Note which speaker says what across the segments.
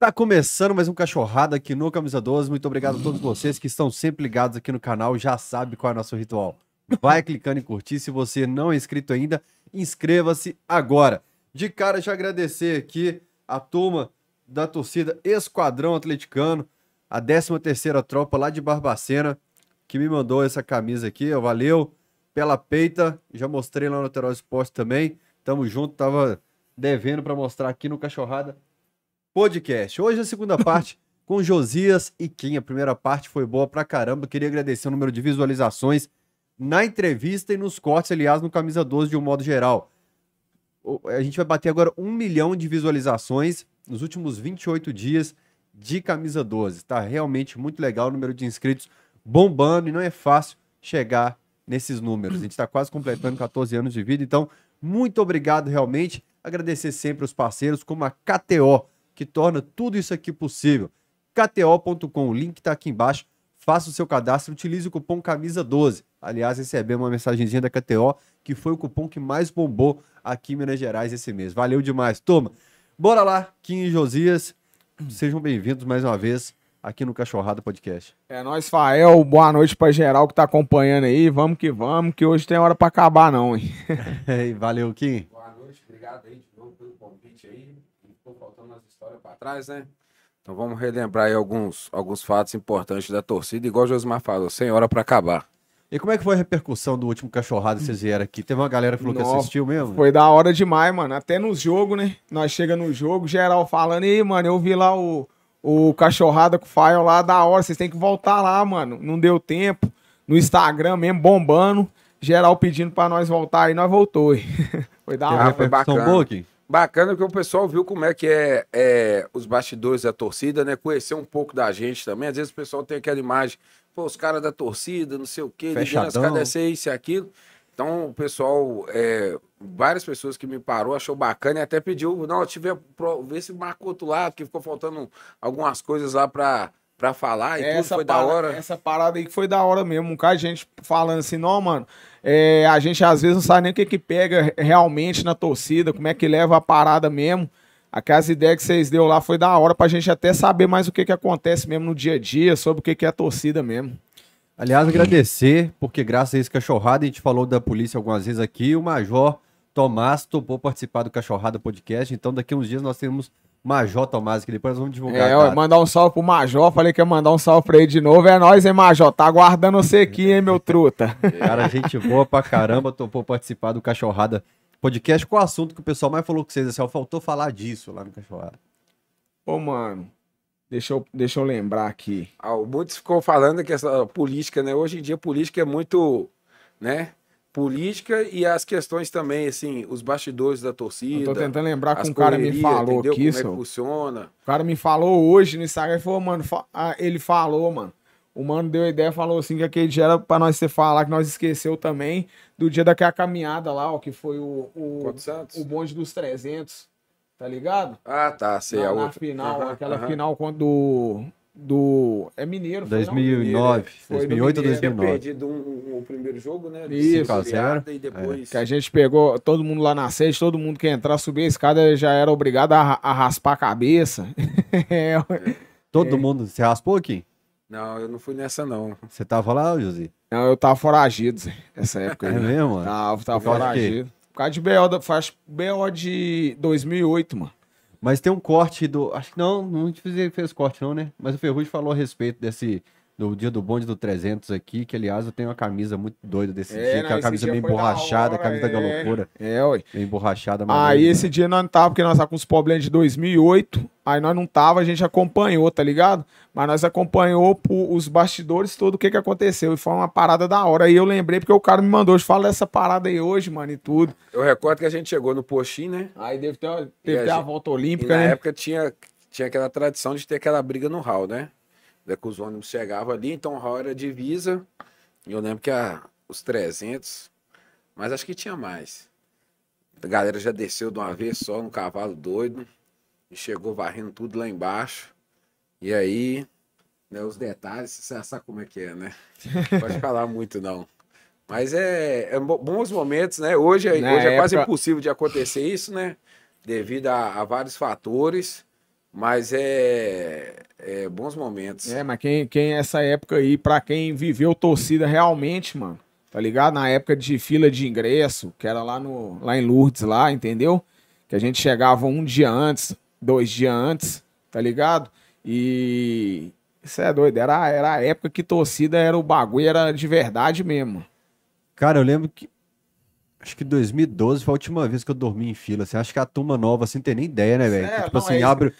Speaker 1: Tá começando mais um Cachorrada aqui no Camisa 12. Muito obrigado a todos vocês que estão sempre ligados aqui no canal já sabe qual é o nosso ritual. Vai clicando em curtir. Se você não é inscrito ainda, inscreva-se agora. De cara, já agradecer aqui a turma da torcida Esquadrão Atleticano, a 13 terceira tropa lá de Barbacena, que me mandou essa camisa aqui. Valeu pela peita. Já mostrei lá no Lateral Esporte também. Tamo junto, tava devendo para mostrar aqui no Cachorrada Podcast. Hoje é a segunda parte com Josias e Kim. A primeira parte foi boa pra caramba. Queria agradecer o número de visualizações na entrevista e nos cortes, aliás, no Camisa 12 de um modo geral. A gente vai bater agora um milhão de visualizações nos últimos 28 dias de Camisa 12. Tá realmente muito legal o número de inscritos bombando e não é fácil chegar nesses números. A gente está quase completando 14 anos de vida, então muito obrigado realmente. Agradecer sempre os parceiros como a KTO, que torna tudo isso aqui possível. KTO.com, o link está aqui embaixo. Faça o seu cadastro, utilize o cupom Camisa12. Aliás, recebemos uma mensagenzinha da KTO, que foi o cupom que mais bombou aqui em Minas Gerais esse mês. Valeu demais. Toma. Bora lá, Kim e Josias. Sejam bem-vindos mais uma vez aqui no Cachorrada Podcast.
Speaker 2: É nóis, Fael. Boa noite pra geral que tá acompanhando aí. Vamos que vamos, que hoje tem hora pra acabar, não, hein?
Speaker 1: Ei, valeu, Kim.
Speaker 3: Boa noite, obrigado aí de novo pelo convite aí. Ficou faltando umas histórias para trás, né? Então vamos relembrar aí alguns, alguns fatos importantes da torcida, igual o Josmar falou, sem hora para acabar.
Speaker 1: E como é que foi a repercussão do último Cachorrada que vocês vieram aqui? Teve uma galera que falou que
Speaker 2: Nossa,
Speaker 1: assistiu mesmo?
Speaker 2: Foi da hora demais, mano. Até nos jogos, né? Nós chega no jogo, geral falando, e mano, eu vi lá o, o cachorrada com o Fael lá, da hora. Vocês têm que voltar lá, mano. Não deu tempo. No Instagram mesmo, bombando. Geral pedindo pra nós voltar aí, nós voltou. foi da hora.
Speaker 3: foi bacana.
Speaker 1: boa?
Speaker 3: Bacana que o pessoal viu como é que é, é os bastidores da torcida, né? Conhecer um pouco da gente também. Às vezes o pessoal tem aquela imagem, pô, os caras da torcida, não sei o quê, ligando as cadências, isso e aquilo. Então o pessoal, é, várias pessoas que me parou, achou bacana e até pediu, não, eu tive, pro- ver se marcou outro lado, que ficou faltando algumas coisas lá pra, pra falar e tudo, foi da
Speaker 2: parada-
Speaker 3: hora.
Speaker 2: Essa parada aí que foi da hora mesmo. Um cara de gente falando assim, não, mano. é, a gente às vezes não sabe nem o que que pega realmente na torcida, como é que leva a parada mesmo. Aquelas ideias que vocês deu lá foi da hora pra gente até saber mais o que que acontece mesmo no dia a dia, sobre o que que é a torcida mesmo.
Speaker 1: Aliás, agradecer, porque graças a esse Cachorrada, a gente falou da polícia algumas vezes aqui, o Major Tomás topou participar do Cachorrada Podcast, então daqui a uns dias nós temos Major Tomás, que depois vamos divulgar.
Speaker 2: É, ó, mandar um salve pro Major, falei que ia mandar um salve pra ele de novo. É nóis, hein, Major? Tá aguardando você aqui, hein, meu truta?
Speaker 1: Cara, gente boa pra caramba, topou participar do Cachorrada Podcast. Qual o assunto que o pessoal mais falou com vocês? Assim, ó, faltou falar disso lá no Cachorrada.
Speaker 2: Ô, mano, deixa eu, deixa eu lembrar aqui.
Speaker 3: Ah, muitos ficou falando que essa política, né? Hoje em dia, política é muito, né? Política e as questões também, assim, os bastidores da
Speaker 2: Eu
Speaker 3: torcida.
Speaker 2: tô tentando lembrar que um cara me falou aqui,
Speaker 3: Como é que funciona.
Speaker 2: O cara me falou hoje no Instagram, ele falou, mano, fa- ah, ele falou, mano. O mano deu ideia, falou assim, que aquele dia era pra nós ter falar, que nós esqueceu também do dia daquela caminhada lá, ó, que foi o, o, o bonde dos 300, tá ligado?
Speaker 3: Ah, tá, sei,
Speaker 2: na,
Speaker 3: a
Speaker 2: na
Speaker 3: outra.
Speaker 2: final,
Speaker 3: Aham,
Speaker 2: aquela
Speaker 3: aham.
Speaker 2: final quando do. É mineiro, foi, não?
Speaker 1: 2009,
Speaker 2: Foi do
Speaker 1: 2008 ou
Speaker 2: Mineiro.
Speaker 3: Tinha
Speaker 1: 2009.
Speaker 3: perdido um, um- o primeiro jogo, né?
Speaker 2: Isso.
Speaker 3: Cinco a zero,
Speaker 1: 5 a
Speaker 3: E depois...
Speaker 2: Que a gente pegou todo mundo lá na sede, todo mundo que entrar, subir a escada já era obrigado a, a raspar a cabeça. é,
Speaker 1: Todo mundo, você raspou aqui?
Speaker 3: Não, eu não fui nessa, não.
Speaker 1: Você tava lá, Josi?
Speaker 2: Não, eu tava foragido, Zé, essa época
Speaker 1: É mesmo, mano?
Speaker 2: Tava, tava foragido. Por causa de BO, da, faz BO de 2008, mano.
Speaker 1: Mas tem um corte do. Acho que não, não fez, corte, não, né? Mas o Ferrugem falou a respeito desse. Do dia do bonde do 300 aqui, que aliás eu tenho uma camisa muito doida desse
Speaker 2: É,
Speaker 1: dia,
Speaker 2: não,
Speaker 1: que é uma camisa meio
Speaker 2: da
Speaker 1: emborrachada,
Speaker 2: hora,
Speaker 1: camisa da
Speaker 2: é.
Speaker 1: loucura.
Speaker 2: É, ué.
Speaker 1: Meio emborrachada,
Speaker 2: Aí
Speaker 1: maneiro,
Speaker 2: esse dia nós não tava, porque nós tava com os problemas de 2008. Aí nós não tava, a gente acompanhou, tá ligado? Mas nós acompanhou por- os bastidores, todo o que que aconteceu. E foi uma parada da hora. Aí eu lembrei, porque o cara me mandou, fala dessa parada aí hoje, mano, e tudo.
Speaker 3: Eu recordo que a gente chegou no Poxim, né?
Speaker 2: Aí deve ter,
Speaker 3: E a
Speaker 2: ter a
Speaker 3: gente-
Speaker 2: volta
Speaker 3: E
Speaker 2: olímpica,
Speaker 3: na
Speaker 2: né?
Speaker 3: época tinha, tinha aquela tradição de ter aquela briga no hall, né? Da que os ônibus chegavam ali, então hall era divisa. E eu lembro que a, os 300, mas acho que tinha mais. A galera já desceu de uma vez só no cavalo doido e chegou varrendo tudo lá embaixo. E aí, né, os detalhes, você sabe como é que é, né? Não Pode falar muito, não. Mas é, é bo- bons momentos, né? Hoje, é-
Speaker 2: Na
Speaker 3: hoje é quase
Speaker 2: época-
Speaker 3: impossível de acontecer isso, né? Devido a, a vários fatores. Mas é, é bons momentos.
Speaker 2: É, mas quem, quem essa época aí, pra quem viveu torcida realmente, mano, tá ligado? Na época de fila de ingresso, que era lá, no, lá em Lourdes, lá, entendeu? Que a gente chegava um dia antes, dois dias antes, tá ligado? E. Isso é doido, era, era a época que torcida era o bagulho, era de verdade mesmo.
Speaker 1: Cara, eu lembro que. Acho que 2012 foi a última vez que eu dormi em fila. Assim, acho que a turma nova, assim, tem nem ideia, né, velho?
Speaker 2: É,
Speaker 1: tipo
Speaker 2: não,
Speaker 1: assim,
Speaker 2: é-
Speaker 1: abre, abre,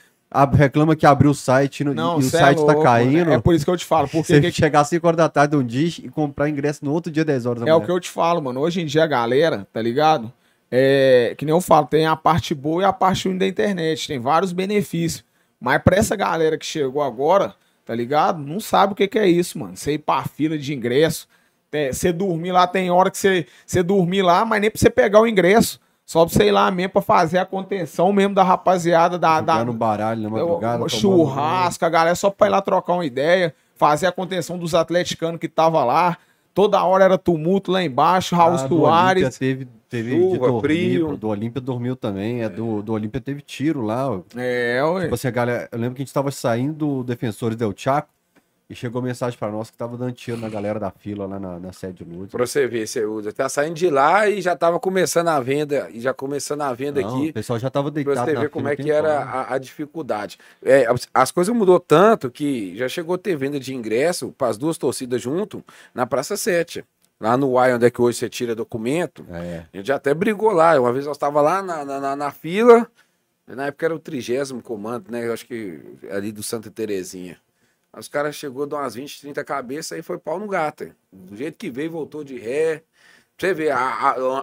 Speaker 1: reclama que abriu o site no-
Speaker 2: Não,
Speaker 1: e o
Speaker 2: é
Speaker 1: site
Speaker 2: louco,
Speaker 1: tá caindo.
Speaker 2: É por isso que eu te falo, porque
Speaker 1: Você
Speaker 2: que-
Speaker 1: chegar às 5 horas da tarde um dia e comprar ingresso no outro dia 10 horas da
Speaker 2: É o
Speaker 1: manhã.
Speaker 2: que eu te falo, mano. Hoje em dia a galera, tá ligado? É, que nem eu falo, tem a parte boa e a parte ruim da internet. Tem vários benefícios. Mas pra essa galera que chegou agora, tá ligado? Não sabe o que, que é isso, mano. Você ir pra fila de ingresso. é, Você dormir lá, tem hora que você, você dormir lá, mas nem pra você pegar o ingresso. Só pra você ir lá mesmo pra fazer a contenção mesmo da rapaziada da, da,
Speaker 1: Jogando baralho na madrugada.
Speaker 2: churrasco, a galera só pra ir lá trocar uma ideia, fazer a contenção dos atleticanos que tava lá. Toda hora era tumulto lá embaixo, Raul
Speaker 1: Ah,
Speaker 2: Soares.
Speaker 1: Olímpia teve, teve
Speaker 3: Chuva,
Speaker 1: de dormir,
Speaker 3: frio.
Speaker 1: do Olímpia dormiu também. É. Do, do Olímpia teve tiro lá.
Speaker 2: É, ué.
Speaker 1: Tipo assim, a galera, eu lembro que a gente tava saindo do Defensores Del Chaco e chegou mensagem pra nós que tava dando tiro na galera da fila lá na, na sede de Lourdes.
Speaker 3: Pra você ver, você usa. Tá saindo de lá e já tava começando a venda. E já começando a venda
Speaker 1: Não,
Speaker 3: aqui.
Speaker 1: o pessoal já tava
Speaker 3: Pra
Speaker 1: deitado
Speaker 3: você
Speaker 1: na
Speaker 3: ver como é que era a, a dificuldade. É, as- as coisas mudou tanto que já chegou a ter venda de ingresso para as duas torcidas junto na Praça 7. Lá no Y, onde é que hoje você tira documento.
Speaker 1: É.
Speaker 3: A gente já até brigou lá. Uma vez nós estava lá na, na, na- na fila. Na época era o trigésimo comando, né? Eu acho que ali do Santa Terezinha. Os caras chegou, deu umas 20, 30 cabeças e foi pau no gato. Do jeito que veio, voltou de ré. Você ver, a,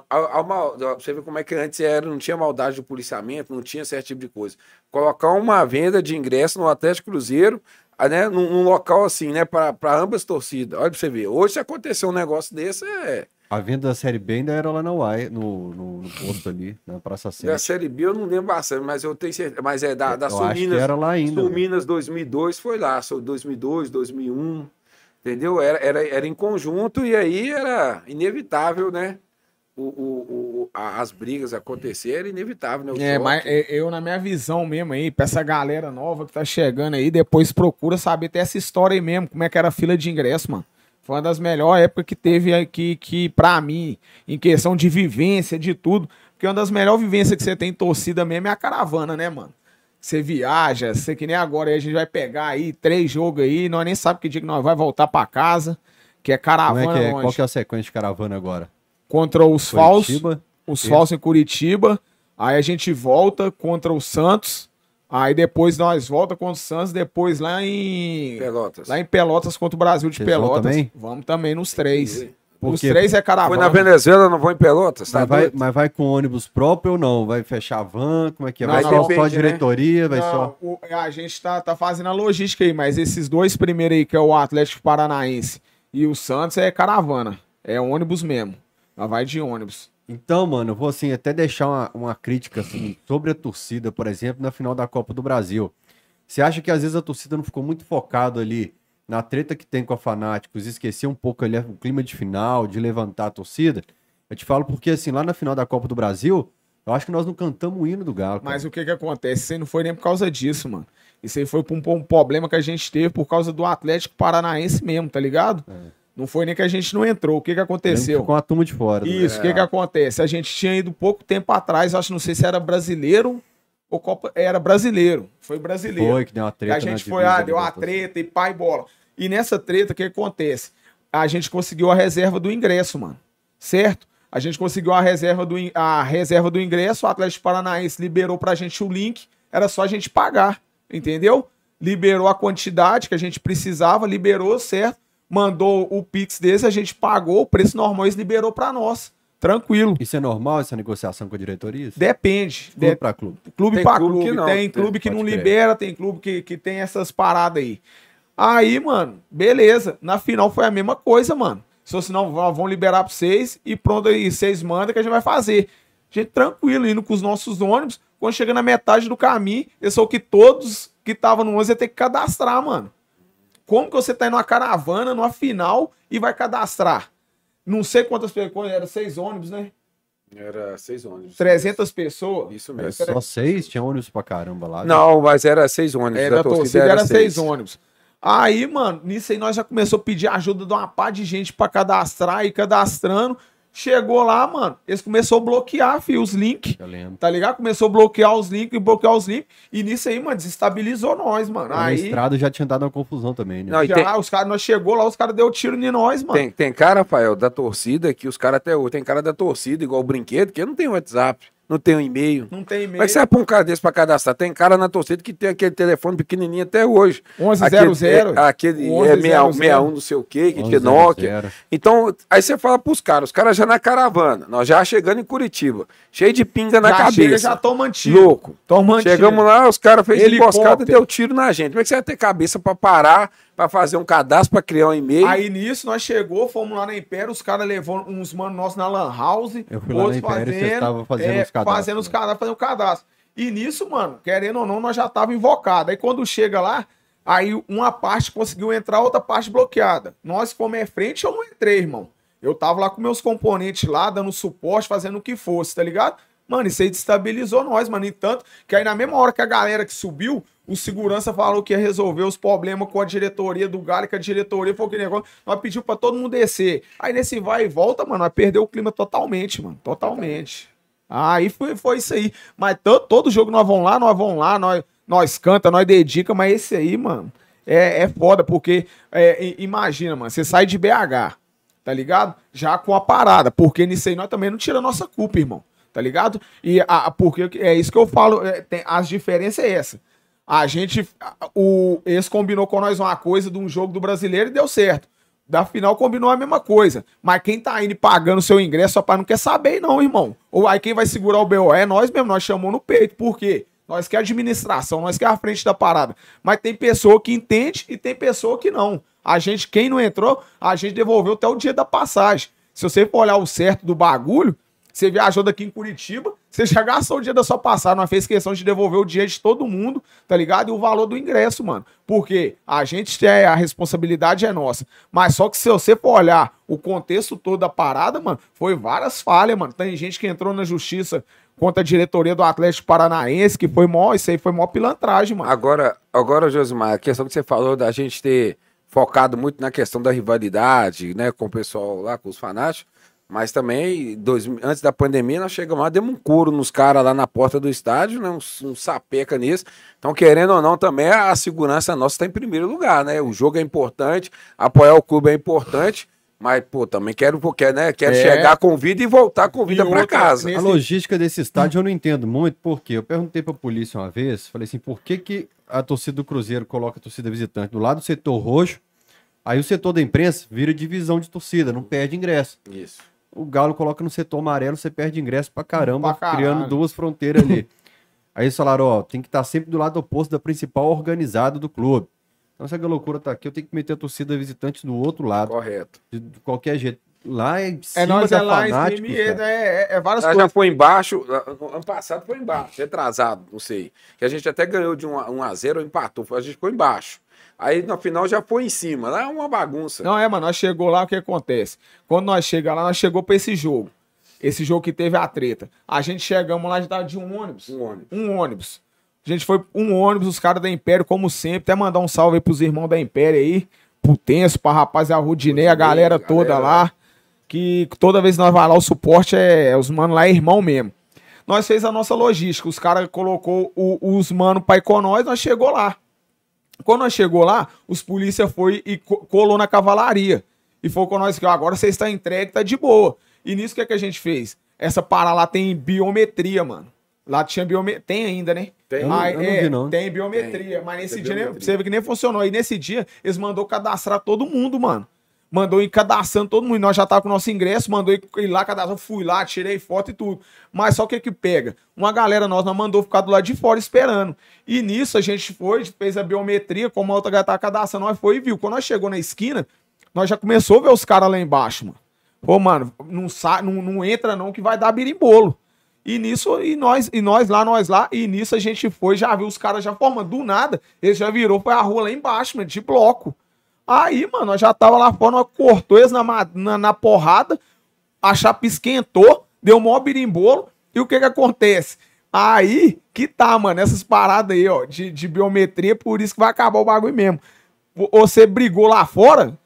Speaker 3: a, a- mal- você ver como é que antes era, não tinha maldade do policiamento, não tinha certo tipo de coisa. Colocar uma venda de ingresso no Atlético Cruzeiro, né, num, num local assim, né, para ambas torcidas. Olha pra você ver. Hoje, se acontecer um negócio desse, é.
Speaker 1: A venda da Série B ainda era lá na UAI, no, no, no posto ali, na Praça
Speaker 3: Da
Speaker 1: 7.
Speaker 3: Série B eu não lembro bastante, mas eu tenho certeza. Mas é da, da
Speaker 1: eu
Speaker 3: Sul
Speaker 1: acho que
Speaker 3: Minas.
Speaker 1: era lá ainda.
Speaker 3: Sul Minas 2002 foi lá, Sul 2002, 2001, entendeu? Era, era, era em conjunto e aí era inevitável, né? O, o, o- a- as brigas acontecer, era inevitável, né? O
Speaker 2: É,
Speaker 3: choque.
Speaker 2: mas é, eu, na minha visão mesmo aí, pra essa galera nova que tá chegando aí, depois procura saber até essa história aí mesmo, como é que era a fila de ingresso, mano. Foi uma das melhores épocas que teve aqui, que pra mim, em questão de vivência, de tudo, porque uma das melhores vivências que você tem em torcida mesmo é a caravana, né, mano? Você viaja, você que nem agora, aí a gente vai pegar aí três jogos aí, nós nem sabemos que dia que nós vai voltar pra casa, que é
Speaker 1: Como
Speaker 2: caravana
Speaker 1: é que é? Qual que é a sequência de caravana agora?
Speaker 2: Contra os falsos,
Speaker 1: Curitiba?
Speaker 2: os
Speaker 1: Isso.
Speaker 2: falsos em Curitiba. Aí a gente volta contra o Santos. Aí depois nós volta contra o Santos, depois lá em
Speaker 3: Pelotas.
Speaker 2: lá em Pelotas contra o Brasil de
Speaker 1: Vocês vão
Speaker 2: Pelotas.
Speaker 1: também?
Speaker 2: Vamos também nos três. Os três é
Speaker 3: Foi
Speaker 2: caravana.
Speaker 3: na Venezuela, não vou em Pelotas, tá
Speaker 1: Mas vai, mas vai com ônibus próprio ou não? Vai fechar a van? Como é que é?
Speaker 2: Não,
Speaker 1: Vai
Speaker 2: não,
Speaker 1: só,
Speaker 3: depende,
Speaker 1: só
Speaker 3: né?
Speaker 1: diretoria? Vai
Speaker 2: Não,
Speaker 1: só.
Speaker 2: o- a gente tá, tá fazendo a logística aí, mas esses dois primeiros aí, que é o Atlético Paranaense e o Santos, é caravana. É ônibus mesmo. Ela vai de ônibus.
Speaker 1: Então, mano, eu vou assim até deixar uma, uma crítica assim, sobre a torcida, por exemplo, na final da Copa do Brasil. Você acha que às vezes a torcida não ficou muito focado ali na treta que tem com a Fanáticos, e esquecer um pouco ali o clima de final, de levantar a torcida? Eu te falo porque assim, lá na final da Copa do Brasil, eu acho que nós não cantamos o hino do Galo. cara.
Speaker 2: Mas o que que acontece? Isso aí não foi nem por causa disso, mano. Isso aí foi por um, por um problema que a gente teve por causa do Atlético Paranaense mesmo, tá ligado? Não foi nem que a gente não entrou. O que que
Speaker 1: que
Speaker 2: aconteceu?
Speaker 1: Ficou uma turma de fora. né?
Speaker 2: Isso, o que que acontece? A gente tinha ido pouco tempo atrás, acho não sei se era brasileiro ou Copa. Era brasileiro. Foi brasileiro.
Speaker 1: Foi, que deu uma
Speaker 2: Que
Speaker 1: treta.
Speaker 2: a gente foi, ah, deu uma
Speaker 1: torcida.
Speaker 2: treta e pai bola. E nessa treta, o que acontece? A gente conseguiu a reserva do ingresso, mano. Certo? A gente conseguiu a reserva do, a reserva do ingresso, o Atlético Paranaense liberou pra gente o link, era só a gente pagar, entendeu? Liberou a quantidade que a gente precisava, liberou, certo? Mandou o Pix desse, a gente pagou, o preço normal eles liberou pra nós. Tranquilo.
Speaker 1: Isso é normal, essa negociação com a diretoria? Isso?
Speaker 2: Depende.
Speaker 1: Clube
Speaker 2: De-
Speaker 1: pra clube.
Speaker 2: clube pra
Speaker 3: clube
Speaker 2: clube.
Speaker 3: que não,
Speaker 2: tem
Speaker 3: tem-
Speaker 2: clube que não
Speaker 1: crer.
Speaker 2: libera, tem clube que, que tem essas paradas aí. Aí, mano, beleza. Na final foi a mesma coisa, mano. Se fosse não, vão vão liberar pra vocês e pronto aí, vocês mandam que a gente vai fazer. Gente, tranquilo, indo com os nossos ônibus. Quando chega na metade do caminho, eu sou que todos que estavam no ônibus ia ter que cadastrar, mano. Como que você tá indo numa caravana, numa final e vai cadastrar? Não sei quantas pessoas, eram seis ônibus, né?
Speaker 3: Era seis ônibus.
Speaker 2: 300 pessoas.
Speaker 3: Isso
Speaker 1: Era
Speaker 3: mesmo.
Speaker 1: só seis? Tinha ônibus pra caramba lá.
Speaker 3: Não, mas era seis ônibus.
Speaker 2: Era
Speaker 3: da
Speaker 2: a torcida, era, seis.
Speaker 3: seis
Speaker 2: ônibus. Aí, mano, nisso aí nós já começou a pedir ajuda de uma pá de gente pra cadastrar e cadastrando. Chegou lá, mano, eles começaram a bloquear, filho, os links.
Speaker 1: Eu lembro.
Speaker 2: Tá ligado? Começou a bloquear os links, bloquear os links. E nisso aí, mano, desestabilizou nós, mano.
Speaker 1: Na
Speaker 2: Aí,
Speaker 1: estrada já tinha dado uma confusão também, né?
Speaker 3: Não, e
Speaker 2: já,
Speaker 3: tem-
Speaker 2: os caras, nós chegou lá, os caras deu tiro em nós, mano.
Speaker 3: Tem, tem cara, Rafael, da torcida que os caras até hoje. Tem cara da torcida, igual o brinquedo, que não tem WhatsApp, não tem um e-mail.
Speaker 2: Não tem
Speaker 3: Como é
Speaker 2: meio.
Speaker 3: que você vai pôr um cara desse pra cadastrar? Tem cara na torcida que tem aquele telefone pequenininho até hoje.
Speaker 2: 1100.
Speaker 3: Aquele, é, aquele é 61, 61 não sei o quê, que tinha
Speaker 1: 11,
Speaker 3: Nokia. Então, aí você fala pros caras, os caras já na caravana, nós já chegando em Curitiba, cheio de pinga na
Speaker 2: já
Speaker 3: cabeça.
Speaker 2: chega, já toma tiro.
Speaker 3: Louco.
Speaker 2: Toma tiro.
Speaker 3: Chegamos lá, os caras fez emboscada e deu tiro na gente. Como é que você vai ter cabeça pra parar, pra fazer um cadastro, pra criar um e-mail?
Speaker 2: Aí nisso nós chegou, fomos lá na Império, os caras levou uns manos nossos na Lan House.
Speaker 1: Eu fui lá na
Speaker 2: outros
Speaker 1: Império e estavam fazendo
Speaker 2: é,
Speaker 1: os cadastros,
Speaker 2: Fazendo os cadastros, fazendo o cadastro. E nisso, mano, querendo ou não, nós já tava invocado. Aí quando chega lá, aí uma parte conseguiu entrar, outra parte bloqueada. Nós, como é frente, eu não entrei, irmão. Eu tava lá com meus componentes lá, dando suporte, fazendo o que fosse, tá ligado? Mano, isso aí destabilizou nós, mano. E tanto que aí na mesma hora que a galera que subiu, o segurança falou que ia resolver os problemas com a diretoria do Galo, que a diretoria foi aquele negócio. Nós pedimos pra todo mundo descer. Aí nesse vai e volta, mano, nós perdeu o clima totalmente, mano. Totalmente. Aí foi, foi isso aí. Mas to- todo jogo nós vamos lá, nós vamos lá, nós, nós canta, nós dedica, mas esse aí, mano, é, é foda, porque é, imagina, mano, você sai de BH, tá ligado? Já com a parada, porque nisso aí nós também não tira nossa culpa, irmão, tá ligado? E a- porque é isso que eu falo, é, tem- as diferenças é essa. A gente, o, esse combinou com nós uma coisa de um jogo do brasileiro e deu certo. Da final combinou a mesma coisa. Mas quem tá indo pagando seu ingresso, rapaz, não quer saber, não, irmão. Ou aí quem vai segurar o BO é nós mesmo, nós chamamos no peito. Por quê? Nós que é administração, nós que é a frente da parada. Mas tem pessoa que entende e tem pessoa que não. A gente, quem não entrou, a gente devolveu até o dia da passagem. Se você for olhar o certo do bagulho, você viajou daqui em Curitiba, você já gastou o dia da sua passagem, nós fez questão de devolver o dia de todo mundo, tá ligado? E o valor do ingresso, mano. Porque a gente é, a responsabilidade é nossa. Mas só que se você for olhar o contexto todo da parada, mano, foi várias falhas, mano. Tem gente que entrou na justiça contra a diretoria do Atlético Paranaense, que foi mó, isso aí foi mó pilantragem, mano.
Speaker 3: Agora, agora, Josimar, a questão que você falou da gente ter focado muito na questão da rivalidade, né, com o pessoal lá, com os fanáticos, mas também, dois, antes da pandemia, nós chegamos lá, demos um couro nos caras lá na porta do estádio, né, um, um sapeca nisso. Então, querendo ou não, também a segurança nossa está em primeiro lugar, né? O jogo é importante, apoiar o clube é importante, mas, pô, também quero, porque, né, quero
Speaker 2: É.
Speaker 3: chegar com vida e voltar com vida para casa.
Speaker 2: nesse-
Speaker 1: A logística desse estádio eu não entendo muito, porque eu perguntei pra polícia uma vez, falei assim, por que, que a torcida do Cruzeiro coloca a torcida visitante do lado do setor roxo, aí o setor da imprensa vira divisão de torcida, não perde ingresso.
Speaker 3: Isso.
Speaker 1: O Galo coloca no setor amarelo, você perde ingresso pra caramba,
Speaker 2: Pra
Speaker 1: criando duas fronteiras ali. aí eles falaram, ó, tem que estar sempre do lado oposto da principal organizada do clube. Então, se a loucura tá aqui, eu tenho que meter a torcida visitante do outro lado,
Speaker 3: Correto.
Speaker 1: de, de qualquer jeito. Lá em cima
Speaker 2: É nós
Speaker 1: da
Speaker 2: é lá em
Speaker 1: Fanáticos,
Speaker 2: cima, e
Speaker 1: cara.
Speaker 2: é, é, é várias
Speaker 3: Ela
Speaker 2: coisas.
Speaker 3: já foi embaixo, no ano passado foi embaixo, retrasado, não sei. Que a gente até ganhou de 1 a, 1 a 0 ou empatou, a gente ficou embaixo. Aí no final já foi em cima, lá é uma bagunça.
Speaker 2: Não, é, mano, nós chegou lá, o que acontece? Quando nós chegamos lá, nós chegou pra esse jogo. Esse jogo que teve a treta. A gente chegamos lá, a gente tava de um ônibus.
Speaker 3: Um ônibus.
Speaker 2: Um ônibus. A gente foi um ônibus, os caras da Império, como sempre. Até mandar um salve aí pros irmãos da Império aí. Pro Tenso, pra rapaz, a Rudinei, a galera toda
Speaker 3: galera.
Speaker 2: lá. Que toda vez que nós vamos lá, o suporte é, é os manos lá, é irmão mesmo. Nós fez a nossa logística. Os caras colocou o- os manos pra ir com nós, nós chegou lá. Quando nós chegou lá, os polícia foi e co- colou na cavalaria. E foi com nós que agora você está entregue, tá de boa. E nisso o que, é que a gente fez? Essa para lá tem biometria, mano. Lá tinha biometria. Tem ainda, né?
Speaker 3: Tem.
Speaker 2: Aí,
Speaker 1: eu não
Speaker 2: é,
Speaker 1: vi, não.
Speaker 2: Tem biometria. Mas nesse
Speaker 3: Tem
Speaker 2: dia, né,
Speaker 3: biometria.
Speaker 2: você vê que nem funcionou. E nesse dia, eles mandou cadastrar todo mundo, mano. Mandou ir cadastrando todo mundo. Nós já tava com o nosso ingresso, mandou ir lá cadastrar. Fui lá, tirei foto e tudo. Mas só o que que pega? Uma galera nós nós mandou ficar do lado de fora esperando. E nisso a gente foi, fez a biometria, como a outra galera tava cadastrando, nós foi e viu. Quando nós chegou na esquina, nós já começou a ver os caras lá embaixo, mano. Pô, mano, não, sa não, não entra não que vai dar birimbolo. E nisso, e nós, e nós lá, nós lá, e nisso a gente foi, já viu os caras já formando do nada, eles já virou, foi a rua lá embaixo, mano, de bloco. Aí, mano, nós já tava lá fora, nós cortou eles na, na, na porrada, a chapa esquentou, deu mó birimbolo. E o que que acontece? Aí que tá, mano, essas paradas aí, ó, de, de biometria, por isso que vai acabar o bagulho mesmo. Vo- Você brigou lá fora,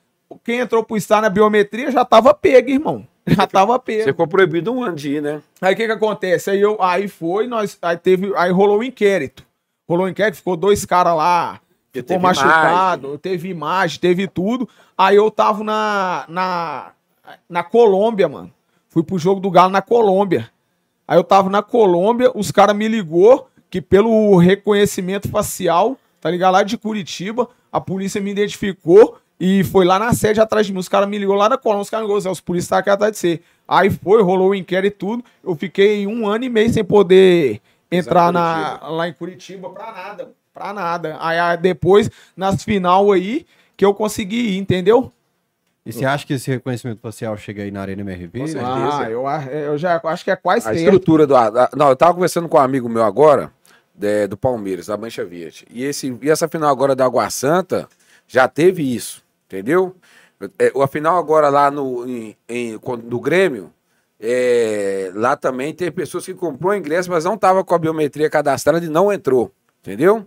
Speaker 2: quem entrou pro estado na biometria já tava pego, irmão. Já tava pego.
Speaker 3: Você ficou proibido um ano de ir, né?
Speaker 2: Aí o que que acontece? Aí, eu, aí foi, nós, aí teve, aí rolou o inquérito. Rolou o inquérito, ficou dois caras lá, ficou machucado, teve imagem, teve tudo. Aí eu tava na, na, na Colômbia, mano. Fui pro jogo do Galo na Colômbia. Aí eu tava na Colômbia, os caras me ligou que pelo reconhecimento facial, tá ligado? Lá de Curitiba, a polícia me identificou e foi lá na sede atrás de mim. Os caras me ligou lá na Colômbia, os caras me ligou, os polícias estão aqui atrás de você. Aí foi, rolou o inquérito e tudo. Eu fiquei um ano e meio sem poder entrar na, lá em Curitiba pra nada, pra nada. Aí, aí depois, nas final aí, que eu consegui ir, entendeu?
Speaker 1: E você acha que esse reconhecimento facial chega aí na Arena MRV?
Speaker 3: Com certeza.
Speaker 2: Ah, eu, eu já acho que é quase
Speaker 3: A
Speaker 2: certo.
Speaker 3: estrutura do. a- não, eu tava conversando com um amigo meu agora, de- do Palmeiras, da Mancha Verde. E, esse, e essa final agora da Água Santa já teve isso, entendeu? É, a final agora lá no, em, em- do Grêmio, é, lá também tem pessoas que comprou ingresso, mas não tava com a biometria cadastrada e não entrou, entendeu?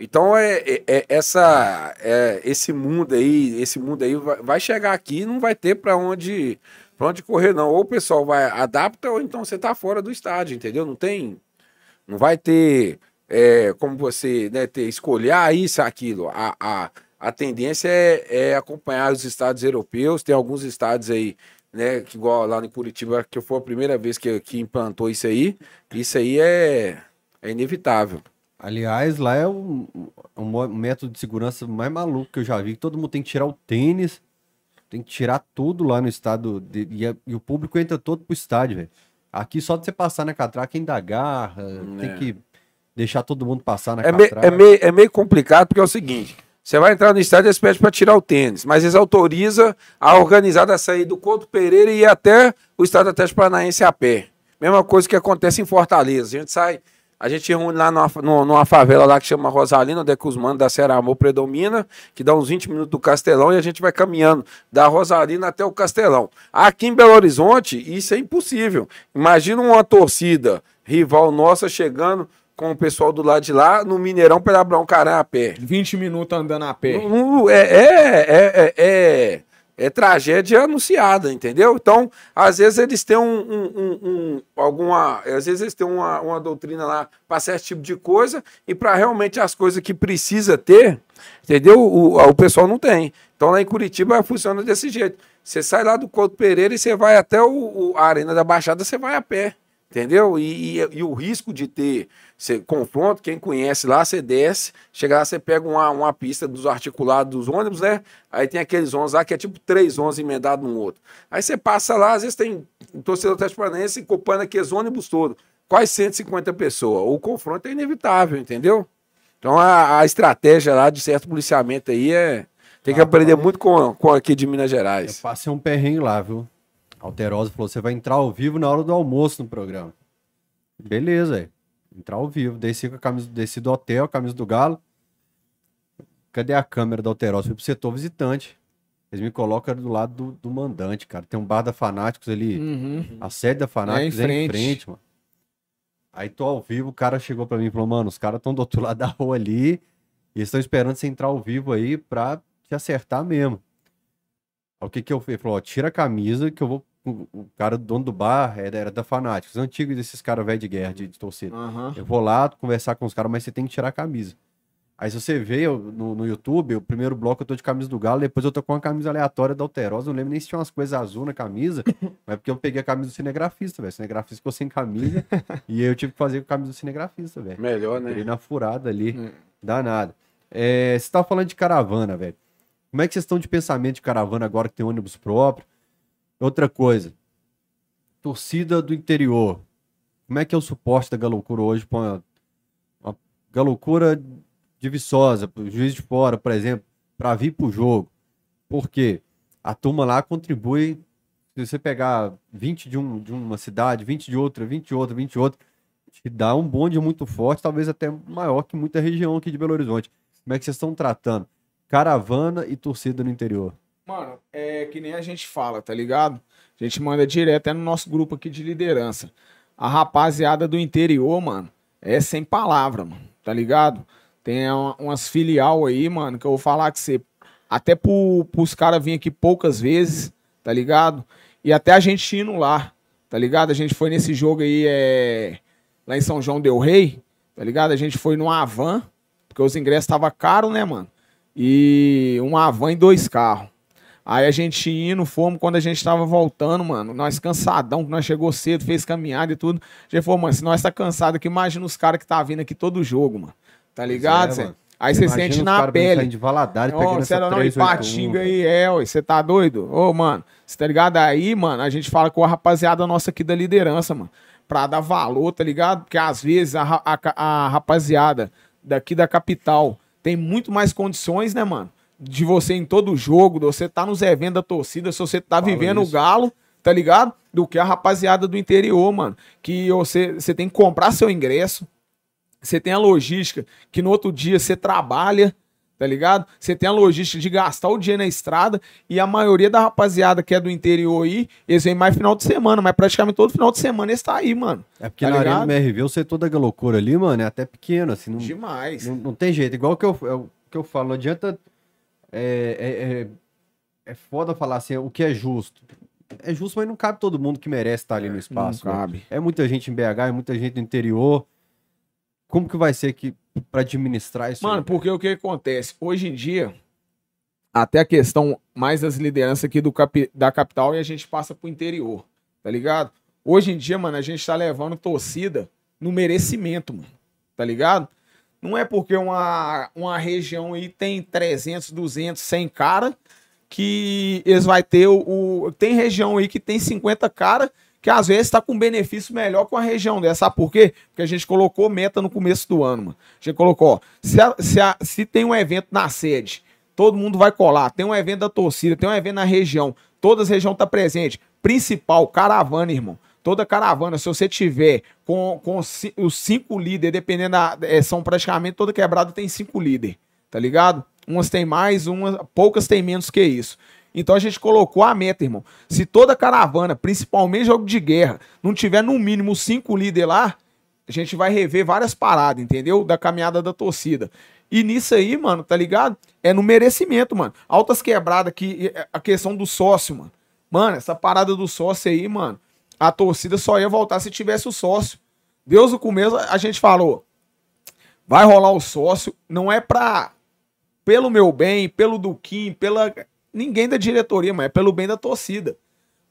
Speaker 3: Então é, é- é essa é, esse mundo aí, esse mundo aí vai, vai chegar aqui e não vai ter para onde para onde correr não. Ou o pessoal vai adapta ou então você tá fora do estádio, entendeu? Não tem não vai ter é, como você né, ter escolher ah, isso, aquilo. A, a, a tendência é, é acompanhar os estádios europeus. Tem alguns estádios aí, né, que igual lá em Curitiba, que foi a primeira vez que, que implantou isso aí. Isso aí é, é inevitável.
Speaker 1: Aliás, lá é um, um método de segurança mais maluco que eu já vi. que Todo mundo tem que tirar o tênis, tem que tirar tudo lá no estado. de- e, a- e o público entra todo pro estádio, velho. Aqui só de você passar na catraca ainda agarra, tem
Speaker 3: É.
Speaker 1: que deixar todo mundo passar na
Speaker 3: É,
Speaker 1: catraca.
Speaker 3: é, meio, é meio complicado porque é o seguinte: você vai entrar no estádio e eles pedem para tirar o tênis, mas eles autorizam a organizada a sair do Couto Pereira e ir até o estádio Atlético Paranaense a pé. Mesma coisa que acontece em Fortaleza. A gente sai, a gente reúne lá numa, numa- favela lá que chama Rosalina, onde é que os manos da Serra Amor predomina, que dá uns 20 minutos do Castelão e a gente vai caminhando da Rosalina até o Castelão. Aqui em Belo Horizonte, isso é impossível. Imagina uma torcida rival nossa chegando com o pessoal do lado de lá no Mineirão para abrir um carão a pé.
Speaker 2: 20 minutos andando a pé.
Speaker 3: Não- É, é, é, é, é, tragédia anunciada, entendeu? Então, às vezes eles têm um, um- um- um- alguma. Às vezes eles têm uma, uma doutrina lá para certo tipo de coisa, e para realmente as coisas que precisa ter, entendeu? O, o pessoal não tem. Então lá em Curitiba funciona desse jeito. Você sai lá do Couto Pereira e você vai até o, o- a Arena da Baixada, você vai a pé. Entendeu? E, e- e o risco de ter você, confronto, quem conhece lá, você desce, chega lá, você pega uma, uma pista dos articulados dos ônibus, né? Aí tem aqueles ônibus lá que é tipo três ônibus emendados num outro. Aí você passa lá, às vezes tem um torcedor Paranaense ocupando aqueles ônibus todos. Quase 150 pessoas. O confronto é inevitável, entendeu? Então a, a estratégia lá de certo policiamento aí é. Tem que aprender muito com, com aqui de Minas
Speaker 1: Eu
Speaker 3: Gerais.
Speaker 1: passei um perrengue lá, viu? Alterosa falou: você vai entrar ao vivo na hora do almoço no programa. Beleza, aí. Entrar ao vivo. Desci com a camisa, desci do hotel, camisa do Galo. Cadê a câmera da Alterosa? Fui pro setor visitante. Eles me colocam do lado do, do mandante, cara. Tem um bar da Fanáticos ali.
Speaker 2: Uhum.
Speaker 1: A sede da Fanáticos
Speaker 2: É
Speaker 1: é
Speaker 2: em
Speaker 1: em
Speaker 2: frente.
Speaker 1: mano. Aí tô ao vivo, o cara chegou pra mim e falou, mano, os caras estão do outro lado da rua ali e estão esperando você entrar ao vivo aí pra te acertar mesmo. Aí o que que eu fiz? Ele falou, ó, tira a camisa que eu vou... O o cara, do dono do bar, era, era da Fanáticos, antigo desses caras velho de guerra, de, de torcida.
Speaker 2: Aham.
Speaker 1: Eu vou lá conversar com os caras, mas você tem que tirar a camisa. Aí se você vê eu- no, no YouTube, o primeiro bloco eu tô de camisa do Galo, depois eu tô com uma camisa aleatória da Alterosa, não lembro nem se tinha umas coisas azul na camisa, mas porque eu peguei a camisa do cinegrafista, velho. O cinegrafista ficou sem camisa e eu tive que fazer com a camisa do cinegrafista, velho.
Speaker 3: Melhor, né?
Speaker 1: na furada ali,
Speaker 2: Hum.
Speaker 1: danado. É, você tava falando de caravana, velho. Como é que vocês estão de pensamento de caravana agora que tem ônibus próprio? Outra coisa, torcida do interior. Como é que é o suporte da Galocura hoje para uma, uma Galocura de Viçosa, pro Juiz de Fora, por exemplo, para vir pro jogo? Por quê? A turma lá contribui. Se você pegar 20 de, um, de uma cidade, 20 de outra, 20 de outra, 20 de outra, te dá um bonde muito forte, talvez até maior que muita região aqui de Belo Horizonte. Como é que vocês estão tratando? Caravana e torcida no interior.
Speaker 2: Mano, é que nem a gente fala, tá ligado? A gente manda direto é no nosso grupo aqui de liderança. A rapaziada do interior, mano, é sem palavra, mano. Tá ligado? Tem uma- umas filial aí, mano, que eu vou falar que você. Até pro, pros caras virem aqui poucas vezes, tá ligado? E até a gente indo lá, tá ligado? A gente foi nesse jogo aí, é, lá em São João Del Rei, tá ligado? A gente foi numa Avan, porque os ingressos estavam caros, né, mano? E uma Avan e dois carros. Aí a gente indo, fomos, quando a gente tava voltando, mano, nós cansadão, que nós chegou cedo, fez caminhada e tudo. A gente falou, mano, se nós tá cansado aqui, imagina os caras que tá vindo aqui todo jogo, mano. Tá ligado,
Speaker 1: é.
Speaker 2: Aí você sente na pele.
Speaker 1: de Valadares, pegando
Speaker 2: você
Speaker 1: essa
Speaker 2: não,
Speaker 1: 381,
Speaker 2: Ipatinga
Speaker 1: velho.
Speaker 2: aí, é, você tá doido? Ô, mano, você tá ligado? Aí, mano, a gente fala com a rapaziada nossa aqui da liderança, mano, pra dar valor, tá ligado? Porque às vezes a, a a rapaziada daqui da capital tem muito mais condições, né, mano? De você em todo jogo, de você tá nos eventos da torcida, se você tá
Speaker 1: Fala
Speaker 2: vivendo
Speaker 1: isso.
Speaker 2: o galo, tá ligado? Do que a rapaziada do interior, mano. Que você, você tem que comprar seu ingresso, você tem a logística que no outro dia você trabalha, tá ligado? Você tem a logística de gastar o dia na estrada e a maioria da rapaziada que é do interior aí, eles vêm mais final de semana, mas praticamente todo final de semana eles tá aí, mano.
Speaker 1: É porque
Speaker 2: Tá
Speaker 1: na
Speaker 2: ligado?
Speaker 1: Arena MRV o setor da loucura ali, mano, é até pequeno, assim, não,
Speaker 2: Demais.
Speaker 1: não, não tem jeito. Igual que eu, é o que eu falo, não adianta. É, é, é, é foda falar assim, o que é justo. É justo, mas não cabe todo mundo que merece estar ali no espaço.
Speaker 2: não
Speaker 1: né?
Speaker 2: cabe.
Speaker 1: É muita gente em BH, é muita gente no interior. Como que vai ser que para administrar isso?
Speaker 2: Mano,
Speaker 1: aí?
Speaker 2: porque o que acontece? Hoje em dia, até a questão mais das lideranças aqui do capi- da capital e a gente passa pro interior, tá ligado? Hoje em dia, mano, a gente tá levando torcida no merecimento, mano, tá ligado? Não é porque uma, uma região aí tem 300, 200, 100 cara que eles vai ter o, o- Tem região aí que tem 50 cara que às vezes tá com benefício melhor com a região dessa. Sabe por quê? Porque a gente colocou meta no começo do ano, mano. A gente colocou, ó, se, a- se, a- se tem um evento na sede, todo mundo vai colar. Tem um evento da torcida, tem um evento na região, todas as regiões tá presente. Principal, caravana, irmão. Toda caravana, se você tiver com, com os cinco líderes, dependendo da. é, são praticamente toda quebrada tem cinco líderes, tá ligado? Umas tem mais, umas, poucas tem menos que isso. Então a gente colocou a meta, irmão. Se toda caravana, principalmente jogo de guerra, não tiver no mínimo cinco líderes lá, a gente vai rever várias paradas, entendeu? Da caminhada da torcida. E nisso aí, mano, tá ligado? É no merecimento, mano. Altas quebradas que a questão do sócio, mano. Mano, essa parada do sócio aí, mano, a torcida só ia voltar se tivesse o sócio. Deus no começo a gente falou, vai rolar o sócio, não é pra pelo meu bem, pelo Duquim, pela ninguém da diretoria, mas é pelo bem da torcida.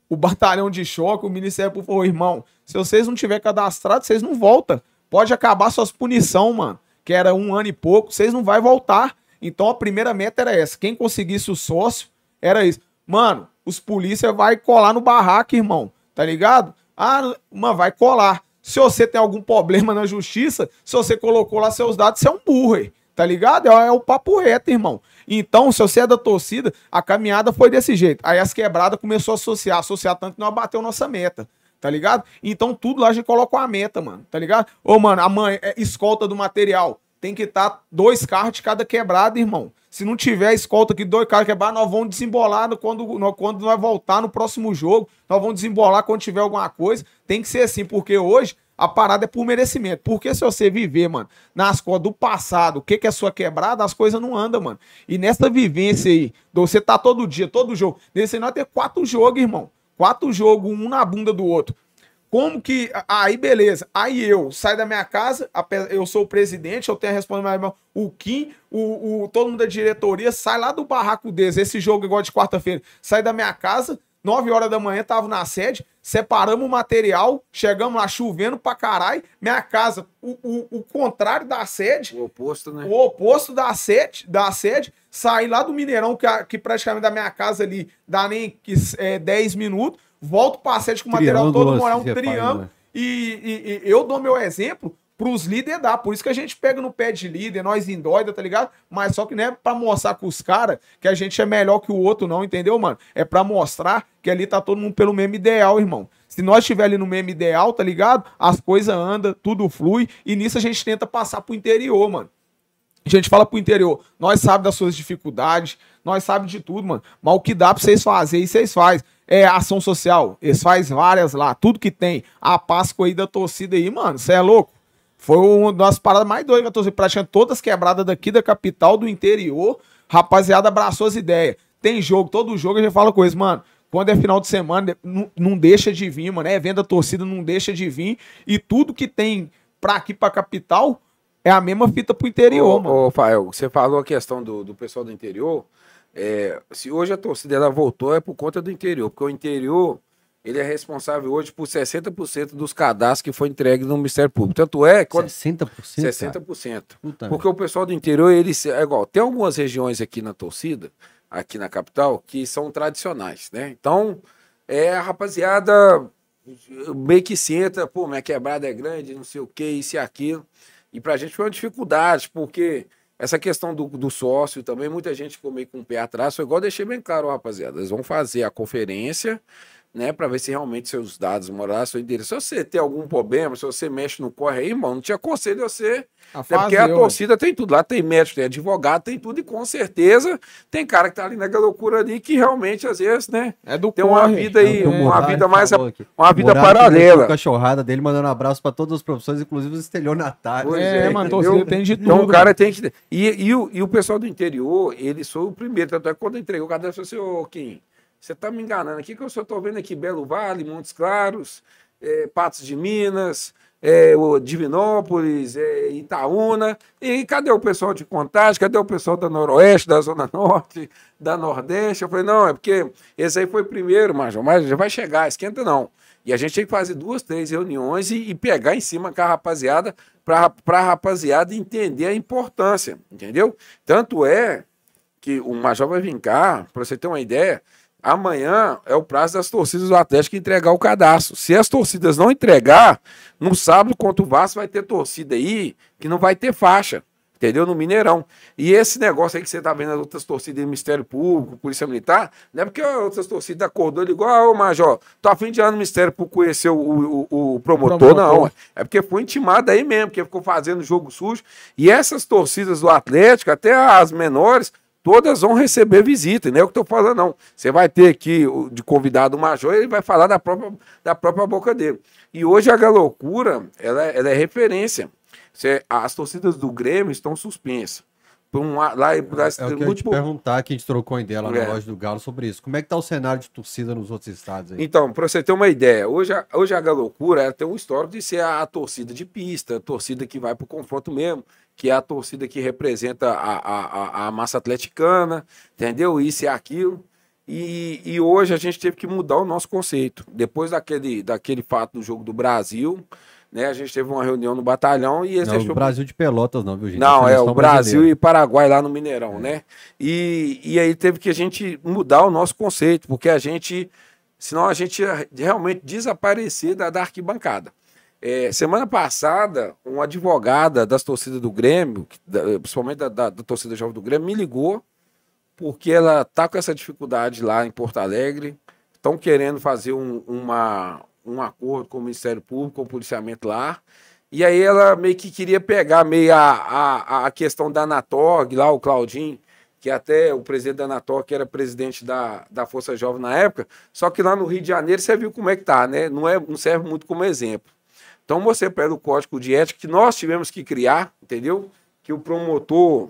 Speaker 2: O batalhão de choque, o Ministério Público falou, irmão, se vocês não tiver cadastrado, vocês não voltam. Pode acabar suas punição, mano, que era um ano e pouco, vocês não vai voltar. Então a primeira meta era essa, quem conseguisse o sócio, era isso. Mano, os polícia vai colar no barraco, irmão, tá ligado? Ah, mano, vai colar. Se você tem algum problema na justiça, se você colocou lá seus dados, você é um burro, aí, tá ligado? É, é o papo reto, irmão. Então, se você é da torcida, a caminhada foi desse jeito. Aí as quebradas começou a associar, associar tanto que não abateu nossa meta. Tá ligado? Então tudo lá a gente coloca uma meta, mano. Tá ligado? Ô, mano, a mãe é escolta do material. Tem que estar dois carros de cada quebrada, irmão. Se não tiver escolta aqui, dois carros quebrados, nós vamos desembolar quando, no- quando nós voltar no próximo jogo. Nós vamos desembolar quando tiver alguma coisa. Tem que ser assim, porque hoje a parada é por merecimento. Porque se você viver, mano, nas costas do passado, o que, que é sua quebrada, as coisas não andam, mano. E nessa vivência aí, você tá todo dia, todo jogo. Nesse aí nós ter quatro jogos, irmão. Quatro jogos, um na bunda do outro. Como que. Aí, beleza. Aí eu saio da minha casa, eu sou o presidente, eu tenho a responsabilidade. O Kim, o, o, todo mundo da diretoria sai lá do barraco deles. Esse jogo igual de quarta-feira. Sai da minha casa, 9 horas da manhã, tava na sede, separamos o material, chegamos lá chovendo pra caralho. Minha casa, o, o, o contrário da sede,
Speaker 3: O oposto, né?
Speaker 2: o oposto da sede, da sede, sair lá do Mineirão, que, que praticamente da minha casa ali dá nem é, 10 minutos, volto pra sede com o material todo, morar um triângulo,
Speaker 1: né?
Speaker 2: e, e- e eu dou meu exemplo pros líderes dar, por isso que a gente pega no pé de líder, nós endoida, tá ligado? Mas só que não é pra mostrar com os caras que a gente é melhor que o outro não, entendeu, mano? É pra mostrar que ali tá todo mundo pelo mesmo ideal, irmão. Se nós estiver ali no mesmo ideal, tá ligado? As coisas andam, tudo flui, e nisso a gente tenta passar pro interior, mano. A gente fala pro interior, nós sabe das suas dificuldades, nós sabe de tudo, mano. Mas o que dá pra vocês fazerem, vocês fazem. É, ação social. Eles fazem várias lá, tudo que tem. A Páscoa aí da torcida aí, mano, você é louco? Foi uma das paradas mais doidas que a torcida praticamente todas quebradas daqui da capital, do interior. Rapaziada abraçou as ideias. Tem jogo, todo jogo a gente fala com eles, mano. Quando é final de semana, não, não deixa de vir, mano. É venda torcida, não deixa de vir. E tudo que tem pra aqui, pra capital, é a mesma fita pro interior,
Speaker 3: ô,
Speaker 2: mano.
Speaker 3: Ô, Fael, você falou a questão do, do pessoal do interior. É, se hoje a torcida ela voltou, é por conta do interior, porque o interior ele é responsável hoje por 60% dos cadastros que foi entregue no Ministério Público. Tanto é que.
Speaker 1: 60%?
Speaker 3: 60%.
Speaker 1: Puta
Speaker 3: Porque o pessoal do interior, ele se- é igual. Tem algumas regiões aqui na torcida, aqui na capital, que são tradicionais, né? Então, é a rapaziada meio que senta, pô, minha quebrada é grande, não sei o que, isso e aquilo. E pra gente foi uma dificuldade, porque essa questão do, do sócio também, muita gente ficou meio com o pé atrás. Foi igual deixei bem claro, rapaziada. Eles vão fazer a conferência, né, para ver se realmente seus dados morais, seu endereço. Se você tem algum problema, se você mexe no corre aí, irmão, não te aconselho você.
Speaker 2: A
Speaker 3: Até porque a torcida tem tudo. Lá tem médico, tem advogado, tem tudo, e com certeza tem cara que tá ali naquela loucura ali que realmente, às vezes, né,
Speaker 2: É do
Speaker 3: tem uma
Speaker 2: corre.
Speaker 3: vida aí,
Speaker 1: É
Speaker 3: uma vida mais.
Speaker 1: aqui.
Speaker 3: Uma vida paralela.
Speaker 1: cachorrada dele, mandando um abraço pra todas as profissões, inclusive os estelionatários.
Speaker 3: Pois
Speaker 2: É,
Speaker 3: é,
Speaker 2: mano, torcida tem de tudo.
Speaker 3: Então o cara tem que. E, e, o, e o pessoal do interior, eles são o primeiro. Tanto é que quando eu entreguei o cadastro, eu falei assim, ô Kim, você tá me enganando aqui, que eu só tô vendo aqui Belo Vale, Montes Claros, é, Patos de Minas, é, o Divinópolis, é, Itaúna. E cadê o pessoal de Contagem? Cadê o pessoal da Noroeste, da Zona Norte, da Nordeste? Eu falei, não, é porque esse aí foi primeiro, Major, mas já vai chegar, esquenta não. E a gente tem que fazer duas, três reuniões e, e pegar em cima com a rapaziada, para a rapaziada entender a importância, entendeu? Tanto é que o Major vai vir cá, para você ter uma ideia, amanhã é o prazo das torcidas do Atlético entregar o cadastro. Se as torcidas não entregar, no sábado contra o Vasco vai ter torcida aí que não vai ter faixa. Entendeu? No Mineirão. E esse negócio aí que você tá vendo as outras torcidas do Ministério Público, Polícia Militar, não é porque as outras torcidas acordou e igual, ô Major, tô a fim de ano no Ministério Público conhecer o, o, o- o promotor,
Speaker 2: promotor.
Speaker 3: não. É porque foi intimado aí mesmo, porque ficou fazendo jogo sujo. E essas torcidas do Atlético, até as menores, todas vão receber visita, não é o que eu tô falando, não. Você vai ter aqui de convidado o Major, ele vai falar da própria, da própria boca dele. E hoje a Galocura, ela, ela é referência. Você- as torcidas do Grêmio estão suspensas. Por um, lá, lá,
Speaker 1: É o que eu te perguntar, que a gente trocou em ideia lá
Speaker 3: É.
Speaker 1: na loja do Galo sobre isso. Como é que tá o cenário de torcida nos outros estados aí?
Speaker 3: Então, para você ter uma ideia, hoje a, hoje a Galocura ela tem um histórico de ser a, a torcida de pista, a torcida que vai para o confronto mesmo, que é a torcida que representa a, a, a- massa atleticana, entendeu? Isso e aquilo. E, e hoje a gente teve que mudar o nosso conceito. Depois daquele, daquele fato do jogo do Brasil, né, a gente teve uma reunião no batalhão e eles
Speaker 1: Não,
Speaker 3: deixou
Speaker 1: o Brasil de Pelotas não, viu, gente?
Speaker 3: não, é o Brasil
Speaker 1: brasileira.
Speaker 3: e Paraguai lá no Mineirão, né? E, e aí teve que a gente mudar o nosso conceito, porque a gente, senão a gente ia realmente desaparecer da, da arquibancada. É, semana passada, uma advogada das torcidas do Grêmio, da- principalmente da, da- da torcida jovem do Grêmio, me ligou porque ela tá com essa dificuldade lá em Porto Alegre, estão querendo fazer um, uma, um acordo com o Ministério Público, com o policiamento lá, e aí ela meio que queria pegar meio a, a, a questão da Anatorg, lá o Claudinho, que até o presidente da Anatorg que era presidente da, da Força Jovem na época, só que lá no Rio de Janeiro você viu como é que tá, né? Não, é, não serve muito como exemplo. Então você pega o código de ética que nós tivemos que criar, entendeu? Que o promotor,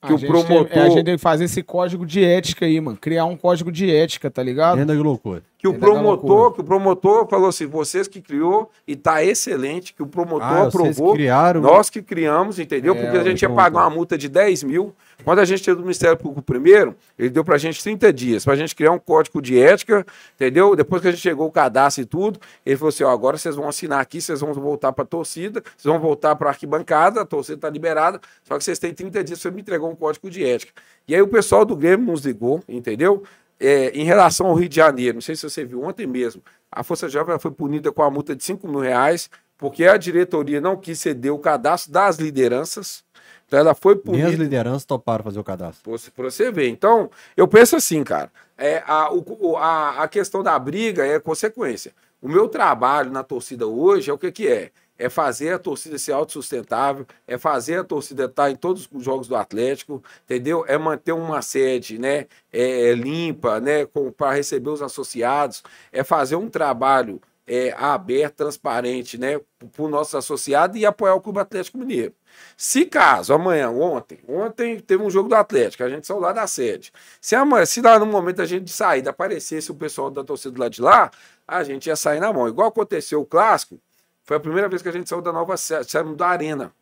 Speaker 3: que
Speaker 2: a
Speaker 3: o promotor-
Speaker 2: Tem, é, a gente tem que fazer esse código de ética aí, mano. Criar um código de ética, tá ligado?
Speaker 1: Renda que loucura.
Speaker 3: Que o promotor, que o promotor falou assim, vocês que criou e tá excelente, que o promotor
Speaker 1: Ah, vocês
Speaker 3: aprovou.
Speaker 1: criaram.
Speaker 3: Nós que criamos, entendeu?
Speaker 2: É,
Speaker 3: Porque a gente ia pagar uma multa de 10 mil. Quando a gente teve do Ministério Público primeiro, ele deu pra gente 30 dias, pra gente criar um código de ética, entendeu? Depois que a gente chegou o cadastro e tudo, ele falou assim: ó, agora vocês vão assinar aqui, vocês vão voltar pra torcida, vocês vão voltar pra arquibancada, a torcida tá liberada, só que vocês têm 30 dias, você me entregou um código de ética. E aí o pessoal do Grêmio nos ligou, entendeu? É, em relação ao Rio de Janeiro, não sei se você viu ontem mesmo, a Força Jovem foi punida com a multa de 5 mil reais, porque a diretoria não quis ceder o cadastro das lideranças. Então ela foi
Speaker 1: Nem as
Speaker 3: punida.
Speaker 1: lideranças toparam fazer o cadastro.
Speaker 3: Pra você- ver. Então, eu penso assim, cara. É, a, o- a, a questão da briga é consequência. O meu trabalho na torcida hoje é o que, que é? É fazer a torcida ser autossustentável, é fazer a torcida estar em todos os jogos do Atlético, entendeu? É manter uma sede, né, é, limpa, né, para receber os associados, é fazer um trabalho é, aberto, transparente, né, para os nossos associados e apoiar o Clube Atlético Mineiro. Se caso amanhã, ontem, ontem teve um jogo do Atlético, a gente saiu lá da sede. Se amanhã, se lá no momento a gente de saída aparecesse o pessoal da torcida lado de lá, a gente ia sair na mão. Igual aconteceu o clássico, foi a primeira vez que a gente saiu da nova sede, saímos da arena.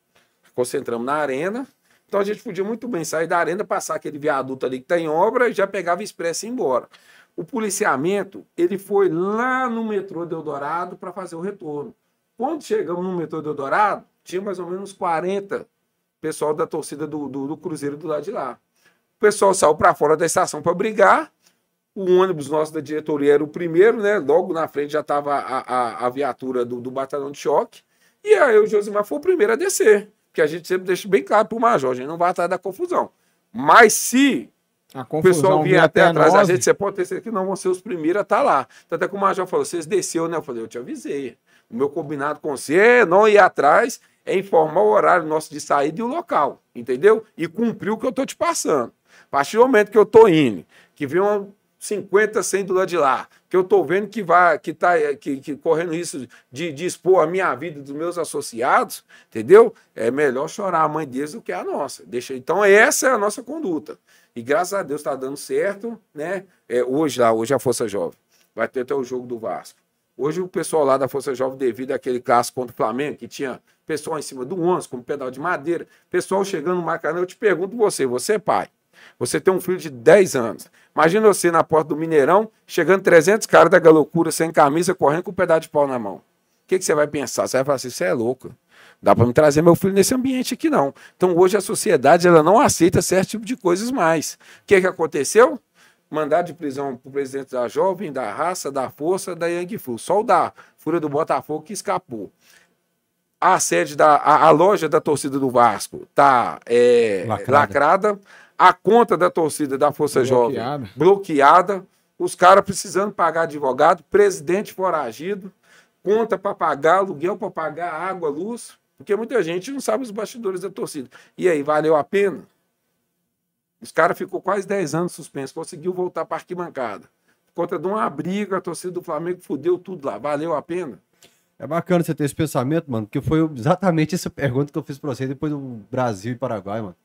Speaker 3: Concentramos na arena. Então a gente podia muito bem sair da arena, passar aquele viaduto ali que está em obra e já pegava expresso e ir embora. O policiamento, ele foi lá no metrô de Eldorado para fazer o retorno. Quando chegamos no metrô de Eldorado, tinha mais ou menos 40 pessoal da torcida do, do, do Cruzeiro do lado de lá. O pessoal saiu para fora da estação para brigar. O ônibus nosso da diretoria era o primeiro, né? Logo na frente já estava a, a, a, viatura do, do batalhão de choque. E aí o Josimar foi o primeiro a descer. Que a gente sempre deixa bem claro para o Major, a gente não vai atrás da confusão. Mas se o pessoal vier até, até atrás da gente, você pode ter certeza que não vão ser os primeiros a estar tá lá. Tanto é que o Major falou: vocês desceu, né? Eu falei, eu te avisei. O meu combinado com você é não ir atrás é informar o horário nosso de saída e o local, entendeu? E cumprir o que eu estou te passando. A partir do momento que eu estou indo, que vem uma 50, 100 do lado de lá, que eu estou vendo que vai, que está que, que correndo isso de, de, expor a minha vida dos meus associados, entendeu? É melhor chorar a mãe deles do que a nossa. Deixa, então, essa é a nossa conduta. E graças a Deus está dando certo, né? É, hoje lá, hoje a Força Jovem. Vai ter até o jogo do Vasco. Hoje o pessoal lá da Força Jovem, devido àquele caso contra o Flamengo, que tinha pessoal em cima do ônibus, com pedal de madeira, pessoal chegando no Maracanã, eu te pergunto você, você é pai, você tem um filho de 10 anos, imagina você na porta do Mineirão, chegando 300 caras da galocura, sem camisa, correndo com um pedaço de pau na mão. O que, que você vai pensar? Você vai falar assim, você é louco. Dá para me trazer meu filho nesse ambiente aqui, não. Então, hoje a sociedade ela não aceita certo tipo de coisas mais. O que, que aconteceu? Mandado de prisão para o presidente da Jovem, da Raça, da Força, da Yang Fu. Só o da Fúria do Botafogo que escapou. A sede da a, a loja da torcida do Vasco está é, lacrada. lacrada. A conta da torcida da Força bloqueada. Jovem bloqueada. Os caras precisando pagar advogado, presidente foragido, conta para pagar, aluguel para pagar, água, luz. Porque muita gente não sabe os bastidores da torcida. E aí, valeu a pena? Os caras ficou quase 10 anos suspenso, conseguiu voltar para arquibancada. Por conta de uma briga, a torcida do Flamengo fudeu tudo lá. Valeu a pena?
Speaker 1: É bacana você ter esse pensamento, mano, porque foi exatamente essa pergunta que eu fiz pra você depois do Brasil e Paraguai, mano.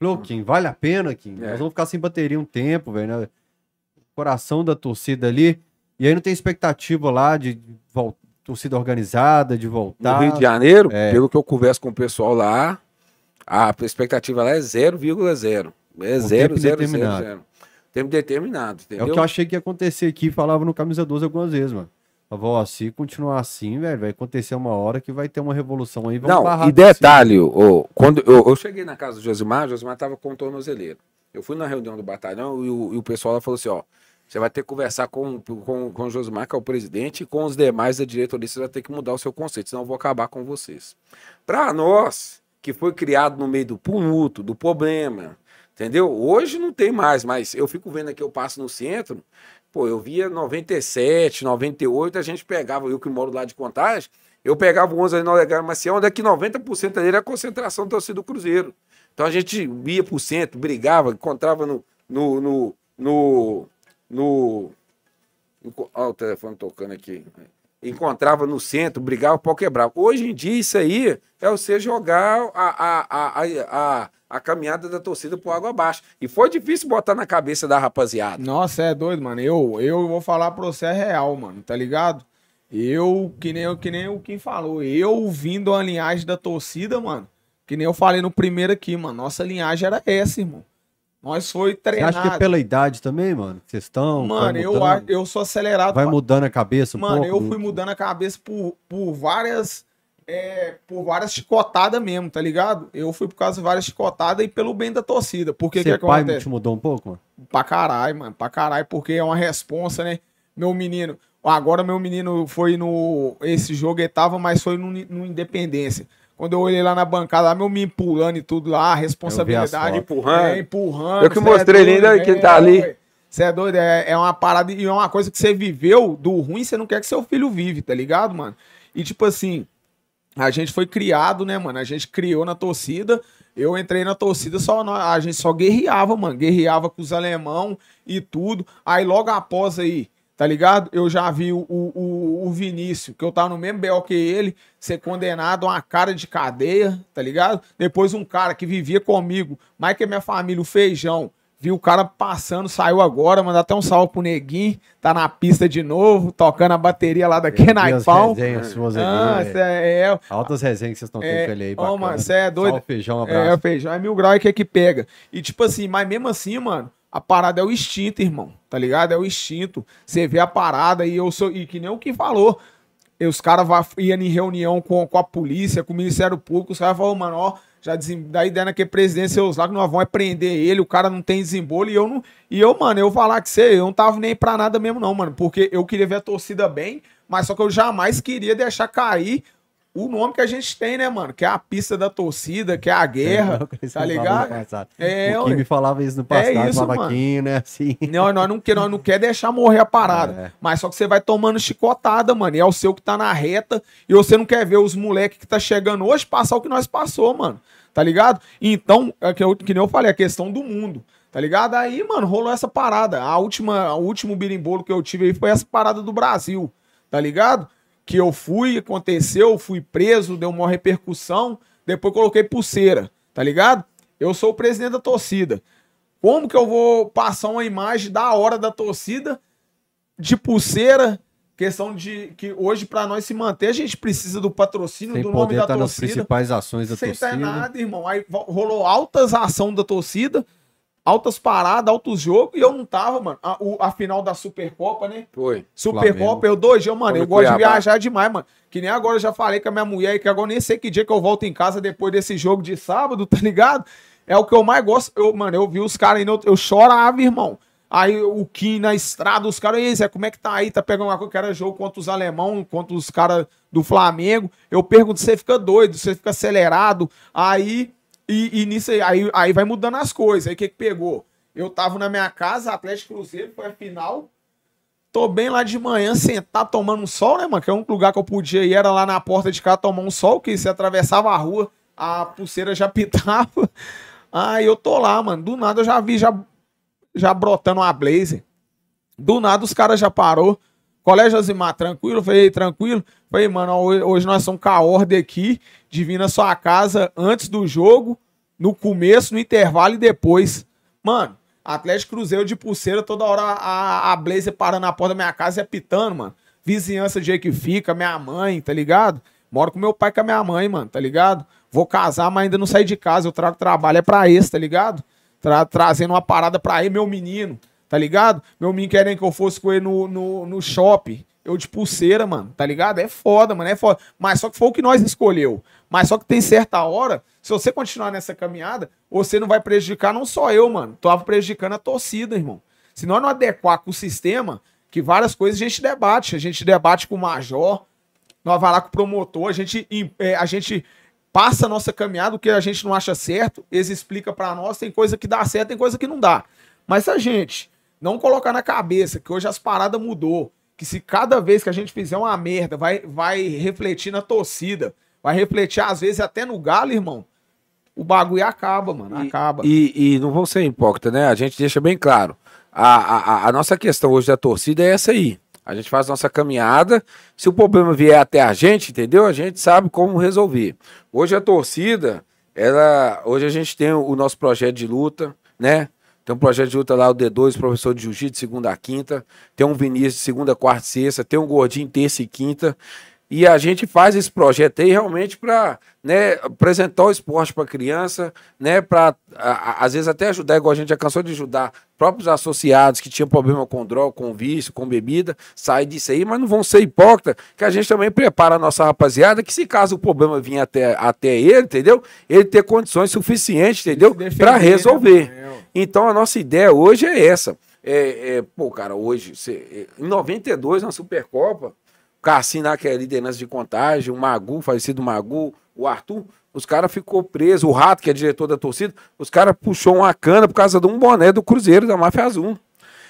Speaker 1: Falou. Kim, vale a pena, Kim? É. Nós vamos ficar sem bateria um tempo, velho, né? Coração da torcida ali. E aí não tem expectativa lá de, torcida organizada, de voltar.
Speaker 3: No Rio de Janeiro, é. pelo que eu converso com o pessoal lá, a expectativa lá é 0,0. É um zero, tempo zero, determinado. Zero, zero. Tempo determinado, entendeu?
Speaker 1: É o que eu achei que ia acontecer aqui, falava no Camisa 12 algumas vezes, mano. Falava, se continuar assim, velho, vai acontecer uma hora que vai ter uma revolução aí.
Speaker 3: Não, e detalhe, oh, quando eu, eu, cheguei na casa do Josimar, o Josimar tava com o tornozeleiro. Eu fui na reunião do batalhão e o, e o pessoal lá falou assim, ó, você vai ter que conversar com, com, com o Josimar, que é o presidente, e com os demais da diretoria, você vai ter que mudar o seu conceito, senão eu vou acabar com vocês. Para nós, que foi criado no meio do tumulto, do problema, Entendeu? Hoje não tem mais, mas eu fico vendo aqui, eu passo no centro, pô, eu via 97, 98, a gente pegava, eu que moro lá de Contagem, eu pegava o 11 ali no Olegário Maciel, onde é que 90% dele era concentração do torcida do Cruzeiro. Então a gente ia pro centro, brigava, encontrava no. no, no, no, no o telefone tocando aqui. Encontrava no centro, brigava, o pau quebrava. Hoje em dia, isso aí é você jogar a, a, a, a a caminhada da torcida por água abaixo. E foi difícil botar na cabeça da rapaziada.
Speaker 2: Nossa, é doido, mano. Eu, eu vou falar pra você é real, mano, tá ligado? Eu, que nem, que nem o Kim falou, eu vindo a linhagem da torcida, mano, que nem eu falei no primeiro aqui, mano, nossa linhagem era essa, irmão. Nós foi treinado. Você acha que
Speaker 1: é pela idade também, mano? Vocês estão.
Speaker 2: Mano, eu, eu sou acelerado.
Speaker 1: Vai mudando a cabeça um
Speaker 2: mano,
Speaker 1: pouco?
Speaker 2: Mano, eu fui mudando a cabeça por, por várias é, por várias chicotadas mesmo, tá ligado? Eu fui por causa de várias chicotadas e pelo bem da torcida. Porque
Speaker 1: Ser que pai acontece? te mudou um pouco, mano?
Speaker 2: Pra caralho, mano. Pra caralho, porque é uma responsa, né? Meu menino. Agora meu menino foi no. Esse jogo ele tava, mas foi no, no Independência. Quando eu olhei lá na bancada, lá, meu menino pulando e tudo lá, a responsabilidade.
Speaker 3: Empurrando.
Speaker 2: É, empurrando.
Speaker 3: Eu que mostrei é ainda que ele tá ali.
Speaker 2: Você é doido? É, é uma parada e é uma coisa que você viveu do ruim, você não quer que seu filho vive, tá ligado, mano? E tipo assim, a gente foi criado, né, mano? A gente criou na torcida. Eu entrei na torcida, só a gente só guerreava, mano. Guerreava com os alemão e tudo. Aí logo após aí, tá ligado? Eu já vi o, o, o Vinícius, que eu tava no mesmo BO que ele, ser condenado a uma cara de cadeia, tá ligado? Depois um cara que vivia comigo, mais que a minha família, o Feijão, Viu o cara passando, saiu agora, mandar até um salve pro Neguinho. Tá na pista de novo, tocando a bateria lá da Kenaipal.
Speaker 1: Ah, é, é, Altas resenhas que vocês estão tendo é, com ele aí.
Speaker 2: Ó, mano, você é doido. Salve,
Speaker 1: feijão, um abraço.
Speaker 2: É, feijão é mil graus que é que pega. E tipo assim, mas mesmo assim, mano, a parada é o instinto, irmão. Tá ligado? É o instinto. Você vê a parada e eu sou. E que nem o que falou. E os caras iam em reunião com, com a polícia, com o Ministério Público, os caras falaram, mano, ó já desem... daí dando aqui presidência os lá que nós vamos é prender ele, o cara não tem desembolo e eu não. E eu, mano, eu falar que você, eu não tava nem pra nada mesmo, não, mano. Porque eu queria ver a torcida bem, mas só que eu jamais queria deixar cair o nome que a gente tem, né, mano? Que é a pista da torcida, que é a guerra, é, tá ligado?
Speaker 1: É, o que me falava isso no passado, é isso, falava aqui, né, assim.
Speaker 2: Não, nós não, quer, nós não quer deixar morrer a parada, é. mas só que você vai tomando chicotada, mano, e é o seu que tá na reta, e você não quer ver os moleques que tá chegando hoje passar o que nós passou, mano, tá ligado? Então, é que, eu, que nem eu falei, a questão do mundo, tá ligado? Aí, mano, rolou essa parada, a última, o último birimbolo que eu tive aí foi essa parada do Brasil, tá ligado? Que eu fui, aconteceu, fui preso, deu uma repercussão, depois coloquei pulseira, tá ligado? Eu sou o presidente da torcida. Como que eu vou passar uma imagem da hora da torcida de pulseira? Questão de que hoje, para nós se manter, a gente precisa do patrocínio
Speaker 1: Sem
Speaker 2: do nome da
Speaker 1: tá
Speaker 2: torcida.
Speaker 1: nas principais ações da
Speaker 2: sem
Speaker 1: torcida.
Speaker 2: Sem nada, irmão. Aí rolou altas ações da torcida altas paradas, altos jogos, e eu não tava, mano. A, o, a final da Supercopa, né?
Speaker 3: Foi.
Speaker 2: Supercopa, eu dois dias, mano. Foi eu gosto de viajar demais, mano. Que nem agora eu já falei com a minha mulher, que agora nem sei que dia que eu volto em casa depois desse jogo de sábado, tá ligado? É o que eu mais gosto. Eu, mano, eu vi os caras indo, eu chorava, irmão. Aí o Kim na estrada, os caras, aí, Zé, como é que tá aí? Tá pegando uma coisa que era jogo contra os alemão, contra os caras do Flamengo. Eu pergunto, você fica doido, você fica acelerado. Aí e, e nisso aí, aí, aí, vai mudando as coisas. Aí o que, que pegou? Eu tava na minha casa, Atlético Cruzeiro, foi a final. Tô bem lá de manhã, sentado, tomando um sol, né, mano? Que é um lugar que eu podia ir, era lá na porta de casa tomar um sol, que se atravessava a rua, a pulseira já pitava. Aí eu tô lá, mano. Do nada eu já vi, já, já brotando uma blazer. Do nada os caras já parou. Colégio Azimar, tranquilo? Falei, tranquilo? Falei, mano, hoje nós somos com a ordem aqui de vir na sua casa antes do jogo, no começo, no intervalo e depois. Mano, Atlético Cruzeiro de pulseira, toda hora a, a Blazer parando na porta da minha casa e apitando, mano. Vizinhança de jeito que fica, minha mãe, tá ligado? Moro com meu pai e com a minha mãe, mano, tá ligado? Vou casar, mas ainda não saí de casa. Eu trago trabalho, é pra esse, tá ligado? Tra trazendo uma parada pra ele, meu menino, tá ligado? Meu menino querendo que eu fosse com ele no, no, no shopping. Eu de pulseira, mano, tá ligado? É foda, mano, é foda. Mas só que foi o que nós escolheu. Mas só que tem certa hora, se você continuar nessa caminhada, você não vai prejudicar não só eu, mano. Tu tava prejudicando a torcida, irmão. Se nós não adequar com o sistema, que várias coisas a gente debate. A gente debate com o major, nós vai lá com o promotor, a gente, é, a gente passa a nossa caminhada, o que a gente não acha certo, eles explicam para nós, tem coisa que dá certo, tem coisa que não dá. Mas a gente não colocar na cabeça que hoje as paradas mudou, que se cada vez que a gente fizer uma merda, vai, vai refletir na torcida, vai refletir às vezes até no galo, irmão, o bagulho acaba, mano,
Speaker 3: e,
Speaker 2: acaba.
Speaker 3: E, e não vão ser hipócritas, né? A gente deixa bem claro. A, a, a nossa questão hoje da torcida é essa aí. A gente faz nossa caminhada. Se o problema vier até a gente, entendeu? A gente sabe como resolver. Hoje a torcida, ela, hoje a gente tem o nosso projeto de luta, né? Tem um projeto de luta lá, o D2, professor de jiu-jitsu, segunda a quinta. Tem um Vinícius, segunda, quarta e sexta. Tem um Gordinho, terça e quinta. E a gente faz esse projeto aí realmente para né, apresentar o esporte para a criança, né, para às vezes até ajudar, igual a gente já cansou de ajudar próprios associados que tinham problema com droga, com vício, com bebida, sair disso aí, mas não vão ser hipócritas, que a gente também prepara a nossa rapaziada, que se caso o problema vir até, até ele, entendeu? Ele ter condições suficientes, entendeu? Para né, resolver. Então a nossa ideia hoje é essa. É, é, pô, cara, hoje, cê, em 92, na Supercopa, Cassim lá, que é liderança de contágio, o Magu, falecido Magu, o Arthur, os caras ficou preso, o Rato, que é diretor da torcida, os caras puxou uma cana por causa de um boné do Cruzeiro, da Máfia Azul.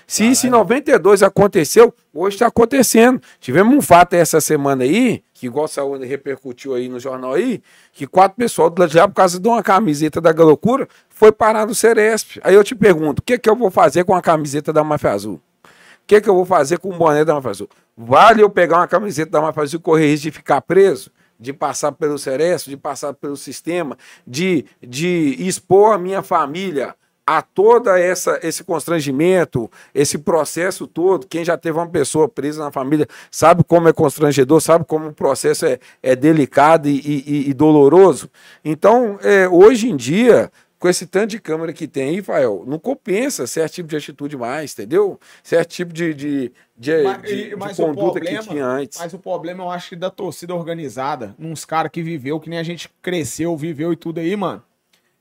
Speaker 3: Se isso em 92 aconteceu, hoje está acontecendo. Tivemos um fato essa semana aí, que igual saúde repercutiu aí no jornal aí, que quatro pessoas do lá, por causa de uma camiseta da Galocura, foi parar no Ceresp. Aí eu te pergunto, o que, que eu vou fazer com a camiseta da Máfia Azul? Que, que eu vou fazer com o boné da Máfia Azul? Vale eu pegar uma camiseta da Máfia Azul e correr risco de ficar preso? De passar pelo Ceresp, de passar pelo sistema, de, de expor a minha família a toda essa esse constrangimento, esse processo todo, quem já teve uma pessoa presa na família sabe como é constrangedor, sabe como o processo é, é delicado e, e, e doloroso. Então, é, hoje em dia, com esse tanto de câmera que tem aí, Fael, não compensa certo tipo de atitude mais, entendeu? Certo tipo de, de, de,
Speaker 2: Mas,
Speaker 3: de,
Speaker 2: mas
Speaker 3: de
Speaker 2: o
Speaker 3: conduta
Speaker 2: problema-
Speaker 3: que tinha antes.
Speaker 2: Mas o problema, eu acho que da torcida organizada, uns caras que viveu, que nem a gente cresceu, viveu e tudo aí, mano,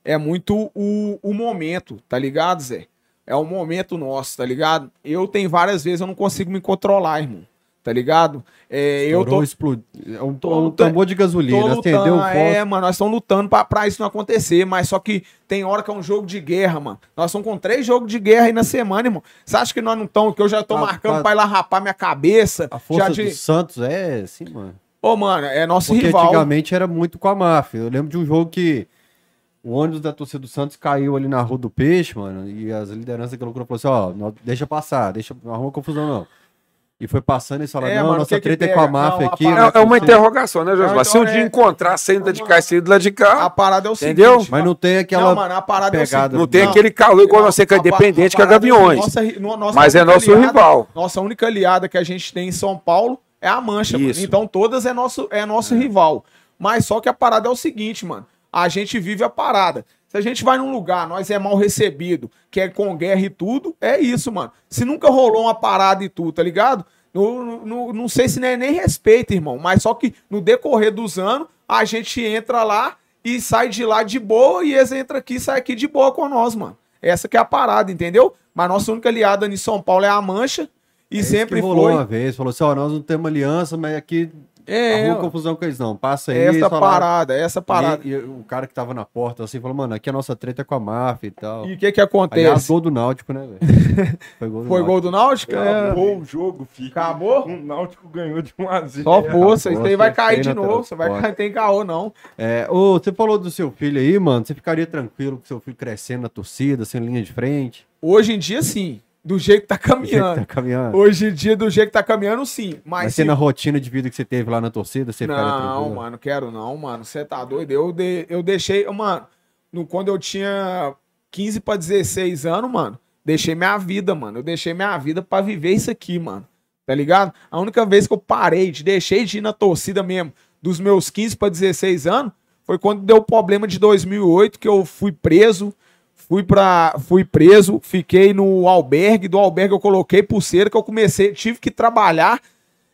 Speaker 2: é muito o, o momento, tá ligado, Zé? É o momento nosso, tá ligado? Eu tenho várias vezes, eu não consigo me controlar, irmão. Tá ligado? É, eu tô,
Speaker 1: Estourou, explodiu. É um,
Speaker 2: tô
Speaker 1: um
Speaker 2: lutando-
Speaker 1: tambor de gasolina. Acendeu
Speaker 2: lutando.
Speaker 1: o
Speaker 2: É, mano, nós estamos lutando pra, pra isso não acontecer, mas só que tem hora que é um jogo de guerra, mano. Nós estamos com três jogos de guerra aí na semana, irmão. Você acha que nós não estamos, que eu já tô
Speaker 1: Ah,
Speaker 2: marcando
Speaker 1: pá.
Speaker 2: pra ir lá rapar minha cabeça?
Speaker 1: A força
Speaker 2: de...
Speaker 1: do Santos é assim, mano.
Speaker 2: Ô, mano, é nosso
Speaker 1: Porque
Speaker 2: rival.
Speaker 1: antigamente era muito com a máfia. Eu lembro de um jogo que o ônibus da torcida do Santos caiu ali na Rua do Peixe, mano, e as lideranças da loucura falou assim, ó, não- deixa passar, deixa, não arruma confusão não. E foi passando e falaram,
Speaker 2: É,
Speaker 1: não,
Speaker 2: mano,
Speaker 1: nossa treta é com a máfia
Speaker 2: Não, a
Speaker 1: aqui.
Speaker 2: parada-
Speaker 1: né,
Speaker 3: É, é uma
Speaker 1: você-
Speaker 3: interrogação, né, José?
Speaker 2: Não,
Speaker 3: Se um
Speaker 2: então
Speaker 3: dia
Speaker 2: é-
Speaker 3: encontrar saindo de cá e saindo lá de cá,
Speaker 2: A parada é o
Speaker 3: Entendeu?
Speaker 2: seguinte.
Speaker 1: Mas não tem aquela
Speaker 2: Não, mano, a parada é o
Speaker 1: pegada.
Speaker 2: seguinte.
Speaker 3: não tem
Speaker 2: Não.
Speaker 3: aquele calor igual
Speaker 2: Não,
Speaker 3: você que é
Speaker 2: a pa-
Speaker 3: independente
Speaker 2: a
Speaker 3: que é Gaviões.
Speaker 2: nossa nossa
Speaker 3: Mas é nosso rival.
Speaker 2: Nossa única aliada que a gente tem em São Paulo é a Mancha, mano.
Speaker 3: Isso.
Speaker 2: Então todas é nosso, é nosso rival. Mas só que a parada é o seguinte, mano. A gente vive a parada. Se a gente vai num lugar, nós é mal recebido, que é com guerra e tudo, é isso, mano. Se nunca rolou uma parada e tudo, tá ligado? No, no- não sei se é nem respeito, irmão. Mas só que no decorrer dos anos, a gente entra lá e sai de lá de boa e eles entram aqui e saem aqui de boa com nós, mano. Essa que é a parada, entendeu? Mas nossa única aliada em São Paulo é a Mancha. E
Speaker 1: É
Speaker 2: sempre
Speaker 1: que rolou
Speaker 2: foi.
Speaker 1: uma vez, falou assim, ó, nós não temos aliança, mas aqui
Speaker 2: É,
Speaker 1: arruma confusão com eles não, passa aí.
Speaker 2: essa
Speaker 1: eles falaram-
Speaker 2: parada, essa parada.
Speaker 1: E, e o cara que tava na porta assim falou, mano, aqui a nossa treta é com a máfia e tal.
Speaker 2: E o que que
Speaker 1: Aliás,
Speaker 2: acontece?
Speaker 1: gol do Náutico, né, velho? Foi gol do
Speaker 2: Foi
Speaker 1: Náutico.
Speaker 2: gol do Náutico? É.
Speaker 4: Acabou o jogo, filho.
Speaker 2: Acabou?
Speaker 4: O Náutico ganhou de 1 a 0.
Speaker 2: Só força, isso aí vai cair de novo. Você vai cair, tem caô, não.
Speaker 1: É, ô, você falou do seu filho aí, mano. Você ficaria tranquilo com seu filho crescendo na torcida, sem linha de frente?
Speaker 2: Hoje em dia, sim. Do jeito que tá
Speaker 1: Do jeito que
Speaker 2: caminhando.
Speaker 1: Tá caminhando.
Speaker 2: Hoje em dia, do jeito que tá caminhando, sim. Mas,
Speaker 1: Mas
Speaker 2: se
Speaker 1: na rotina de vida que você teve lá na torcida, você
Speaker 2: Não, mano, quero não, mano. Você tá doido? Eu, de- eu deixei, mano, no, quando eu tinha 15 pra 16 anos, mano, deixei minha vida, mano. Eu deixei minha vida pra viver isso aqui, mano. Tá ligado? A única vez que eu parei, de, deixei de ir na torcida mesmo, dos meus 15 pra 16 anos, foi quando deu o problema de 2008, que eu fui preso. Fui para fui preso, fiquei no albergue, do albergue eu coloquei pulseira que eu comecei, tive que trabalhar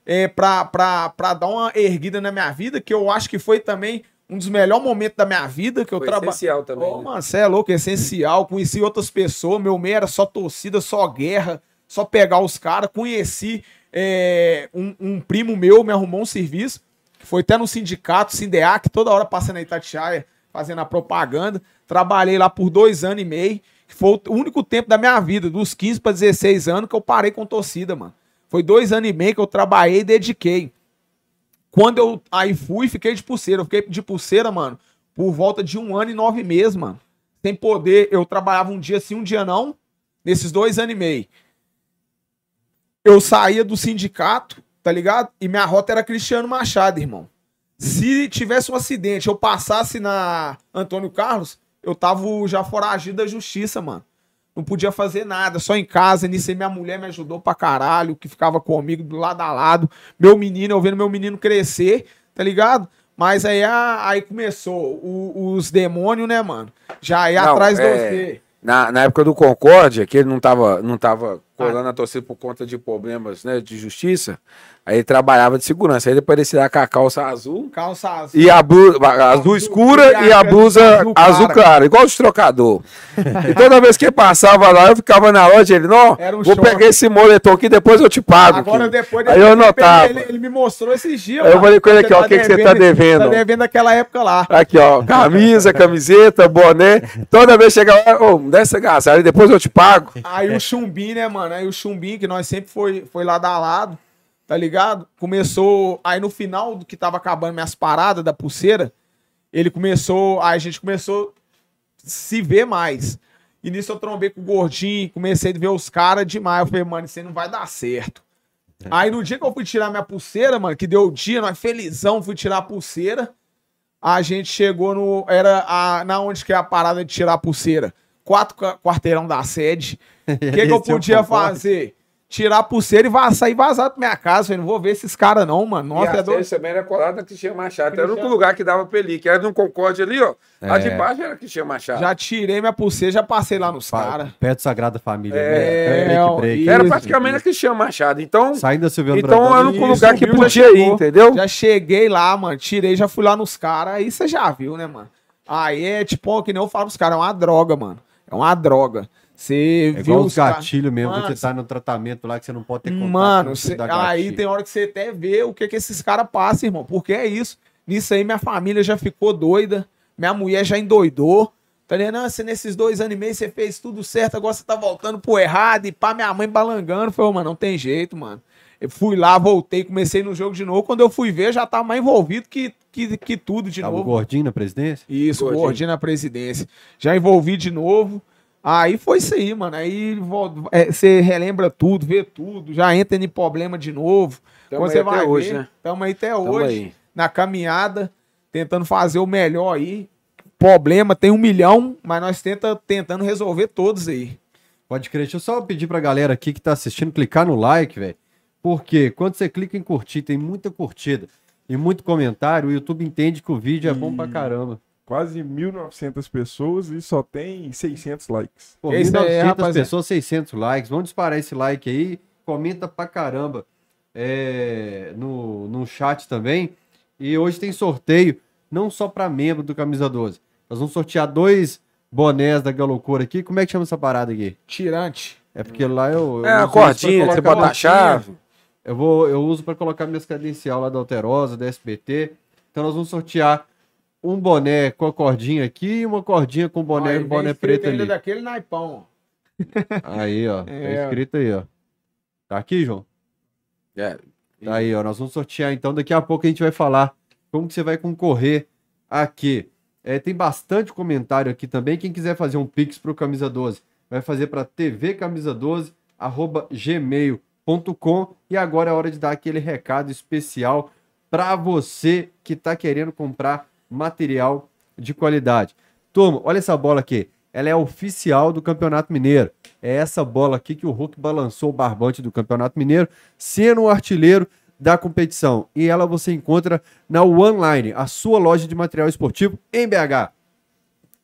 Speaker 2: é, pra, pra, pra dar uma erguida na minha vida, que eu acho que foi também um dos melhores momentos da minha vida, que eu
Speaker 3: Foi
Speaker 2: trabalhei.
Speaker 3: essencial também,
Speaker 2: Ô,
Speaker 3: né?
Speaker 2: mano, você é louco, é essencial. Conheci outras pessoas, meu meio era só torcida, só guerra, só pegar os caras. Conheci é, um, um primo meu, me arrumou um serviço, que foi até no sindicato, Sindeac, toda hora passando na Itatiaia, fazendo a propaganda. Trabalhei lá por dois anos e meio, que foi o único tempo da minha vida, dos 15 para 16 anos, que eu parei com torcida, mano. Foi dois anos e meio que eu trabalhei e dediquei. Quando eu aí fui, fiquei de pulseira. Eu fiquei de pulseira, mano, por volta de um ano e nove meses, mano. Sem poder, eu trabalhava um dia sim, um dia não. Nesses dois anos e meio. Eu saía do sindicato, tá ligado? E minha rota era Cristiano Machado, irmão. Se tivesse um acidente, eu passasse na Antônio Carlos, eu tava já foragido da justiça, mano. Não podia fazer nada, só em casa. Nisso aí minha mulher me ajudou pra caralho, que ficava comigo do lado a lado. Meu menino, eu vendo meu menino crescer, tá ligado? Mas aí, aí começou o- os demônios, né, mano? Já ia
Speaker 3: Não,
Speaker 2: atrás
Speaker 3: é,
Speaker 2: você.
Speaker 3: Na, na época do Concórdia, que ele não tava, não tava colando a torcida por conta de problemas né, de justiça, aí ele trabalhava de segurança. Aí depois ele dá com a calça azul
Speaker 2: Calça azul.
Speaker 3: e a blusa azul
Speaker 2: Azul
Speaker 3: escura
Speaker 2: e a
Speaker 3: blusa
Speaker 2: azul
Speaker 3: azul
Speaker 2: clara.
Speaker 3: igual os trocador. e toda vez que ele passava lá, eu ficava na loja, ele, não,
Speaker 2: um
Speaker 3: vou
Speaker 2: choque.
Speaker 3: pegar esse moletom aqui, depois eu te pago.
Speaker 2: Agora
Speaker 3: aqui."
Speaker 2: depois
Speaker 3: Aí eu anotava.
Speaker 2: Ele, ele me mostrou esses dias.
Speaker 3: Aí eu falei com ele aqui, ó,
Speaker 2: Você
Speaker 3: o que que você tá devendo?
Speaker 2: Tá devendo aquela época lá.
Speaker 3: Aqui, ó, camisa, camiseta, boné. Toda vez chega lá, ô, me dá essa gasolina, depois eu te pago.
Speaker 2: Aí o Chumbim, né, mano? Mano, aí o Chumbinho, que nós sempre foi, foi lado a lado, tá ligado? Começou, aí no final do que tava acabando minhas paradas da pulseira, ele começou, aí a gente começou a se ver mais. E nisso eu trombei com o gordinho, comecei a ver os caras demais. Eu falei, mano, isso aí não vai dar certo. Aí no dia que eu fui tirar minha pulseira, mano, que deu o dia, nós felizão, fui tirar a pulseira. A gente chegou no. Era a, na onde que é a parada de tirar a pulseira? Quatro qua- quarteirão da sede. O que, que eu
Speaker 1: é
Speaker 2: podia
Speaker 1: conforto.
Speaker 2: fazer? Tirar a pulseira e va- sair vazado pra minha casa. Falei, não vou ver esses caras, não, mano.
Speaker 3: E
Speaker 2: Nossa,
Speaker 3: a
Speaker 2: é doido.
Speaker 3: sede também era colada na Cristiano Machado. Era o único lugar que dava pra ele ir, que era no Concorde ali, ó. A de
Speaker 1: É.
Speaker 3: baixo era Cristiano Machado.
Speaker 2: Já tirei minha pulseira, já passei lá nos caras.
Speaker 1: Perto do Sagrada Família.
Speaker 2: É,
Speaker 1: né? break, break.
Speaker 3: Era praticamente a Cristiano Machado. Então,
Speaker 1: Saindo da Silviano
Speaker 3: então era o único lugar que podia ir, entendeu?
Speaker 2: Já cheguei lá, mano. Tirei, já fui lá nos caras. Aí você já viu, né, mano? Aí é tipo, que nem eu falo pros caras, é uma droga, mano. É uma droga. Você
Speaker 1: É
Speaker 2: viu
Speaker 1: igual os gatilhos mesmo,
Speaker 2: Mano,
Speaker 1: quando você tá no tratamento lá que você não pode ter contato
Speaker 2: Mano, cê-
Speaker 1: da
Speaker 2: aí tem hora que você até vê o que que esses caras passam, irmão. Porque é isso. Nisso aí minha família já ficou doida. Minha mulher já endoidou. Tá ligado? Não, você nesses dois anos e meio você fez tudo certo, agora você tá voltando pro errado. E pá, minha mãe balangando. Falei, mano, não tem jeito, mano. Eu fui lá, voltei, comecei no jogo de novo. Quando eu fui ver, já tava mais envolvido que, que, que tudo de
Speaker 1: Tava o
Speaker 2: novo.
Speaker 1: gordinho na presidência?
Speaker 2: Isso,
Speaker 3: Gordinho.
Speaker 2: gordinho na presidência. Já envolvi de novo. Aí foi isso aí, mano. Aí é, você relembra tudo, vê tudo, já entra em problema de novo.
Speaker 3: Tamo
Speaker 2: Quando
Speaker 3: aí
Speaker 2: você
Speaker 3: até
Speaker 2: vai
Speaker 3: hoje,
Speaker 2: ver,
Speaker 3: né?
Speaker 2: Tamo aí até
Speaker 3: Tamo
Speaker 2: hoje,
Speaker 3: aí.
Speaker 2: na caminhada, tentando fazer o melhor aí. Problema, tem um milhão, mas nós tenta, tentando resolver todos aí.
Speaker 1: Pode crer. Deixa eu só pedir pra galera aqui que tá assistindo clicar no like, velho. Porque quando você clica em curtir, tem muita curtida e muito comentário, o YouTube entende que o vídeo é bom pra caramba.
Speaker 4: Quase 1.900 pessoas e só tem 600 likes.
Speaker 1: Pô,
Speaker 2: É isso aí,
Speaker 1: 1.900
Speaker 2: rapaziada.
Speaker 1: pessoas, 600 likes. Vamos disparar esse like aí. Comenta pra caramba é, no, no chat também. E hoje tem sorteio, não só pra membro do Camisa 12. Nós vamos sortear dois bonés da Galocura aqui. Como é que chama essa parada aqui?
Speaker 2: Tirante.
Speaker 1: É porque lá eu. eu
Speaker 3: É, a cordinha, você
Speaker 1: colocar
Speaker 3: bota a chave.
Speaker 1: Eu, vou, eu uso para colocar minhas credencial lá da Alterosa, da SBT. Então nós vamos sortear um boné com a cordinha aqui e uma cordinha com boné
Speaker 2: vem
Speaker 1: um boné preto ali.
Speaker 2: daquele naipão,
Speaker 1: Aí, ó.
Speaker 2: É.
Speaker 1: Tá escrito aí, ó. Tá aqui, João?
Speaker 3: É,
Speaker 1: Tá aí, ó. Nós vamos sortear então. Daqui a pouco a gente vai falar como que você vai concorrer aqui. É, tem bastante comentário aqui também. Quem quiser fazer um pix pro Camisa 12, vai fazer para tvcamisa12 arroba gmail.com e agora é hora de dar aquele recado especial para você que tá querendo comprar material de qualidade. Turma, olha essa bola aqui. Ela é oficial do Campeonato Mineiro. É essa bola aqui que o Hulk balançou o barbante do Campeonato Mineiro, sendo o artilheiro da competição. E ela você encontra na OneLine, a sua loja de material esportivo em BH.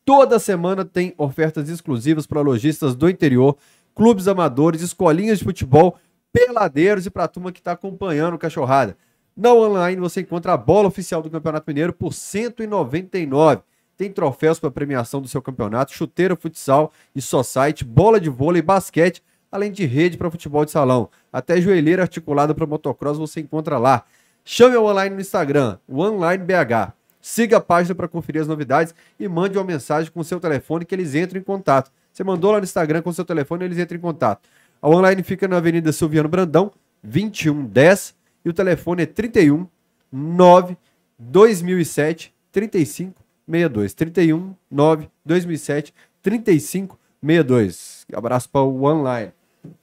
Speaker 1: Toda semana tem ofertas exclusivas para lojistas do interior, clubes amadores, escolinhas de futebol, peladeiros e para a turma que está acompanhando o Cachorrada. Na online você encontra a bola oficial do Campeonato Mineiro por R$ 199. Tem troféus para premiação do seu campeonato, chuteira, futsal e só site, bola de vôlei, basquete, além de rede para futebol de salão. Até joelheira articulada para motocross você encontra lá. Chame o online no Instagram, OneLineBH. Siga a página para conferir as novidades e mande uma mensagem com o seu telefone que eles entram em contato. Você mandou lá no Instagram com o seu telefone, eles entram em contato. A online fica na Avenida Silviano Brandão, 2110, e o telefone é 31 9 2007 35 62. 31 9 2007 35 62. Abraço para o online.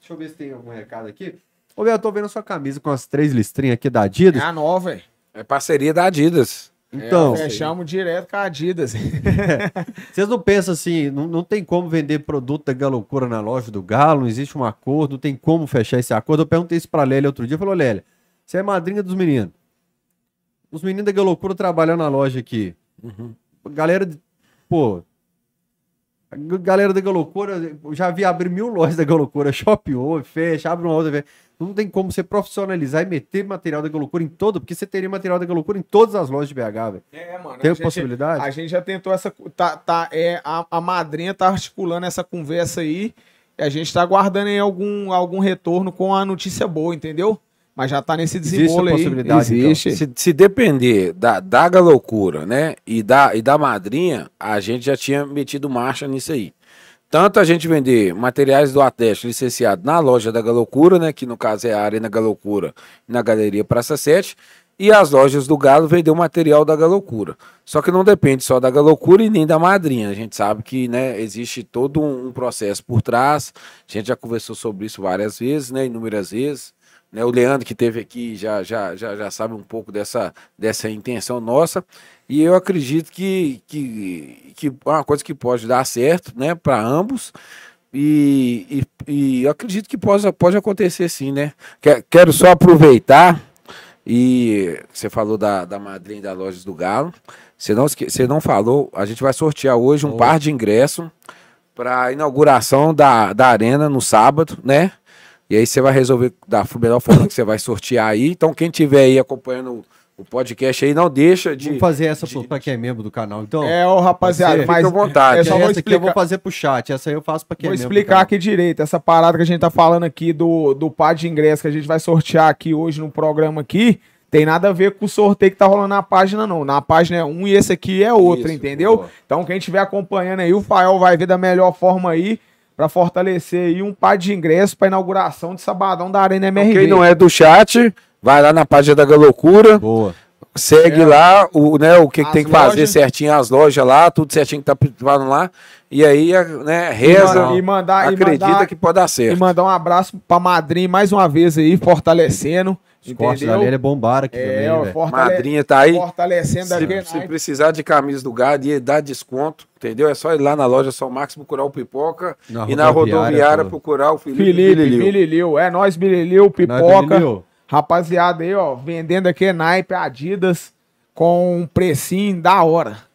Speaker 1: Deixa eu ver se tem algum recado aqui. Ô, eu tô vendo a sua camisa com as três listrinhas aqui da
Speaker 2: É
Speaker 1: Adidas.
Speaker 2: a nova, velho.
Speaker 3: é parceria da Adidas.
Speaker 1: Então,
Speaker 2: Fechamos direto com a Adidas.
Speaker 1: vocês não pensam assim, não, não tem como vender produto da Galocura na loja do Galo, não existe um acordo, não tem como fechar esse acordo. Eu perguntei isso pra Lélia outro dia, falou, Lélia, você é madrinha dos meninos. Os meninos da Galocura trabalhando na loja aqui. Galera, de- pô, a galera da Galocura, eu já vi abrir mil lojas da Galocura, shopping, fecha, abre uma outra, fecha. Não tem como você profissionalizar e meter material da Galocura em todo, porque você teria material da Galocura em todas as lojas de BH, velho.
Speaker 2: É, mano.
Speaker 1: Tem
Speaker 2: a gente-
Speaker 1: possibilidade?
Speaker 2: A gente já tentou essa. Tá, tá, é, a, a madrinha tá articulando essa conversa aí. E a gente tá aguardando aí algum, algum retorno com a notícia boa, entendeu? Mas já tá nesse
Speaker 1: Existe a
Speaker 2: aí.
Speaker 1: possibilidade, então?
Speaker 2: Existe.
Speaker 3: Se, se depender da, da loucura, né? E da, e da madrinha, a gente já tinha metido marcha nisso aí. tanto a gente vender materiais do Atlético licenciado na loja da Galocura, né, que no caso é a Arena Galocura, na Galeria Praça 7, e as lojas do Galo vender o material da Galocura. Só que não depende só da Galocura e nem da madrinha. A gente sabe que né, existe todo um processo por trás. A gente já conversou sobre isso várias vezes, né, inúmeras vezes. Né, o Leandro que teve aqui já, já, já, já sabe um pouco dessa, dessa intenção nossa. E eu acredito que, que, que é uma coisa que pode dar certo né, para ambos. E, e, e, eu acredito que pode, pode acontecer sim, né? Quero só aproveitar e você falou da, da madrinha da Lojas do Galo. Você não, você não falou, a gente vai sortear hoje um oh. par de ingresso para a inauguração da, da arena no sábado, né? E aí você vai resolver da melhor forma que você vai sortear aí. Então, quem tiver aí acompanhando o podcast aí, não deixa de.
Speaker 1: Vou fazer essa de... para quem é membro do canal. Então,
Speaker 2: é, ô rapaziada,
Speaker 1: mas à vontade. É só essa aqui eu vou fazer pro chat. Essa aí eu faço para quem
Speaker 2: vou é membro. Vou explicar aqui direito. Essa parada que a gente tá falando aqui do, do par de ingresso que a gente vai sortear aqui hoje no programa aqui. Tem nada a ver com o sorteio que tá rolando na página, não. Na página é um e esse aqui é outro, Isso, entendeu? Boa. Então, quem estiver acompanhando aí, o Fael vai ver da melhor forma aí para fortalecer aí um par de ingressos para inauguração de sabadão da Arena MRV.
Speaker 3: Quem não é do chat, vai lá na página da Galocura. Boa. Segue é. lá o, né, o que, que tem que lojas. fazer certinho, as lojas lá, tudo certinho que tá preparado lá. E aí, né, reza,
Speaker 2: e mandar,
Speaker 3: acredita
Speaker 2: e mandar,
Speaker 3: que pode dar certo.
Speaker 2: E mandar um abraço pra madrinha mais uma vez aí, fortalecendo.
Speaker 1: Os cortes da é bombaram aqui
Speaker 2: é,
Speaker 1: também.
Speaker 3: Madrinha tá aí.
Speaker 2: Fortalecendo
Speaker 3: se, se precisar de camisa do gado e dar desconto, entendeu? É só ir lá na loja São Marcos procurar o Pipoca na e na rodoviária procurar o
Speaker 2: Felipe, Felipe Bililil. É nós, Bililil, Pipoca. Rapaziada aí, ó, vendendo aqui naipe Adidas com um precinho da hora.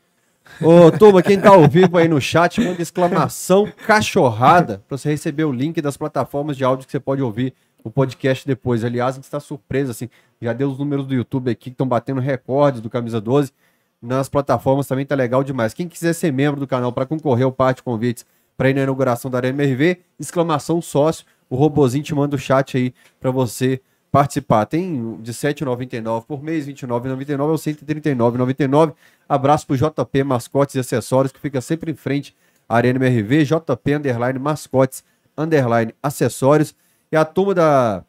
Speaker 1: Ô, turma, quem tá ao vivo aí no chat, manda exclamação cachorrada para você receber o link das plataformas de áudio que você pode ouvir o podcast depois. Aliás, a gente está surpreso, assim, já deu os números do YouTube aqui que estão batendo recordes do Camisa 12. Nas plataformas também tá legal demais. Quem quiser ser membro do canal para concorrer ao parte convites para ir na inauguração da Arena MRV, exclamação sócio, o robozinho te manda o chat aí para você participar. Tem de R$ 7,99 por mês, R$ 29,99 ou R$ 139,99. Abraço pro JP Mascotes e Acessórios, que fica sempre em frente à Arena MRV, JP Underline Mascotes Underline Acessórios. E a turma da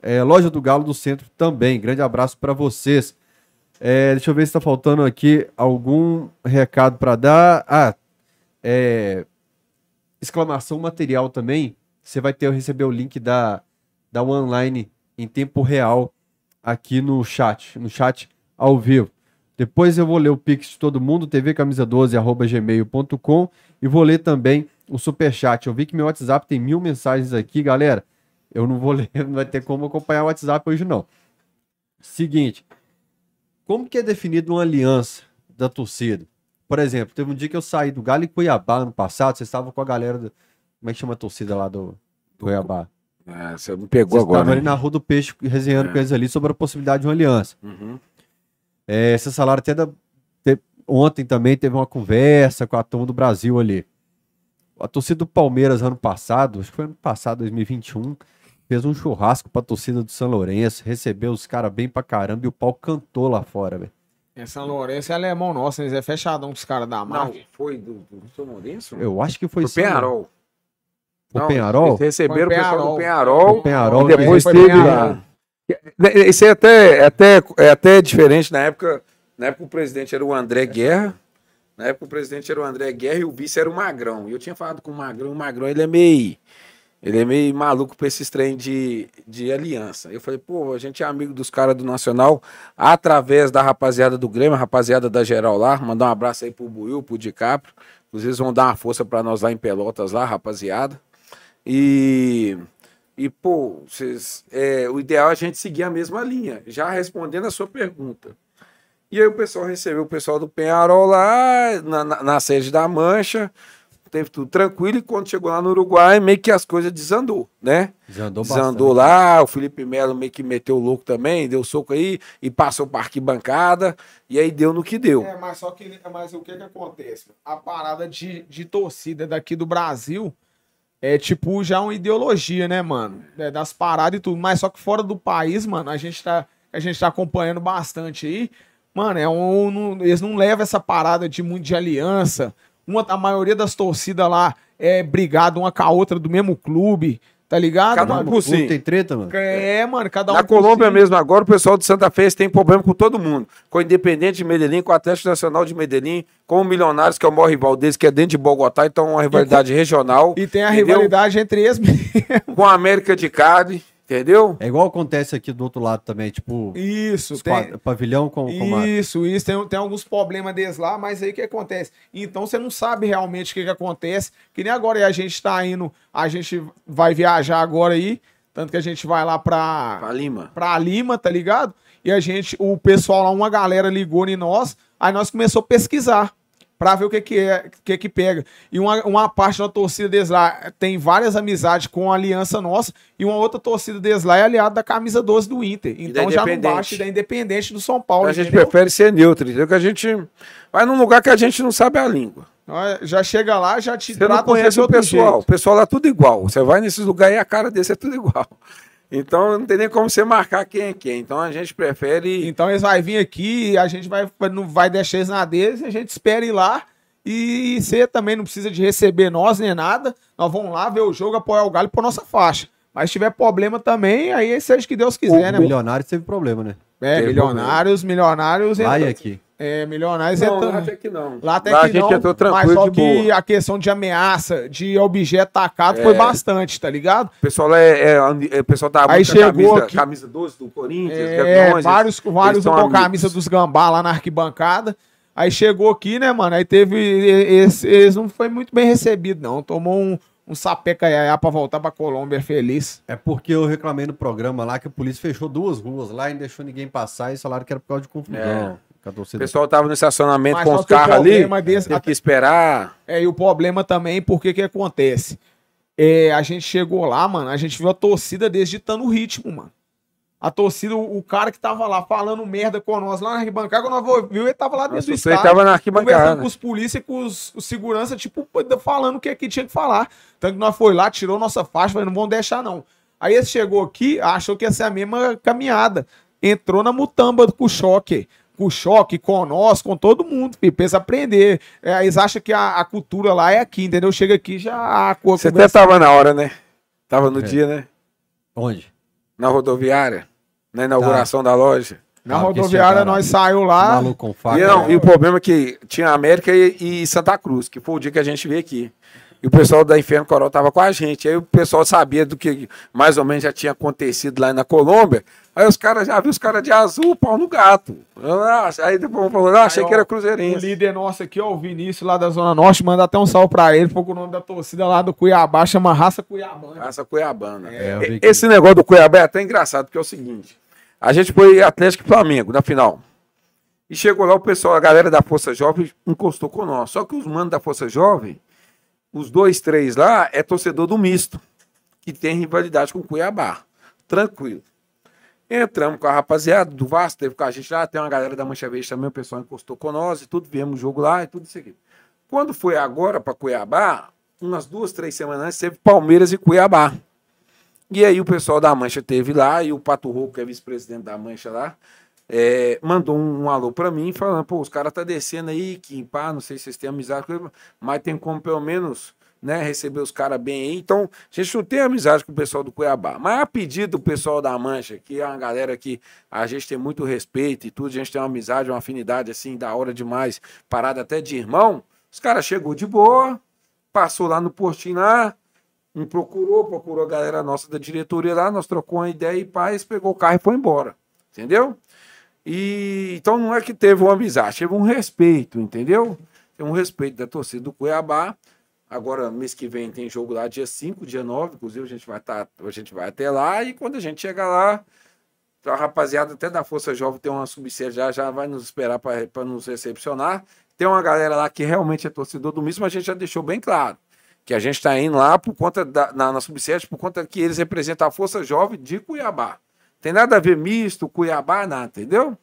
Speaker 1: é, Loja do Galo do Centro também. Grande abraço para vocês. É, deixa eu ver se está faltando aqui algum recado para dar. Ah, é, exclamação material também. Você vai ter receber o link da, da online em tempo real aqui no chat, no chat ao vivo. Depois eu vou ler o pix de todo mundo, tvcamisa12@gmail.com e vou ler também o super chat. Eu vi que meu WhatsApp tem mil mensagens aqui, galera. Eu não vou ler, não vai ter como acompanhar o WhatsApp hoje, não. Seguinte, como que é definido uma aliança da torcida? Por exemplo, teve um dia que eu saí do Galo em Cuiabá ano passado, vocês estavam com a galera do. Como é que chama a torcida lá do, do Cuiabá?
Speaker 3: É, você me pegou vocês agora. Estavam
Speaker 1: ali na Rua do Peixe resenhando é. com eles ali sobre a possibilidade de uma aliança. Uhum. É, esse salário até da, te, ontem também teve uma conversa com a turma do Brasil ali. A torcida do Palmeiras ano passado, acho que foi ano passado, 2021 fez um churrasco pra torcida do São Lourenço, recebeu os caras bem pra caramba e o pau cantou lá fora, velho.
Speaker 2: É São Lourenço é alemão nosso, eles é fechadão com os caras da marca. Não,
Speaker 3: foi do, do São Lourenço?
Speaker 1: Eu acho que foi
Speaker 3: São Penharol.
Speaker 1: O Não, Penharol? Eles
Speaker 3: receberam o pessoal do Penharol.
Speaker 1: O Penharol
Speaker 3: e depois teve lá. Isso é até, é, até, é até diferente na época. Na época o presidente era o André Guerra. Na época o presidente era o André Guerra e o vice era o Magrão. E eu tinha falado com o Magrão. O Magrão ele é meio ele é meio maluco pra esse trem de, de aliança. Eu falei, pô, a gente é amigo dos caras do Nacional através da rapaziada do Grêmio, a rapaziada da geral lá. Mandar um abraço aí pro Buiu, pro DiCaprio. Inclusive, vão dar uma força para nós lá em Pelotas, lá, rapaziada. E, e pô, vocês, é, o ideal é a gente seguir a mesma linha, já respondendo a sua pergunta. E aí o pessoal recebeu o pessoal do Penharol lá, na, na, na sede da Mancha teve tudo tranquilo e quando chegou lá no Uruguai, meio que as coisas desandou, né?
Speaker 1: Desandou,
Speaker 3: desandou lá, o Felipe Melo meio que meteu o louco também, deu soco aí e passou para arquibancada e aí deu no que deu.
Speaker 2: É, mas só que mas o que que acontece? A parada de, de torcida daqui do Brasil é tipo já uma ideologia, né, mano? É, das paradas e tudo, mas só que fora do país, mano, a gente tá a gente tá acompanhando bastante aí. Mano, é um, eles não levam essa parada de muito de aliança, uma, a maioria das torcidas lá é brigado uma com a outra do mesmo clube, tá ligado?
Speaker 3: Cada um
Speaker 2: mano?
Speaker 3: por si.
Speaker 1: Tem treta, mano?
Speaker 2: É, mano, cada um
Speaker 3: Na
Speaker 2: por
Speaker 3: Colômbia
Speaker 2: si.
Speaker 3: mesmo, agora o pessoal de Santa Fe tem problema com todo mundo. Com o Independente de Medellín, com o Atlético Nacional de Medellín, com o Milionários, que é o maior rival deles, que é dentro de Bogotá, então é uma rivalidade regional.
Speaker 2: E tem a
Speaker 3: entendeu?
Speaker 2: rivalidade entre eles mesmo.
Speaker 3: Com a América de Cali, entendeu?
Speaker 1: É igual acontece aqui do outro lado também, tipo,
Speaker 2: Isso, tem,
Speaker 1: pavilhão com, com.
Speaker 2: Isso, isso, tem, tem alguns problemas deles lá, mas aí o que acontece? Então você não sabe realmente o que, que acontece, que nem agora aí a gente tá indo, a gente vai viajar agora aí, tanto que a gente vai lá pra,
Speaker 3: Pra Lima.
Speaker 2: pra Lima, tá ligado? E a gente, o pessoal lá, uma galera ligou em nós, aí nós começou a pesquisar pra ver o que que é, que que pega. E uma, uma parte da torcida deles lá tem várias amizades com a aliança nossa, e uma outra torcida deles lá é aliada da camisa 12 do Inter. Então já não baixa da Independente do São Paulo,
Speaker 3: A gente
Speaker 2: entendeu?
Speaker 3: prefere ser neutro, entendeu? Que a gente vai num lugar que a gente não sabe a língua.
Speaker 2: Já chega lá, já te
Speaker 3: Você não conhece o pessoal. O pessoal lá é tudo igual. Você vai nesses lugares e a cara desse é tudo igual. Então não tem nem como você marcar quem é quem. Então a gente prefere.
Speaker 2: Então eles vão vir aqui, a gente vai, não vai deixar eles na deles, a gente espera ir lá. E você também não precisa de receber nós nem nada. Nós vamos lá ver o jogo, apoiar o Galo por nossa faixa. Mas se tiver problema também, aí seja o que Deus quiser, né?
Speaker 1: O milionário teve problema, né?
Speaker 2: É,
Speaker 3: Teve
Speaker 2: milionários, milionários.
Speaker 1: Lá e
Speaker 2: entra-
Speaker 1: aqui.
Speaker 2: É, milionários
Speaker 3: Não,
Speaker 2: entra-
Speaker 3: lá até que não.
Speaker 2: Lá até
Speaker 3: Lá
Speaker 2: que
Speaker 3: a gente
Speaker 2: não,
Speaker 3: entrou
Speaker 2: mas
Speaker 3: tranquilo
Speaker 2: só que
Speaker 3: boa.
Speaker 2: a questão de ameaça, de objeto tacado foi
Speaker 3: É.
Speaker 2: bastante, tá ligado?
Speaker 3: O pessoal é, é, é- o pessoal tá
Speaker 2: Aí
Speaker 3: muito com a
Speaker 2: chegou
Speaker 3: camisa,
Speaker 2: aqui-
Speaker 3: camisa 12 do Corinthians,
Speaker 2: É,
Speaker 3: Gaviões,
Speaker 2: vários,
Speaker 3: eles
Speaker 2: vários com a
Speaker 3: amigos.
Speaker 2: camisa dos gambá lá na arquibancada. Aí chegou aqui, né, mano? Aí teve. Esse, esse não foi muito bem recebido, não. Tomou um, um sapeca iaiá pra voltar pra Colômbia feliz.
Speaker 1: É porque eu reclamei no programa lá que a polícia fechou duas ruas lá e não deixou ninguém passar e falaram que era por causa de confusão.
Speaker 3: O pessoal tava no estacionamento
Speaker 2: Mas
Speaker 3: com os carros ali,
Speaker 2: problema desse-
Speaker 3: teve que esperar.
Speaker 2: É, e o problema também, porque que acontece? É, a gente chegou lá, mano, a gente viu a torcida deles ditando o ritmo, mano. A torcida, o, cara que tava lá falando merda com nós lá na arquibancada, quando nós viu, ele tava lá dentro
Speaker 3: Nossa,
Speaker 2: do estádio.
Speaker 3: tava na
Speaker 2: conversando
Speaker 3: arquibancada.
Speaker 2: com os polícia e com os, os segurança, tipo, falando o que aqui tinha que falar. Tanto que nós foi lá, tirou nossa faixa, falou, não vão deixar não. Aí ele chegou aqui, achou que ia ser a mesma caminhada. Entrou na mutamba com o choque. Com o choque, com nós, com todo mundo, filho, pensa aprender. É, eles acham que a, a cultura lá é aqui, entendeu? Chega aqui já a cor
Speaker 3: Você até tava na hora, né? Tava no
Speaker 1: É.
Speaker 3: dia, né?
Speaker 1: Onde?
Speaker 3: Na rodoviária, na inauguração da loja.
Speaker 2: Na
Speaker 1: Ah,
Speaker 2: rodoviária nós saiu lá.
Speaker 1: Maluco faca.
Speaker 3: E, não, e o problema é que tinha América e, e Santa Cruz, que foi o dia que a gente veio aqui. E o pessoal da Inferno Coral tava com a gente. Aí o pessoal sabia do que mais ou menos já tinha acontecido lá na Colômbia. Aí os caras já viram os caras de azul, pau no gato. Ah, Aí depois falou, ah, achei
Speaker 2: Aí,
Speaker 3: que era
Speaker 2: ó, O
Speaker 3: cruzeirense.
Speaker 2: líder nosso aqui, ó, o Vinícius, lá da Zona Norte, manda até um salve pra ele, porque o nome da torcida lá do Cuiabá chama Raça Cuiabana.
Speaker 3: Raça Cuiabana.
Speaker 1: É,
Speaker 3: Esse negócio do Cuiabá é até engraçado, porque é o seguinte: a gente foi Atlético e Flamengo na final. E chegou lá o pessoal, a galera da Força Jovem encostou com nós. Só que os manos da Força Jovem, os dois, três lá, é torcedor do misto, que tem rivalidade com o Cuiabá. Tranquilo. Entramos com a rapaziada do Vasco, teve com a gente lá, tem uma galera da Mancha Verde também, o pessoal encostou com nós e tudo, viemos o jogo lá e tudo isso aqui. Quando foi agora para Cuiabá, umas duas, três semanas antes, teve Palmeiras e Cuiabá. E aí o pessoal da Mancha teve lá, e o Pato Rouco, que é vice-presidente da Mancha lá, é, mandou um, um alô pra mim, falando, pô, os caras tá descendo aí, que pá, não sei se vocês têm amizade com ele, mas tem como pelo menos né, receber os caras bem aí. Então, a gente não tem amizade com o pessoal do Cuiabá. Mas a pedido do pessoal da Mancha, que é uma galera que a gente tem muito respeito e tudo, a gente tem uma amizade, uma afinidade assim, da hora demais, parada até de irmão, os caras chegou de boa, passou lá no postinho lá, me procurou, procurou a galera nossa da diretoria lá, nós trocou uma ideia e paz, pegou o carro e foi embora. Entendeu? E então não é que teve uma amizade, teve um respeito, entendeu? Tem um respeito da torcida do Cuiabá. Agora, mês que vem tem jogo lá, dia 5, dia 9, inclusive a gente vai estar, a gente vai até lá, e quando a gente chegar lá, a rapaziada até da Força Jovem tem uma subsede já, já vai nos esperar para nos recepcionar. Tem uma galera lá que realmente é torcedor do mas a gente já deixou bem claro que a gente está indo lá por conta da, na, na subsede, por conta que eles representam a Força Jovem de Cuiabá. Tem nada a ver misto, Cuiabá, nada, entendeu?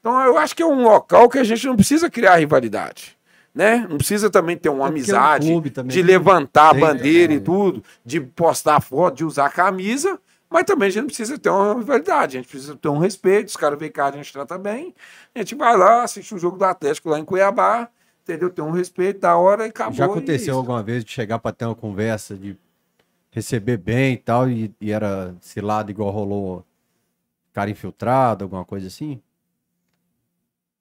Speaker 3: Então eu acho que é um local que a gente não precisa criar rivalidade. Né? Não precisa também ter uma
Speaker 1: É porque é um
Speaker 3: amizade
Speaker 1: também,
Speaker 3: de
Speaker 1: né?
Speaker 3: levantar a bandeira
Speaker 1: é.
Speaker 3: e tudo, de postar foto, de usar camisa, mas também a gente não precisa ter uma rivalidade, a gente precisa ter um respeito, os caras vêm cá, a gente trata bem, a gente vai lá, assiste o jogo do Atlético lá em Cuiabá, entendeu? Tem um respeito da hora e acabou.
Speaker 1: Já
Speaker 3: e
Speaker 1: aconteceu alguma vez de chegar pra ter uma conversa, de receber bem e tal, e, e era cilado igual rolou cara infiltrado, alguma coisa assim?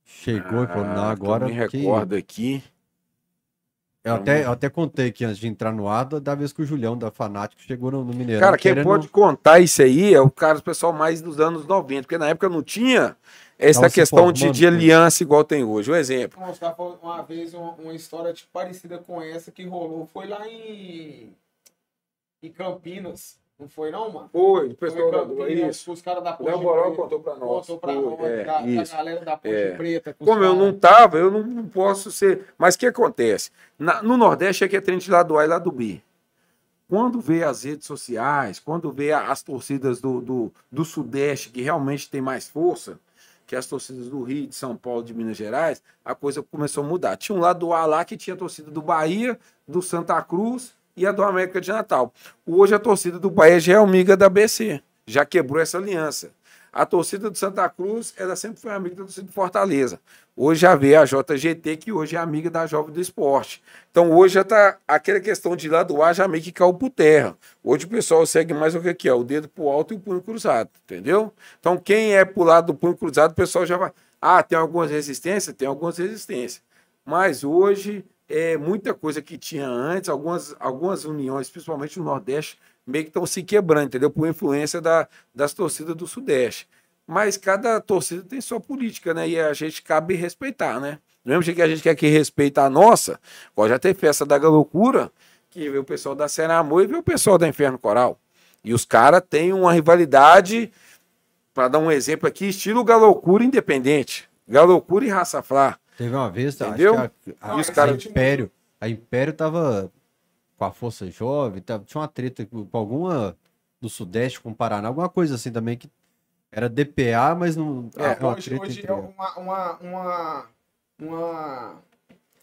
Speaker 1: Chegou e falou, não,
Speaker 3: Ah,
Speaker 1: agora.
Speaker 3: que eu me
Speaker 1: que-
Speaker 3: recordo aqui.
Speaker 1: Eu até, eu até contei aqui antes de entrar no ar, da, vez que o Julião da Fanático chegou no, no Mineirão.
Speaker 3: Cara, quem
Speaker 1: querendo-
Speaker 3: pode contar isso aí é o cara, o pessoal mais dos anos 90, porque na época não tinha essa questão de,
Speaker 1: formando,
Speaker 3: de
Speaker 1: né?
Speaker 3: aliança igual tem hoje. Um exemplo.
Speaker 2: Vou mostrar uma vez uma, uma história tipo, parecida com essa que rolou. Foi lá em, em Campinas. Não foi não, mano?
Speaker 3: Foi, o
Speaker 2: Foi
Speaker 3: pessoal
Speaker 2: em
Speaker 3: da
Speaker 2: Campinas,
Speaker 3: isso.
Speaker 2: os caras da
Speaker 3: O
Speaker 2: Ponte Preta.
Speaker 3: contou pra nós.
Speaker 2: Contou pra
Speaker 3: Foi,
Speaker 2: nós,
Speaker 3: é,
Speaker 2: da, da galera da Ponte
Speaker 3: É.
Speaker 2: Preta.
Speaker 3: Como eu não tava, eu não, não posso ser. Mas o que acontece? Na- no Nordeste é que é trem de lá do A e lá do B. Quando vê as redes sociais, quando vê as torcidas do, do, do Sudeste, que realmente tem mais força, que as torcidas do Rio, de São Paulo, de Minas Gerais, a coisa começou a mudar. Tinha um lado do A lá que tinha a torcida do Bahia, do Santa Cruz e a do América de Natal. Hoje a torcida do Bahia já é amiga da BC, já quebrou essa aliança. A torcida do Santa Cruz, ela sempre foi amiga da torcida do Fortaleza. Hoje já vê a JGT, que hoje é amiga da Jovem do Esporte. Então hoje já tá aquela questão de lá do ar já meio que caiu por terra. Hoje o pessoal segue mais o que que é, o dedo pro alto e o punho cruzado, entendeu? Então quem é pro lado do punho cruzado, o pessoal já vai, ah, tem algumas resistências, tem algumas resistências. Mas hoje é muita coisa que tinha antes, algumas, algumas uniões, principalmente no Nordeste, meio que estão se quebrando, entendeu? Por influência da, das torcidas do Sudeste. Mas cada torcida tem sua política, né? E a gente cabe respeitar, né? Do mesmo jeito que a gente quer que respeite a nossa, ó, já tem festa da loucura, que vê o pessoal da Serra Amor e vê o pessoal da Inferno Coral. E os caras têm uma rivalidade, para dar um exemplo aqui, estilo Galocura independente. Galocura e Raça Flá.
Speaker 1: Teve uma vez, acho
Speaker 3: Entendeu?
Speaker 1: que a, a, a
Speaker 2: cara-
Speaker 1: Império, a Império tava com a Força Jovem, tava, tinha uma treta com, alguma do Sudeste com o Paraná, alguma coisa assim também que era DPA, mas não
Speaker 3: É,
Speaker 1: uma
Speaker 2: hoje hoje é uma, uma, uma, uma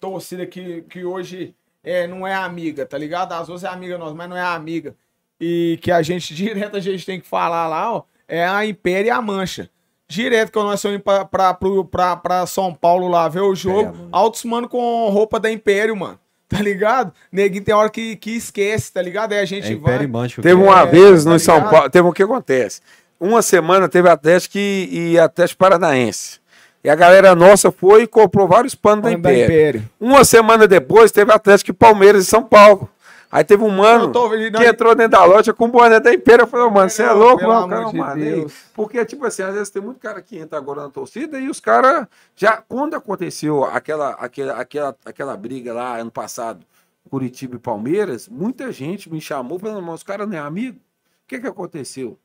Speaker 2: torcida que, que hoje é, não é amiga, tá ligado? Às vezes é amiga nossa, mas não é amiga. E que a gente, direto, a gente tem que falar lá, ó, é a Império e a Mancha. Direto, quando nós fomos pra, pra, pra, pra São Paulo lá ver o jogo,
Speaker 1: Mancha.
Speaker 2: altos mano com roupa da Império, mano. Tá ligado? Neguinho tem hora que, que esquece, tá ligado? Aí a gente
Speaker 1: É
Speaker 2: vai.
Speaker 1: Império e Mancha.
Speaker 3: Teve uma
Speaker 2: É,
Speaker 3: vez
Speaker 2: tá
Speaker 3: no São
Speaker 2: ligado?
Speaker 3: Paulo, teve o que acontece? Uma semana teve Atlético e, e Atlético Paranaense. E a galera nossa foi e comprou vários panos da
Speaker 2: Mano da
Speaker 3: Império.
Speaker 2: Império.
Speaker 3: Uma semana depois teve Atlético e Palmeiras em São Paulo. Aí teve um mano
Speaker 2: tô vendo-
Speaker 3: que entrou dentro da loja com o boné da Império. Eu falei, "Ô, mano, você é louco,
Speaker 2: amor
Speaker 3: cara,
Speaker 2: de
Speaker 3: mano. aí."
Speaker 2: Deus.
Speaker 3: Porque, tipo assim, às vezes tem muito cara que entra agora na torcida e os caras. Já, quando aconteceu aquela, aquela, aquela, aquela briga lá ano passado, Curitiba e Palmeiras, muita gente me chamou falando, mas os caras não é amigo. O que que aconteceu?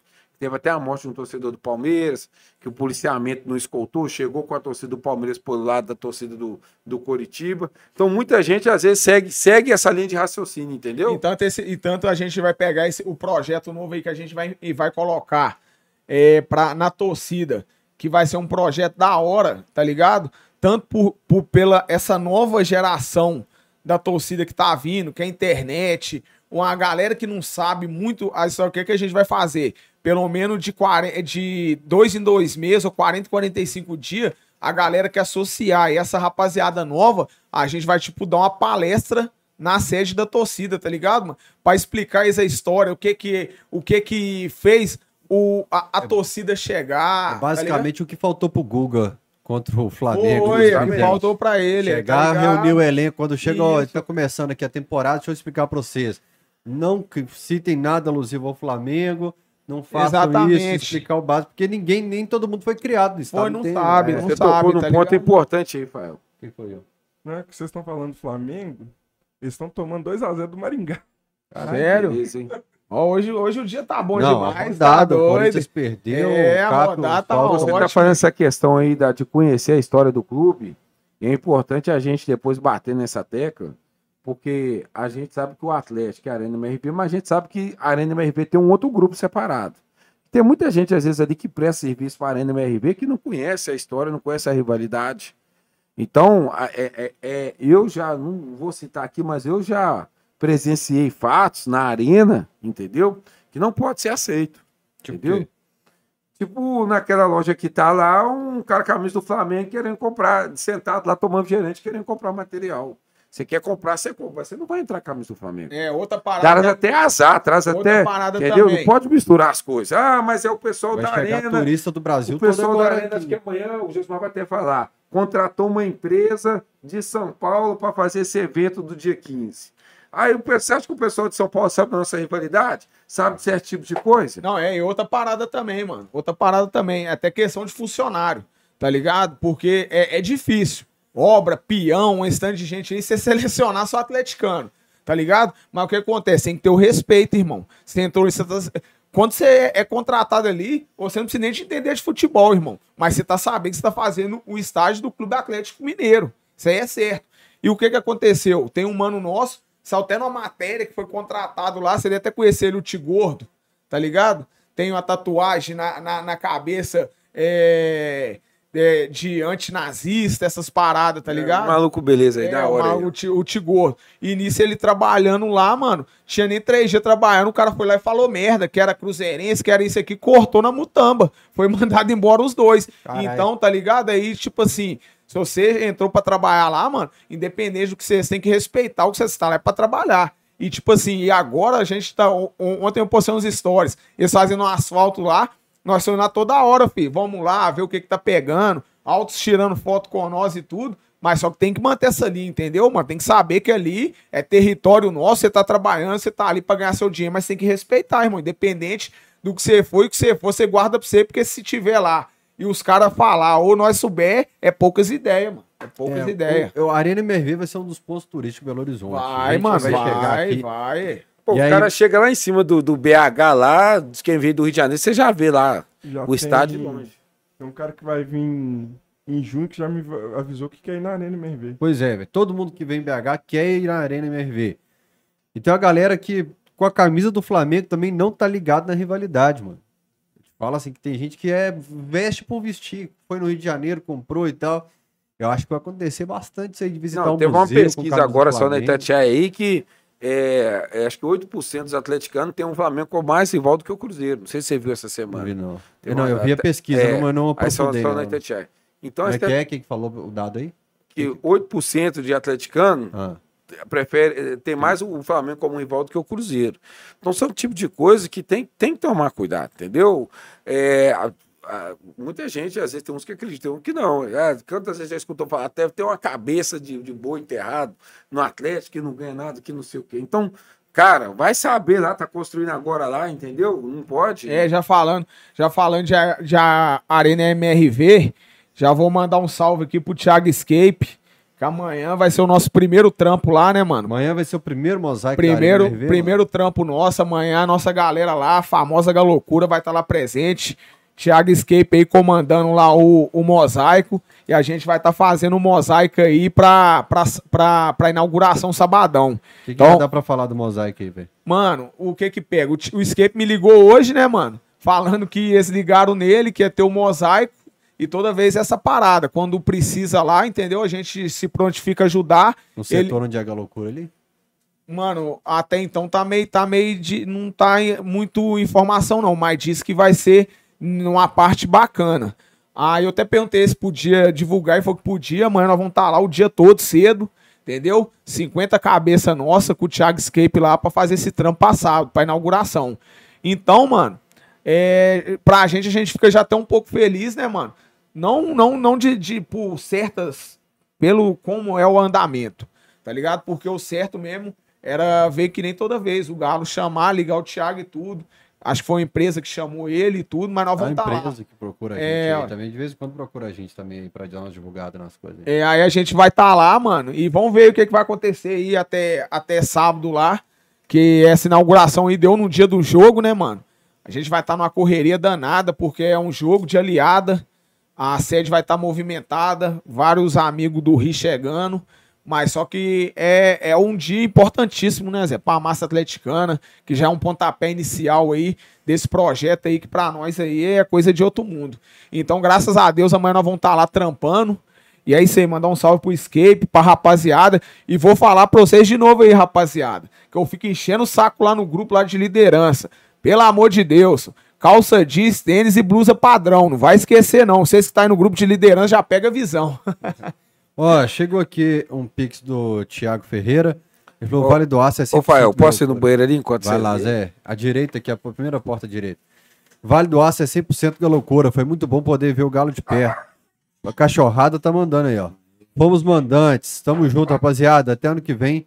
Speaker 3: Teve até a morte de um torcedor do Palmeiras, que o policiamento não escoltou, chegou com a torcida do Palmeiras por lado da torcida do, do Coritiba. Então, muita gente, às vezes, segue, segue essa linha de raciocínio, entendeu?
Speaker 2: E tanto, esse, e tanto a gente vai pegar esse, o projeto novo aí que a gente vai, e vai colocar é, pra, na torcida, que vai ser um projeto da hora, tá ligado? Tanto por, por- pela essa nova geração da torcida que tá vindo, que é a internet, uma galera que não sabe muito a história, o que, que a gente vai fazer? Pelo menos de, 40, de dois em dois meses, ou 40, 45 dias, a galera que associar e essa rapaziada nova, a gente vai, tipo, dar uma palestra na sede da torcida, tá ligado, mano? Pra explicar essa história, o que que, o que, que fez o, a, a torcida chegar.
Speaker 1: É
Speaker 2: tá
Speaker 1: basicamente o que faltou pro Guga contra o? Flamengo.
Speaker 2: Foi, faltou pra ele.
Speaker 1: Chegar,
Speaker 2: tá
Speaker 1: reunir o elenco. Quando chega, ó, tá começando aqui a temporada, deixa eu explicar pra vocês. Não citem nada alusivo ao Flamengo, não façam
Speaker 2: Exatamente.
Speaker 1: isso, explicar o básico, porque ninguém, nem todo mundo foi criado no estado.
Speaker 2: Foi, não
Speaker 1: tem-
Speaker 2: sabe,
Speaker 1: é,
Speaker 2: não
Speaker 3: Você
Speaker 2: sabe,
Speaker 3: tocou num
Speaker 2: tá
Speaker 3: ponto
Speaker 2: ligado?
Speaker 3: importante aí, Fael.
Speaker 1: quem foi eu?
Speaker 4: Não é que vocês estão falando do Flamengo? Eles estão tomando 2x0 do Maringá.
Speaker 2: Sério?
Speaker 3: Beleza, hein?
Speaker 2: Ó, hoje, hoje o dia tá bom
Speaker 1: não,
Speaker 2: demais,
Speaker 1: a
Speaker 2: tá
Speaker 1: rodada, o
Speaker 2: doido.
Speaker 1: Corinthians perdeu.
Speaker 2: É,
Speaker 1: o
Speaker 2: a
Speaker 1: Caco,
Speaker 2: rodada tá
Speaker 3: Você
Speaker 2: ótimo.
Speaker 3: está falando essa questão aí da, de conhecer a história do clube, e é importante a gente depois bater nessa tecla, porque a gente sabe que o Atlético é a Arena MRV, mas a gente sabe que a Arena MRV tem um outro grupo separado. Tem muita gente, às vezes, ali que presta serviço para a Arena MRV que não conhece a história, não conhece a rivalidade. Então, é- é- é, eu já, não vou citar aqui, mas eu já presenciei fatos na arena, entendeu? Que não pode ser aceito.
Speaker 1: Tipo
Speaker 3: entendeu? Tipo, naquela loja que tá lá, um cara camisa do Flamengo querendo comprar, sentado lá tomando gerente, querendo comprar material. Você quer comprar, você compra. Você não vai entrar com a camisa do Flamengo.
Speaker 2: É, outra
Speaker 3: Traz
Speaker 2: parada.
Speaker 3: até azar, traz
Speaker 2: Outra
Speaker 3: até.
Speaker 2: parada
Speaker 3: Entendeu?
Speaker 2: também.
Speaker 3: Não pode misturar as coisas. Ah, mas é o pessoal
Speaker 1: Vai
Speaker 3: da arena.
Speaker 1: turista do Brasil
Speaker 3: O pessoal da Arena,
Speaker 1: aqui.
Speaker 3: acho que amanhã o Gilmar vai até falar. Contratou uma empresa de São Paulo para fazer esse evento do dia 15. Aí você acha que o pessoal de São Paulo sabe da nossa rivalidade? Sabe de certo tipo de coisa?
Speaker 2: Não, é, e outra parada também, mano. Outra parada também. É até questão de funcionário, tá ligado? Porque é, é difícil. Obra, peão, um stand de gente aí, você selecionar só atleticano, tá ligado? Mas o que acontece? Tem que ter o respeito, irmão. Você entrou, você tá... Quando você é contratado ali, você não precisa nem de entender de futebol, irmão. Mas você tá sabendo que você tá fazendo o estágio do Clube Atlético Mineiro. Isso aí é certo. E o que que aconteceu? Tem um mano nosso, saiu até numa matéria que foi contratado lá, você deve até conhecer ele, o Tigordo, tá ligado? Tem uma tatuagem na, na, na cabeça é, é, de antinazista, essas paradas, tá ligado?
Speaker 3: Maluco, beleza aí,
Speaker 2: É,
Speaker 3: da hora.
Speaker 2: o, o Tigor. E nisso ele trabalhando lá, mano. Tinha nem três dias trabalhando. O cara foi lá e falou merda, que era cruzeirense, que era isso aqui. Cortou na mutamba. Foi mandado embora os dois.
Speaker 1: Caralho.
Speaker 2: Então, tá ligado? Aí, tipo assim, se você entrou pra trabalhar lá, mano, independente do que você, você tem que respeitar o que você está lá é pra trabalhar. E tipo assim, e agora a gente tá. on- Ontem eu postei uns stories. Eles fazendo um asfalto lá. Nós lá toda hora, filho. Vamos lá, ver o que que tá pegando. Altos tirando foto com nós e tudo. Mas só que tem que manter essa linha, entendeu, mano? Tem que saber que ali é território nosso, você tá trabalhando, você tá ali pra ganhar seu dinheiro, mas tem que respeitar, irmão. Independente do que você for e o que você for, você guarda pra você, porque se tiver lá e os caras falar ou nós souber, é poucas ideias, mano. É poucas
Speaker 1: É,
Speaker 2: ideias.
Speaker 1: o- o Arena MRV vai ser um dos pontos turísticos de Belo Horizonte.
Speaker 2: Vai, mano,
Speaker 1: vai
Speaker 2: vai, vai.
Speaker 3: Pô,
Speaker 1: E
Speaker 3: o
Speaker 1: aí-
Speaker 3: cara chega lá em cima do, do BH lá, de quem veio do Rio de Janeiro, você já vê lá
Speaker 4: Já
Speaker 3: o
Speaker 4: tem-
Speaker 3: estádio de longe.
Speaker 4: Tem um cara que vai vir em junho que já me avisou que quer ir na Arena MRV.
Speaker 1: Pois é, velho. Todo mundo que vem em BH quer ir na Arena MRV. E tem uma galera que, com a camisa do Flamengo, também não tá ligado na rivalidade, mano. Fala assim que tem gente que é veste por vestir. Foi no Rio de Janeiro, comprou e tal. Eu acho que vai acontecer bastante isso aí de visitar
Speaker 3: Não,
Speaker 1: um
Speaker 3: teve uma
Speaker 1: museu com
Speaker 3: pesquisa agora só na. Itatiaia aí que é, é, acho que 8% dos atleticanos tem um Flamengo como mais rival do que o Cruzeiro. Não sei se você viu essa semana.
Speaker 1: não. Eu, não, eu
Speaker 3: uma-
Speaker 1: vi a pesquisa,
Speaker 3: é,
Speaker 1: não, eu não
Speaker 3: só,
Speaker 1: aprofundei.
Speaker 3: só
Speaker 1: não.
Speaker 3: na. Então,
Speaker 1: Como é que é? Quem que falou o dado aí?
Speaker 3: que 8% de atleticanos
Speaker 1: Ah,
Speaker 3: prefere eh, tem mais o Flamengo como rival do que o Cruzeiro. Então são o tipo de coisa que tem, tem que tomar cuidado, entendeu? É, a- a- muita gente, às vezes, tem uns que acreditam, que não. É, quantas vezes já escutou falar, até tem uma cabeça de, de boi enterrado no Atlético que não ganha nada, que não sei o quê. Então, cara, vai saber lá, tá construindo agora lá, entendeu? Não pode.
Speaker 2: É, já falando, já falando de, a- de Arena MRV, já vou mandar um salve aqui pro Thiago Escape, que amanhã vai ser o nosso primeiro trampo lá, né, mano?
Speaker 1: amanhã vai ser o primeiro mosaico
Speaker 2: Primeiro,
Speaker 1: da Arena MRV,
Speaker 2: primeiro trampo nosso, amanhã a nossa galera lá, a famosa Galocura, vai estar lá presente. Thiago Escape aí comandando lá o, o mosaico. E a gente vai estar fazendo o mosaico aí pra, pra, pra, pra inauguração sabadão.
Speaker 1: O que, que
Speaker 2: Então-
Speaker 1: dar pra falar do mosaico aí, velho?
Speaker 2: Mano, o que que pega? O, o Escape me ligou hoje, né, mano? Falando que eles ligaram nele, que ia ter o mosaico. E toda vez essa parada. Quando precisa lá, entendeu? A gente se prontifica a ajudar.
Speaker 1: No
Speaker 2: Ele-
Speaker 1: setor onde é a loucura ali?
Speaker 2: Mano, até então tá meio, tá meio de. Não tá muito informação, não, mas disse que vai ser numa parte bacana. Aí eu até perguntei se podia divulgar e falou que podia. Amanhã nós vamos estar lá o dia todo cedo, entendeu? 50 cabeça nossa com o Thiago Escape lá pra fazer esse trampo passado, pra inauguração. Então, mano, é, pra gente, a gente fica já até um pouco feliz, né, mano? Não, não, não de, de por certas. Pelo como é o andamento, tá ligado? Porque o certo mesmo era ver que nem toda vez o Galo chamar, ligar o Thiago e tudo. Acho que foi uma empresa que chamou ele e tudo, mas nós vamos estar lá.
Speaker 1: empresa que procura a gente
Speaker 2: É,
Speaker 1: aí
Speaker 2: ó.
Speaker 1: também, de vez em quando procura a gente também aí pra dar uma divulgada nas coisas. aí.
Speaker 2: É, aí a gente vai estar lá, mano, e vamos ver o que, que vai acontecer aí até, até sábado lá. Que essa inauguração aí deu no dia do jogo, né, mano? A gente vai estar numa correria danada, porque é um jogo de aliada. A sede vai estar movimentada, vários amigos do Rio chegando. Mas só que é, é um dia importantíssimo, né, Zé? Pra massa atleticana, que já é um pontapé inicial aí desse projeto aí, que pra nós aí é coisa de outro mundo. Então, graças a Deus, amanhã nós vamos estar lá trampando. E é isso aí, mandar um salve pro Escape, pra rapaziada. E vou falar pra vocês de novo aí, rapaziada. Que eu fico enchendo o saco lá no grupo lá de liderança. Pelo amor de Deus. calça jeans, tênis e blusa padrão. Não vai esquecer, não. Vocês que estão aí no grupo de liderança já pega a visão.
Speaker 1: Ó, chegou aqui um pix do Thiago Ferreira. Ele falou,
Speaker 3: Ô,
Speaker 1: Vale do Aço é 100%
Speaker 3: Ô, Fael, posso ir no banheiro ali enquanto
Speaker 1: Vai
Speaker 3: você...
Speaker 1: lá, Zé. A direita aqui, a primeira porta direita. Vale do Aço é 100% da loucura. Foi muito bom poder ver o Galo de perto. A cachorrada tá mandando aí, ó. Fomos mandantes. Tamo junto, rapaziada. Até ano que vem,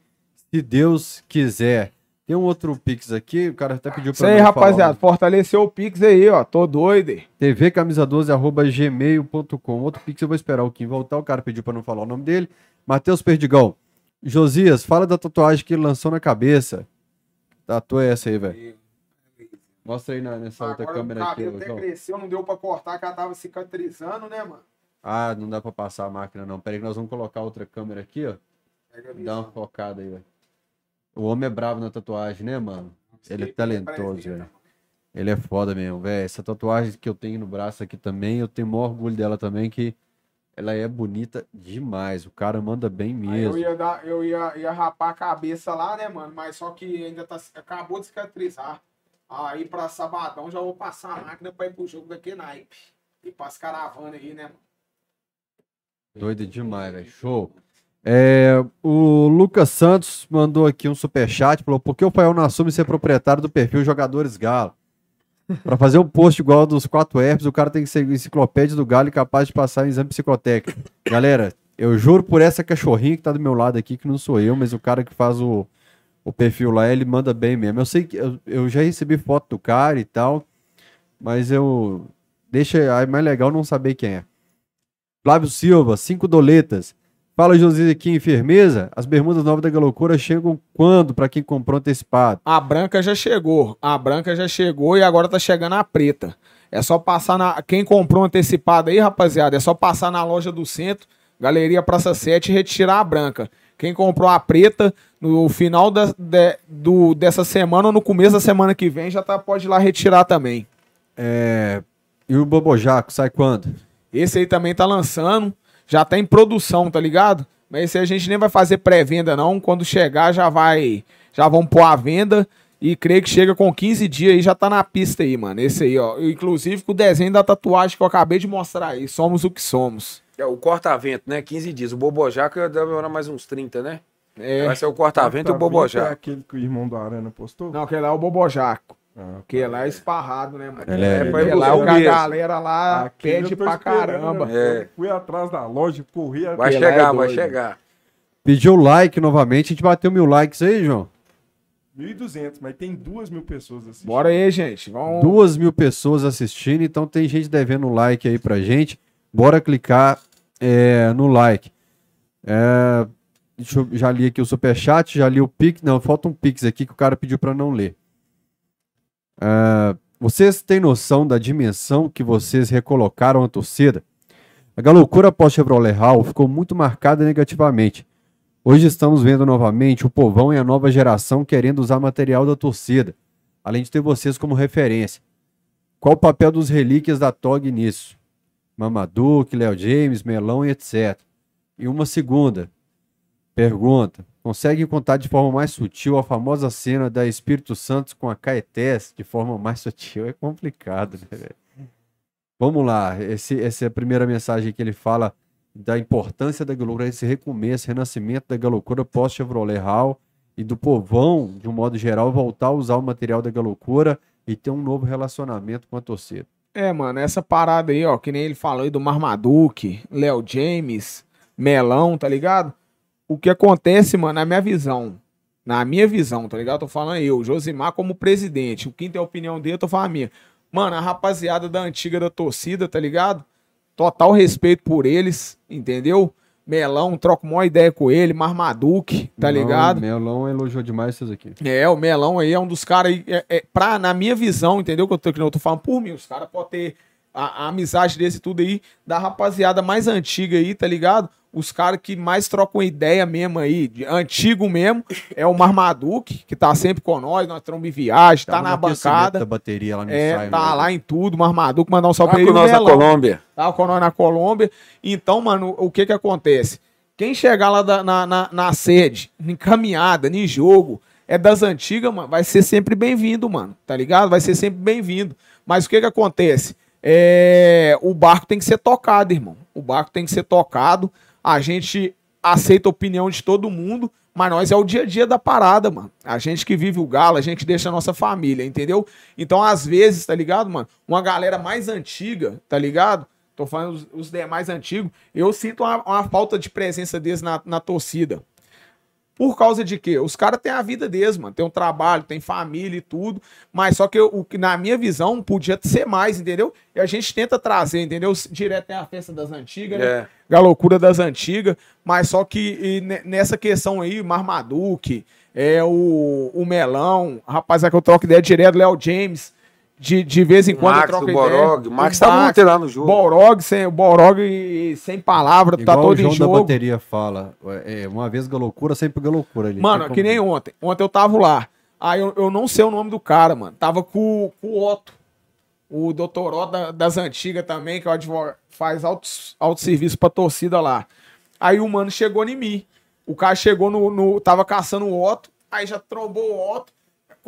Speaker 1: se Deus quiser. Tem um outro Pix aqui, o cara até pediu
Speaker 2: Isso
Speaker 1: pra
Speaker 2: aí,
Speaker 1: não falar
Speaker 2: rapaziada.
Speaker 1: o
Speaker 2: Fortaleceu o Pix aí, ó. Tô doido. hein?
Speaker 1: TV camisa 12 arroba gmail.com. Outro pix eu vou esperar o Kim voltar. O cara pediu pra não falar o nome dele. Matheus Perdigão. Josias, fala da tatuagem que ele lançou na cabeça. Tatu é essa aí, velho. Mostra aí na- nessa outra
Speaker 2: Agora o
Speaker 1: câmera aqui.
Speaker 2: cabelo até cresceu, não deu pra cortar, que ela tava cicatrizando, né, mano?
Speaker 1: Ah, não dá pra passar a máquina, não. Peraí que nós vamos colocar outra câmera aqui, ó.
Speaker 2: Pega a
Speaker 1: Dá uma focada aí, velho. O homem é bravo na tatuagem, né, mano? Ele é talentoso, velho. Ele é foda mesmo, velho. Essa tatuagem que eu tenho no braço aqui também, eu tenho maior orgulho dela também, que ela é bonita demais. O cara manda bem
Speaker 2: Aí eu
Speaker 1: mesmo.
Speaker 2: ia, dar, eu ia, ia rapar a cabeça lá, né, mano? Mas só que ainda tá, acabou de cicatrizar. Aí pra sabadão já vou passar a máquina pra ir pro jogo daqui naipe. E pras caravanas aí, né, mano?
Speaker 1: Doido demais, velho. Show. É, o Lucas Santos mandou aqui um superchat, falou, por que o Fael não assume ser proprietário do perfil Jogadores Galo? Pra fazer um post igual dos 4 Herpes, o cara tem que ser enciclopédia do Galo e capaz de passar em exame psicotécnico. Galera, eu juro por essa cachorrinha que tá do meu lado aqui, que não sou eu, mas o cara que faz o, o perfil lá, ele manda bem mesmo. Eu sei que eu, eu já recebi foto do cara e tal, mas eu... Deixa, é mais legal não saber quem é. Flávio Silva, cinco doletas. Fala, José aqui em firmeza. As bermudas novas da Galocura chegam quando para quem comprou antecipado?
Speaker 2: A branca já chegou. A branca já chegou e agora tá chegando a preta. É só passar na. Quem comprou antecipado aí, rapaziada, é só passar na loja do centro, Galeria Praça 7 e retirar a branca. Quem comprou a preta, no final da- de- do, dessa semana ou no começo da semana que vem, já tá, pode ir lá retirar também.
Speaker 1: É, E o Bobojaco sai quando?
Speaker 2: Esse aí também tá lançando. Já tá em produção, tá ligado? Mas esse aí a gente nem vai fazer pré-venda, não. Quando chegar, já vai. Já vão pôr a venda. E creio que chega com 15 dias aí, já tá na pista aí, mano. Esse aí, ó. Inclusive com o desenho da tatuagem que eu acabei de mostrar aí. Somos o que somos.
Speaker 3: É o corta-vento, né? 15 dias. O Bobojaco deve demorar mais uns 30, né?
Speaker 2: É.
Speaker 3: Vai ser o corta-vento e o
Speaker 4: É
Speaker 3: Bobojaco.
Speaker 4: aquele que o irmão do Arana postou?
Speaker 2: Não, aquele lá é o Bobojaco.
Speaker 4: Ah,
Speaker 2: Aquele lá é esparrado, né, mano?
Speaker 1: Ele é-
Speaker 2: Aquele lá é o que a galera lá
Speaker 4: aquele
Speaker 2: pede pra caramba.
Speaker 4: né?
Speaker 3: É.
Speaker 4: Fui atrás da loja, corri
Speaker 3: Vai
Speaker 4: atrás.
Speaker 2: Aquele lá é
Speaker 3: chegar, vai chegar.
Speaker 1: Pediu like novamente. A gente bateu mil likes aí, João.
Speaker 4: 1.200, mas tem duas mil pessoas assistindo.
Speaker 2: Bora aí, gente. Vamos.
Speaker 1: Duas mil pessoas assistindo, então tem gente devendo like aí pra gente. Bora clicar é, no like. É, deixa eu, já li aqui o superchat, já li o pix. Não, falta um pix aqui que o cara pediu pra não ler. É, vocês têm noção da dimensão que vocês recolocaram a torcida? A galocura após Chevrolet Hall ficou muito marcada negativamente. Hoje estamos vendo novamente o povão e a nova geração querendo usar material da torcida, além de ter vocês como referência. Qual o papel dos relíquias da TOG nisso? Mamaduke, Léo James, Melão e etc. E uma segunda pergunta: consegue contar de forma mais sutil a famosa cena da Espírito Santo com a Caetés de forma mais sutil? É complicado, né? Vamos lá, esse, essa é a primeira mensagem que ele fala da importância da galocura, esse recomeço, renascimento da galocura pós-Chevrolet Hall e do povão, de um modo geral, voltar a usar o material da galocura e ter um novo relacionamento com a torcida.
Speaker 2: É, mano, essa parada aí, ó, que nem ele falou aí do Marmaduke, Léo James, Melão, tá ligado? O que acontece, mano, na minha visão, na minha visão, tá ligado? Tô falando eu, Josimar como presidente, o quinto é a opinião dele, eu tô falando a minha. Mano, a rapaziada da antiga da torcida, tá ligado? Total respeito por eles, entendeu? Melão, troco uma ideia com ele, Marmaduke, tá
Speaker 1: Melão-
Speaker 2: ligado?
Speaker 1: Melão elogiou demais vocês aqui.
Speaker 2: É, o Melão aí é um dos caras aí, é, é, pra, na minha visão, entendeu? Que eu tô, que eu tô falando por mim, os caras podem ter a, a amizade desse tudo aí, da rapaziada mais antiga aí, tá ligado? Os caras que mais trocam ideia mesmo aí, de antigo mesmo, é o Marmaduke, que tá sempre com nós, nós em viagem, tá
Speaker 1: Tava
Speaker 2: na
Speaker 1: no aquecimento
Speaker 2: bancada,
Speaker 1: da bateria lá no
Speaker 2: é,
Speaker 1: ensaio,
Speaker 2: tá
Speaker 1: né?
Speaker 2: lá em tudo, Marmaduke, mandar um salve
Speaker 3: Tá
Speaker 2: pra
Speaker 3: com
Speaker 2: ele. e o
Speaker 3: nós na Colômbia.
Speaker 2: tá com nós na Colômbia. Então, mano, o que que acontece? Quem chegar lá da- na, na, na sede, em caminhada, em jogo, é das antigas, mano, vai ser sempre bem-vindo, mano. Tá ligado? Vai ser sempre bem-vindo. Mas o que que acontece? É, o barco tem que ser tocado, irmão. O barco tem que ser tocado. A gente aceita a opinião de todo mundo, mas nós é o dia a dia da parada, mano. A gente que vive o galo, a gente deixa a nossa família, entendeu? Então, às vezes, tá ligado, mano? Uma galera mais antiga, tá ligado? Tô falando os, os demais antigos, eu sinto uma, uma falta de presença deles na, na torcida. Por causa de quê? Os caras têm a vida deles, mano. Tem um trabalho, tem família e tudo. Mas só que o que na minha visão podia ser mais, entendeu? E a gente tenta trazer, entendeu? Direto tem a festa das antigas, né?
Speaker 3: É.
Speaker 2: A loucura das antigas. Mas só que ne- nessa questão aí, Marmaduke, é o, o Melão, rapaz, é que eu troco ideia direto, Léo James. De, de vez em quando
Speaker 3: Max,
Speaker 2: eu troco
Speaker 3: o
Speaker 2: ideia.
Speaker 3: Borog. O Max tá muito lá no jogo.
Speaker 2: Borog sem, o Borog sem palavra, tá
Speaker 1: Igual o
Speaker 2: todo em
Speaker 1: João da bateria fala. É, uma vez loucura, sempre loucura ali.
Speaker 2: Mano, que
Speaker 1: como-
Speaker 2: nem ontem. Ontem eu tava lá. Aí eu, eu não sei o nome do cara, mano. Tava com, com o Otto. O doutor Otto da- das antigas também, que é o advogado, faz auto, auto serviço pra torcida lá. Aí o mano chegou em mim. O cara chegou no, no. Tava caçando o Otto. Aí já trombou o Otto.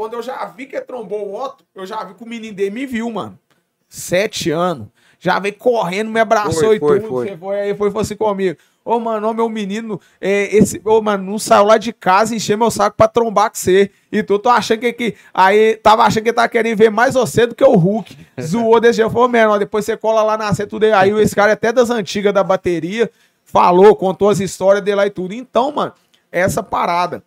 Speaker 2: Quando eu já vi que trombou o Otto, eu já vi que o menino dele me viu, mano. Sete anos. Já veio correndo, me abraçou
Speaker 3: Foi,
Speaker 2: e
Speaker 3: foi,
Speaker 2: tudo.
Speaker 3: foi.
Speaker 2: Você foi aí, foi falou assim comigo. Ô, mano, ô, meu menino, é, esse, ô, mano, não saiu lá de casa e encheu meu saco pra trombar com você. E tu, tô achando que, que. Aí, tava achando que tava querendo ver mais você do que o Hulk. Zoou desse jeito. Falou, menor, depois você cola lá na tudo aí. Aí esse cara é até das antigas da bateria falou, contou as histórias dele lá e tudo. Então, mano, essa parada.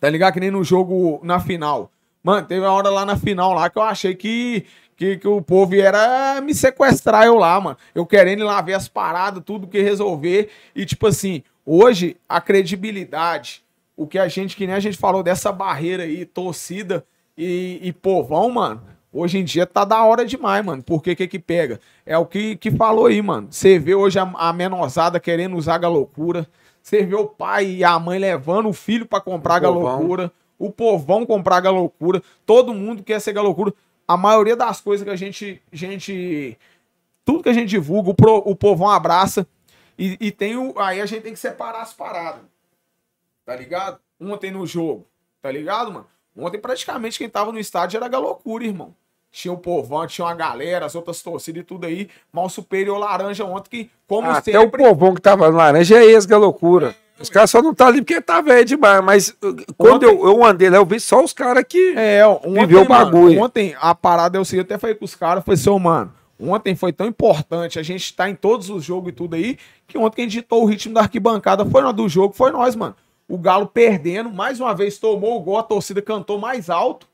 Speaker 2: Tá ligado? Que nem no jogo na final. Mano, teve uma hora lá na final lá que eu achei que, que, que o povo era me sequestrar eu lá, mano. Eu querendo ir lá ver as paradas, tudo que resolver. E tipo assim, hoje a credibilidade, o que a gente, que nem a gente falou dessa barreira aí, torcida e, e povão, mano. Hoje em dia tá da hora demais, mano. Porque que que pega? É o que, que falou aí, mano. Você vê hoje a, a menosada querendo usar a loucura. Você vê o pai e a mãe levando o filho pra comprar a
Speaker 3: O povão.
Speaker 2: loucura. O povão comprar a loucura. Todo mundo quer ser a loucura. A maioria das coisas que a gente. gente tudo que a gente divulga, o, pro- o povão abraça. E, e tem o. Aí a gente tem que separar as paradas. Tá ligado? Ontem no jogo. Tá ligado, mano? Ontem praticamente quem tava no estádio era a loucura, irmão. Tinha o povão, tinha uma galera, as outras torcidas e tudo aí. Mas o superior laranja ontem que, como
Speaker 3: Até
Speaker 2: sempre.
Speaker 3: o povão que tava no laranja é esse, que é loucura. Os caras só não tá ali porque tá velho demais. Mas uh, quando
Speaker 2: Ontem-
Speaker 3: eu, eu andei lá, eu vi só os caras que.
Speaker 2: É, ontem,
Speaker 3: Viveu o
Speaker 2: mano,
Speaker 3: bagulho.
Speaker 2: ontem a parada eu sei, eu até falei com os caras, falei, seu mano, ontem foi tão importante, a gente tá em todos os jogos e tudo aí, que ontem quem ditou o ritmo da arquibancada foi nós do jogo, foi nós, mano. O Galo perdendo, mais uma vez tomou o gol, a torcida cantou mais alto,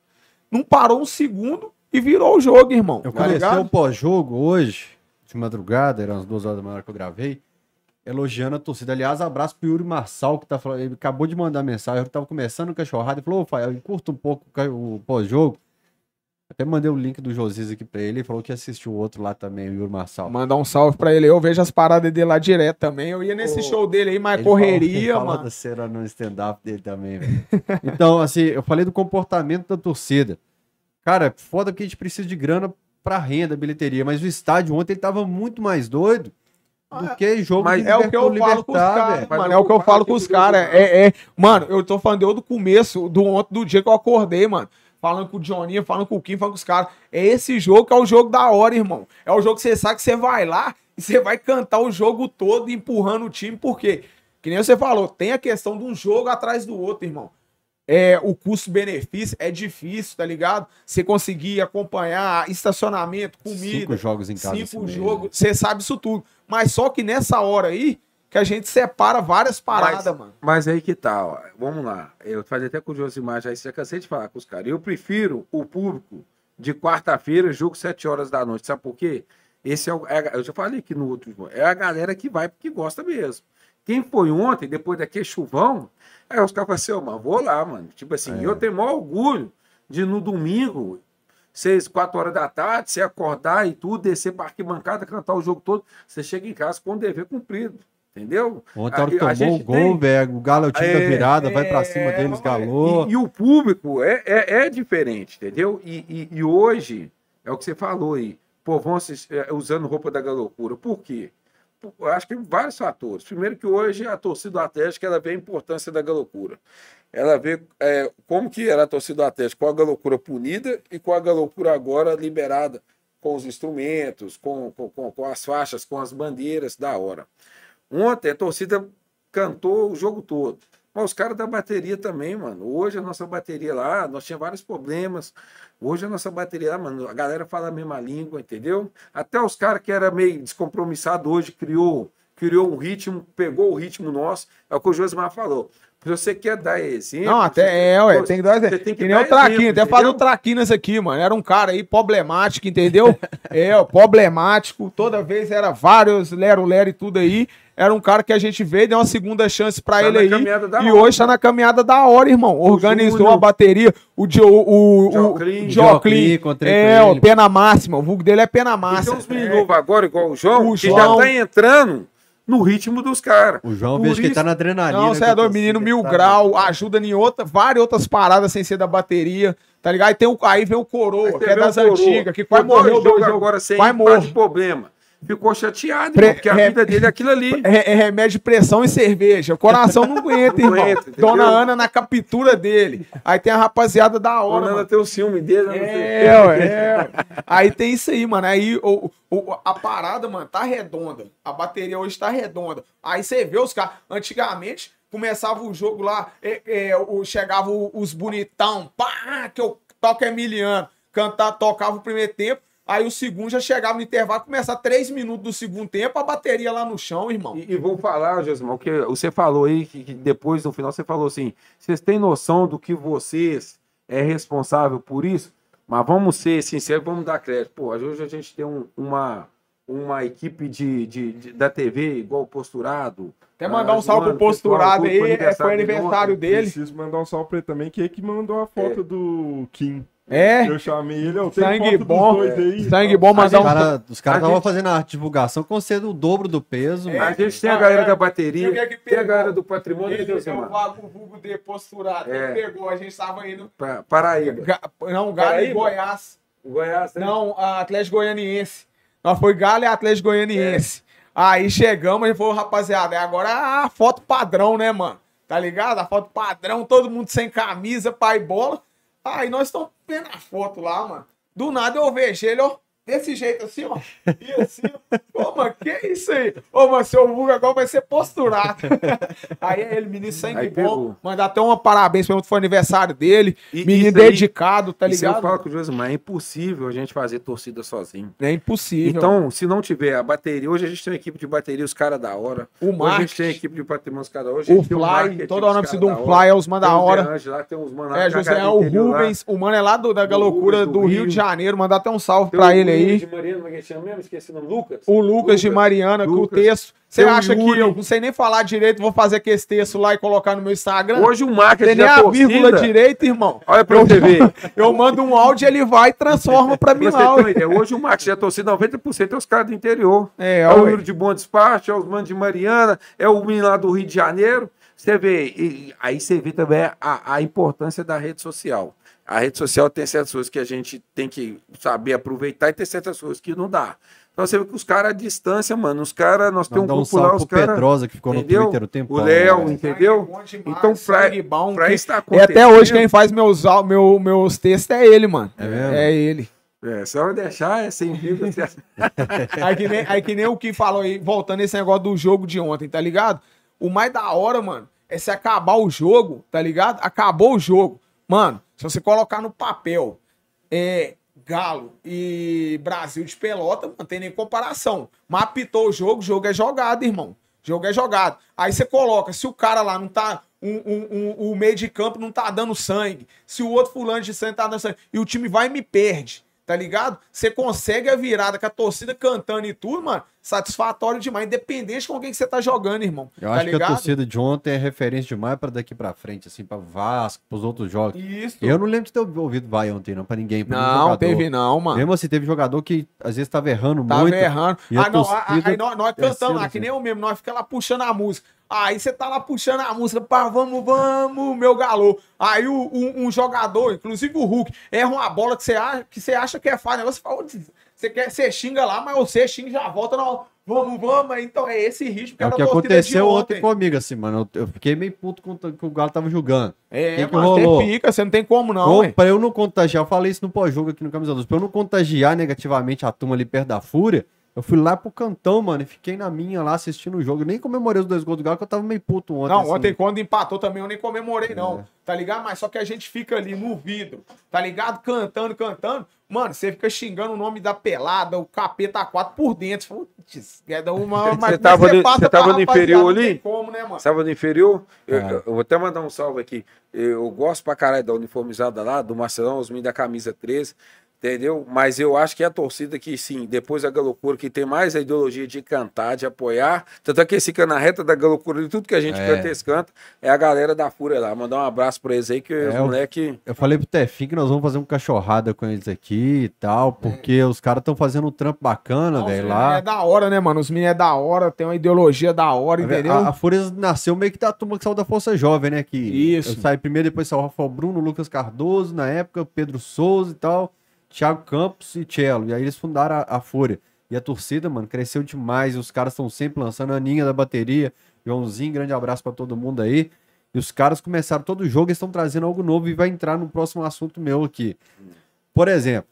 Speaker 2: não parou um segundo e virou o jogo, irmão.
Speaker 1: Eu
Speaker 2: tá
Speaker 1: comecei o pós-jogo hoje, de madrugada, eram as duas horas da manhã que eu gravei, elogiando a torcida. Aliás, abraço pro Yuri Marçal, que tá falando, ele acabou de mandar mensagem, eu tava começando o cachorrada, ele falou, ô, Fael, curta um pouco o pós-jogo. Até mandei o link do Josias aqui pra ele, ele falou que assistiu o outro lá também, o Yuri Marçal.
Speaker 2: Mandar um salve pra ele. Eu vejo as paradas dele lá direto também. Eu ia nesse
Speaker 1: Ô,
Speaker 2: show dele aí, mas
Speaker 1: Ele falou-
Speaker 2: correria,
Speaker 1: ele falou
Speaker 2: mano.
Speaker 1: da cena no stand-up dele também, velho. Então, assim, eu falei do comportamento da torcida. Cara, é foda que a gente precisa de grana pra renda, bilheteria, mas o estádio ontem ele tava muito mais doido do
Speaker 2: Ah,
Speaker 1: que jogo
Speaker 3: mas
Speaker 1: de
Speaker 2: É o que eu
Speaker 1: Libertar-
Speaker 2: falo com os caras, mano. É o que eu
Speaker 3: falo
Speaker 2: com os caras. É, é, mano, eu tô falando eu do começo, do ontem, do dia que eu acordei, mano. Falando com o Johnny, falando com o Kim, falando com os caras. É esse jogo que é o jogo da hora, irmão. É o jogo que você sabe que você vai lá e você vai cantar o jogo todo empurrando o time, por quê? Que nem você falou, tem a questão de um jogo atrás do outro, irmão. É, o custo-benefício é difícil, tá ligado? Você conseguir acompanhar estacionamento, comida,
Speaker 1: Cinco jogos em casa.
Speaker 2: cinco jogos,
Speaker 1: né?
Speaker 2: você sabe isso tudo. Mas só que nessa hora aí, que a gente separa várias paradas,
Speaker 3: Mas-
Speaker 2: mano.
Speaker 3: Mas aí que tá, ó. Vamos lá. Eu falei até com o Josimar já, já cansei de falar com os caras. Eu prefiro o público de quarta-feira, jogo 7 horas da noite. Sabe por quê? Esse é o. é eu já falei aqui no outro jogo. É a galera que vai porque gosta mesmo. Quem foi ontem, depois daquele chuvão, aí os caras falam assim, ô, mano, vou lá, mano. Tipo assim,
Speaker 1: É.
Speaker 3: eu tenho maior orgulho de no domingo, seis, quatro horas da tarde, você acordar e tudo, descer para arquibancada, cantar o jogo todo, você chega em casa com o dever cumprido. Entendeu?
Speaker 1: Ontem a que
Speaker 3: A-
Speaker 1: tomou o gol,
Speaker 3: tem-
Speaker 1: velho, o Galo é o time da
Speaker 3: É,
Speaker 1: virada, vai pra
Speaker 2: é,
Speaker 1: cima deles,
Speaker 2: mas-
Speaker 1: galô.
Speaker 3: E, e o público é, é, é diferente, entendeu? E, e, e hoje, é o que você falou aí, pô, vão é, usando roupa da galocura. Por quê? Acho que vários fatores. Primeiro que hoje a torcida do Atlético ela vê a importância da galocura. Ela vê é, como que era a torcida do Atlético com a galocura punida e com a galocura agora liberada com os instrumentos, com, com, com, com as faixas, com as bandeiras, da hora. Ontem a torcida cantou o jogo todo. Mas os caras da bateria também, mano. Hoje a nossa bateria lá, nós tínhamos vários problemas. Hoje a nossa bateria lá, mano, a galera fala a mesma língua, entendeu? Até os caras que era meio descompromissado hoje criou, criou um ritmo, pegou o ritmo nosso. É o que o Josimar falou. Se você quer dar exemplo.
Speaker 2: Não, até é, ué, tem que dar exemplo.
Speaker 3: Tem que
Speaker 2: que nem o
Speaker 3: exemplo,
Speaker 2: até falou
Speaker 3: entendeu?
Speaker 2: o Traquinho nesse aqui, mano. Era um cara aí problemático, entendeu? é, problemático. Toda vez era vários lero-lero e tudo aí. Era um cara que a gente veio, deu uma segunda chance pra
Speaker 3: Tá
Speaker 2: ele aí. E
Speaker 3: hora.
Speaker 2: hoje tá na caminhada da hora, irmão. Organizou a bateria. O Dio, o, o,
Speaker 3: Joclin.
Speaker 2: o É,
Speaker 1: ele.
Speaker 2: pena máxima. O vulgo dele é pena
Speaker 3: E tem
Speaker 2: máxima.
Speaker 3: uns meninos novos agora, igual o João,
Speaker 2: O
Speaker 3: que
Speaker 2: João-
Speaker 3: já tá entrando no ritmo dos caras.
Speaker 1: O João,
Speaker 3: Por
Speaker 1: vejo que ele tá na adrenalina.
Speaker 2: Não, você é doido, menino mil grau, ajuda em outra, várias outras paradas sem ser da bateria, tá ligado? Aí, tem o, aí vem o Coroa, que é
Speaker 3: o
Speaker 2: das
Speaker 3: Coroa.
Speaker 2: antigas, que quase morreu
Speaker 3: dois jogos agora sem
Speaker 2: Quase
Speaker 3: de problema. Ficou chateado,
Speaker 2: Pre-
Speaker 3: irmão, porque a
Speaker 2: re-
Speaker 3: vida dele é aquilo ali.
Speaker 2: É, é remédio de pressão e cerveja. O coração não aguenta,
Speaker 3: Não
Speaker 2: irmão.
Speaker 3: aguenta?
Speaker 2: Dona Ana na captura dele. Aí tem a rapaziada da hora,
Speaker 3: Nana
Speaker 2: mano.
Speaker 3: tem o ciúme dele, né?
Speaker 2: É, ué, é. ué. Aí tem isso aí, mano. Aí o, o- a parada, mano, tá redonda. A bateria hoje tá redonda. Aí você vê os caras. Antigamente, começava o jogo lá, é, é, o, chegava os bonitão, pá, que eu toco Emiliano. Cantar, tocava o primeiro tempo. Aí o segundo já chegava no intervalo, começava três minutos do segundo tempo, a bateria lá no chão, irmão.
Speaker 3: E, e vou falar, Josimar, o que você falou aí, que, que depois no final você falou assim: vocês têm noção do que vocês é responsável por isso? Mas vamos ser sinceros, vamos dar crédito. Pô, hoje a gente tem um- uma, uma equipe de, de- de- da TV igual o Posturado.
Speaker 2: Até mandar um
Speaker 3: Ah,
Speaker 2: salve pro
Speaker 3: mano,
Speaker 2: posturado aí,
Speaker 3: foi
Speaker 2: é, foi
Speaker 3: aniversário
Speaker 2: aniversário dele.
Speaker 4: Preciso mandar um salve pra ele também, que é que mandou a foto do Kim.
Speaker 2: É,
Speaker 4: Eu chamei ele, eu tenho
Speaker 2: Sangue
Speaker 4: foto
Speaker 2: bom.
Speaker 4: dos dois aí.
Speaker 2: sangue bom, mandar um
Speaker 1: os caras estavam
Speaker 3: gente-
Speaker 1: fazendo a divulgação com sendo o dobro do peso.
Speaker 2: É.
Speaker 3: A gente tem a galera
Speaker 2: é.
Speaker 3: da
Speaker 2: E o que é
Speaker 3: bateria,
Speaker 2: que
Speaker 3: tem a galera do patrimônio,
Speaker 2: Ele é o vago vulgo de posturado.
Speaker 3: É.
Speaker 2: Ele pegou, a gente tava indo.
Speaker 3: Pa- Paraíba.
Speaker 2: Ga- Não, Galo e
Speaker 3: Paraíba?
Speaker 2: Goiás.
Speaker 3: Goiás, né?
Speaker 2: Não, a Atlético Goianiense. Nós foi Galo e Atlético Goianiense. Aí chegamos e falou, rapaziada, agora é a foto padrão, né, mano? Tá ligado? A foto padrão, todo mundo sem camisa, pai bola. Aí nós estamos vendo a foto lá, mano. Do nada eu vejo ele, ó. Desse jeito assim, ó. E assim, ó. Ô, mano, que isso aí? Ô, mano, seu vulgo agora vai ser posturado. aí ele, menino sangue
Speaker 3: Aí
Speaker 2: bom.
Speaker 3: pegou.
Speaker 2: Mandar até uma parabéns pra foi aniversário dele.
Speaker 3: E
Speaker 2: menino
Speaker 3: aí-
Speaker 2: dedicado, tá
Speaker 3: Isso eu
Speaker 2: ligado?
Speaker 3: falo com o Josimar, é impossível a gente fazer torcida sozinho.
Speaker 2: É impossível.
Speaker 3: Então, se não tiver a bateria, hoje a gente tem uma equipe de bateria, os caras da hora.
Speaker 2: O
Speaker 3: Hoje a gente tem a equipe de patrimônio, os caras da hora. A
Speaker 2: O Fly, toda hora precisa de um. Fly, é os manda
Speaker 3: o
Speaker 2: hora.
Speaker 3: De Angela lá, tem uns mano
Speaker 2: É, José, é o Rubens, o mano é lá do, da Galocura
Speaker 3: Rubens
Speaker 2: do,
Speaker 3: do
Speaker 2: Rio
Speaker 3: Rio.
Speaker 2: de Janeiro, mandar até um salve
Speaker 3: Tem
Speaker 2: pra ele aí.
Speaker 3: De Mariano, como é que mesmo? Esqueci o nome. Lucas.
Speaker 2: O Lucas, de Mariana, que o
Speaker 3: Lucas.
Speaker 2: texto. Você
Speaker 3: Tem
Speaker 2: acha que
Speaker 3: Yuri.
Speaker 2: eu não sei nem falar direito, vou fazer aquele texto lá e colocar no meu Instagram?
Speaker 3: Hoje o
Speaker 2: Tem
Speaker 3: marketing
Speaker 2: nem
Speaker 3: da
Speaker 2: a vírgula direita, irmão.
Speaker 3: Olha pra você ver.
Speaker 2: Eu mando um áudio, ele vai e transforma pra mim lá.
Speaker 3: hoje o marketing da torcida, 90% é os caras do interior.
Speaker 2: É,
Speaker 3: É o. Yuri de Bom Despacho, é os manos de Mariana, é o menino lá do Rio de Janeiro. Você vê, e aí você vê também a, a importância da rede social. A rede social tem certas coisas que a gente tem que saber aproveitar e tem certas coisas que não dá. Então você vê que os caras à distância, mano, os caras, nós temos um
Speaker 1: um
Speaker 3: grupo lá, os caras.
Speaker 1: Pedrosa, que ficou no
Speaker 3: entendeu?
Speaker 1: Twitter o tempo.
Speaker 3: O Léo,
Speaker 1: né?
Speaker 3: entendeu? Então, pra, pra isso tá
Speaker 2: E
Speaker 3: acontecendo.
Speaker 2: até hoje quem faz meus, meu, meus textos é ele, mano.
Speaker 1: É mesmo?
Speaker 2: É ele.
Speaker 3: É, só eu deixar, é sem vida.
Speaker 2: Aí que, nem, aí que nem o que falou aí, voltando esse negócio do jogo de ontem, tá ligado? O mais da hora, mano, é se acabar o jogo, tá ligado? Acabou o jogo. Mano, se você colocar no papel é, Galo e Brasil de pelota, não tem nem comparação. Mas apitou o jogo, jogo é jogado, irmão. Jogo é jogado. Aí você coloca, se o cara lá não tá. Um, um- um- o meio de campo não tá dando sangue. Se o outro fulano de sangue tá dando sangue. E o time vai e me perde. Tá ligado? Você consegue a virada com a torcida cantando e tudo, mano. Satisfatório demais. Independente com quem que você tá jogando, irmão.
Speaker 1: Eu
Speaker 2: tá
Speaker 1: acho que a torcida de ontem é referência demais pra daqui pra frente, assim, pra Vasco, pros outros jogos.
Speaker 2: Isso.
Speaker 1: Eu não lembro de ter ouvido vai ontem, não, pra ninguém. Pra
Speaker 2: Não, teve não, mano.
Speaker 1: Mesmo assim, teve jogador que às vezes tava errando
Speaker 2: Tava
Speaker 1: muito.
Speaker 2: errando.
Speaker 1: E a
Speaker 2: Ah, não, ah, aí nós, nós cantamos lá, que
Speaker 1: assim.
Speaker 2: nem eu mesmo, nós ficamos lá puxando a música. Aí você tá lá puxando a música, pá, vamos, vamos, meu galo. Aí o, um, um jogador, inclusive o Hulk, erra uma bola que você acha que, você acha que é falha. Você fala, você, quer, você xinga lá, mas você xinga e já volta no vamos, vamos. Então é esse ritmo
Speaker 1: que É o que aconteceu ontem comigo, assim, mano. Eu, eu fiquei meio puto com o que o Galo tava jogando.
Speaker 2: É,
Speaker 1: Que que
Speaker 2: mano,
Speaker 1: rolou?
Speaker 2: você fica, você não tem como não,
Speaker 1: Ou, pra eu não contagiar, eu falei isso no pós-jogo aqui no Camisa 12, pra eu não contagiar negativamente a turma ali perto da Fúria, eu fui lá pro cantão, mano, e fiquei na minha lá assistindo o jogo. Eu nem comemorei os dois gols do Galo, que eu tava meio puto ontem.
Speaker 2: Não,
Speaker 1: assim.
Speaker 2: ontem quando empatou também eu nem comemorei, não.
Speaker 1: É.
Speaker 2: Tá ligado? Mas só que a gente fica ali no vidro, tá ligado? Cantando, cantando. Mano, você fica xingando o nome da pelada, o capeta 4 por dentro. Você "Putz, é da uma, mas
Speaker 3: tava
Speaker 2: você passa
Speaker 3: você tava no inferior ali?
Speaker 2: como, né, mano?
Speaker 3: Sábado inferior, eu,
Speaker 1: É.
Speaker 3: eu vou até mandar um salve aqui. Eu gosto pra caralho da uniformizada lá, do Marcelão, os meninos da camisa 13, entendeu? Mas eu acho que é a torcida que, sim, depois da Galocura, que tem mais a ideologia de cantar, de apoiar. Tanto é que esse fica na reta da Galocura e tudo que a gente
Speaker 1: É.
Speaker 3: canta, eles cantam, é a galera da Fúria lá. Mandar um abraço pra eles aí, que os
Speaker 1: É, o-
Speaker 3: moleque.
Speaker 1: Eu falei pro Tefim que nós vamos fazer um cachorrada com eles aqui e tal, porque os caras estão fazendo um trampo bacana,
Speaker 2: os
Speaker 1: velho,
Speaker 2: meninos
Speaker 1: lá.
Speaker 2: É da hora, né, mano? Os meninos é da hora, tem uma ideologia da hora, entendeu?
Speaker 1: A, a Fúria nasceu meio que da turma que saiu da Força Jovem, né? Que
Speaker 2: Isso.
Speaker 1: Saí primeiro, depois saiu o Rafael Bruno, Lucas Cardoso, na época, Pedro Souza e tal, Thiago Campos e Cello. E aí eles fundaram a, a Fúria. E a torcida, mano, cresceu demais. Os caras estão sempre lançando a Aninha da bateria. Joãozinho, grande abraço pra todo mundo aí. E os caras começaram todo jogo, eles estão trazendo algo novo e vai entrar no próximo assunto meu aqui. Por exemplo,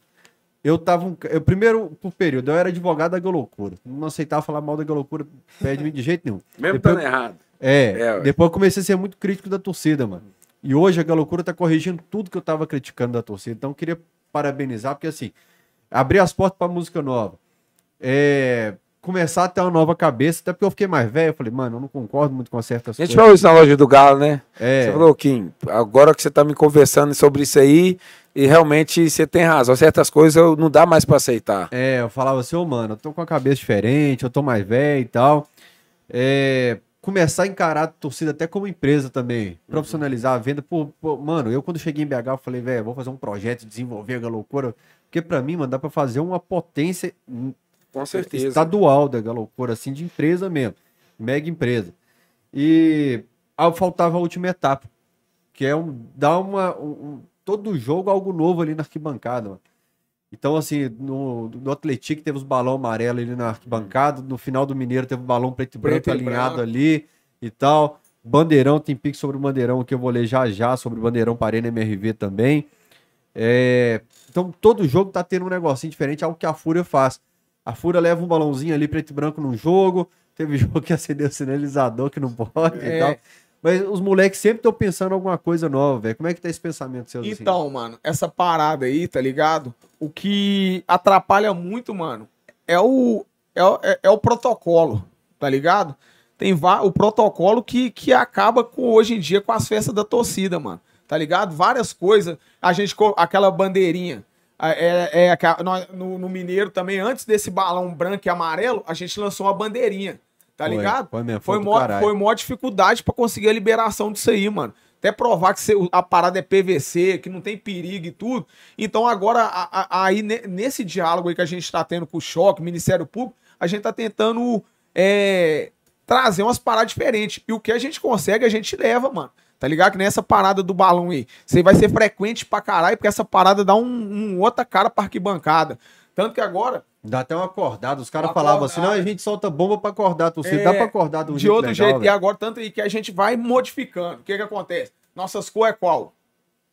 Speaker 1: eu tava. Um, eu, primeiro, por período, eu era advogado da Galocura. Não aceitava falar mal da Galocura perto de mim de jeito nenhum.
Speaker 3: Mesmo
Speaker 1: Depois-
Speaker 3: errado.
Speaker 1: É,
Speaker 3: É,
Speaker 1: depois eu comecei a ser muito crítico da torcida, mano. E hoje a Galocura tá corrigindo tudo que eu tava criticando da torcida. Então eu queria parabenizar, porque assim, abrir as portas pra música nova. É, começar a ter uma nova cabeça, até porque eu fiquei mais velho. Eu falei, mano, eu não concordo muito com certas
Speaker 3: A gente
Speaker 1: coisas.
Speaker 3: falou isso na loja do Galo, né?
Speaker 1: É,
Speaker 3: Você falou, Kim, agora que você tá me conversando sobre isso aí, e realmente você tem razão. Certas coisas eu- não dá mais pra aceitar.
Speaker 1: É, eu falava assim, ô mano, eu tô com a cabeça diferente, eu tô mais velho e tal. É, começar a encarar a torcida até como empresa também. Profissionalizar a venda. Pô, pô, mano, eu quando cheguei em BH, eu falei, velho, vou fazer um projeto, desenvolver a loucura. Porque pra mim, mano, dá pra fazer uma potência
Speaker 3: Com certeza.
Speaker 1: estadual da loucura, assim, de empresa mesmo. Mega empresa. E ah, faltava a última etapa, que é um, dar uma. um- um- todo jogo algo novo ali na arquibancada, mano. Então, assim, no, no Atlético teve os balão amarelo ali na arquibancada, no final do Mineiro teve o balão preto e branco
Speaker 2: Preto e
Speaker 1: alinhado
Speaker 2: branco.
Speaker 1: ali e tal. Bandeirão, tem pique sobre o Bandeirão que eu vou ler já já, sobre o Bandeirão Parei na MRV também. É, então, todo jogo tá tendo um negocinho diferente, algo que a Fúria faz. A Fúria leva um balãozinho ali preto e branco num jogo, teve jogo que acendeu o sinalizador que não pode e
Speaker 2: É.
Speaker 1: tal. Mas os moleques sempre estão pensando em alguma coisa nova, velho. Como é que tá esse pensamento seu? assim?
Speaker 2: Então, mano, essa parada aí, tá ligado? O que atrapalha muito, mano, é o, é, o- é, é o protocolo, tá ligado? Tem o protocolo que, que acaba com hoje em dia com as festas da torcida, mano. Tá ligado? Várias coisas. A gente, aquela bandeirinha. É, é, nós- no, no Mineiro também, antes desse balão branco e amarelo, a gente lançou uma bandeirinha. Tá ligado?
Speaker 1: foi
Speaker 2: Foi,
Speaker 1: foi
Speaker 2: mó, foi mó dificuldade pra conseguir a liberação disso aí, mano. Até provar que a parada é PVC, que não tem perigo e tudo. Então, agora, aí, ne- nesse diálogo aí que a gente tá tendo com o Choque, Ministério Público, a gente tá tentando é, trazer umas paradas diferentes. E o que a gente consegue, a gente leva, mano. Tá ligado? Que nessa parada do balão aí. Você vai ser frequente pra caralho, porque essa parada dá um, um outra cara pra arquibancada. Tanto que agora,
Speaker 1: Dá até uma acordada. Os caras falavam assim: não, a gente solta bomba pra acordar a torcida.
Speaker 2: É,
Speaker 1: Dá pra acordar de um
Speaker 2: de
Speaker 1: jeito
Speaker 2: outro
Speaker 1: legal,
Speaker 2: jeito. E
Speaker 1: velho.
Speaker 2: agora, tanto aí que a gente vai modificando. O que que acontece? Nossas cores é qual?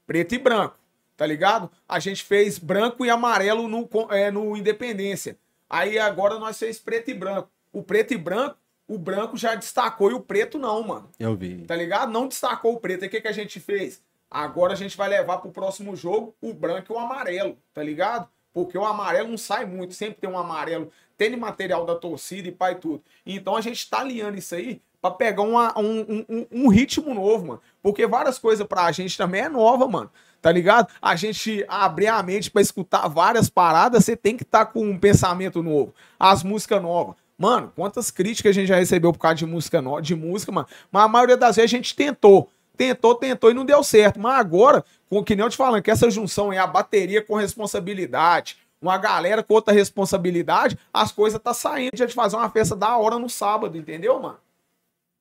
Speaker 2: Preto e branco, tá ligado? A gente fez branco e amarelo no, é, no Independência. Aí agora nós fez preto e branco. O preto e branco, o branco já destacou e o preto não, mano.
Speaker 1: Eu vi.
Speaker 2: Tá ligado? Não destacou o preto. Aí o que, que a gente fez? Agora a gente vai levar pro próximo jogo o branco e o amarelo, tá ligado? Porque o amarelo não sai muito, sempre tem um amarelo, tem material da torcida e pai tudo. Então a gente tá alinhando isso aí pra pegar uma- um, um- um- ritmo novo, mano. Porque várias coisas pra gente também é nova, mano. Tá ligado? A gente abrir a mente pra escutar várias paradas, você tem que estar com um pensamento novo. As músicas novas. Mano, quantas críticas a gente já recebeu por causa de música nova, de música, mano. Mas a maioria das vezes a gente tentou. Tentou, tentou e não deu certo. Mas agora, com que nem eu te falando, que essa junção é a bateria com responsabilidade, uma galera com outra responsabilidade, as coisas tá saindo de fazer uma festa da hora no sábado, entendeu, mano?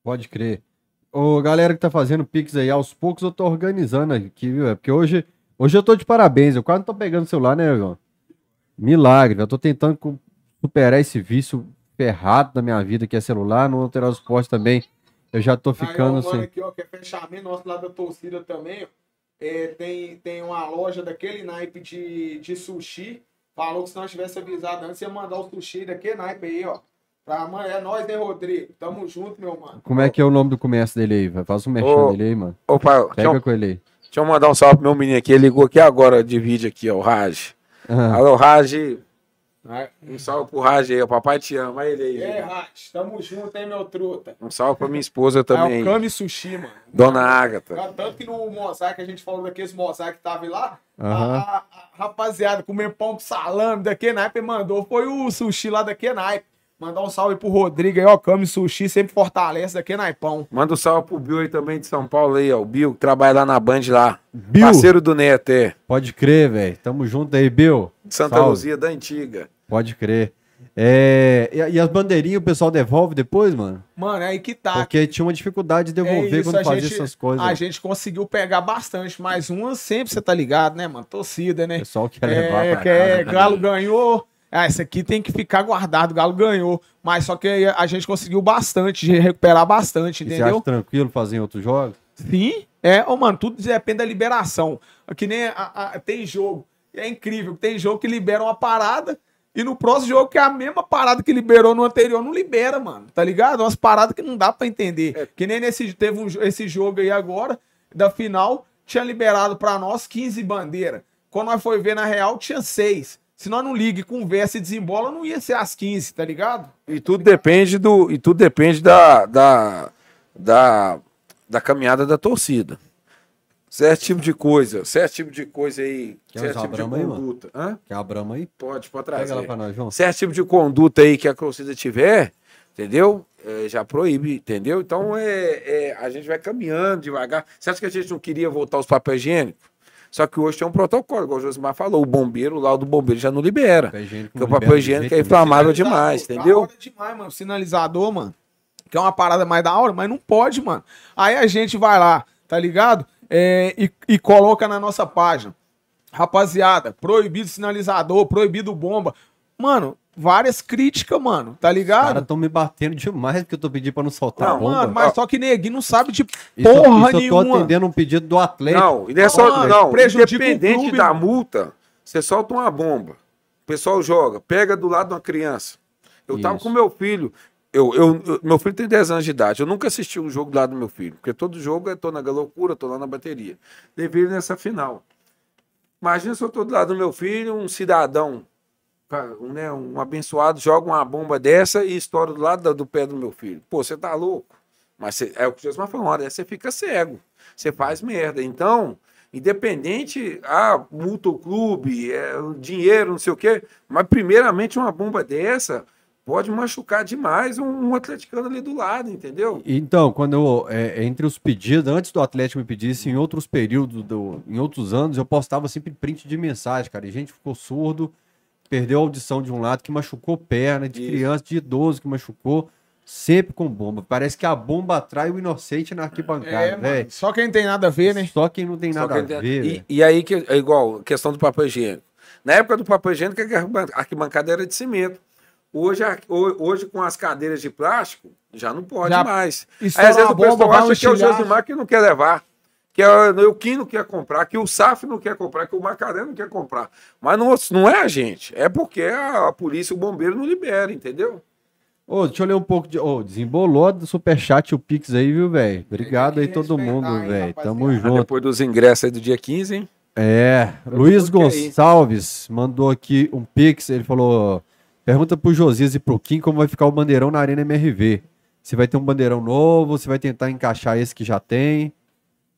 Speaker 1: Pode crer. Ô, galera que tá fazendo Pix aí, aos poucos eu tô organizando aqui, viu? É porque hoje, hoje eu tô de parabéns. Eu quase não tô pegando o celular, né, João? Milagre. Eu tô tentando superar esse vício ferrado da minha vida, que é celular. No Alterar Esporte também. Eu já tô ficando
Speaker 2: Aí,
Speaker 1: assim.
Speaker 2: aqui, ó, que é fechamento nosso lá da torcida também, ó. É, tem, tem uma loja daquele naipe de, de sushi. Falou que se nós tivesse avisado antes, ia mandar o sushi daquele naipe aí, ó. Pra, mano, é nós, né, Rodrigo? Tamo junto, meu mano.
Speaker 1: Como é que é o nome do comércio dele aí? vai? Faz um merchan
Speaker 3: Ô,
Speaker 1: dele aí, mano.
Speaker 3: Opa, deixa
Speaker 1: Pega
Speaker 3: eu,
Speaker 1: com ele aí.
Speaker 3: deixa eu mandar um salve pro meu menino aqui. Ele ligou aqui agora de vídeo aqui, ó, o Raj.
Speaker 1: Ah,
Speaker 3: Alô, Raj. Um salve pro Raj aí, o papai te ama. Olha ele aí.
Speaker 2: É, Rat, tamo junto, hein, meu truta.
Speaker 3: Um salve pra minha esposa
Speaker 2: É
Speaker 3: também,
Speaker 2: o Kami Sushi, mano.
Speaker 3: Dona Agatha.
Speaker 2: Tanto que no mosaico, a gente falou daqueles mosaico que tava lá, a,
Speaker 1: Aham.
Speaker 2: a- a rapaziada comendo pão com salame daquele naipe mandou. Foi o sushi lá daquele naipe. Mandar um salve pro Rodrigo aí, ó. Kami Sushi sempre fortalece daquele naipão.
Speaker 3: Manda um salve pro Bill aí também de São Paulo aí, ó. O Bill, que trabalha lá na Band lá.
Speaker 1: Bill,
Speaker 3: Parceiro do Neto, é.
Speaker 1: pode crer, velho. Tamo junto aí, Bill.
Speaker 3: De Santa
Speaker 1: Salve.
Speaker 3: Luzia da Antiga.
Speaker 1: Pode crer. É, e, e as bandeirinhas o pessoal devolve depois, mano?
Speaker 2: Mano, é aí que tá.
Speaker 1: Porque tinha uma dificuldade de devolver
Speaker 2: É isso,
Speaker 1: quando fazia
Speaker 2: gente-
Speaker 1: essas coisas.
Speaker 2: A gente conseguiu pegar bastante, mas uma sempre você tá ligado, né, mano? Torcida,
Speaker 1: O
Speaker 2: né?
Speaker 1: pessoal quer levar
Speaker 2: É,
Speaker 1: pra
Speaker 2: que é,
Speaker 1: casa.
Speaker 2: Galo ganhou. Ah, esse aqui tem que ficar guardado, Galo ganhou. Mas só que a gente conseguiu bastante, recuperar bastante,
Speaker 1: E você
Speaker 2: entendeu?
Speaker 1: acha tranquilo fazer em outros jogos?
Speaker 2: Sim, é, ô, mano, tudo depende da liberação. Que nem a- a- tem jogo, é incrível, tem jogo que libera uma parada e no próximo jogo que é a mesma parada que liberou no anterior não libera, mano, tá ligado? Umas paradas que não dá pra entender. Que nem nesse teve um, esse jogo aí agora da final, tinha liberado pra nós 15 bandeiras. Quando nós foi ver na real tinha 6. Se nós não ligue, conversa e desembola, não ia ser as 15, tá ligado?
Speaker 3: E tudo depende do. E tudo depende da, da, da, da caminhada da torcida. Certo tipo de coisa, certo tipo de coisa aí,
Speaker 1: Quer
Speaker 3: certo tipo de
Speaker 1: a Brahma aí,
Speaker 3: conduta. Hã?
Speaker 1: Quer a Brahma aí?
Speaker 3: Pode, pode
Speaker 1: Pega
Speaker 3: trazer.
Speaker 1: lá pra nós, João.
Speaker 3: certo tipo de conduta aí que a torcida tiver, entendeu? É, já proíbe, entendeu? Então é, é, a gente vai caminhando devagar. Você acha que a gente não queria voltar aos papéis higiênicos? Só que hoje tem um protocolo, igual o Josimar falou, o bombeiro, lá o do bombeiro já não libera.
Speaker 1: Papel higiênico
Speaker 3: Porque o
Speaker 1: não libera
Speaker 3: papel
Speaker 1: de
Speaker 3: higiênico é inflamável demais, entendeu?
Speaker 2: hora demais, mano. Sinalizador, mano. Que é uma parada mais da hora, mas não pode, mano. Aí a gente vai lá, tá ligado? É, e, e coloca na nossa página. Rapaziada, proibido sinalizador, proibido bomba. Mano, várias críticas, mano, tá
Speaker 1: Os caras
Speaker 2: ligado?
Speaker 1: estão me batendo demais porque eu tô pedindo pra não soltar
Speaker 3: Não,
Speaker 1: a bomba.
Speaker 2: Mano, mas só que neguinho não sabe de
Speaker 1: Isso-
Speaker 2: porra
Speaker 1: isso eu tô
Speaker 2: nenhuma.
Speaker 1: atendendo um pedido do Atlético.
Speaker 3: Não, e não é só.
Speaker 2: Mano,
Speaker 3: não, independente
Speaker 2: clube,
Speaker 3: da multa, você solta uma bomba. O pessoal joga, pega do lado de uma criança. Eu tava
Speaker 1: Isso.
Speaker 3: com meu filho. Eu, eu, eu- meu filho tem 10 anos de idade. Eu nunca assisti um jogo lado do meu filho. Porque todo jogo eu tô na loucura, tô lá na bateria. Levei ele nessa final. Imagina se eu tô do lado do meu filho, um cidadão, um, né, um abençoado, joga uma bomba dessa e estoura do lado do pé do meu filho. Pô, você tá louco? Mas você- é o que Jesus falou, dessa você fica cego. Você faz merda. Então, independente, ah, multa o clube, é, dinheiro, não sei o quê, mas primeiramente uma bomba dessa pode machucar demais um, um atleticano ali do lado, entendeu?
Speaker 1: Então, quando eu, é, entre os pedidos, antes do Atlético me pedisse, em outros períodos, do, em outros anos, eu postava sempre print de mensagem, cara. E gente ficou surdo, perdeu a audição de um lado, que machucou perna, de
Speaker 3: Isso.
Speaker 1: criança, de idoso que machucou, sempre com bomba. Parece que a bomba atrai o inocente na arquibancada,
Speaker 2: É,
Speaker 1: velho.
Speaker 2: mano, só quem tem nada a ver, né?
Speaker 1: Só quem não tem
Speaker 3: Só
Speaker 1: nada a ver,
Speaker 3: e, e aí, que, é igual a questão do papel higiênico. Na época do papel higiênico, a arquibancada era de cimento. Hoje, hoje, com as cadeiras de plástico, já não pode
Speaker 2: Já
Speaker 3: mais. Aí, às vezes
Speaker 2: uma
Speaker 3: o pessoal
Speaker 2: bomba, um
Speaker 3: acha que é o. Josimar que não quer levar. Que é o Kim não quer comprar, que o SAF não quer comprar, que o Macaré não quer comprar. Mas não, não é a gente. É porque a, a polícia o bombeiro não libera, entendeu?
Speaker 1: Ô, deixa eu ler um pouco de. Ô, desembolou do superchat o Pix aí, viu, velho? Obrigado aí todo mundo, velho. Tamo
Speaker 3: Mas
Speaker 1: junto.
Speaker 3: depois dos ingressos aí do dia 15, hein?
Speaker 1: É, Luiz
Speaker 3: tudo que é aí.
Speaker 1: Gonçalves mandou aqui um pix, ele falou, pergunta pro Josias e pro Kim como vai ficar o bandeirão na Arena MRV. Se vai ter um bandeirão novo, se vai tentar encaixar esse que já tem.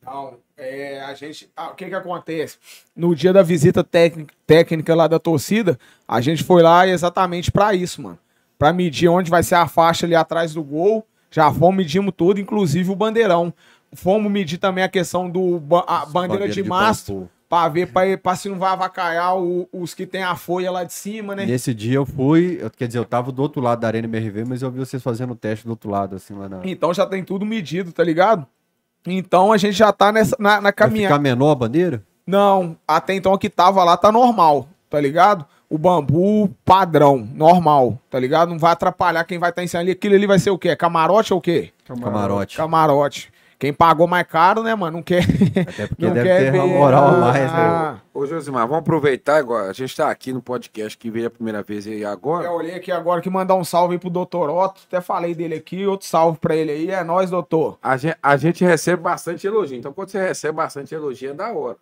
Speaker 2: Não, é, a gente. ah, o que que acontece? No dia da visita técnica, técnica lá da torcida, a gente foi lá exatamente pra isso, mano. Pra medir onde vai ser a faixa ali atrás do gol. Já fomos, medimos tudo, inclusive o bandeirão. Fomos medir também a questão do ba- a bandeira, de, mastro. Pra ver, pra, pra se não vai avacalhar o- os que tem a folha lá de cima, né?
Speaker 1: Nesse dia eu fui, eu- quer dizer, eu tava do outro lado da Arena MRV, mas eu vi vocês fazendo o teste do outro lado, assim, lá na.
Speaker 2: Então já tem tudo medido, tá ligado? Então a gente já tá nessa, na, na
Speaker 1: Vai
Speaker 2: caminhada.
Speaker 1: ficar menor a bandeira?
Speaker 2: Não, até então o que tava lá tá normal, tá ligado? O bambu padrão, normal, tá ligado? Não vai atrapalhar quem vai estar tá ensinando ali. Aquilo ali vai ser o quê? Camarote ou o quê?
Speaker 1: Camarote.
Speaker 2: Camarote. Quem pagou mais caro, né, mano? Não quer.
Speaker 1: Até porque
Speaker 2: não
Speaker 1: deve
Speaker 2: quer
Speaker 1: ter uma
Speaker 2: ver-
Speaker 1: moral a mais, né?
Speaker 2: Ah,
Speaker 3: Ô, Josimar, vamos aproveitar agora. A gente tá aqui no podcast que veio a primeira vez aí agora.
Speaker 2: Eu olhei aqui agora que mandar um salve aí pro doutor Otto. Até falei dele aqui. Outro salve pra ele aí. É nóis, doutor.
Speaker 3: A gente, a gente recebe bastante elogio. Então, quando você recebe bastante elogio, é da hora.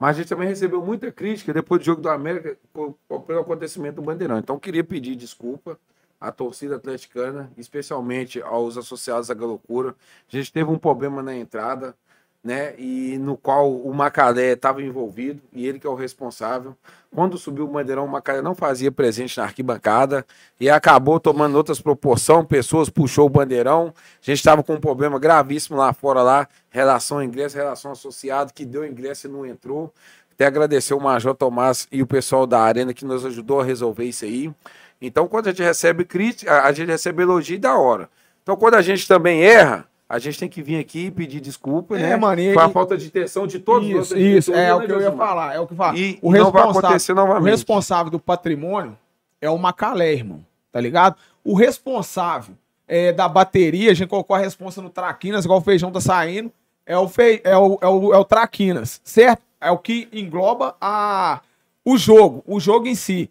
Speaker 3: Mas a gente também recebeu muita crítica depois do jogo do América pelo acontecimento do Bandeirão. Então, eu queria pedir desculpa à torcida atleticana, especialmente aos associados à loucura. A gente teve um problema na entrada, né? E no qual o Macalé estava envolvido, e ele que é o responsável. Quando subiu o Bandeirão, o Macalé não fazia presente na arquibancada e acabou tomando outras proporções. Pessoas puxou o Bandeirão. A gente estava com um problema gravíssimo lá fora, lá, relação ao ingresso, relação associado, que deu ingresso e não entrou. Até agradecer o Major Tomás e o pessoal da Arena que nos ajudou a resolver isso aí. Então, quando a gente recebe crítica, a gente recebe elogio da hora. Então, quando a gente também erra, a gente tem que vir aqui e pedir desculpa,
Speaker 2: É,
Speaker 3: né?
Speaker 2: mano,
Speaker 3: Foi a falta de atenção de todos os
Speaker 2: Isso, isso. É
Speaker 3: diretores,
Speaker 2: o
Speaker 3: né,
Speaker 2: que eu ia falar. É o que eu.
Speaker 3: E
Speaker 2: o
Speaker 3: não vai acontecer
Speaker 2: O
Speaker 3: novamente.
Speaker 2: responsável do patrimônio é o Macalé, irmão. Tá ligado? O responsável é, da bateria, a gente colocou a responsa no Traquinas, igual o feijão tá saindo, é o, fe... é o, é o, é o Traquinas, certo? É o que engloba a... o jogo, o jogo em si.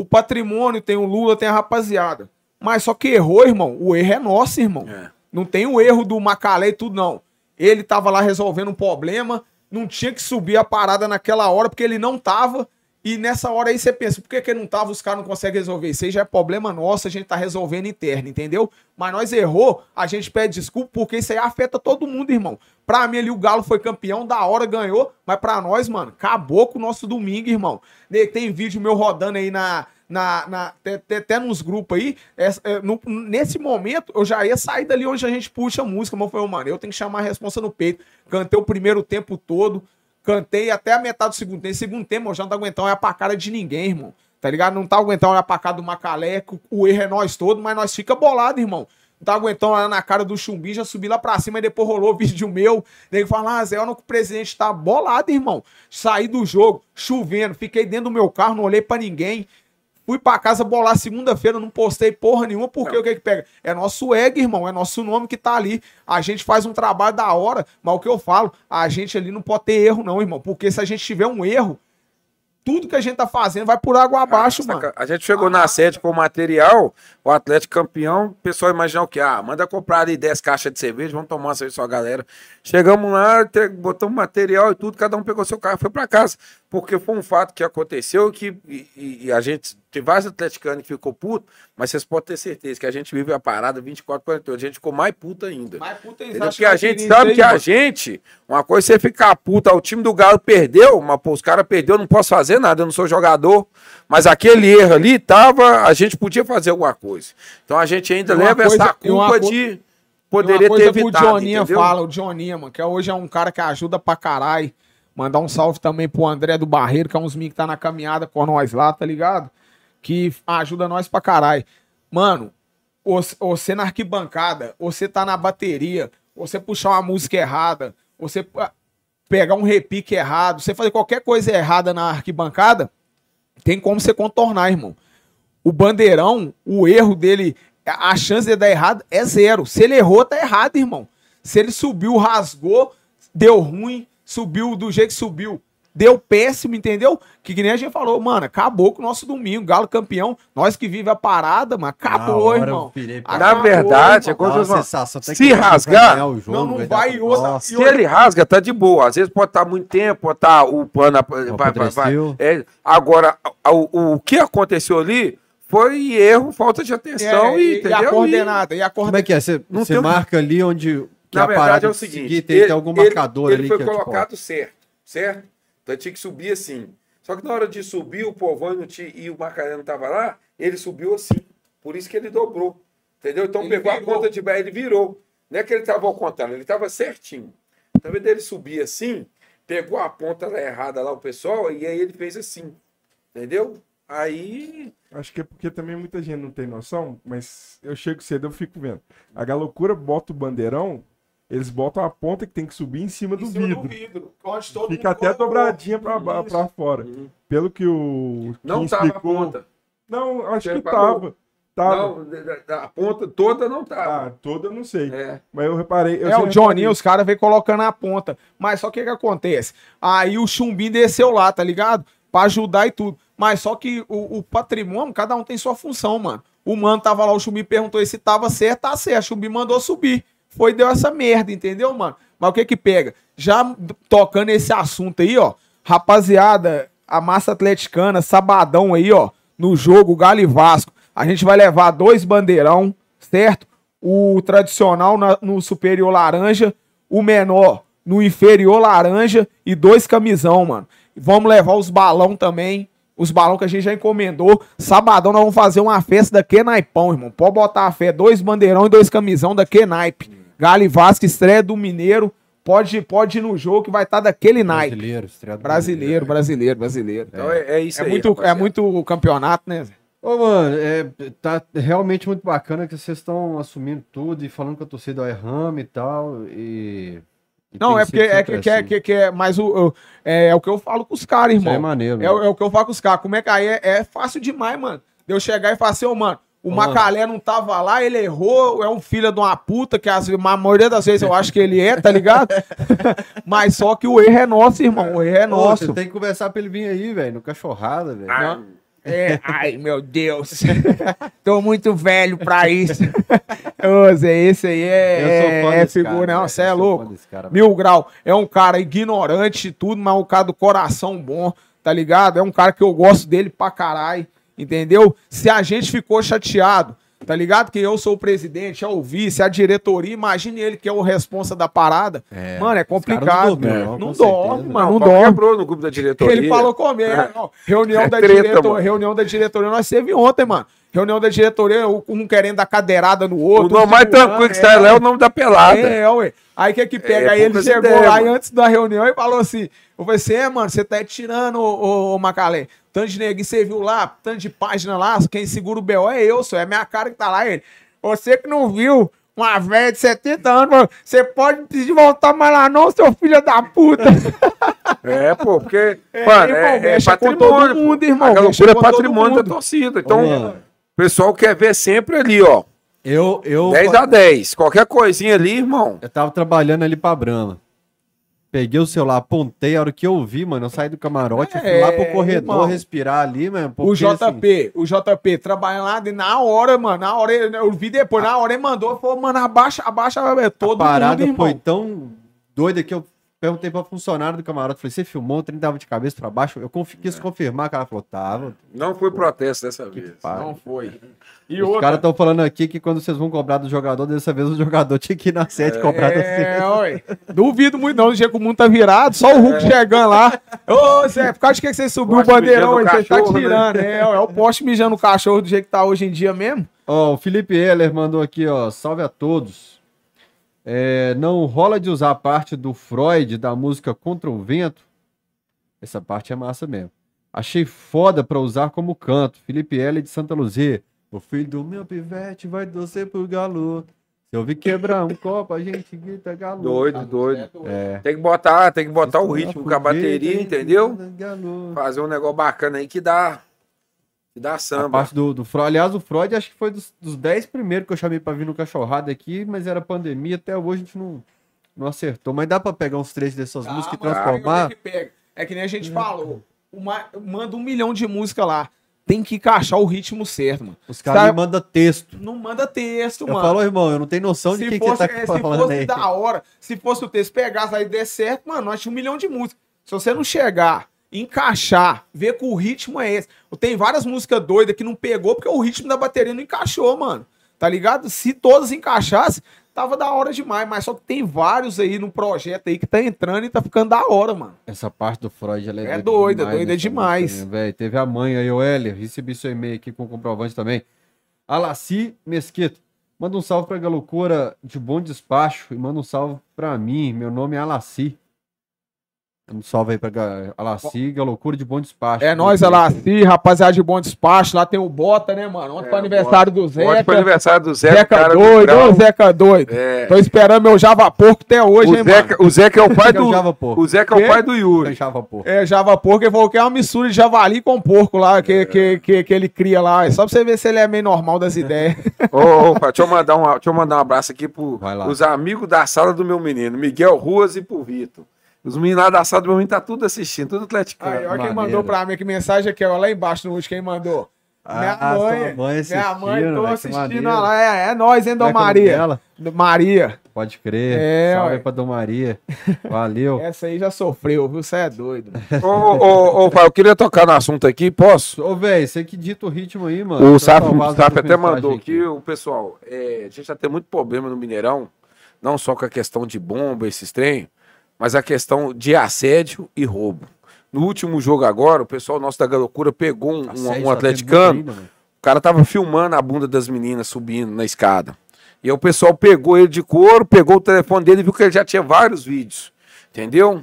Speaker 2: O patrimônio tem o Lula, tem a rapaziada. Mas só que errou, irmão. O erro é nosso, irmão.
Speaker 3: É.
Speaker 2: Não tem o erro do Macalé e tudo, não. Ele tava lá resolvendo um problema, não tinha que subir a parada naquela hora, porque ele não tava. E nessa hora aí você pensa, por que, que não tava, os caras não conseguem resolver? Isso aí já é problema nosso, a gente tá resolvendo interno, entendeu? Mas nós errou, a gente pede desculpa, porque isso aí afeta todo mundo, irmão. Pra mim ali o Galo foi campeão, da hora ganhou, mas pra nós, mano, acabou com o nosso domingo, irmão. Tem vídeo meu rodando aí na, na, na- até, até- nos grupos aí. É, no- nesse momento, eu já ia sair dali onde a gente puxa a música, mas falei, mano, eu tenho que chamar a responsa no peito. Cantei o primeiro tempo todo, cantei até a metade do segundo tempo. Segundo tempo, eu já não tá aguentando olhar pra cara de ninguém, irmão. Tá ligado? Não tá aguentando olhar pra cara do Macaleco. O erro é nós todos, mas nós fica bolado, irmão. Não tá aguentando olhar na cara do Chumbi, já subi lá pra cima e depois rolou vídeo meu. Daí fala, ah, Zé, olha que o presidente tá bolado, irmão. Saí do jogo, chovendo, fiquei dentro do meu carro, não olhei pra ninguém. Fui pra casa bolar segunda-feira, não postei porra nenhuma, porque o que que pega? É nosso egg, irmão, é nosso nome que tá ali. A gente faz um trabalho da hora, mas o que eu falo, a gente ali não pode ter erro não, irmão, porque se a gente tiver um erro, tudo que a gente tá fazendo vai por água abaixo,
Speaker 3: Saca?
Speaker 2: mano.
Speaker 3: A gente chegou na sede com o material, o Atlético campeão, o pessoal imaginou o quê? Ah, manda comprar ali 10 caixas de cerveja, vamos tomar uma cerveja só, galera. Chegamos lá, botamos material e tudo, cada um pegou seu carro e foi pra casa. Porque foi um fato que aconteceu que e, e- e a gente, tem vários atleticanos que ficou puto, mas vocês podem ter certeza que a gente vive a parada 24, 48, a gente ficou mais puto ainda.
Speaker 2: Mas, puta, acham
Speaker 3: Porque a gente sabe que a gente, uma coisa é você ficar puta, o time do Galo perdeu, mas pô, os caras perdeu, eu não posso fazer nada, eu não sou jogador. Mas aquele erro ali tava, a gente podia fazer alguma coisa. Então a gente ainda leva
Speaker 2: coisa-
Speaker 3: essa culpa de poderia
Speaker 2: Uma coisa
Speaker 3: ter
Speaker 2: que
Speaker 3: evitado,
Speaker 2: o Joninha
Speaker 3: entendeu?
Speaker 2: fala, o Joninha, mano, que hoje é um cara que ajuda pra caralho. Mandar um salve também pro André do Barreiro, que é uns meninos que tá na caminhada com nós lá, tá ligado? Que ajuda nós pra caralho. Mano, você- na arquibancada, você tá na bateria, você puxar uma música errada, você pegar um repique errado, você fazer qualquer coisa errada na arquibancada, tem como você contornar, irmão. O bandeirão, o erro dele, a chance de dar errado é zero. Se ele errou, tá errado, irmão. Se ele subiu, rasgou, deu ruim, subiu do jeito que subiu, deu péssimo, entendeu? Que, que nem a gente falou, mano, acabou com o nosso domingo, Galo campeão, nós que vive a parada, mas acabou,
Speaker 1: hora
Speaker 2: irmão.
Speaker 1: pra-
Speaker 3: Na
Speaker 2: Acabou,
Speaker 3: verdade, é
Speaker 2: irmão.
Speaker 3: vão-
Speaker 1: sensação até
Speaker 3: se
Speaker 1: que vai
Speaker 3: rasgar,
Speaker 1: jogo,
Speaker 2: não, não
Speaker 1: dar
Speaker 2: vai, e outra-
Speaker 1: Nossa.
Speaker 2: e
Speaker 3: Se ele rasga, tá de boa. Às vezes pode estar muito tempo, pode estar o pano. Vai, vai, vai. É, agora, o, o que aconteceu ali foi erro, falta de atenção
Speaker 2: É,
Speaker 3: e,
Speaker 2: e, e
Speaker 3: entendeu?
Speaker 2: a
Speaker 3: E-
Speaker 2: coordenada, e a
Speaker 1: Como é
Speaker 2: coordenada.
Speaker 1: que é? Você,
Speaker 3: Não
Speaker 1: você
Speaker 3: tem
Speaker 1: marca ali onde que
Speaker 3: Na
Speaker 1: a
Speaker 3: verdade
Speaker 1: parada
Speaker 3: é o seguinte,
Speaker 1: seguir, tem, tem algum marcador
Speaker 3: ele
Speaker 1: ali
Speaker 3: foi
Speaker 1: que é, tipo,
Speaker 3: colocado certo, certo? Então tinha que subir assim. Só que na hora de subir, o povão e, e o Macarena não tava lá, ele subiu assim. Por isso que ele dobrou. Entendeu? Então
Speaker 2: Ele
Speaker 3: pegou
Speaker 2: virou.
Speaker 3: a conta de baixo, ele virou. Não é que ele tava ao contrário, ele tava certinho. Então, invés dele subir assim, pegou a ponta lá errada lá, o pessoal, e aí ele fez assim. Entendeu? Aí.
Speaker 4: Acho que é porque também muita gente não tem noção, mas eu chego cedo eu fico vendo. A galocura bota o bandeirão, eles botam a ponta que tem que subir em cima do
Speaker 2: Em cima
Speaker 4: vidro.
Speaker 2: vidro, onde todo
Speaker 4: Fica até dobradinha pra fora. Pelo que o
Speaker 3: Não tava a
Speaker 4: explicou-
Speaker 3: ponta.
Speaker 4: Não, acho
Speaker 3: Você
Speaker 4: que
Speaker 3: reparou?
Speaker 4: tava. Tava.
Speaker 3: Não, a ponta toda não tava.
Speaker 4: Ah, toda eu não sei.
Speaker 3: É.
Speaker 4: Mas eu reparei. Eu
Speaker 2: É, o Johnny, os caras vêm colocando a ponta. Mas só o que que acontece? Aí o Chumbim desceu lá, tá ligado? Pra ajudar e tudo. Mas só que o, o patrimônio, cada um tem sua função, mano. O mano tava lá, o Chumbim perguntou se tava certo, tá certo. O Chumbim mandou subir. Foi, deu essa merda, entendeu, mano? Mas o que que pega? Já tocando esse assunto aí, ó. Rapaziada, a massa atleticana, sabadão aí, ó. No jogo, Galo e Vasco. A gente vai levar dois bandeirão, certo? O tradicional na- no superior laranja, o menor no inferior laranja e dois camisão, mano. Vamos levar os balão também. Os balão que a gente já encomendou. Sabadão nós vamos fazer uma festa da Que Naipão, irmão. Pode botar a fé. Dois bandeirão e dois camisão da Que Naipe. Galo e Vasco, estreia do Mineiro. Pode, pode ir no jogo que vai estar daquele naipe.
Speaker 1: Brasileiro, estreado
Speaker 2: Brasileiro, brasileiro, brasileiro.
Speaker 3: Então é, é isso
Speaker 2: É
Speaker 3: aí.
Speaker 2: muito, é muito campeonato, né? Zé?
Speaker 1: Ô, mano, é, tá realmente muito bacana que vocês estão assumindo tudo e falando que a torcida é rama e tal. E. e
Speaker 2: Não, é porque é que, que, é,
Speaker 1: assim.
Speaker 2: que, que é mais o, o- é, é o que eu falo com os caras,
Speaker 1: Isso
Speaker 2: irmão.
Speaker 1: é maneiro.
Speaker 2: É, é o que eu falo com os caras. Como é que aí é, é fácil demais, mano. De eu chegar e falar assim, ô, mano, o Macalé não tava lá, ele errou, é um filho de uma puta, que vezes, a maioria das vezes eu acho que ele é, tá ligado? Mas só que o erro é nosso, irmão. O erro é
Speaker 1: Ô,
Speaker 2: nosso.
Speaker 1: Você tem que conversar pra ele vir aí, velho, no cachorrada, velho.
Speaker 3: Ah,
Speaker 2: É, ai, meu Deus. Tô muito velho pra isso. Ô, Zé, esse aí é, é figura,
Speaker 1: cara,
Speaker 2: não, você é louco.
Speaker 1: cara,
Speaker 2: Mil grau. É um cara ignorante e tudo, mas um cara do coração bom, tá ligado? É um cara que eu gosto dele pra caralho, entendeu? Se a gente ficou chateado, tá ligado? Que eu sou o presidente, é o vice, é a diretoria, imagine ele que é o responsa da parada.
Speaker 1: É,
Speaker 2: Mano, é
Speaker 1: não
Speaker 2: complicado. não
Speaker 1: não,
Speaker 2: não
Speaker 1: com
Speaker 2: dorme,
Speaker 1: certeza.
Speaker 2: mano, não dorme.
Speaker 3: quebrou no grupo da diretoria.
Speaker 2: Ele falou comigo,
Speaker 3: É.
Speaker 2: não, reunião
Speaker 3: É
Speaker 2: da
Speaker 3: treta,
Speaker 2: diretoria,
Speaker 3: mano.
Speaker 2: reunião da diretoria nós teve ontem, mano. Reunião da diretoria, um querendo dar cadeirada no
Speaker 3: O
Speaker 2: outro.
Speaker 3: nome
Speaker 2: um
Speaker 3: mais tranquilo que
Speaker 2: é.
Speaker 3: está lá é o nome da pelada.
Speaker 2: É, ué. Aí o que que pega?
Speaker 3: É,
Speaker 2: aí ele chegou
Speaker 3: ideias,
Speaker 2: lá
Speaker 3: mano.
Speaker 2: antes da reunião e falou assim: Eu falei assim, é, mano, você tá tirando, ô, ô, ô Macalé. Tanto de neguinho, você viu lá, tanto de página lá, quem segura o BO é eu, só é minha cara que tá lá. Ele, você que não viu uma velha de 70 anos, mano, você pode pedir voltar mais lá não, seu filho da puta.
Speaker 3: É, pô, porque,
Speaker 2: É,
Speaker 3: mano,
Speaker 2: irmão,
Speaker 3: é, é patrimônio.
Speaker 2: todo mundo, irmão,
Speaker 3: loucura é patrimônio da torcida. Então, o
Speaker 1: mano,
Speaker 3: pessoal quer ver sempre ali, ó.
Speaker 1: eu, eu,
Speaker 3: 10 a 10. Qualquer coisinha ali, irmão.
Speaker 1: eu tava trabalhando ali pra Brahma. Peguei o celular, apontei, a hora que eu vi, mano, eu saí do camarote, eu fui lá pro
Speaker 2: É,
Speaker 1: corredor
Speaker 2: irmão.
Speaker 1: respirar ali, mano.
Speaker 2: O
Speaker 1: porque, assim,
Speaker 2: JP, o JP trabalha lá e na hora, mano, na hora, eu vi depois, na hora ele mandou, falou, mano, abaixa, abaixa é, todo
Speaker 1: a parada
Speaker 2: mundo,
Speaker 1: foi
Speaker 2: irmão.
Speaker 1: tão doida que eu perguntei pra funcionário do camarote, falei, você filmou, o trem tava de cabeça pra baixo? Eu confi- quis
Speaker 2: É.
Speaker 1: confirmar, que ela falou, tava.
Speaker 3: Não foi protesto dessa vez.
Speaker 1: Pá.
Speaker 2: Não foi. E
Speaker 1: Os
Speaker 2: outra,
Speaker 1: caras estão falando aqui que quando vocês vão cobrar do jogador, dessa vez o jogador tinha que ir na sede cobrar da
Speaker 2: é,
Speaker 1: sede.
Speaker 2: ué. Duvido muito não, do jeito que o mundo tá virado, só o Hulk chegando lá. Ô, Zé, por causa de que você subiu o bandeirão aí, você tá
Speaker 3: né?
Speaker 2: tirando, é, é o poste mijando o cachorro do jeito que tá hoje em dia mesmo.
Speaker 1: Ó, o Felipe Heller mandou aqui, ó, salve a todos. É, não rola de usar a parte do Freud da música Contra o Vento. Essa parte é massa mesmo. Achei foda pra usar como canto. Felipe Heller de Santa Luzia. O filho do meu pivete vai torcer pro galo. Se eu vi quebrar um copo, a gente grita galo.
Speaker 3: Doido, doido.
Speaker 1: É.
Speaker 3: Tem que botar, tem que botar o ritmo com a bateria, entendeu? Fazer um negócio bacana aí que dá. Que dá
Speaker 1: A
Speaker 3: samba.
Speaker 1: parte do, do Freud. Aliás, o Freud acho que foi dos, dos 10 primeiros que eu chamei pra vir no cachorrada aqui, mas era pandemia, até hoje a gente não, não acertou. Mas dá pra pegar uns trechos dessas
Speaker 2: Tá,
Speaker 1: músicas e transformar.
Speaker 2: o que pega. É que nem a gente falou. Uma, manda um milhão de música lá. Tem que encaixar o ritmo certo, mano.
Speaker 1: Os caras
Speaker 2: Tá-
Speaker 1: mandam texto.
Speaker 2: Não manda texto,
Speaker 1: Eu
Speaker 2: mano.
Speaker 1: falo, irmão, eu não tenho noção de
Speaker 2: se
Speaker 1: quem que
Speaker 2: fosse,
Speaker 1: você tá
Speaker 2: é, se
Speaker 1: falando
Speaker 2: fosse
Speaker 1: aí.
Speaker 2: da hora, se fosse o texto pegasse aí e der certo, mano, nós tínhamos um milhão de músicas. Se você não chegar, encaixar, ver que o ritmo é esse. Tem várias músicas doidas que não pegou porque o ritmo da bateria não encaixou, mano. Tá ligado? Se todas encaixassem, tava da hora demais. Mas só que tem vários aí no projeto aí que tá entrando e tá ficando da hora, mano.
Speaker 1: Essa parte do Freud, ela é,
Speaker 2: É doida, doida demais.
Speaker 1: música, né, velho. Teve a mãe aí, o Heller. Recebi seu e-mail aqui com o comprovante também. Alaci Mesquita. Manda um salve pra Galocura de bom despacho e manda um salve pra mim. Meu nome é Alaci. Um salve aí pra ga- a loucura de bom despacho.
Speaker 2: É nóis, Alaci, rapaziada de bom despacho. Lá tem o Bota, né, mano? Ontem
Speaker 3: É,
Speaker 2: foi
Speaker 3: o
Speaker 2: aniversário do
Speaker 3: Ontem foi
Speaker 2: Zeca.
Speaker 3: aniversário do Zeca,
Speaker 2: Zeca doido, ô Zeca doido.
Speaker 3: É.
Speaker 2: Tô esperando meu Java Porco até hoje, hein,
Speaker 3: O Zeca,
Speaker 2: mano?
Speaker 3: o Zeca é o pai
Speaker 1: Zeca é o
Speaker 3: do.
Speaker 1: Java Porco.
Speaker 3: O Zeca é o pai do Yuri.
Speaker 1: Fechava, pô.
Speaker 2: É, Java Porco, ele falou que é uma mistura de javali com porco lá, que, que, que, que ele cria lá. É só pra você ver se ele é meio normal das ideias.
Speaker 3: Ô, ô, pai, deixa eu mandar um, deixa eu mandar um abraço aqui pro
Speaker 1: Vai lá.
Speaker 3: os amigos da sala do meu menino, Miguel Ruas e pro Vitor. Os meninos lá da sala do meu menino tá tudo assistindo, tudo atleticano.
Speaker 2: Aí, olha quem mandou pra mim, que mensagem aqui, ó, lá embaixo no último, quem mandou? Minha
Speaker 1: Ah,
Speaker 2: mãe,
Speaker 1: mãe
Speaker 2: minha mãe,
Speaker 1: assistindo,
Speaker 2: tô
Speaker 1: que
Speaker 2: assistindo
Speaker 1: maneiro.
Speaker 2: lá. É, é nóis, hein, Dom
Speaker 1: é que
Speaker 2: Maria? Maria.
Speaker 1: Pode crer.
Speaker 2: É,
Speaker 1: Salve
Speaker 2: ué.
Speaker 1: pra Dom Maria. Valeu.
Speaker 2: Essa aí já sofreu, viu? Você é doido.
Speaker 3: Ô, ô, ô, pai, eu queria tocar no assunto aqui, posso?
Speaker 1: Ô, velho, você que dita o ritmo aí, mano.
Speaker 3: O Saf, até mandou
Speaker 1: aqui.
Speaker 3: aqui, o pessoal, é, a gente já tem muito problema no Mineirão, não só com a questão de bomba, esses trem, mas a questão de assédio e roubo. No último jogo agora, o pessoal nosso da Galocura pegou um,
Speaker 1: Assédio
Speaker 3: um
Speaker 1: tá
Speaker 3: atleticano,
Speaker 1: mano.
Speaker 3: o cara tava filmando a bunda das meninas subindo na escada. E aí o pessoal pegou ele de couro, pegou o telefone dele e viu que ele já tinha vários vídeos. Entendeu?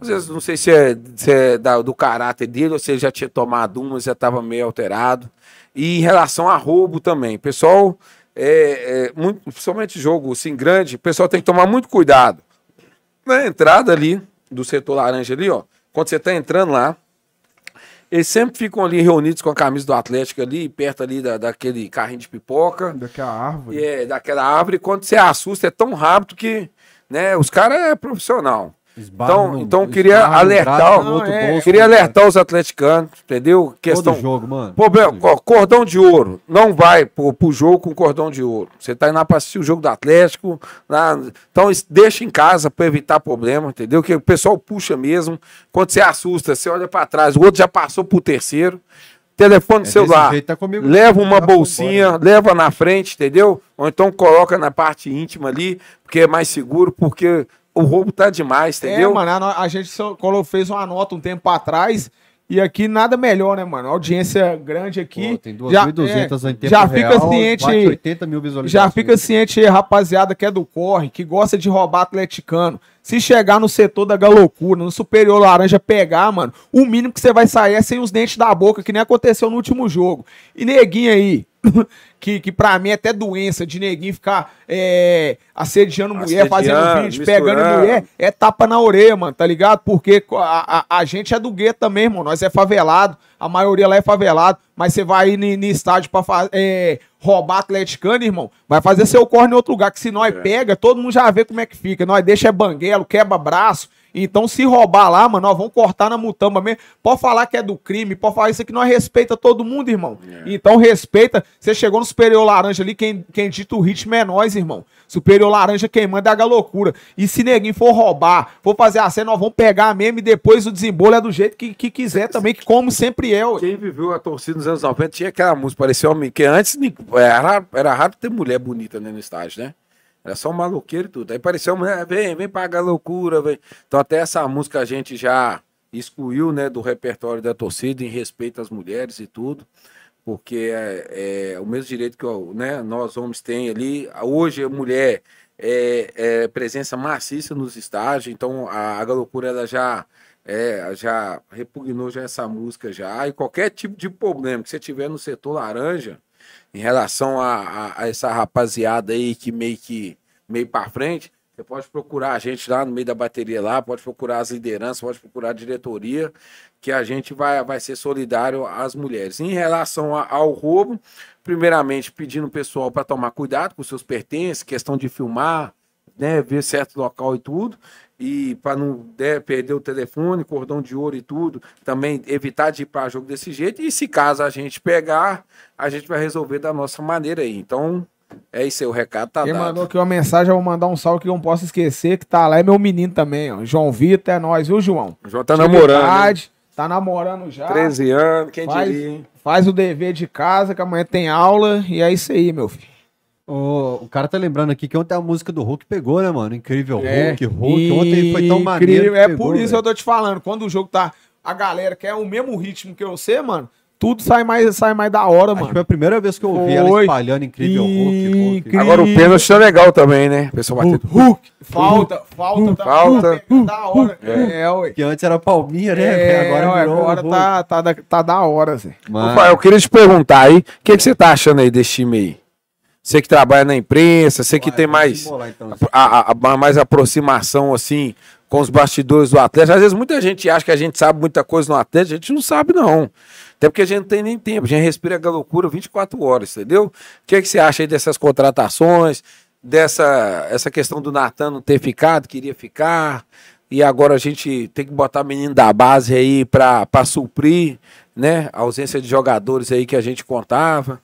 Speaker 3: Às vezes não sei se é, se é da- do caráter dele ou se ele já tinha tomado uma, já estava meio alterado. E em relação a roubo também. O pessoal, é, é, muito, principalmente jogo assim grande, o pessoal tem que tomar muito cuidado. Na entrada ali do setor laranja ali, ó. Quando você está entrando lá, eles sempre ficam ali reunidos com a camisa do Atlético ali, perto ali da, daquele carrinho de pipoca.
Speaker 4: Daquela árvore.
Speaker 3: É daquela árvore, quando você assusta, é tão rápido que, né, os caras é profissional.
Speaker 1: Esbarra
Speaker 3: Então,
Speaker 1: no-
Speaker 3: então eu queria alertar,
Speaker 2: Não, é,
Speaker 1: bolso,
Speaker 3: Queria
Speaker 1: cara.
Speaker 3: alertar os atleticanos, entendeu? Questão.
Speaker 1: Todo jogo, mano.
Speaker 3: Problema, ó, cordão de ouro. Não vai pro, pro jogo com cordão de ouro. Você tá indo lá pra assistir o jogo do Atlético. Lá, então deixa em casa pra evitar problema, entendeu? Que o pessoal puxa mesmo. Quando você assusta, você olha pra trás, o outro já passou pro terceiro. Telefone
Speaker 1: É
Speaker 3: do celular.
Speaker 1: jeito, tá comigo.
Speaker 3: Leva uma
Speaker 1: foi
Speaker 3: bolsinha,
Speaker 1: embora.
Speaker 3: leva na frente, entendeu? Ou então coloca na parte íntima ali, porque é mais seguro, porque o roubo tá demais, entendeu?
Speaker 2: É, mano, a, a gente só fez uma nota um tempo atrás e aqui nada melhor, né, mano? Audiência grande aqui.
Speaker 1: Pô, tem
Speaker 2: já,
Speaker 1: 2.200
Speaker 2: é,
Speaker 1: em tempo
Speaker 2: já fica
Speaker 1: real,
Speaker 2: ciente
Speaker 1: bate
Speaker 2: aí.
Speaker 1: 80 mil visualizações.
Speaker 2: Já fica ciente aí, rapaziada, que é do corre, que gosta de roubar atleticano. Se chegar no setor da galocura, no superior laranja pegar, mano, o mínimo que você vai sair é sem os dentes da boca, que nem aconteceu no último jogo. E neguinho aí, que, que pra mim é até doença de neguinho ficar é, assediando mulher, fazendo
Speaker 3: Assediando,
Speaker 2: vídeo, pegando mulher, é tapa na orelha, mano, tá ligado? Porque a, a, a gente é do gueto também, irmão. Nós é favelado, a maioria lá é favelado, mas você vai ir no estádio pra é, roubar atleticano, irmão, vai fazer seu corre em outro lugar, que se nós pega, todo mundo já vê como é que fica. Nós deixa é banguelo, quebra braço. Então, se roubar lá, mano, nós vamos cortar na mutamba mesmo. Pode falar que é do crime, pode falar isso aqui, nós respeita todo mundo, irmão. Então, respeita. Você chegou no Superior Laranja ali, quem, quem dita o ritmo é nós, irmão. Superior Laranja, quem manda é a galocura. E se neguinho for roubar, for fazer a cena, nós vamos pegar mesmo e depois o desembolo é do jeito que, que quiser também, que como sempre é, ué.
Speaker 3: Quem viveu a torcida nos anos 90 tinha aquela música, parecia homem, que antes era, era raro ter mulher bonita né, no estádio, né? Era só um maloqueiro e tudo. Aí parecia uma mulher, vem, vem pagar loucura, vem. Então até essa música a gente já excluiu, né, do repertório da torcida em respeito às mulheres e tudo. Porque é, é o mesmo direito que né, nós homens tem ali. Hoje a mulher é, é presença maciça nos estádios, então a, a Galocura ela já é, já repugnou já essa música já. E qualquer tipo de problema que você tiver no setor laranja, em relação a, a- a essa rapaziada aí que meio que meio para frente, você pode procurar a gente lá no meio da bateria lá, pode procurar as lideranças, pode procurar a diretoria, que a gente vai, vai ser solidário às mulheres. Em relação a- ao roubo, primeiramente pedindo o pessoal para tomar cuidado com seus pertences, questão de filmar, né, ver certo local e tudo, e para não né, perder o telefone, cordão de ouro e tudo, também evitar de ir para jogo desse jeito. E se caso a gente pegar, a gente vai resolver da nossa maneira aí. Então, é isso aí, o recado tá
Speaker 2: Quem
Speaker 3: dado.
Speaker 2: mandou aqui uma mensagem, eu vou mandar um salve que eu não posso esquecer, que tá lá, é meu menino também, ó. João Vitor, é nós, viu, João?
Speaker 3: O João tá namorando. hein?
Speaker 2: Idade, Tá namorando já.
Speaker 3: 13 anos, quem
Speaker 2: Faz,
Speaker 3: diria, hein?
Speaker 2: faz o dever de casa, que amanhã tem aula, e é isso aí, meu filho.
Speaker 1: Ô, o cara tá lembrando aqui que ontem a música do Hulk pegou, né, mano? Incrível
Speaker 2: É,
Speaker 1: Hulk, Hulk. Ontem foi tão maneiro.
Speaker 2: É
Speaker 1: pegou,
Speaker 2: por isso que
Speaker 1: velho.
Speaker 2: eu tô te falando. Quando o jogo tá. A galera quer o mesmo ritmo que você, mano. tudo sai mais, sai mais da hora,
Speaker 1: Acho que
Speaker 2: mano.
Speaker 1: foi a primeira vez que eu ouvi ela espalhando incrível Hulk, Hulk.
Speaker 2: Incrível.
Speaker 3: Agora o pênalti é legal também, né? O pessoal batendo.
Speaker 2: Hulk, falta, falta, tá-
Speaker 3: Falta.
Speaker 2: da hora. É, ué.
Speaker 1: Que antes era palminha, né?
Speaker 2: É,
Speaker 1: agora
Speaker 2: ué,
Speaker 1: virou
Speaker 2: agora
Speaker 1: Hulk.
Speaker 2: tá, tá, da- tá da hora, Zé.
Speaker 1: Mas-
Speaker 3: eu queria te perguntar aí, o que, que você tá achando aí desse time aí? Você que trabalha na imprensa, você que tem mais,
Speaker 1: então.
Speaker 3: a, a- a- mais aproximação, assim, com os bastidores do Atlético. Às vezes muita gente acha que a gente sabe muita coisa no Atlético, a gente não sabe, não. Até porque a gente não tem nem tempo, a gente respira a loucura 24 horas, entendeu? O que, que você acha aí dessas contratações, dessa essa questão do Natan não ter ficado, queria ficar, e agora a gente tem que botar menino da base aí pra suprir, né? A ausência de jogadores aí que a gente contava.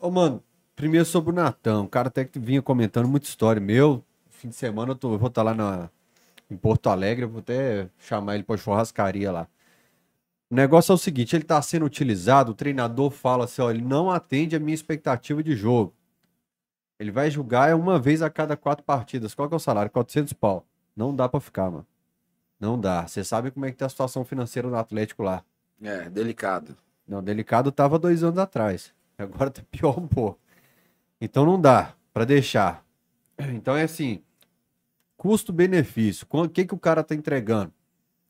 Speaker 1: Ô, mano, primeiro sobre o Natan. O cara até que vinha comentando muita história. Meu, fim de semana eu, tô- eu vou estar lá na, em Porto Alegre, eu vou até chamar ele pra churrascaria lá. O negócio é o seguinte, ele tá sendo utilizado, o treinador fala assim, ó, ele não atende a minha expectativa de jogo. Ele vai julgar é uma vez a cada quatro partidas. Qual que é o salário? 400 pau. Não dá pra ficar, mano. Não dá. Você sabe como é que tá a situação financeira do Atlético lá.
Speaker 3: É, delicado.
Speaker 1: Não, delicado tava dois anos atrás. Agora tá pior um pouco. Então não dá pra deixar. Então é assim, custo-benefício. O que, que o cara tá entregando?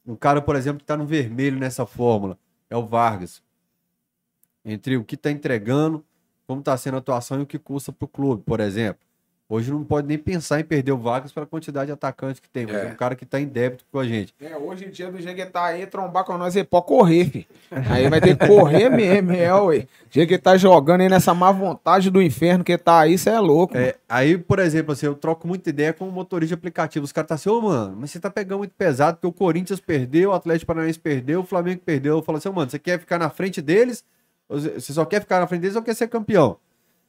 Speaker 1: Um cara, por exemplo, que tá no vermelho nessa fórmula é o Vargas. Entre o que tá entregando, como tá sendo a atuação e o que custa pro clube, por exemplo. Hoje não pode nem pensar em perder o Vargas pela quantidade de atacantes que tem. Mas é,
Speaker 3: É.
Speaker 1: um cara que tá em débito com a gente.
Speaker 2: É, hoje em dia do Jeguetá aí, trombar com nós, ele pode correr, fi. Aí vai ter que correr mesmo, é, ué. Jeguetá jogando aí nessa má vontade do inferno que tá aí, você é louco.
Speaker 1: É, aí, por exemplo, assim, eu troco muita ideia com o motorista de aplicativo. Os caras tá assim, ô, mano, mas você tá pegando muito pesado, porque o Corinthians perdeu, o Atlético Paranaense perdeu, o Flamengo perdeu. Eu falo assim, ô, mano, você quer ficar na frente deles? Você só quer ficar na frente deles ou quer ser campeão?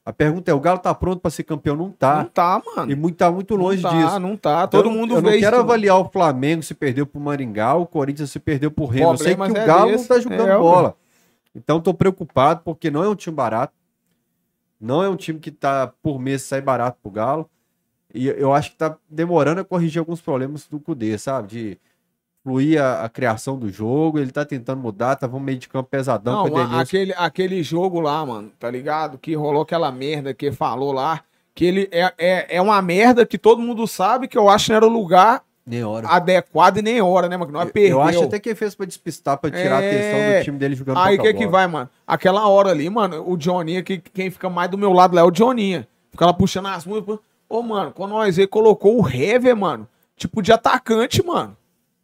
Speaker 1: A pergunta é, o Galo tá pronto pra ser campeão? Não
Speaker 2: Não
Speaker 1: tá.
Speaker 2: tá, mano.
Speaker 1: E muito, tá muito longe
Speaker 2: não tá,
Speaker 1: disso.
Speaker 2: Não tá,
Speaker 1: Então,
Speaker 2: todo mundo
Speaker 1: Eu não
Speaker 2: vê
Speaker 1: quero
Speaker 2: isso.
Speaker 1: avaliar o Flamengo se perdeu pro Maringá, o Corinthians se perdeu pro Remo. Eu sei que o
Speaker 2: é
Speaker 1: Galo
Speaker 2: desse.
Speaker 1: não tá jogando
Speaker 2: É,
Speaker 1: bola. Então tô preocupado, porque não é um time barato. Não é um time que tá por mês sai barato pro Galo. E eu acho que tá demorando a corrigir alguns problemas do Cudê, sabe? De fluir a, a criação do jogo. Ele tá tentando mudar, tava um meio de campo pesadão
Speaker 2: Não, a- aquele, aquele jogo lá, mano, tá ligado? Que rolou aquela merda que falou lá. Que ele é, é, é uma merda que todo mundo sabe que eu acho que não era o lugar
Speaker 1: Nem hora.
Speaker 2: adequado e nem hora, né, mano? Nós
Speaker 1: Eu,
Speaker 2: perdeu.
Speaker 1: eu acho até que ele fez pra despistar, pra tirar a atenção
Speaker 2: É.
Speaker 1: do time dele jogando
Speaker 2: Aí o que que vai, mano? Aquela hora ali, mano, o Joninha, que quem fica mais do meu lado lá é o Joninha. Fica lá puxando as músicas. Ô, mano, quando nós vê, colocou o Hever, mano, tipo de atacante, mano.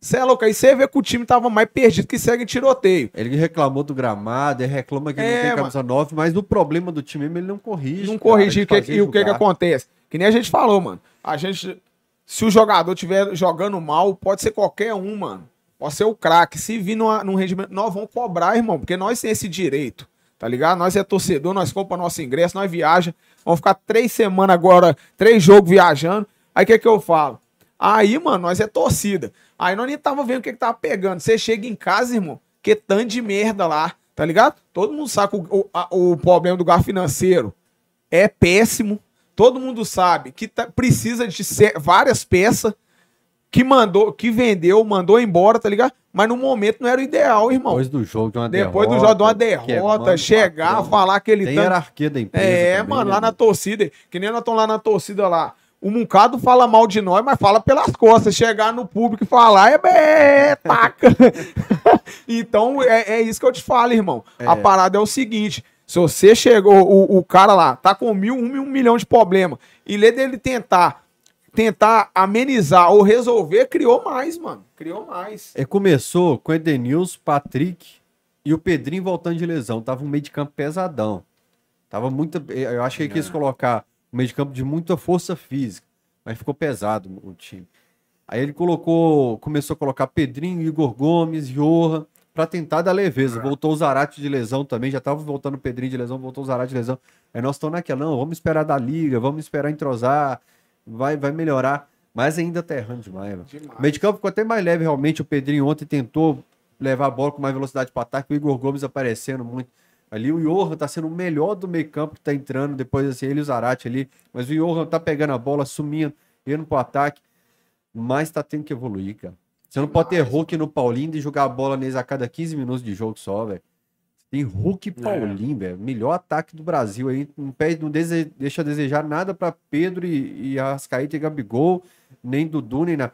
Speaker 2: Cê é louco, aí você vê que o time tava mais perdido que segue tiroteio.
Speaker 1: Ele reclamou do gramado, ele reclama que
Speaker 2: É,
Speaker 1: não tem camisa 9, mas o problema do time mesmo ele não corrige.
Speaker 2: Não corrigir
Speaker 1: de
Speaker 2: o que, e o que, que
Speaker 1: jogar.
Speaker 2: acontece. Que nem a gente falou, mano. A gente. Se o jogador estiver jogando mal, pode ser qualquer um, mano. Pode ser o craque. Se vir numa- num rendimento, nós vamos cobrar, irmão, porque nós temos esse direito. Tá ligado? Nós é torcedor, nós compra nosso ingresso, nós viaja. Vamos ficar três semanas agora, três jogos viajando. Aí o que, que eu falo? Aí, mano, nós é torcida. Aí nós nem tava vendo o que, que tava pegando. Você chega em casa, irmão, que tanto de merda lá, tá ligado? Todo mundo sabe o, o, o problema do gasto financeiro é péssimo. Todo mundo sabe que tá- precisa de várias peças que mandou, que vendeu, mandou embora, tá ligado? Mas no momento não era o ideal, irmão.
Speaker 1: Depois do jogo de uma
Speaker 2: Depois
Speaker 1: derrota.
Speaker 2: do jogo de uma derrota,
Speaker 1: o
Speaker 2: chegar,
Speaker 1: patrão.
Speaker 2: falar que ele
Speaker 1: Tem
Speaker 2: tá-
Speaker 1: hierarquia da empresa.
Speaker 2: É,
Speaker 1: também,
Speaker 2: mano,
Speaker 1: né,
Speaker 2: lá na torcida, que nem nós estamos lá na torcida lá. O Muncado fala mal de nós, mas fala pelas costas. Chegar no público e falar, é, é taca. então, é, é isso que eu te falo, irmão. A parada é o seguinte: se você chegou, o, o cara lá tá com mil, um, um milhão de problema, e lê dele tentar, tentar amenizar ou resolver, criou mais, mano. Criou mais.
Speaker 1: É, começou com Edenilson, Patrick e o Pedrinho voltando de lesão. Tava um meio de campo pesadão. Tava muito. Eu acho que ele quis colocar um meio de campo de muita força física, mas ficou pesado o time. Aí ele colocou, começou a colocar Pedrinho, Igor Gomes, Johan, pra tentar dar leveza. Voltou o Zarate de lesão também, já tava voltando o Pedrinho de lesão, voltou o Zarate de lesão. Aí nós estamos naquela, não, vamos esperar da liga, vamos esperar entrosar, vai, vai melhorar. Mas ainda tá errando. Demais. O meio de campo ficou até mais leve, realmente. O Pedrinho ontem tentou levar a bola com mais velocidade para ataque. O Igor Gomes aparecendo muito. Ali o Johan tá sendo o melhor do meio campo que tá entrando. Depois, assim, ele e o Zarate ali. Mas o Johan tá pegando a bola, sumindo, indo pro ataque. Mas tá tendo que evoluir, cara. Você não pode ter Hulk no Paulinho e jogar a bola neles a cada 15 minutos de jogo só, velho. Tem Hulk e Paulinho, velho. Melhor ataque do Brasil aí. Não, pede, não dese- deixa a desejar nada pra Pedro e, e Arrascaeta e Gabigol, nem Dudu, nem nada.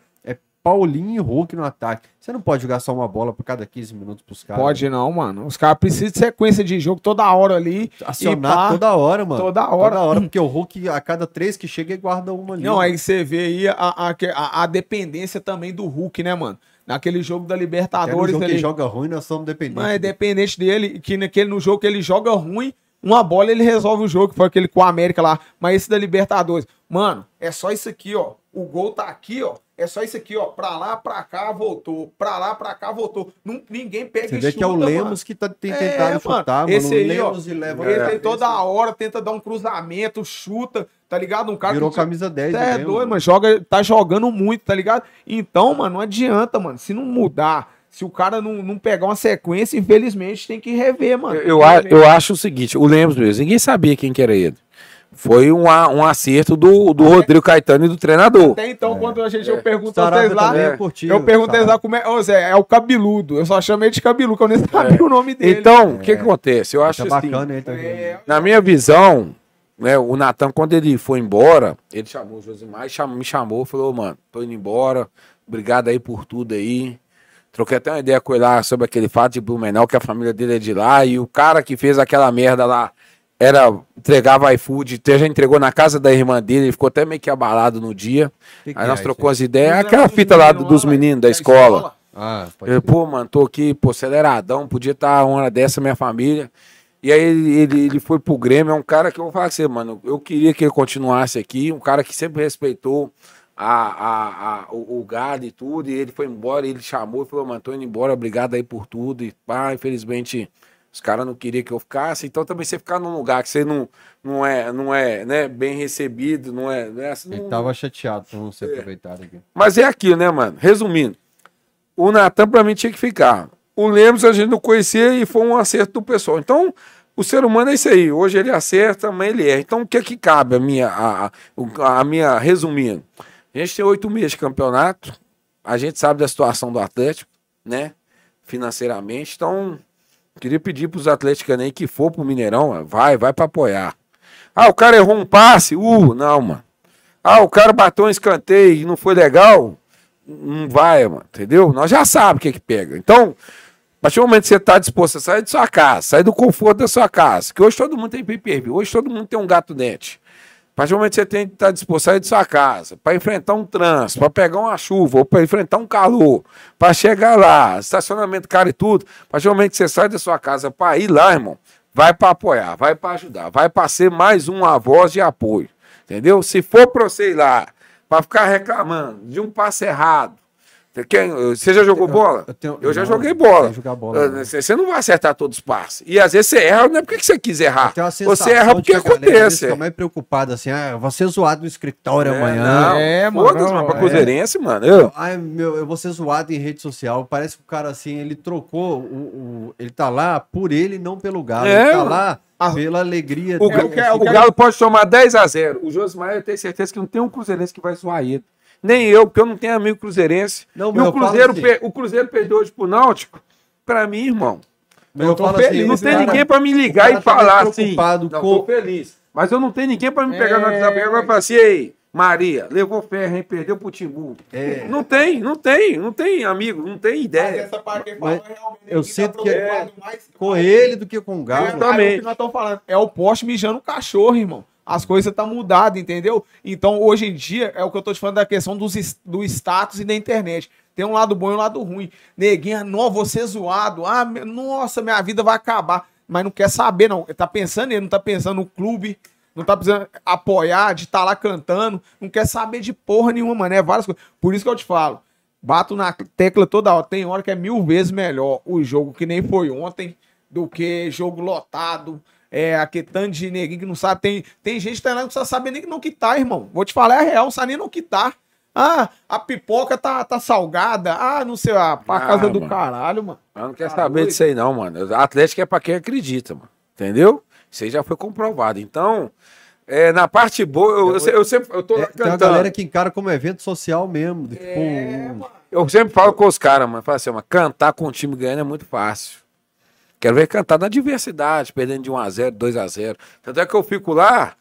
Speaker 1: Paulinho e Hulk no ataque. Você não pode jogar só uma bola por cada 15 minutos pros caras.
Speaker 2: Pode não, mano. Os caras precisam de sequência de jogo toda hora ali.
Speaker 1: Acionar
Speaker 2: pá,
Speaker 1: toda hora, mano.
Speaker 2: toda hora.
Speaker 1: Toda hora, porque o Hulk, a cada três que chega, ele guarda uma ali.
Speaker 2: Não, aí você vê aí a, a, a, dependência também do Hulk, né, mano? Naquele jogo da Libertadores
Speaker 1: jogo que
Speaker 2: ali.
Speaker 1: ele joga ruim, nós somos dependentes.
Speaker 2: Mas é dependente dele, que naquele, no jogo que ele joga ruim, uma bola ele resolve o jogo, que foi aquele com a América lá. Mas esse da Libertadores, mano, é só isso aqui, ó. O gol tá aqui, ó. É só isso aqui, ó. Pra lá, pra cá, voltou. Pra lá, pra cá, voltou. Não, ninguém pega
Speaker 1: Você
Speaker 2: e
Speaker 1: vê que é o
Speaker 2: chuta,
Speaker 1: Lemos
Speaker 2: mano.
Speaker 1: que tá, tem
Speaker 2: É, mano,
Speaker 1: chutar, mano.
Speaker 2: esse
Speaker 1: o
Speaker 2: aí, ó,
Speaker 1: Lemos e leva
Speaker 2: Ele tem toda hora, tenta dar um cruzamento, chuta, tá ligado? Um cara
Speaker 1: Virou
Speaker 2: que
Speaker 1: camisa 10
Speaker 2: Cê é doido, mano. Joga, tá jogando muito, tá ligado? Então, mano, não adianta, mano. Se não mudar, se o cara não, não pegar uma sequência, infelizmente tem que rever, mano.
Speaker 3: Eu, eu, a- eu acho o seguinte, o Lemos mesmo, ninguém sabia quem que era ele. Foi um, um acerto do, do Rodrigo Caetano e do treinador.
Speaker 2: Até então, quando a gente eu pergunto a vocês lá,
Speaker 1: é
Speaker 2: eu
Speaker 1: Sarabia.
Speaker 2: lá como é. Ô Zé, é o cabeludo. Eu só chamei de cabeludo, que eu nem sabia o nome dele.
Speaker 3: Então, o que, que acontece? Eu acho
Speaker 1: Tá
Speaker 3: assim,
Speaker 1: bacana tá?
Speaker 2: É,
Speaker 3: na minha visão, né, o Natan, quando ele foi embora, ele chamou o Josimar e cham- me chamou, falou, mano, tô indo embora, obrigado aí por tudo aí. Troquei até uma ideia com ele lá sobre aquele fato de Blumenau, que a família dele é de lá, e o cara que fez aquela merda lá era entregava iFood, até já entregou na casa da irmã dele, ele ficou até meio que abalado no dia.
Speaker 1: Que que
Speaker 3: aí
Speaker 1: é
Speaker 3: nós
Speaker 1: isso
Speaker 3: trocou as ideias,
Speaker 2: Não
Speaker 3: aquela fita lá dos
Speaker 2: lá,
Speaker 3: meninos da
Speaker 2: da
Speaker 3: escola.
Speaker 1: Ah,
Speaker 3: Eu, pô, mano, tô aqui, pô, aceleradão, podia estar uma hora dessa, minha família. E aí ele, ele, ele foi pro Grêmio, é um cara que eu vou falar com você, mano, eu queria que ele continuasse aqui, um cara que sempre respeitou a, a, a, o, o gado e tudo, e ele foi embora, ele chamou e falou, mano, tô indo embora, obrigado aí por tudo, e pá, infelizmente os caras não queriam que eu ficasse, então também você ficar num lugar que você não, não é, não é né, bem recebido, não é... Não é assim,
Speaker 1: Ele
Speaker 3: não-
Speaker 1: tava chateado por não ser aproveitado aqui.
Speaker 3: mas é aquilo, né, mano? Resumindo, o Natan pra mim tinha que ficar. O Lemos a gente não conhecia e foi um acerto do pessoal. Então, o ser humano é isso aí. Hoje ele acerta, amanhã ele erra. Então, o que é que cabe a minha, a, a minha resumindo? A gente tem oito meses de campeonato, a gente sabe da situação do Atlético, né? Financeiramente. Então, queria pedir pros atléticos aí que for pro Mineirão, vai, vai pra apoiar. Ah, o cara errou um passe? Uh, não, mano. Ah, o cara bateu um escanteio e não foi legal? Não vai, mano, entendeu? Nós já sabemos o que que pega. Então, a partir do momento que você está disposto a sair de sua casa, sair do conforto da sua casa, que hoje todo mundo tem pay-per-view, hoje todo mundo tem um gato net. Partir do momento que você tem que estar disposto a sair de sua casa, para enfrentar um trânsito, para pegar uma chuva, ou para enfrentar um calor, para chegar lá, estacionamento caro e tudo, a partir do momento que você sai da sua casa para ir lá, irmão, vai para apoiar, vai para ajudar, vai para ser mais uma voz de apoio. Entendeu? Se for para você ir lá, para ficar reclamando de um passe errado. Quem, você já jogou bola?
Speaker 1: eu tenho-
Speaker 3: Eu já
Speaker 1: não,
Speaker 3: joguei
Speaker 1: eu
Speaker 3: bola.
Speaker 1: tenho que jogar bola, né?
Speaker 3: Você você não vai acertar todos os passes. E às vezes você erra, não é porque que você quis errar. Você erra porque acontece.
Speaker 1: Fica mais preocupado assim, ah, eu vou ser zoado no escritório
Speaker 3: É,
Speaker 1: amanhã.
Speaker 3: não,
Speaker 2: É, mano,
Speaker 3: foda-se,
Speaker 2: não,
Speaker 3: mano, pra
Speaker 2: é.
Speaker 3: Cruzeirense, mano. Eu,
Speaker 1: Ai, meu, eu vou ser zoado em rede social. Parece que o cara, assim, ele trocou. O, o- ele tá lá por ele, não pelo Galo.
Speaker 3: É,
Speaker 1: ele tá
Speaker 3: mano.
Speaker 1: lá
Speaker 2: Ah,
Speaker 1: pela alegria
Speaker 3: o,
Speaker 1: dele.
Speaker 2: é
Speaker 3: o
Speaker 2: o que-
Speaker 3: Galo pode tomar 10 a 0 O Josmar, eu tenho certeza que não tem um Cruzeirense que vai zoar ele. Nem eu, porque eu não tenho amigo cruzeirense.
Speaker 1: Não,
Speaker 3: e
Speaker 1: mas
Speaker 3: o Cruzeiro,
Speaker 1: assim-
Speaker 3: per- o Cruzeiro perdeu hoje pro Náutico. Pra mim, irmão,
Speaker 1: Mas
Speaker 2: eu tô feliz,
Speaker 3: não
Speaker 1: o
Speaker 3: tem
Speaker 1: cara-
Speaker 3: ninguém pra me ligar e
Speaker 1: tá
Speaker 3: falar assim.
Speaker 1: preocupado
Speaker 3: Não,
Speaker 1: com-
Speaker 3: tô feliz. Mas eu não tenho ninguém pra me pegar no
Speaker 2: É.
Speaker 3: WhatsApp e falar assim, ei, Maria, levou ferro, hein? Perdeu pro Timbu.
Speaker 1: É.
Speaker 3: Não tem, não tem, não tem, amigo, não tem
Speaker 2: Mas
Speaker 3: ideia.
Speaker 2: essa parte que
Speaker 1: Mas
Speaker 2: falou, realmente,
Speaker 1: eu
Speaker 2: tá
Speaker 1: sinto que é
Speaker 2: preocupado mais-
Speaker 1: Com ele do que com o
Speaker 2: É,
Speaker 1: Galo.
Speaker 3: Exatamente.
Speaker 2: o que nós estamos falando é o poste mijando o cachorro, irmão. As coisas estão mudadas, entendeu? Então, hoje em dia, é o que eu tô te falando da questão dos, do status e da internet. Tem um lado bom e um lado ruim. Neguinha, não, você zoado. Ah, nossa, minha vida vai acabar. Mas não quer saber, não. Ele tá pensando nele, não tá pensando no clube, não tá precisando apoiar, de estar lá cantando. Não quer saber de porra nenhuma, mano. É várias coisas. Por isso que eu te falo. Bato na tecla toda hora. Tem hora que é mil vezes melhor o jogo que nem foi ontem do que jogo lotado. É, aquele tanto de neguinho que não sabe. Tem, tem gente que tá lá que não saber nem que tá, irmão. Vou te falar, é real, não sabe nem no que tá. Ah, a pipoca tá, tá salgada. Ah, não sei, ah, pra
Speaker 3: Ah,
Speaker 2: casa do
Speaker 3: mano.
Speaker 2: caralho, mano.
Speaker 3: Eu não quero
Speaker 2: Tá
Speaker 3: saber disso aí, não, mano. Atlético é pra quem acredita, mano. Entendeu? Isso aí já foi comprovado. Então, é, na parte boa, eu, eu, eu sempre eu tô
Speaker 1: É, tem uma
Speaker 3: cantando.
Speaker 1: galera que encara como evento social mesmo. Tipo,
Speaker 2: É,
Speaker 1: um-
Speaker 2: mano.
Speaker 3: Eu sempre falo com os caras, mano. Falo assim, mano, cantar com o time ganhando é muito fácil. Quero ver cantar na diversidade, perdendo de 1x0, 2x0. Tanto é que eu fico lá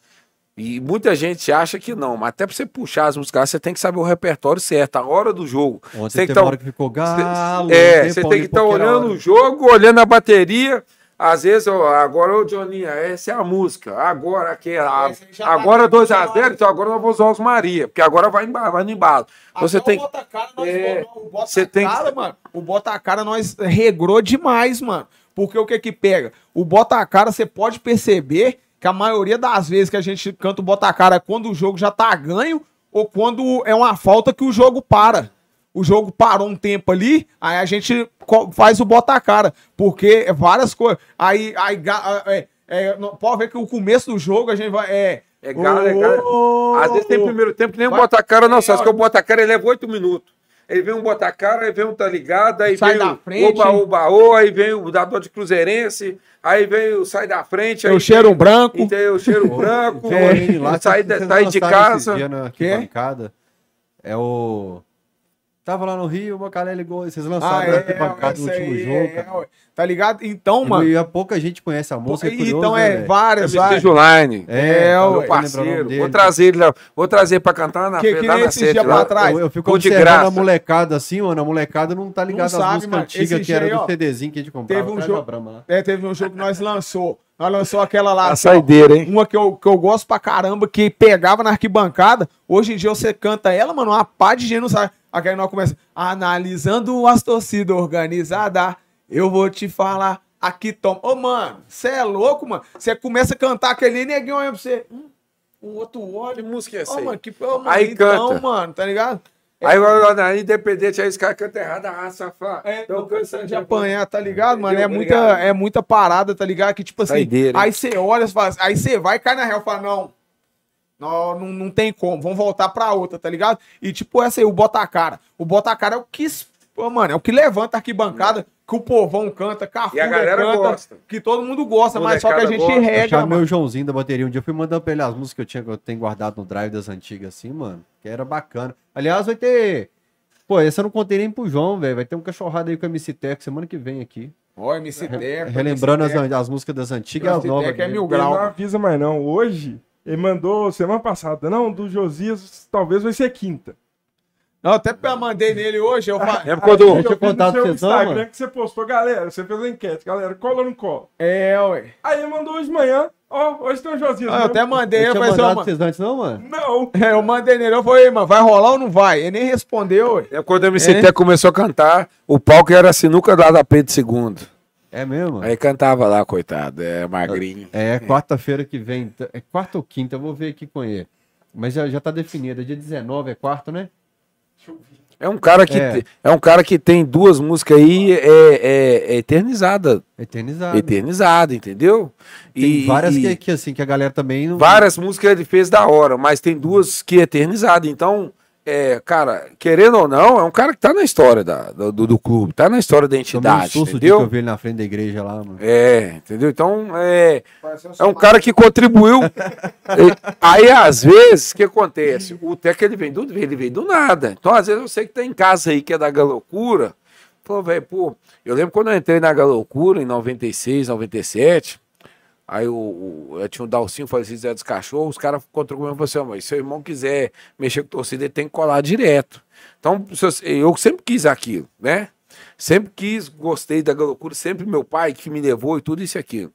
Speaker 3: e muita gente acha que não, mas até pra você puxar as músicas, você tem que saber o repertório certo, a hora do jogo.
Speaker 1: Ontem
Speaker 3: Você tem que tá-
Speaker 1: hora que ficou galo.
Speaker 3: É, você tem que estar
Speaker 1: era
Speaker 3: olhando
Speaker 1: hora.
Speaker 3: o jogo, olhando a bateria. Às vezes, ó, agora, ô Joninha, essa é a música. Agora, aqui, a-
Speaker 2: já tá
Speaker 3: agora
Speaker 2: aqui,
Speaker 3: 2x0,
Speaker 2: já-
Speaker 3: então agora nós vamos usar os Maria, porque agora vai, vai no embalo. Então você tem
Speaker 2: o Botacara, nós,
Speaker 3: É,
Speaker 2: o Bota
Speaker 3: você tem
Speaker 2: cara, mano. O Botacara nós regrou demais, mano. Porque o que que pega? O Botacara, você pode perceber que a maioria das vezes que a gente canta o Botacara é quando o jogo já tá ganho ou quando é uma falta que o jogo para. O jogo parou um tempo ali, aí a gente faz o Botacara. Porque é várias coisas. Aí, aí é, é, pode ver que o começo do jogo a gente vai. É,
Speaker 3: É galo, é galo. Às vezes tem primeiro tempo que nem o
Speaker 2: Vai-
Speaker 3: Botacara não, só
Speaker 2: É,
Speaker 3: que o Botacara ele leva oito minutos. Aí vem um Botacara, aí vem um tá ligado, aí
Speaker 2: Sai
Speaker 3: vem
Speaker 2: da
Speaker 3: o
Speaker 2: frente.
Speaker 3: oba, oba, o, aí vem o dador de Cruzeirense, aí vem o sai da frente, aí
Speaker 2: o cheiro branco.
Speaker 3: vem, tem o cheiro branco,
Speaker 1: Tem um ali lá,
Speaker 3: sai, sai de casa.
Speaker 1: dia na. É o. Tava lá no Rio, o Macalé ligou. Vocês
Speaker 2: Ah,
Speaker 1: lançaram na
Speaker 2: é,
Speaker 1: arquibancada no
Speaker 2: esse
Speaker 1: último
Speaker 2: aí,
Speaker 1: jogo,
Speaker 2: é, ué. Tá ligado? Então, mano.
Speaker 1: E a pouca gente conhece a música. é curioso,
Speaker 2: então
Speaker 1: né,
Speaker 2: é
Speaker 1: velho?
Speaker 2: várias, várias.
Speaker 3: Juline.
Speaker 1: É,
Speaker 2: É,
Speaker 1: o
Speaker 3: parceiro.
Speaker 1: dele.
Speaker 3: Vou trazer ele lá. Vou trazer pra cantar na
Speaker 2: Que-
Speaker 3: frente,
Speaker 2: que
Speaker 3: lá
Speaker 2: nem
Speaker 3: na
Speaker 2: esses
Speaker 3: sede
Speaker 2: dias
Speaker 3: lá.
Speaker 2: pra trás.
Speaker 1: Eu, eu fico
Speaker 3: Pô,
Speaker 1: observando a molecada assim, mano. A molecada não tá ligada às
Speaker 2: sabe,
Speaker 1: músicas antigas
Speaker 2: Esse
Speaker 1: que era
Speaker 2: dia aí,
Speaker 1: do CDzinho que a gente comprava.
Speaker 2: teve um jogo-. É, teve um jogo que nós lançou. Nós lançou aquela lá.
Speaker 3: A
Speaker 2: assim, ó,
Speaker 3: saideira, hein?
Speaker 2: Uma que eu, que eu gosto pra caramba, que pegava na arquibancada. Hoje em dia você canta ela, mano, uma pá de gente não sabe. Aqui aí nós começa analisando as torcidas organizadas. Eu vou te falar. Aqui toma. Ô, mano, você é louco, mano. Você começa a cantar aquele neguinho olha pra você. Hum, um outro
Speaker 3: Que
Speaker 2: olho.
Speaker 3: música é essa
Speaker 2: Ô,
Speaker 3: aí?
Speaker 2: mano, que, ô, mano,
Speaker 3: Aí
Speaker 2: então,
Speaker 3: canta.
Speaker 2: mano, tá ligado?
Speaker 3: Aí, ó, na independente, aí os caras cantam errado, ah, safado.
Speaker 2: É, tô cansado
Speaker 3: cansa
Speaker 2: de apanhar, tá ligado, mano? É muita, é muita parada, tá ligado? Que tipo assim,
Speaker 3: Saideira,
Speaker 2: aí você olha, fala, aí você vai, cai na real e fala, não, não, não, não tem como, vamos voltar pra outra, tá ligado? E tipo essa aí, o bota a cara. O bota a cara é o que, mano, é o que levanta a arquibancada, que o povão canta, Cafu
Speaker 3: E a galera
Speaker 2: canta,
Speaker 3: gosta.
Speaker 2: que todo mundo gosta, mas só que a gente
Speaker 3: gosta.
Speaker 1: Eu
Speaker 2: regra,
Speaker 1: chamei
Speaker 2: mano.
Speaker 1: o Joãozinho da bateria um dia, eu fui mandando pra ele as músicas que eu, tinha, que eu tenho guardado no drive das antigas, assim, mano. Que era bacana. Aliás, vai ter. Pô, essa eu não contei nem pro João, velho. Vai ter um cachorrado aí com a MC Tech semana que vem aqui.
Speaker 2: Ó, MC Teco,
Speaker 1: Relembrando as,
Speaker 2: MC Teco.
Speaker 1: as músicas das antigas e as
Speaker 2: MC
Speaker 1: novas.
Speaker 2: Tech é mil grau.
Speaker 4: não avisa mais não. Hoje, ele mandou semana passada. Não, do Josias talvez vai ser quinta.
Speaker 2: Não, até porque eu mandei nele hoje, eu falei,
Speaker 3: É
Speaker 1: Deixa eu
Speaker 4: vi no
Speaker 1: contar pra
Speaker 4: seu Instagram
Speaker 1: mano.
Speaker 4: que você postou, galera, você fez a enquete, galera, cola ou não cola?
Speaker 2: é, ué.
Speaker 4: Aí ele mandou hoje de manhã, ó, hoje tem o Josias.
Speaker 2: Ah, Eu até mandei,
Speaker 1: Eu
Speaker 2: eu
Speaker 1: tinha
Speaker 2: falei assim,
Speaker 1: mandado pra vocês antes, não, mano?
Speaker 4: Não.
Speaker 2: É, eu mandei nele, eu falei, mano, vai rolar ou não vai? Ele nem respondeu, ué.
Speaker 3: É quando o MC
Speaker 2: É.
Speaker 3: Começou a cantar, o palco era a sinuca lá da Pedro II.
Speaker 1: É mesmo?
Speaker 3: Aí cantava lá, coitado, é magrinho.
Speaker 1: É, quarta-feira que vem. É quarta ou quinta, eu vou ver aqui com ele. Mas já, já tá definido. É dia 19, é quarto, né?
Speaker 3: É um cara que,
Speaker 1: É.
Speaker 3: te- é. um cara que tem duas músicas aí é, é, é eternizada.
Speaker 1: Eternizado.
Speaker 3: Eternizada, entendeu?
Speaker 1: Tem várias
Speaker 3: e-
Speaker 1: que, que, assim, que a galera também não.
Speaker 3: Várias músicas ele fez da hora, mas tem duas que é eternizada. Então, é, cara, querendo ou não, é um cara que tá na história da, do, do clube, tá na história da
Speaker 1: um
Speaker 3: entidade,
Speaker 1: susto de que eu
Speaker 3: entendeu?
Speaker 1: vi ele na frente da igreja lá, mano.
Speaker 3: É, entendeu? Então, é, é um cara que contribuiu. E- Aí, às vezes, o que acontece? O Teca, ele vem do, ele vem do nada. Então, às vezes, eu sei que tá em casa aí, que é da Galocura. Pô, velho, pô, eu lembro quando eu entrei na Galocura, em 96, 97, aí o, o, tinha um Dalcinho, falecido Zé dos Cachorros, os caras contribuíram e falaram assim, mas se seu irmão quiser mexer com torcida, ele tem que colar direto. Então, eu, sempre quis aquilo, né? Sempre quis, gostei da Galocura, sempre meu pai que me levou e tudo isso e aquilo.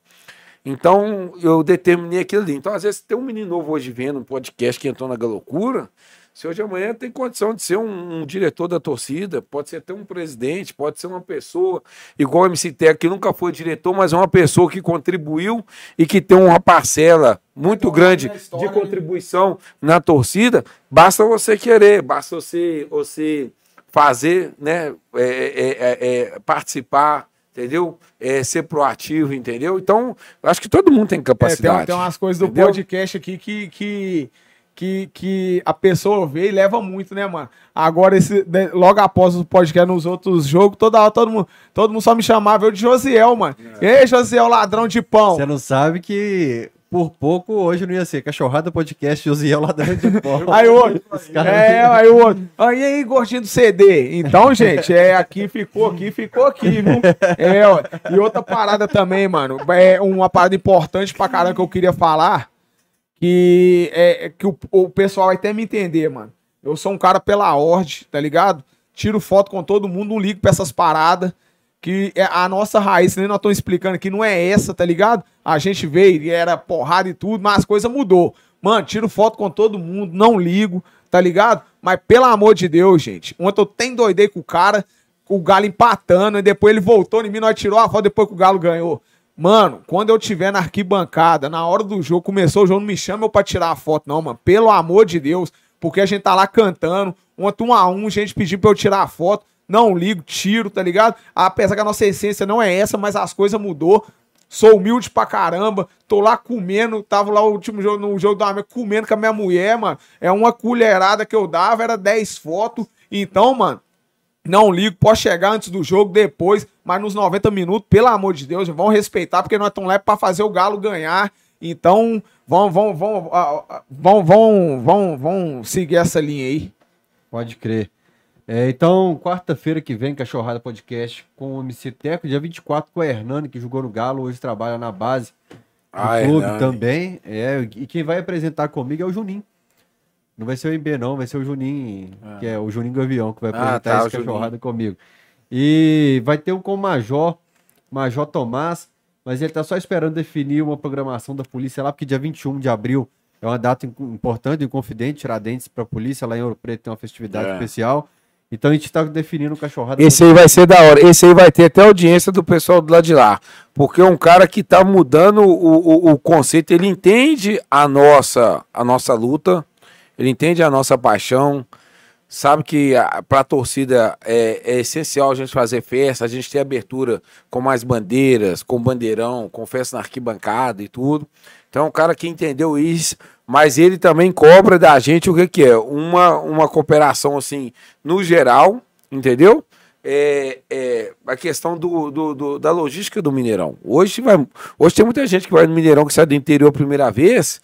Speaker 3: Então, eu determinei aquilo ali. Então, às vezes, tem um menino novo hoje vendo um podcast que entrou na Galocura. Se hoje amanhã tem condição de ser um, um diretor da torcida, pode ser até um presidente, pode ser uma pessoa, igual o MC Teco, que nunca foi diretor, mas é uma pessoa que contribuiu e que tem uma parcela muito grande
Speaker 2: na história,
Speaker 3: de
Speaker 2: né?
Speaker 3: contribuição na torcida. Basta você querer, basta você, você fazer, né, é, é, é, é, participar, entendeu? É, ser proativo, entendeu? Então, acho que todo mundo tem
Speaker 2: É, tem,
Speaker 3: capacidade.
Speaker 2: tem umas coisas do
Speaker 3: entendeu?
Speaker 2: podcast aqui que, que, que, que a pessoa vê e leva muito, né, mano? Agora, esse, né, logo após o podcast nos outros jogos, toda hora todo mundo, todo mundo só me chamava eu de Josiel, mano.
Speaker 3: É.
Speaker 2: E aí, Josiel, ladrão de pão.
Speaker 1: Você não sabe que Por pouco, hoje não ia ser Cachorrada Podcast Josiel Ladrão de Bola.
Speaker 2: Aí o outro. É, aí o outro. Aí, aí, gordinho do CD. Então, gente, é aqui ficou aqui, ficou aqui, viu? É, ó. E outra parada também, mano. É uma parada importante pra caramba que eu queria falar. Que é é que o, o pessoal vai até me entender, mano. Eu sou um cara pela ordem, tá ligado? Tiro foto com todo mundo, não ligo pra essas paradas. Que é a nossa raiz, nem nós estamos explicando aqui, não é essa, tá ligado? A gente veio e era porrada e tudo, mas as coisas mudou. Mano, tiro foto com todo mundo, não ligo, tá ligado? Mas pelo amor de Deus, gente. Ontem eu tem doidei com o cara, com o Galo empatando, e depois ele voltou em mim, nós tirou a foto depois que o Galo ganhou. Mano, quando eu tiver na arquibancada, na hora do jogo, começou o jogo, não me chama eu pra tirar a foto, não, mano. Pelo amor de Deus. Porque a gente tá lá cantando, ontem um a um, gente pediu pra eu tirar a foto. Não ligo, tiro, tá ligado? Apesar que a nossa essência não é essa, mas as coisas mudou. Sou humilde pra caramba, tô lá comendo, tava lá o último jogo, no jogo da minha, comendo com a minha mulher, mano. É uma colherada que eu dava, era 10 fotos. Então, mano, não ligo, pode chegar antes do jogo, depois, mas nos 90 minutos, pelo amor de Deus, vão respeitar, porque nós estamos lá pra fazer o Galo ganhar. Então, vão, vão, vão, vão, vão, vão, vão seguir essa linha aí.
Speaker 1: Pode crer. É, então, quarta-feira que vem, Cachorrada Podcast com o MC Teco, dia 24 com a Hernani, que jogou no Galo, hoje trabalha na base do
Speaker 3: Ah,
Speaker 1: clube
Speaker 3: Hernani.
Speaker 1: também. É, e quem vai apresentar comigo é o Juninho. Não vai ser o MB, não, vai ser o Juninho, que é o Juninho Gavião, que vai
Speaker 3: Ah,
Speaker 1: apresentar
Speaker 3: tá,
Speaker 1: esse. Cachorrada comigo. E vai ter um com o Major, Major Tomás, mas ele tá só esperando definir uma programação da polícia lá, porque dia 21 de abril é uma data im- importante e confidente, Tiradentes para a polícia, lá em Ouro Preto tem uma festividade
Speaker 3: É.
Speaker 1: especial. Então a gente tá definindo o Cachorrada.
Speaker 3: Esse aí vai ser da hora. Esse aí vai ter até audiência do pessoal do lado de lá. Porque é um cara que tá mudando o, o, o conceito. Ele entende a nossa, a nossa luta, ele entende a nossa paixão. Sabe que para a torcida é, é essencial a gente fazer festa, a gente ter abertura com mais bandeiras, com bandeirão, com festa na arquibancada e tudo. Então, é um cara que entendeu isso, mas ele também cobra da gente o que, que é? Uma, uma cooperação, assim, no geral, entendeu? É, é a questão do, do- do- da logística do Mineirão. Hoje, vai, hoje tem muita gente que vai no Mineirão que sai do interior a primeira vez,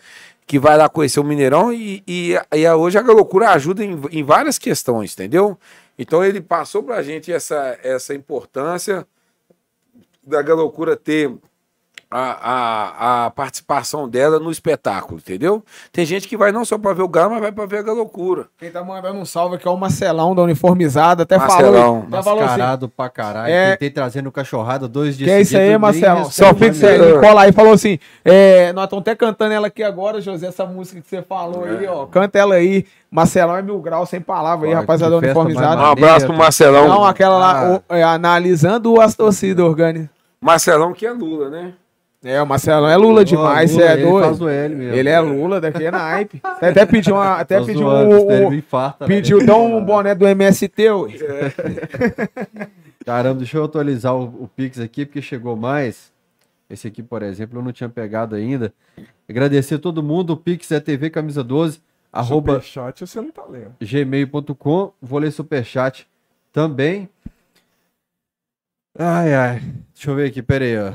Speaker 3: que vai lá conhecer o Mineirão e, e, e a- hoje a loucura ajuda em, em várias questões, entendeu? Então ele passou pra gente essa, essa importância da Galocura ter a, a, a participação dela no espetáculo, entendeu? Tem gente que vai não só pra ver o Galo, mas vai pra ver a Galocura.
Speaker 2: Quem tá mandando um salve aqui é o Marcelão da Uniformizada, até
Speaker 3: Marcelão.
Speaker 2: falou. Assim,
Speaker 1: Mascarado pra caralho.
Speaker 2: É-
Speaker 1: Tentei trazendo cachorrada dois dias
Speaker 2: Que é isso aí,
Speaker 1: recebo
Speaker 2: Só fica ele cola aí e falou assim: é, nós estamos até cantando ela aqui agora, José, essa música que você falou aí, ó. Canta ela aí. Marcelão é mil graus, sem palavra aí, rapaziada uniformizada.
Speaker 3: Um abraço pro Marcelão.
Speaker 2: Não, aquela lá,
Speaker 1: Ah.
Speaker 2: o- é, analisando as torcidas orgânicas.
Speaker 3: Marcelão que é Lula, né?
Speaker 2: É, o Marcelão é Lula demais, você
Speaker 1: Lula,
Speaker 2: é
Speaker 1: ele
Speaker 2: doido.
Speaker 1: faz o L mesmo.
Speaker 2: Ele é Lula, daqui é naipe. Até, até pediu uma. Até
Speaker 1: Tô
Speaker 2: pediu
Speaker 1: zoando,
Speaker 2: um. um-
Speaker 1: infarta, né?
Speaker 2: pediu então um boné do MST, ué.
Speaker 1: Caramba, deixa eu atualizar o, o Pix aqui, porque chegou mais. Esse aqui, por exemplo, eu não tinha pegado ainda. Agradecer a todo mundo. O Pix é TV Camisa 12, arroba
Speaker 4: Superchat você não tá lendo.
Speaker 1: gmail.com. Vou ler superchat também. Ai, ai. Deixa eu ver aqui, pera aí, ó.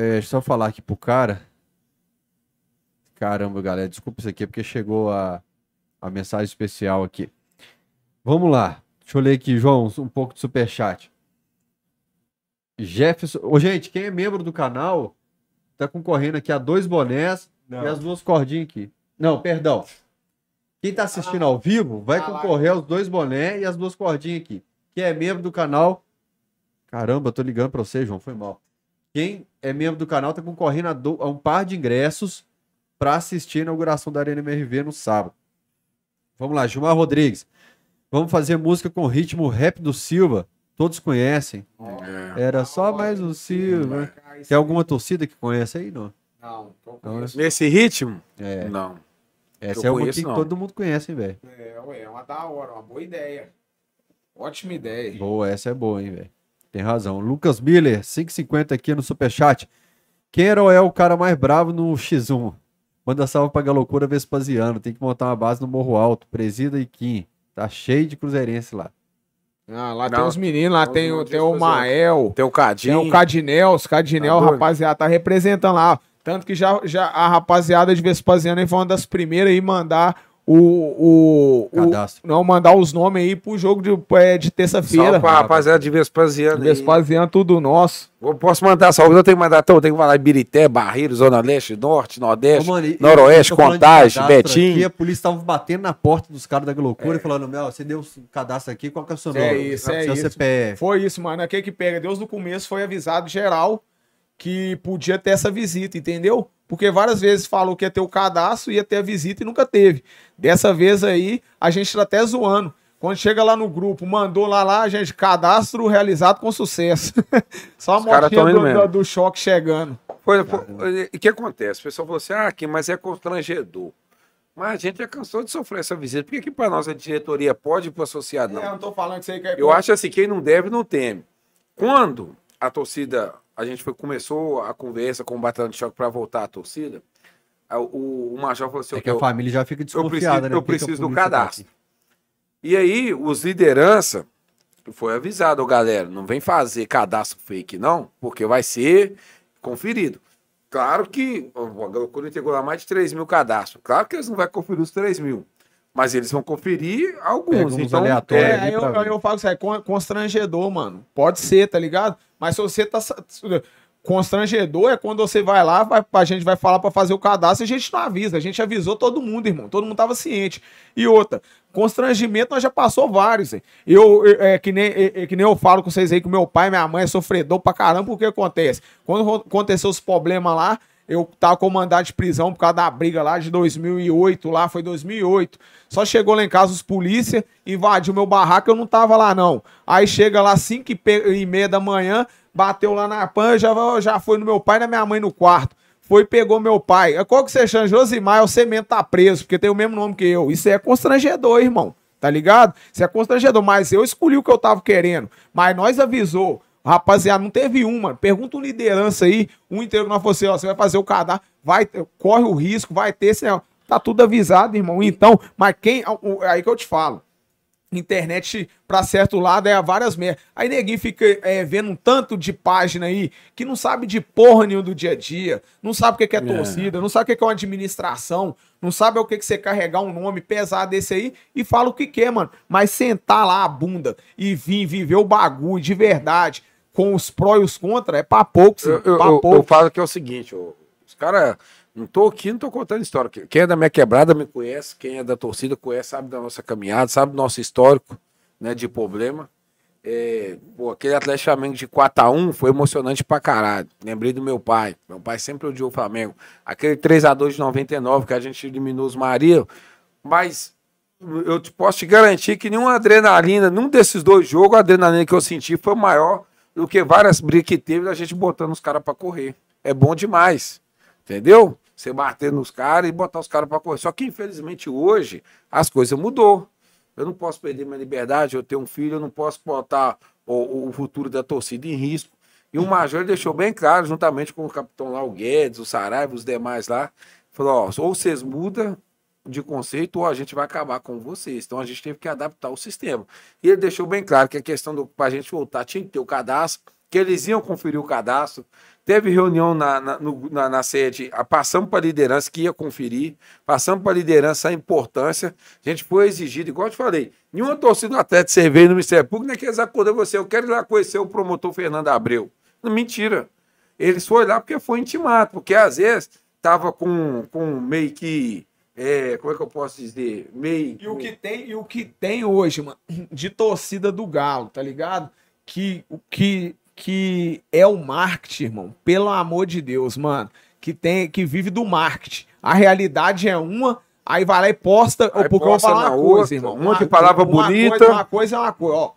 Speaker 1: É, só falar aqui pro cara. Caramba, galera, desculpa isso aqui, é porque chegou a, a mensagem especial aqui. Vamos lá. Deixa eu ler aqui, João, um pouco de superchat. Jefferson. Ô, gente, quem é membro do canal tá concorrendo aqui a dois bonés
Speaker 4: Não.
Speaker 1: e as duas cordinhas aqui. Não, perdão. Quem tá assistindo ao vivo vai concorrer aos dois bonés e as duas cordinhas aqui. Quem é membro do canal. Caramba, tô ligando pra você, João, foi mal. Quem é membro do canal tá concorrendo a, do- a um par de ingressos para assistir a inauguração da Arena MRV no sábado. Vamos lá, Gilmar Rodrigues. Vamos fazer música com ritmo rap do Silva. Todos conhecem.
Speaker 3: É.
Speaker 1: Era só mais o Silva. Tem alguma torcida que conhece aí, não?
Speaker 2: Não,
Speaker 1: Não, né?
Speaker 3: Nesse ritmo?
Speaker 1: É.
Speaker 3: Não.
Speaker 1: Essa
Speaker 3: Eu
Speaker 1: é uma que
Speaker 3: não.
Speaker 1: todo mundo conhece, hein, velho.
Speaker 2: É, ué, é uma da hora, uma boa ideia. Ótima ideia.
Speaker 1: Boa, essa é boa, hein, velho. Tem razão. Lucas Miller, 5,50 aqui no Superchat. Quem era ou é o cara mais bravo no X1? Manda salve pra Galocura Vespasiano. Tem que montar uma base no Morro Alto. Presida e Kim. Tá cheio de cruzeirense lá.
Speaker 2: Ah, lá
Speaker 3: Não,
Speaker 2: tem os meninos, lá
Speaker 3: não,
Speaker 2: tem,
Speaker 3: não
Speaker 2: tem o. Mael,
Speaker 3: Tem o
Speaker 2: tem
Speaker 3: Cadinho.
Speaker 2: o Cadinel, os Cadinel,
Speaker 3: Tá
Speaker 2: rapaziada, tá representando lá. Tanto que já, já a rapaziada de Vespasiano aí foi uma das primeiras aí mandar o. o, o
Speaker 1: Cadastro.
Speaker 2: não, mandar os nomes aí pro jogo de, é, de terça-feira.
Speaker 3: Salve pra rapaziada de Vespasiano. aí.
Speaker 2: Vespasiano, tudo nosso.
Speaker 3: Eu posso mandar salve, eu tenho que mandar, então, eu tenho que falar Ibirité, Barreiro, Zona Leste, Norte, Nordeste,
Speaker 1: Ô, mano,
Speaker 3: Noroeste, Contagem, Betim.
Speaker 1: Aqui, a polícia tava batendo na porta dos caras da loucura e falando: Meu, você deu o cadastro aqui, qual que é o seu nome?
Speaker 2: É isso, é
Speaker 1: seu
Speaker 2: isso.
Speaker 1: CPF.
Speaker 2: Foi isso, mano. Aqui que pega. Deus no começo foi avisado geral que podia ter essa visita, entendeu? Porque várias vezes falou que ia ter o cadastro, ia ter a visita e nunca teve. Dessa vez aí, a gente tá até zoando. Quando chega lá no grupo, mandou lá, lá, gente, cadastro realizado com sucesso. Só a motinha do, do, do choque chegando.
Speaker 3: Foi, foi- e o que acontece? O pessoal falou assim, ah, aqui, mas é constrangedor. Mas a gente já cansou de sofrer essa visita. Por que, que para nós a diretoria pode ir para o associado não?
Speaker 2: É, eu não tô falando que isso aí que é
Speaker 3: Eu acho assim, quem não deve, não teme. Quando a torcida, a gente foi, começou a conversa com o Batalhão de Choque para voltar à torcida, a- o, o Major falou assim,
Speaker 1: É que a
Speaker 3: eu-
Speaker 1: família já fica
Speaker 3: preciso-
Speaker 1: desconfiada, né?
Speaker 3: eu
Speaker 1: que que a
Speaker 3: preciso do
Speaker 1: tá
Speaker 3: cadastro. E aí, os liderança foi avisado, "Ô, galera, não vem fazer cadastro fake, não, porque vai ser conferido. Claro que a Loucura entregou lá mais de 3 mil cadastros. Claro que eles não vão conferir os 3 mil. Mas eles vão conferir
Speaker 1: Pega
Speaker 3: alguns.
Speaker 1: uns
Speaker 3: Então,
Speaker 1: aleatórios.
Speaker 2: É, aí eu, aí eu falo isso é con- constrangedor, mano. Pode ser, tá ligado? Mas se você tá. Constrangedor é quando você vai lá, vai, a gente vai falar pra fazer o cadastro e a gente não avisa. A gente avisou todo mundo, irmão. Todo mundo tava ciente. E outra, constrangimento nós já passou vários. hein? Eu, é, que nem, é, é que nem eu falo com vocês aí que meu pai e minha mãe é sofredor pra caramba, porque acontece? Quando aconteceu os problemas lá, eu tava com mandado de prisão por causa da briga lá de 2008, lá foi 2008. Só chegou lá em casa os polícia, invadiu meu barraco, eu não tava lá não. Aí chega lá 5 e meia da manhã, bateu lá na pan, já, já foi no meu pai e na minha mãe no quarto. Foi e pegou meu pai. Qual que você chama? Josimar, o cemento tá preso, porque tem o mesmo nome que eu. Isso é constrangedor, irmão. Tá ligado? Isso é constrangedor, mas eu escolhi o que eu tava querendo. Mas nós avisou. Rapaziada, não teve uma. Pergunta um liderança aí, um inteiro que nós fosse, ó, você vai fazer o cadastro, vai, corre o risco, vai ter, esse negócio. tá tudo avisado, irmão. Então, mas quem, aí que eu te falo, internet pra certo lado é várias merdas. Aí neguinho fica é, vendo um tanto de página aí que não sabe de porra nenhuma do dia a dia, não sabe o que que é torcida, não sabe o que é uma administração, não sabe o que que você carregar um nome pesado desse aí e fala o que quer, mano. Mas sentar lá a bunda e vir viver o bagulho de verdade com os pró e os contra é pra poucos,
Speaker 3: eu, eu,
Speaker 2: pra
Speaker 3: eu- eu falo que é o seguinte, os caras. Não tô aqui, não tô contando história. Quem é da minha quebrada me conhece, quem é da torcida conhece, sabe da nossa caminhada, sabe do nosso histórico né, de problema. É, pô, aquele Atlético Flamengo de 4x1 foi emocionante pra caralho. Lembrei do meu pai. Meu pai sempre odiou o Flamengo. Aquele 3x2 de 99 que a gente eliminou os Maria. Mas eu posso te garantir que nenhuma adrenalina, num desses dois jogos, a adrenalina que eu senti foi maior do que várias brigas que teve da gente botando os caras pra correr. É bom demais. Entendeu? Você bater nos caras e botar os caras pra correr. Só que, infelizmente, hoje as coisas mudou. Eu não posso perder minha liberdade, eu tenho um filho, eu não posso botar o, o futuro da torcida em risco. E o Major deixou bem claro, juntamente com o capitão lá, o Guedes, o Saraiva, os demais lá, falou: ó, ou vocês mudam de conceito ou a gente vai acabar com vocês. Então a gente teve que adaptar o sistema. E ele deixou bem claro que a questão do para a gente voltar tinha que ter o cadastro, que eles iam conferir o cadastro. Teve reunião na, na, no- na, na sede, passamos para a liderança que ia conferir, passamos para a liderança a importância. A gente foi exigido, igual eu te falei, nenhuma torcida do Atlético veio no Ministério Público, não é que eles acordam você, eu quero ir lá conhecer o promotor Fernando Abreu. Mentira. Eles foram lá porque foi intimado, porque às vezes tava com, com meio que. É, como é que eu posso dizer? Meio.
Speaker 2: E o que tem, e o que tem hoje, mano, de torcida do Galo, tá ligado? Que o que que é o marketing, irmão. Pelo amor de Deus, mano, que tem que vive do marketing. A realidade é uma, aí vai lá e posta,
Speaker 3: Aí
Speaker 2: porque eu vou
Speaker 3: posta
Speaker 2: falar uma coisa,
Speaker 3: outra,
Speaker 2: irmão.
Speaker 3: uma que palavra
Speaker 2: uma
Speaker 3: bonita.
Speaker 2: Coisa, uma coisa é uma coisa, ó.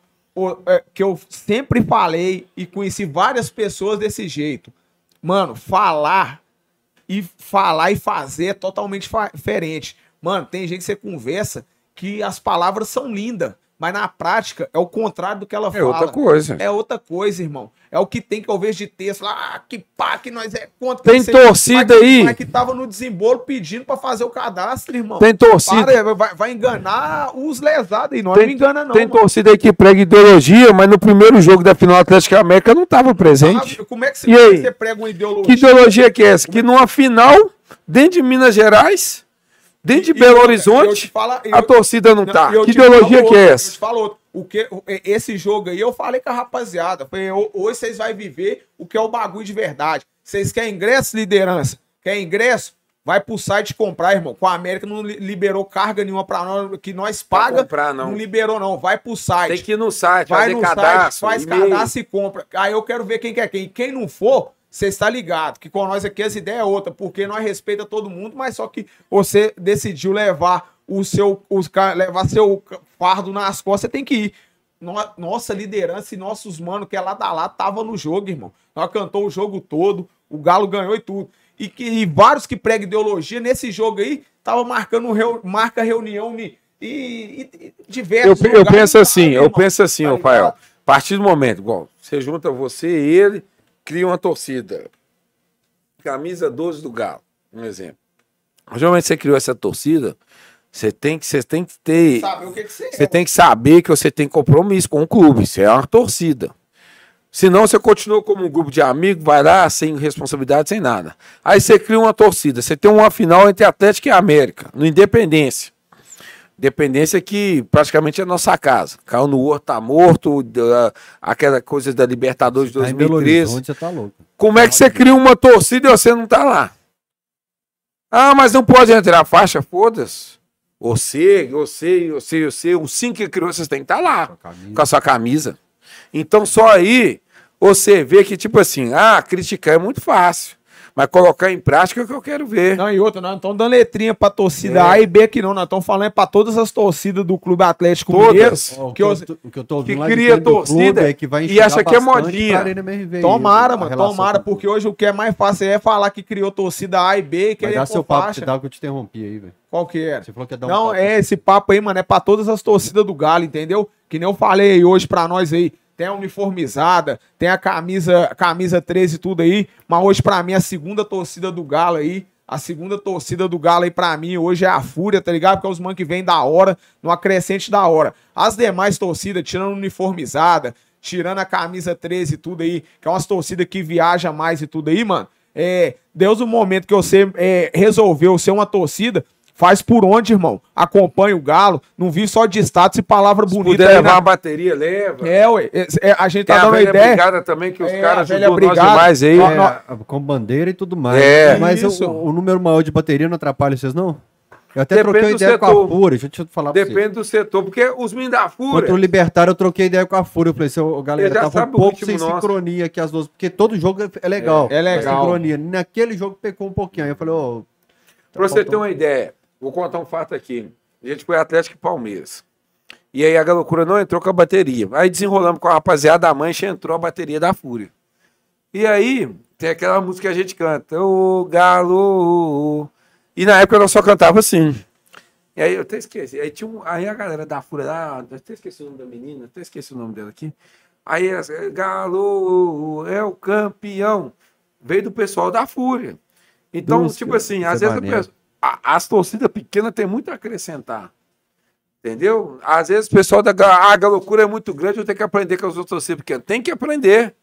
Speaker 2: É, que eu sempre falei e conheci várias pessoas desse jeito. Mano, falar e falar e fazer é totalmente diferente. Mano, tem gente que você conversa que as palavras são lindas, mas na prática é o contrário do que ela
Speaker 3: É
Speaker 2: fala.
Speaker 3: outra coisa.
Speaker 2: É outra coisa, irmão. É o que tem que eu vejo de texto lá, ah, que pá, que nós é contra.
Speaker 3: Tem torcida
Speaker 2: que-
Speaker 3: aí.
Speaker 2: Mas que tava no desembolo pedindo pra fazer o cadastro, irmão.
Speaker 3: Tem torcida.
Speaker 2: Para, vai, vai enganar os lesados aí, nós
Speaker 3: Tem-
Speaker 2: não engana não,
Speaker 3: Tem
Speaker 2: mano.
Speaker 3: torcida aí que prega ideologia, mas no primeiro jogo da final Atlético América não estava presente.
Speaker 2: Ah, Como é que você,
Speaker 3: E aí?
Speaker 2: você prega uma ideologia?
Speaker 3: Que ideologia que é essa? Que numa final, dentro de Minas Gerais, dentro de
Speaker 2: E
Speaker 3: Belo
Speaker 2: eu
Speaker 3: Horizonte,
Speaker 2: te falo- eu-
Speaker 3: a torcida não
Speaker 2: Não,
Speaker 3: tá.
Speaker 2: eu
Speaker 3: Que ideologia que é
Speaker 2: Eu
Speaker 3: essa?
Speaker 2: te falo outra. O que, esse jogo aí, eu falei com a rapaziada. Falei, "Ho- hoje vocês vão viver o que é o bagulho de verdade. Vocês querem ingresso, liderança? Quer ingresso? Vai pro site comprar, irmão. Com a América não li- liberou carga nenhuma pra nós, que nós paga.
Speaker 3: comprar, não.
Speaker 2: liberou, não. Vai pro site.
Speaker 3: Tem que ir no site,
Speaker 2: Vai
Speaker 3: fazer
Speaker 2: no
Speaker 3: cadastro.
Speaker 2: site, faz cadastro e compra. Aí eu quero ver quem quer quem. Quem não for, você está ligado. Que com nós aqui as ideias é outra, porque nós respeita todo mundo, mas só que você decidiu levar o seu, os, levar seu fardo nas costas, você tem que ir. No- Nossa liderança e nossos mano que é lá da lá tava no jogo, irmão. Nós cantou o jogo todo, o Galo ganhou e tudo. E, que, e vários que pregam ideologia nesse jogo aí tava marcando reu- marca reunião ni- e, e, e
Speaker 3: Eu,
Speaker 2: diversos
Speaker 3: eu
Speaker 2: lugares,
Speaker 3: penso assim, eu penso assim? Rafael. A partir do momento, igual, você junta você e ele, cria uma torcida. Camisa 12 do Galo, um exemplo. Geralmente você criou essa torcida, você tem que, você tem que ter.
Speaker 2: Sabe o que, que você,
Speaker 3: Você
Speaker 2: é.
Speaker 3: tem que saber que você tem compromisso com o clube. Você é uma torcida. Senão você continua como um grupo de amigos, vai lá sem responsabilidade, sem nada. Aí você cria uma torcida. Você tem uma final entre Atlético e América, no Independência. Independência que praticamente é nossa casa. Caiu no outro, tá morto, da- aquela coisa da Libertadores de
Speaker 1: Tá em Belo
Speaker 3: 2013.
Speaker 1: Horizonte, você tá louco.
Speaker 3: Como é que você cria uma torcida e você não tá lá? Ah, mas não pode entrar a faixa, foda-se. Você, você, você, você, os cinco que criou, vocês têm que estar lá com a sua camisa. Então só aí você vê que, tipo assim, ah, criticar é muito fácil. Mas colocar em prática é o que eu quero ver.
Speaker 2: Não, e outra, nós não estamos dando letrinha pra torcida
Speaker 3: É.
Speaker 2: A e B aqui não, nós estamos falando é pra todas as torcidas do Clube Atlético
Speaker 3: Todas.
Speaker 2: Mineiro. Que
Speaker 1: que eu, o que eu tô ouvindo
Speaker 3: que cria torcida
Speaker 1: clube é que vai
Speaker 3: e acha que é modinha.
Speaker 2: Tomara, mano, tomara, porque hoje o que é mais fácil é falar que criou torcida A e B e
Speaker 1: Vai
Speaker 2: querer
Speaker 1: dar seu papo, você dá o que eu te interrompi aí, velho.
Speaker 2: Qual que era?
Speaker 1: Você falou que ia dar um
Speaker 2: Não,
Speaker 1: papo.
Speaker 2: é esse papo aí, mano, é pra todas as torcidas do Galo, entendeu? Que nem eu falei aí hoje pra nós aí. Tem a uniformizada, tem a camisa, camisa 13 e tudo aí, mas hoje pra mim a segunda torcida do Galo aí, a segunda torcida do Galo aí pra mim hoje é a Fúria, tá ligado? Porque é os man que vem da hora, no acrescente da hora. As demais torcidas, tirando uniformizada, tirando a camisa 13 e tudo aí, que é umas torcidas que viaja mais e tudo aí, mano. É, Deus o momento que você é, resolveu ser uma torcida, faz por onde, irmão. Acompanha o Galo, não vi só de status e palavra
Speaker 3: Se
Speaker 2: bonita
Speaker 3: puder
Speaker 2: aí
Speaker 3: levar
Speaker 2: na-
Speaker 3: uma bateria, leva.
Speaker 2: É, ué, é, é, a gente tá
Speaker 3: a
Speaker 2: dando
Speaker 3: velha
Speaker 2: ideia.
Speaker 3: brigada também, que os
Speaker 2: É,
Speaker 3: caras
Speaker 2: a
Speaker 3: nós
Speaker 2: brigada.
Speaker 3: demais aí.
Speaker 1: É, a- com bandeira e tudo mais.
Speaker 3: É.
Speaker 1: Mas o- o, número maior de bateria não atrapalha vocês, não? Eu até
Speaker 3: Depende
Speaker 1: troquei ideia com
Speaker 3: setor.
Speaker 1: a Fúria, deixa eu te falar pra você.
Speaker 3: Depende do setor, porque os meninos da Fúria.
Speaker 1: Contra o Libertário, eu troquei ideia com a Fúria. Eu falei, seu, galera,
Speaker 3: Ele já
Speaker 1: tava um pouco sem
Speaker 3: nosso.
Speaker 1: sincronia aqui as duas, porque todo jogo é- é legal.
Speaker 2: É, é legal.
Speaker 1: a sincronia. Naquele jogo pecou um pouquinho. Aí eu falei, ô. tá
Speaker 3: Pra você ter
Speaker 1: faltando-
Speaker 3: uma ideia, vou contar um fato aqui. A gente foi Atlético e Palmeiras. E aí a Galocura não entrou com a bateria. Aí desenrolamos com a rapaziada da Mancha entrou a bateria da Fúria. E aí tem aquela música que a gente canta, o Galo. E na época nós só cantava assim. E aí eu até esqueci. Aí, tinha um, aí a galera da Fúria lá, eu até esqueci o nome da menina, até esqueci o nome dela aqui. Aí Galo é o campeão. Veio do pessoal da Fúria. Então, tipo assim, às vezes a
Speaker 1: Cebanero.
Speaker 3: pessoa- a- as torcidas pequenas têm muito a acrescentar. Entendeu? Às vezes o pessoal da ah, a loucura é muito grande, eu tenho que aprender com as outras torcidas pequenas. Tem que aprender.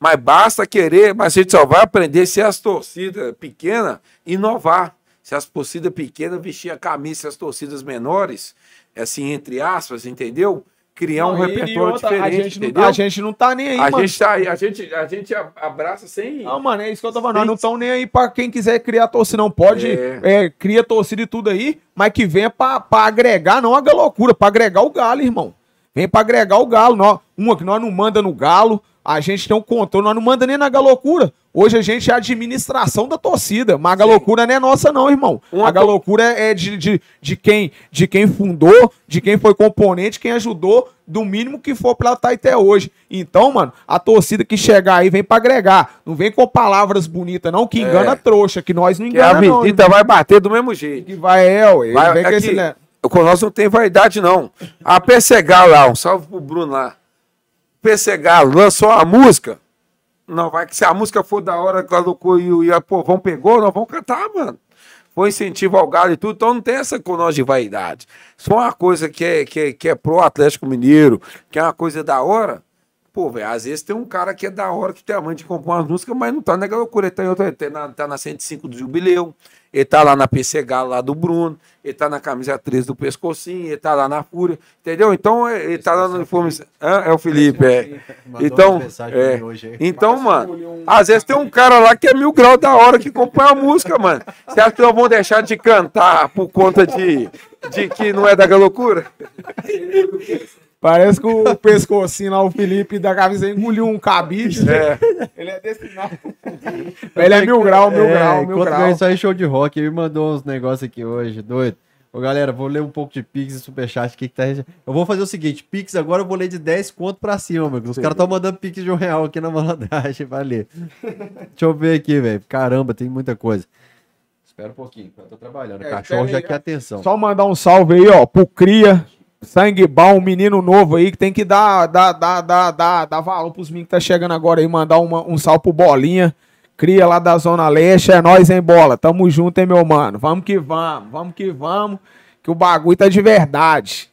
Speaker 3: Mas basta querer, mas a gente só vai aprender se as torcidas pequenas inovar. Se as torcidas pequenas vestir a camisa, se as torcidas menores, assim, entre aspas, entendeu? Criar um
Speaker 2: Não,
Speaker 3: repertório
Speaker 2: outra,
Speaker 3: diferente,
Speaker 2: a gente,
Speaker 3: entendeu?
Speaker 2: não, a gente não tá nem aí,
Speaker 3: a
Speaker 2: mano.
Speaker 3: gente tá aí, a gente, a gente abraça sem.
Speaker 2: Não, mano, é isso que eu tô falando. Nós não estão nem aí pra quem quiser criar torcida, não. Pode,
Speaker 3: É.
Speaker 2: é, cria torcida e tudo aí, mas que venha pra, pra agregar, não a loucura, pra agregar o galo, irmão. Vem pra agregar o galo. Nós, uma que nós não manda no galo, a gente tem um controle, nós não manda nem na galocura. Hoje a gente é a administração da torcida, mas a galocura não é nossa, não, irmão.
Speaker 3: Uma
Speaker 2: a galocura é de, de, de, quem, de quem fundou, de quem foi componente, quem ajudou, do mínimo que for pra estar até hoje. Então, mano, a torcida que chegar aí vem pra agregar. Não vem com palavras bonitas, não, que engana
Speaker 3: É.
Speaker 2: trouxa, que nós não
Speaker 3: Que a
Speaker 2: engana, não.
Speaker 3: visita vai bater do mesmo jeito.
Speaker 2: Que vai, é, ué.
Speaker 3: Vai,
Speaker 2: vem com
Speaker 3: aqui,
Speaker 2: esse... né?
Speaker 3: com nós não tem vaidade, não. A Pessegal lá, um salve pro Bruno lá. Pessegal lançou a música. Não, vai que se a música for da hora, colocou e, e a povão pegou, nós vamos cantar, mano. Foi incentivo ao galo e tudo, então não tem essa com nós de vaidade. For uma coisa que é, que é, que é pro Atlético Mineiro, que é uma coisa da hora, pô, velho, às vezes tem um cara que é da hora, que tem a mãe de compor umas músicas, mas não tá na loucura. Ele tá, em outra- tá, na, tá na 105 do Jubileu, ele tá lá na PC Galo lá do Bruno, ele tá na camisa 13 do Pescocinho, ele tá lá na Fúria, entendeu? Então é, ele tá lá no uniforme. Hã? É o Felipe, é. Então, é. Então, mano, às vezes tem um cara lá que é mil graus da hora que acompanha a música, mano. Você acha que não vão deixar de cantar por conta de, de que não é da loucura?
Speaker 2: Parece que o pescocinho lá, o Felipe da camisa engoliu um cabide.
Speaker 3: É.
Speaker 2: Ele é desse não. Ele é mil grau, mil
Speaker 1: É,
Speaker 2: grau, mil grau.
Speaker 1: em show de rock, ele me mandou uns negócios aqui hoje, doido. Ô, galera, vou ler um pouco de Pix e Superchat aqui que tá. Eu vou fazer o seguinte: Pix agora eu vou ler de 10 conto pra cima, mano. Os caras estão mandando Pix de um real aqui na malandragem, vai ler. Deixa eu ver aqui, velho. Caramba, tem muita coisa. Espera um pouquinho, eu tô trabalhando. O
Speaker 2: É,
Speaker 1: cachorro já quer atenção.
Speaker 2: Só mandar um salve aí, ó, pro Cria, sangue bom, um menino novo aí, que tem que dar, dar, dar, dar, dar, dar valor pros meninos que tá chegando agora aí, mandar uma- um salve pro Bolinha, Cria lá da Zona Leste, é nóis, hein, Bola, tamo junto, hein, meu mano, vamos que vamos, vamos que vamos, que o bagulho tá de verdade.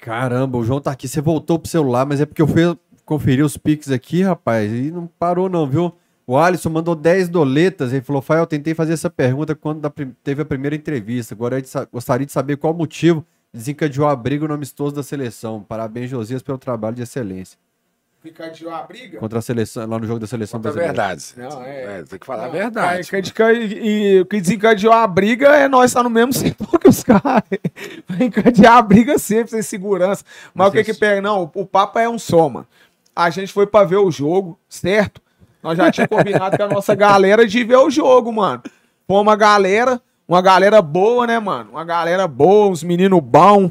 Speaker 1: Caramba, o João tá aqui. Você voltou pro celular, mas é porque eu fui conferir os Pix aqui, rapaz, e não parou, não, viu? O Alisson mandou 10 doletas. Ele falou: Fael, tentei fazer essa pergunta quando teve a primeira entrevista. Agora eu gostaria de saber qual o motivo desencadeou a briga no amistoso da seleção. Parabéns, Josias, pelo trabalho de excelência.
Speaker 2: Fica de uma briga?
Speaker 1: Contra a seleção, lá no jogo da seleção
Speaker 3: É
Speaker 1: brasileira.
Speaker 3: verdade.
Speaker 2: Não, é-
Speaker 3: Tem que falar a verdade.
Speaker 2: Que- E o que desencadeou a briga é nós estar no mesmo setor que os caras. Vai encadear a briga sempre, sem segurança. Mas,
Speaker 1: Mas
Speaker 2: o que
Speaker 1: isso-
Speaker 2: que pega? Não, o, papo é um soma. A gente foi pra ver o jogo, certo? Nós já tínhamos combinado com a nossa galera de ver o jogo, mano. Foi uma galera, uma galera boa, né, mano? Uma galera boa, uns meninos bons.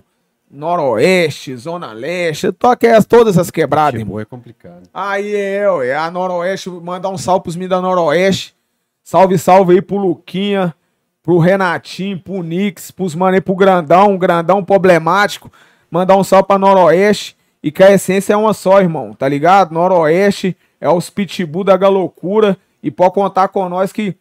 Speaker 2: Noroeste, Zona Leste, as, todas as quebradas, irmão.
Speaker 1: É complicado.
Speaker 2: Aí é, ué, a Noroeste, mandar um salve pros meninos da Noroeste. Salve, salve aí pro Luquinha, pro Renatinho, pro Nix, pros mano aí pro Grandão, Grandão problemático. Mandar um salve pra Noroeste. E que a essência é uma só, irmão, tá ligado? Noroeste é os pitbull da galocura. E pode contar com nós que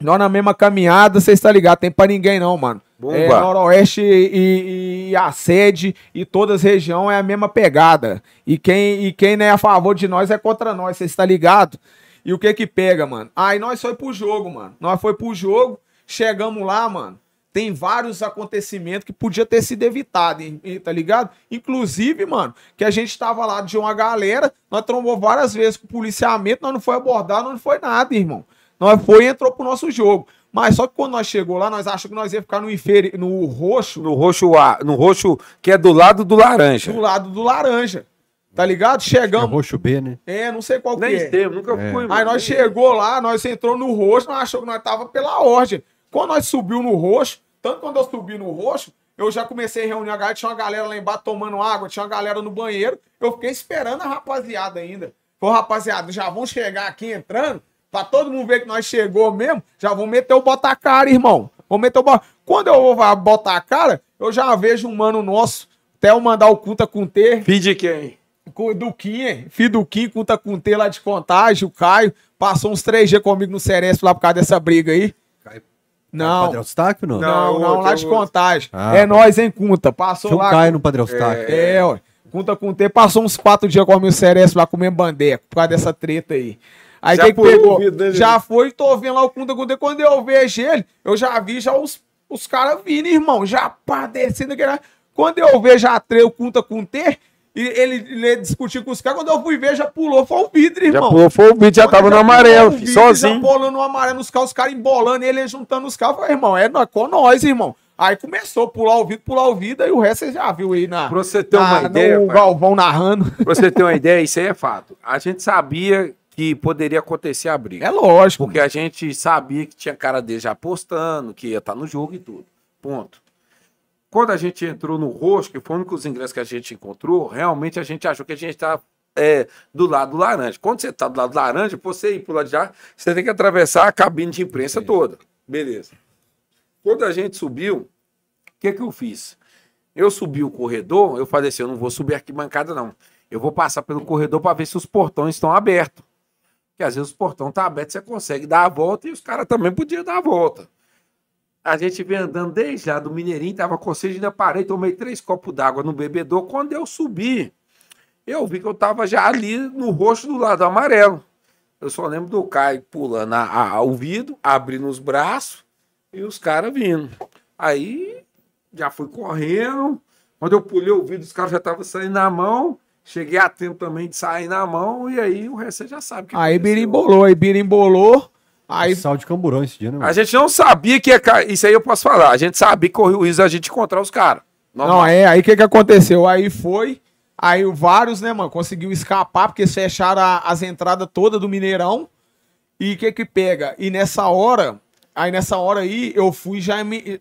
Speaker 2: nós na mesma caminhada, vocês tá ligado? Tem pra ninguém não, mano.
Speaker 3: Bomba.
Speaker 2: É, Noroeste e, e- e a sede e todas as regiões é a mesma pegada. E quem, e quem não é a favor de nós é contra nós, você está ligado? E o que que pega, mano? Aí nós foi pro jogo, mano. Nós foi pro jogo, chegamos lá, mano. Tem vários acontecimentos que podia ter sido evitado, hein, tá ligado? Inclusive, mano, que a gente tava lá de uma galera, nós trombou várias vezes com o policiamento, nós não foi abordar, nós não foi nada, irmão. Nós foi e entrou pro nosso jogo. Mas só que quando nós chegou lá, nós achamos que nós ia ficar no, inferi no roxo,
Speaker 3: No roxo, A- no roxo que é do lado do laranja.
Speaker 2: do lado do laranja. Tá ligado?
Speaker 1: É
Speaker 2: Chegamos.
Speaker 1: roxo B, né?
Speaker 2: É, não sei qual que
Speaker 3: Nem
Speaker 2: é.
Speaker 3: teve, nunca
Speaker 1: É.
Speaker 3: fui.
Speaker 2: Aí nós chegou lá, nós entrou no roxo, nós achou que nós tava pela ordem. Quando nós subiu no roxo, tanto quando eu subi no roxo, eu já comecei a reunir a galera, tinha uma galera lá embaixo tomando água, tinha uma galera no banheiro. Eu fiquei esperando a rapaziada ainda. Pô, rapaziada, já vão chegar aqui entrando, pra todo mundo ver que nós chegou mesmo, já vão meter o bota a cara, irmão. Vão meter o bota... Quando eu vou botar a cara, eu já vejo um mano nosso, até eu mandar o Cunta com T,
Speaker 3: Filho de quem?
Speaker 2: com o Duquinha, filho do Kim, conta com o T lá de contagem, o Caio, passou uns 3G comigo no Ceresp lá por causa dessa briga aí.
Speaker 1: Caio-
Speaker 2: Não,
Speaker 1: Padre Eustáquio, não?
Speaker 2: não,
Speaker 3: Não, outro,
Speaker 2: lá de contagem.
Speaker 1: Ah,
Speaker 2: é nós, hein, Cunta. Passou lá.
Speaker 1: Caio no Padre Eustáquio.
Speaker 2: É, ué. Conta com o T, passou uns quatro dias comigo no Ceresp lá comendo bandeca, por causa dessa treta aí. Aí
Speaker 3: Já
Speaker 2: que
Speaker 3: pulou
Speaker 2: pegou?
Speaker 3: o vidro dele?
Speaker 2: Já foi, tô vendo lá o o T. Quando eu vejo ele, eu já vi já os, os caras vindo, irmão, já pá, descendo aquele. Quando eu vejo a tre, o Conta com o T, e ele, ele discutiu com os caras, quando eu fui ver, já pulou, foi o vidro,
Speaker 3: Já
Speaker 2: irmão.
Speaker 3: pulou, foi o vídeo, já
Speaker 2: Quando
Speaker 3: tava
Speaker 2: ele
Speaker 3: no amarelo,
Speaker 2: pulou o vidro, Já
Speaker 3: sozinho.
Speaker 2: bolando no amarelo nos carros, os caras embolando ele, juntando os carros. Falei, irmão, é com nós, irmão. Aí começou a pular o vidro, pular o vidro, e o resto você já viu aí na.
Speaker 3: Pra você ter uma
Speaker 2: na-
Speaker 3: ideia,
Speaker 2: No
Speaker 3: pai.
Speaker 2: Galvão narrando.
Speaker 3: Pra você ter uma ideia, isso aí é fato. A gente sabia que poderia acontecer a briga.
Speaker 2: É lógico.
Speaker 3: Porque a gente sabia que tinha cara dele já apostando, que ia estar no jogo e tudo. Ponto. Quando a gente entrou no roxo, que foi o único dos ingressos que a gente encontrou, realmente a gente achou que a gente estava do lado do laranja. Quando você está do lado do laranja, pra você ir pro lado de lá, você tem que atravessar a cabine de imprensa toda. Beleza. Quando a gente subiu, o que, que eu fiz? Eu subi o corredor, eu falei assim: eu não vou subir aqui bancada, não. Eu vou passar pelo corredor para ver se os portões estão abertos. Que às vezes o portão tá aberto, você consegue dar a volta e os caras também podiam dar a volta. A gente vem andando desde lá do Mineirinho, tava com sede, ainda parei, tomei três copos d'água no bebedor. Quando eu subi, eu vi que eu tava já ali no roxo do lado amarelo. Eu só lembro do Caio pulando a, a, o vidro, abrindo os braços e os caras vindo. Aí já fui correndo. Quando eu pulei o vidro, os caras já estavam saindo na mão. Cheguei a tempo também de sair na mão. E aí o resto você já sabe. o que
Speaker 2: Aí birimbolou, aí birimbolou. Aí
Speaker 1: Sal de camburão esse dia, né?
Speaker 3: A
Speaker 1: mano?
Speaker 3: gente não sabia que ia cair. Isso aí eu posso falar. A gente sabia que corria o risco da gente encontrar os caras.
Speaker 2: Não, é, aí o que que aconteceu? Aí foi, aí o vários, né, mano, conseguiu escapar, porque eles fecharam a- as entradas todas do Mineirão, e o que que pega? E nessa hora, aí nessa hora aí, eu fui já me...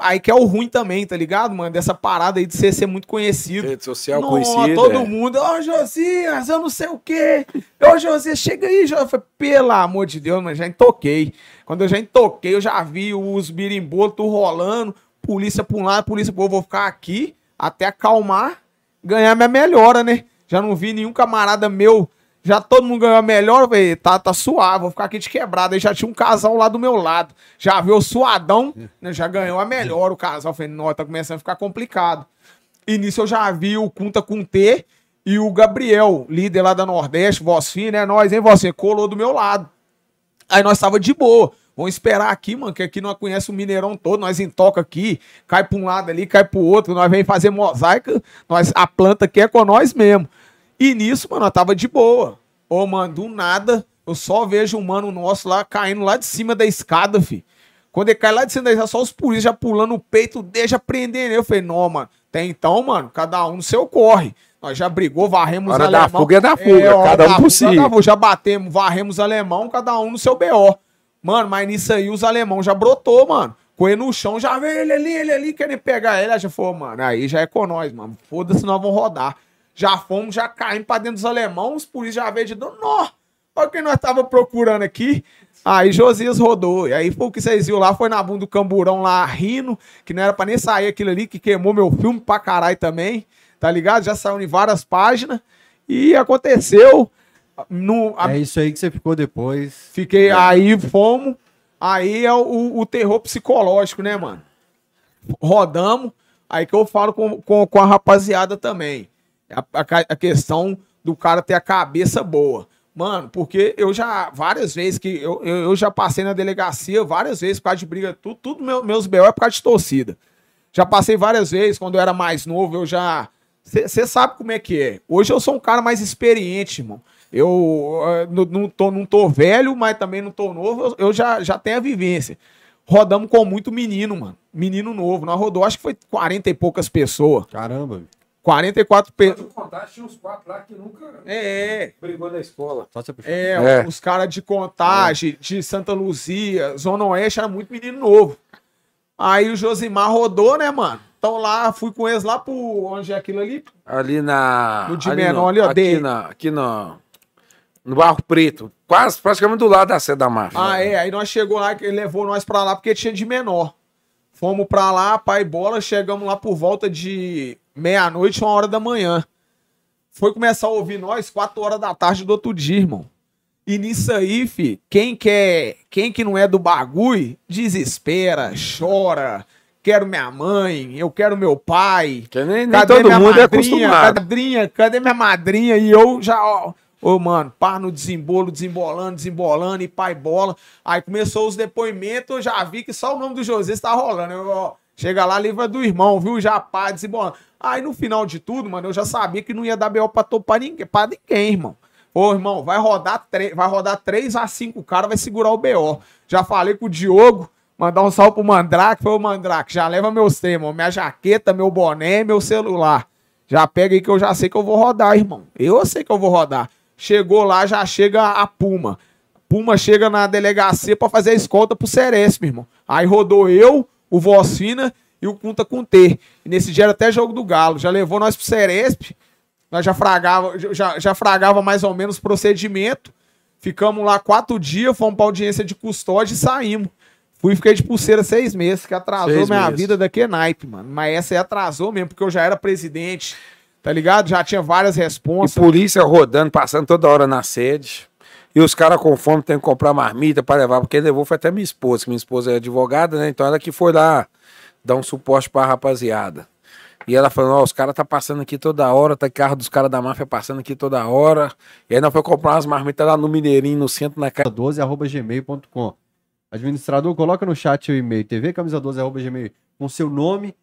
Speaker 2: Aí que é o ruim também, tá ligado, mano? Dessa parada aí de você ser muito conhecido.
Speaker 3: Rede social conhecida.
Speaker 2: todo
Speaker 3: é.
Speaker 2: mundo, ó, Josias, eu não sei o quê. Ô, Josias, chega aí, Josias. Eu falei, pelo amor de Deus, mas já entoquei. Quando eu já entoquei, eu já vi os birimbolos rolando, polícia pra um lado, polícia pro outro. Vou ficar aqui até acalmar, ganhar minha melhora, né? Já não vi nenhum camarada meu, já todo mundo ganhou a melhora, eu falei, tá, tá suave, vou ficar aqui de quebrada. Aí já tinha um casal lá do meu lado. Já viu o suadão, né? Já ganhou a melhor o casal. Falei, não, tá começando a ficar complicado. Nisso eu já vi o Kunta com T e o Gabriel, líder lá da Nordeste, voz fina, né? Nós, hein, você colou do meu lado. Aí nós tava de boa. Vamos esperar aqui, mano, que aqui nós conhece o Mineirão todo, nós intoca aqui, cai pra um lado ali, cai pro outro, nós vem fazer mosaica, nós, a planta aqui é com nós mesmo. E nisso, mano, nós tava de boa. Ô, mano, do nada, eu só vejo um mano nosso lá caindo lá de cima da escada, fi. Quando ele cai lá de cima da escada, só os polícias já pulando o peito, deixa prender ele. Eu falei, não, mano, até então, mano, cada um no seu corre. Nós já brigou, varremos
Speaker 3: Hora da
Speaker 2: alemão.
Speaker 3: fuga é da fuga,
Speaker 2: hora
Speaker 3: cada um
Speaker 2: da
Speaker 3: por si.
Speaker 2: é da fuga. Já batemos, varremos alemão, cada um no seu BO. Mano, mas nisso aí os alemão já brotou, mano. Com ele no chão, já veio ele ali, ele ali, querendo pegar ele. Aí já falou, mano, aí já é com nós, mano. Foda-se, nós vamos rodar. Já fomos, já caímos pra dentro dos alemão, os polícias já veio de dano. Nó, olha o que nós tava procurando aqui. Aí Josias rodou. E aí foi o que vocês viram lá, foi na bunda do camburão lá, rindo, que não era pra nem sair aquilo ali, que queimou meu filme pra caralho também. Tá ligado? Já saiu em várias páginas. E aconteceu. No, a-
Speaker 1: É isso aí que você ficou depois.
Speaker 2: Fiquei, aí fomos. Aí é o, o terror psicológico, né, mano? Rodamos. Aí que eu falo com, com, com a rapaziada também. A, a questão do cara ter a cabeça boa. Mano, porque eu já, várias vezes que eu, eu, eu já passei na delegacia, várias vezes por causa de briga, tudo, tudo meu, meus BO é por causa de torcida. Já passei várias vezes, quando eu era mais novo, eu já. Você sabe como é que é. Hoje eu sou um cara mais experiente, irmão. Eu não, não, tô, não tô velho, mas também não tô novo. Eu, eu já, já tenho a vivência. Rodamos com muito menino, mano. Menino novo. Nós rodou, acho que foi 40 e poucas pessoas.
Speaker 1: Caramba,
Speaker 2: 44 pessoas.
Speaker 3: tinha uns quatro lá que nunca
Speaker 2: É, é.
Speaker 3: brigou na escola.
Speaker 2: É,
Speaker 3: É.
Speaker 2: os caras de Contagem, de Santa Luzia, Zona Oeste, era muito menino novo. Aí o Josimar rodou, né, mano? Então lá, fui com eles lá pro. Onde é aquilo ali?
Speaker 3: Ali na.
Speaker 2: No de menor ali, ó,
Speaker 3: Aqui,
Speaker 2: de-
Speaker 3: na, aqui no. No Barro Preto. Quase, praticamente do lado da sede da.
Speaker 2: Ah, é. Aí nós chegou lá, que ele levou nós pra lá porque tinha de menor. Fomos pra lá, pai bola, chegamos lá por volta de meia-noite, uma hora da manhã. Foi começar a ouvir nós quatro horas da tarde do outro dia, irmão. E nisso aí, fi, quem quer, quem que não é do bagulho, desespera, chora. Quero minha mãe, eu quero meu pai.
Speaker 3: Que nem, nem
Speaker 2: Cadê
Speaker 3: todo
Speaker 2: minha
Speaker 3: mundo é
Speaker 2: madrinha?
Speaker 3: acostumado.
Speaker 2: Madrinha, cadê minha madrinha? E eu já, ó, ô, mano, pá no desembolo, desembolando, desembolando, e pai bola. Aí começou os depoimentos, eu já vi que só o nome do José está rolando. Eu, ó, chega lá, livra do irmão, viu? Já pá, desembolando. Aí no final de tudo, mano, eu já sabia que não ia dar BO pra, to- pra ninguém, pra ninguém, irmão. Ô, irmão, vai rodar, vai rodar 3 a 5 cara, vai segurar o BO. Já falei com o Diogo, mandar um salve pro Mandrake. Foi o Mandrake, já leva meus trem, irmão. Minha jaqueta, meu boné meu celular. Já pega aí que eu já sei que eu vou rodar, irmão. Eu sei que eu vou rodar. Chegou lá, já chega a Puma. Puma chega na delegacia pra fazer a escolta pro Ceresp, irmão. Aí rodou eu, o Vocina e o Kunta com T. E nesse dia era até jogo do Galo. Já levou nós pro Ceresp. Nós já fragava, já, já fragava mais ou menos o procedimento. Ficamos lá quatro dias, fomos pra audiência de custódia e saímos. Fui e fiquei de pulseira seis meses, que atrasou
Speaker 3: Seis
Speaker 2: minha
Speaker 3: meses.
Speaker 2: vida daqui é naipe, mano. Mas essa aí atrasou mesmo, porque eu já era presidente, tá ligado? Já tinha várias
Speaker 3: E
Speaker 2: responsas.
Speaker 3: polícia rodando, passando toda hora na sede. E os caras com fome tem que comprar marmita para levar, porque levou foi até minha esposa, que minha esposa é advogada, né? Então ela que foi lá dar um suporte pra rapaziada. E ela falando, ó, os caras tá passando aqui toda hora, tá carro dos caras da máfia passando aqui toda hora. E aí nós foi comprar umas marmitas lá no Mineirinho, no centro, na casa.
Speaker 1: 12 arroba gmail.com. Administrador, coloca no chat o e-mail, tvcamisa 12 arroba gmail, com seu nome,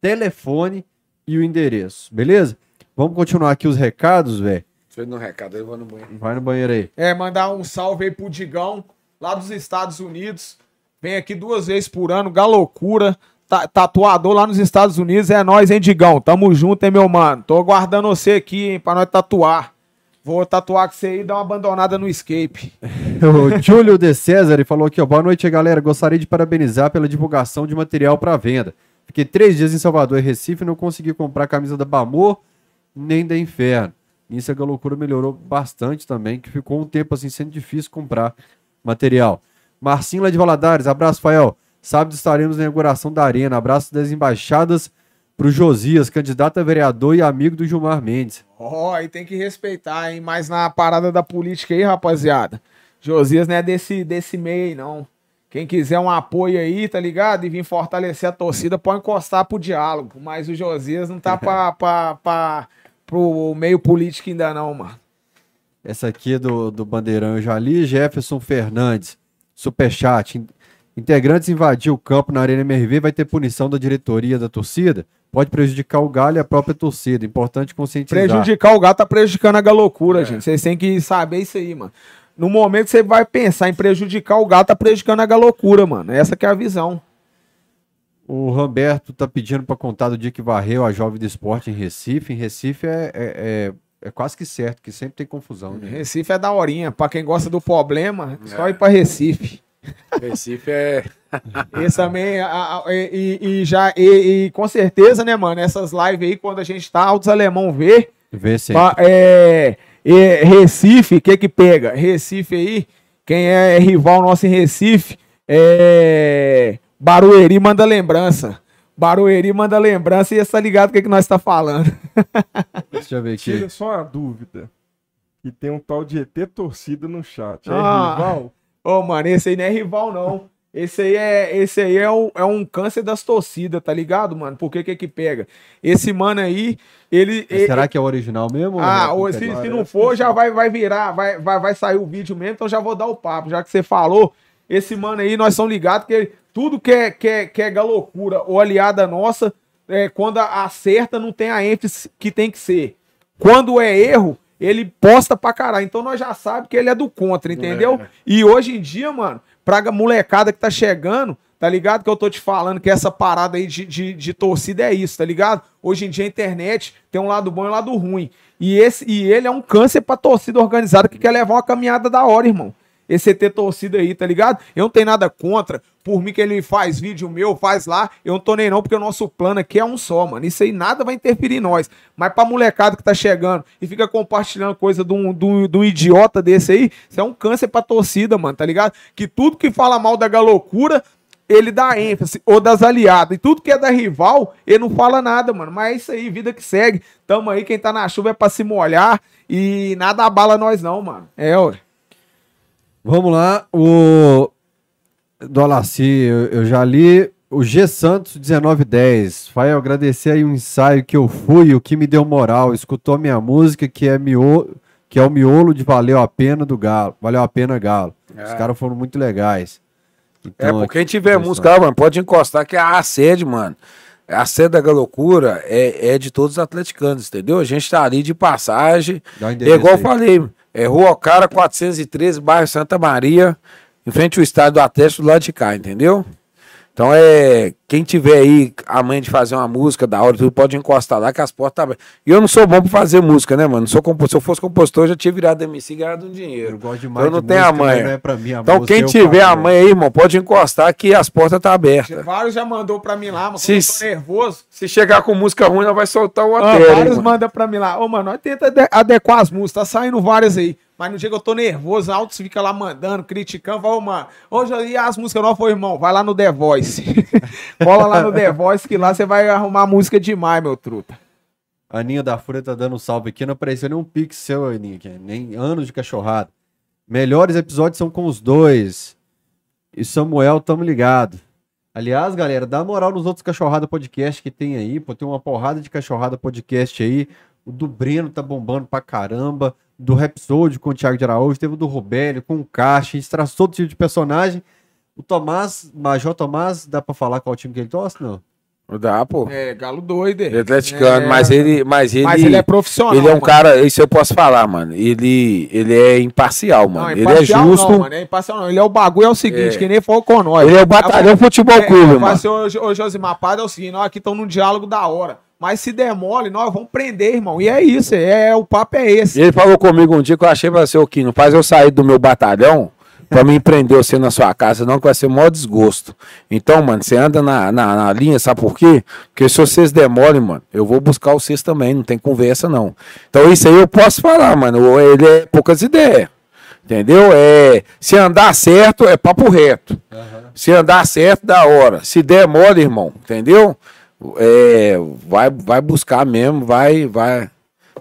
Speaker 1: telefone e o endereço, beleza? Vamos continuar aqui os recados, velho.
Speaker 3: Deixa eu ir no recado, eu vou no banheiro.
Speaker 1: Vai no banheiro aí.
Speaker 2: É, mandar um salve aí pro Digão, lá dos Estados Unidos. Vem aqui duas vezes por ano, galocura. Ta- Tatuador lá nos Estados Unidos é nós, hein, Digão? Tamo junto, hein, meu mano? Tô aguardando você aqui, hein, pra nós tatuar. Vou tatuar com você aí e dar uma abandonada no escape.
Speaker 1: O Júlio de César falou aqui, ó. Boa noite, galera. Gostaria de parabenizar pela divulgação de material para venda. Fiquei três dias em Salvador e Recife e não consegui comprar a camisa da Bamor nem da Inferno. Isso a loucura melhorou bastante também, que ficou um tempo assim sendo difícil comprar material. Marcinho lá de Valadares, abraço, Fael. Sábado estaremos na inauguração da Arena. Abraço das embaixadas pro Josias, candidato a vereador e amigo do Gilmar Mendes.
Speaker 2: Ó, aí tem que respeitar, hein? Mas na parada da política aí, rapaziada. Josias não é desse, desse meio aí, não. Quem quiser um apoio aí, tá ligado? E vir fortalecer a torcida, pode encostar pro diálogo. Mas o Josias não tá pra, pra, pra, pro meio político ainda, não, mano.
Speaker 1: Essa aqui é do, do Bandeirão eu já li. Jefferson Fernandes, superchat. In- Integrantes invadir o campo na Arena MRV vai ter punição da diretoria da torcida? Pode prejudicar o Galo e a própria torcida. Importante conscientizar.
Speaker 2: Prejudicar o gato tá prejudicando a galocura, gente. Vocês têm que saber isso aí, mano. No momento que você vai pensar em prejudicar o gato, tá prejudicando a galocura, mano. Essa que é a visão.
Speaker 1: O Ramberto tá pedindo para contar do dia que varreu a Jovem do Esporte em Recife. Em Recife é, é, é, é quase que certo, que sempre tem confusão. Né?
Speaker 2: Recife é daorinha. Pra quem gosta do problema, só ir pra Recife.
Speaker 3: Recife é.
Speaker 2: Esse também, a- a- e, e- e já, e, e com certeza, né, mano, essas lives aí, quando a gente tá, Altos Alemão vê,
Speaker 1: Vê se
Speaker 2: pa- é, é, Recife, o que que pega? Recife aí, quem é rival nosso em Recife, é, Barueri manda lembrança. Barueri manda lembrança e você tá ligado o que, que nós tá falando.
Speaker 1: Deixa eu ver aqui.
Speaker 4: Tira só uma dúvida. Que tem um tal de ET torcida no chat. É
Speaker 2: Ah.
Speaker 4: rival?
Speaker 2: Ô, mano, esse aí não é rival, não. Esse aí é, esse aí é, um, é um câncer das torcidas, tá ligado, mano? Por que que que pega? Esse mano aí, ele... ele-
Speaker 1: Será que é o original mesmo?
Speaker 2: Ah,
Speaker 1: ou é
Speaker 2: se, se não for, já vai, vai virar, vai, vai, vai sair o vídeo mesmo, então já vou dar o papo. Já que você falou, esse mano aí, nós somos ligados que tudo que é, que, é, que é galocura ou aliada nossa, é, quando acerta, não tem a ênfase que tem que ser. Quando é erro, ele posta pra caralho. Então nós já sabemos que ele é do contra, entendeu? E hoje em dia, mano, pra molecada que tá chegando, tá ligado? Que eu tô te falando que essa parada aí de, de, de torcida é isso, tá ligado? Hoje em dia a internet tem um lado bom e um lado ruim. E, esse, e ele é um câncer pra torcida organizada que quer levar uma caminhada da hora, irmão. Esse ET torcida aí, tá ligado? Eu não tenho nada contra. Por mim que ele faz vídeo meu, faz lá. Eu não tô nem não, porque o nosso plano aqui é um só, mano. Isso aí nada vai interferir em nós. Mas pra molecada que tá chegando e fica compartilhando coisa de um, de um- de um idiota desse aí, isso é um câncer pra torcida, mano, tá ligado? Que tudo que fala mal da galocura, ele dá ênfase, ou das aliadas. E tudo que é da rival, ele não fala nada, mano. Mas é isso aí, vida que segue. Tamo aí, quem tá na chuva é pra se molhar. E nada abala nós não, mano. É, ué.
Speaker 1: Vamos lá, o do Alaci, eu, eu já li. O G Santos 1910. Vai agradecer aí um ensaio que eu fui, o que me deu moral. Escutou minha música, que é, mio, que é o miolo de Valeu a Pena do Galo. Valeu a Pena Galo. Os
Speaker 3: É.
Speaker 1: caras foram muito legais.
Speaker 3: É,
Speaker 1: Então,
Speaker 3: por quem
Speaker 1: aqui-
Speaker 3: tiver música lá, mano, pode encostar, que é a sede, mano. A sede da Galocura é, é de todos os atleticanos, entendeu? A gente tá ali de passagem.
Speaker 1: Um
Speaker 3: É igual eu falei, é Rua Ocara 413, bairro Santa Maria, em frente ao estádio do Atlético do lado de cá, entendeu? Então é. Quem tiver aí a mãe de fazer uma música da hora, tudo pode encostar lá que as portas tá abertas. E eu não sou bom pra fazer música, né, mano? Não sou compo- Se eu fosse compositor, eu já tinha virado MC e ganhado um
Speaker 1: Eu
Speaker 3: dinheiro.
Speaker 1: gosto demais
Speaker 3: Eu não
Speaker 1: de
Speaker 3: tenho a
Speaker 1: música, mas
Speaker 3: manha.
Speaker 1: não é pra mim, a
Speaker 3: Então quem
Speaker 1: eu
Speaker 3: tiver a
Speaker 1: faço.
Speaker 3: mãe aí, irmão, pode encostar que as portas tá abertas.
Speaker 2: Vários já mandou pra mim lá, mas
Speaker 3: Se-
Speaker 2: eu tô nervoso.
Speaker 3: Se chegar com música ruim, nós vai soltar o
Speaker 2: Ah,
Speaker 3: hotel. hein,
Speaker 2: vários
Speaker 3: mano?
Speaker 2: mandam pra mim lá. Ô, mano, nós tenta ade- adequar as músicas. Tá saindo várias aí. Mas no dia que eu tô nervoso, altos fica lá mandando, criticando. Ô, mano, hoje aí as músicas não foi, irmão. Vai lá no The Voice. Cola lá no The Voice que lá você vai arrumar música demais, meu truta.
Speaker 1: Aninha da Fúria tá dando um salve aqui. Não apareceu nenhum pix seu, Aninha. aqui, Nem anos de cachorrada. Melhores episódios são com os dois. E Samuel, tamo ligado. Aliás, galera, dá moral nos outros Cachorrada Podcast que tem aí. Pô, tem uma porrada de Cachorrada Podcast aí. O do Breno tá bombando pra caramba. Do Rhapsody com o Thiago de Araújo. Teve o do Robélio com o Caixa. A gente traz todo tipo de personagem. O Tomás, Major Tomás, dá pra falar qual time que ele torce, não?
Speaker 3: Dá, pô.
Speaker 2: É, galo doido.
Speaker 3: É atleticano,
Speaker 2: É,
Speaker 3: mas ele. Mas ele,
Speaker 2: Mas ele é profissional.
Speaker 3: ele é um
Speaker 2: mano.
Speaker 3: cara, isso eu posso falar, mano. Ele, ele é imparcial, mano.
Speaker 2: Não,
Speaker 3: ele é
Speaker 2: imparcial
Speaker 3: justo.
Speaker 2: Não, mano, é imparcial não. Ele é o bagulho, é o seguinte,
Speaker 3: É.
Speaker 2: que nem falou com nós.
Speaker 3: ele é o batalhão futebol clube,
Speaker 2: é,
Speaker 3: mano.
Speaker 2: Mas, senhor ô, Josimar Paz, é o seguinte, nós aqui estamos num diálogo da hora. Mas se demole, nós vamos prender, irmão. E é isso, é, o papo é
Speaker 3: E
Speaker 2: esse.
Speaker 3: ele falou comigo um dia que eu achei pra ser o Quino, faz eu sair do meu batalhão pra me prender você na sua casa, não que vai ser o maior desgosto. Então, mano, você anda na, na, na linha, sabe por quê? Porque se vocês demorem, mano, eu vou buscar vocês também, não tem conversa não. Então isso aí eu posso falar, mano, ele é poucas ideias. Entendeu? É, se andar certo, é papo reto. Se andar certo, da hora. Se der mole, irmão, entendeu? É, vai, vai buscar mesmo, vai, vai,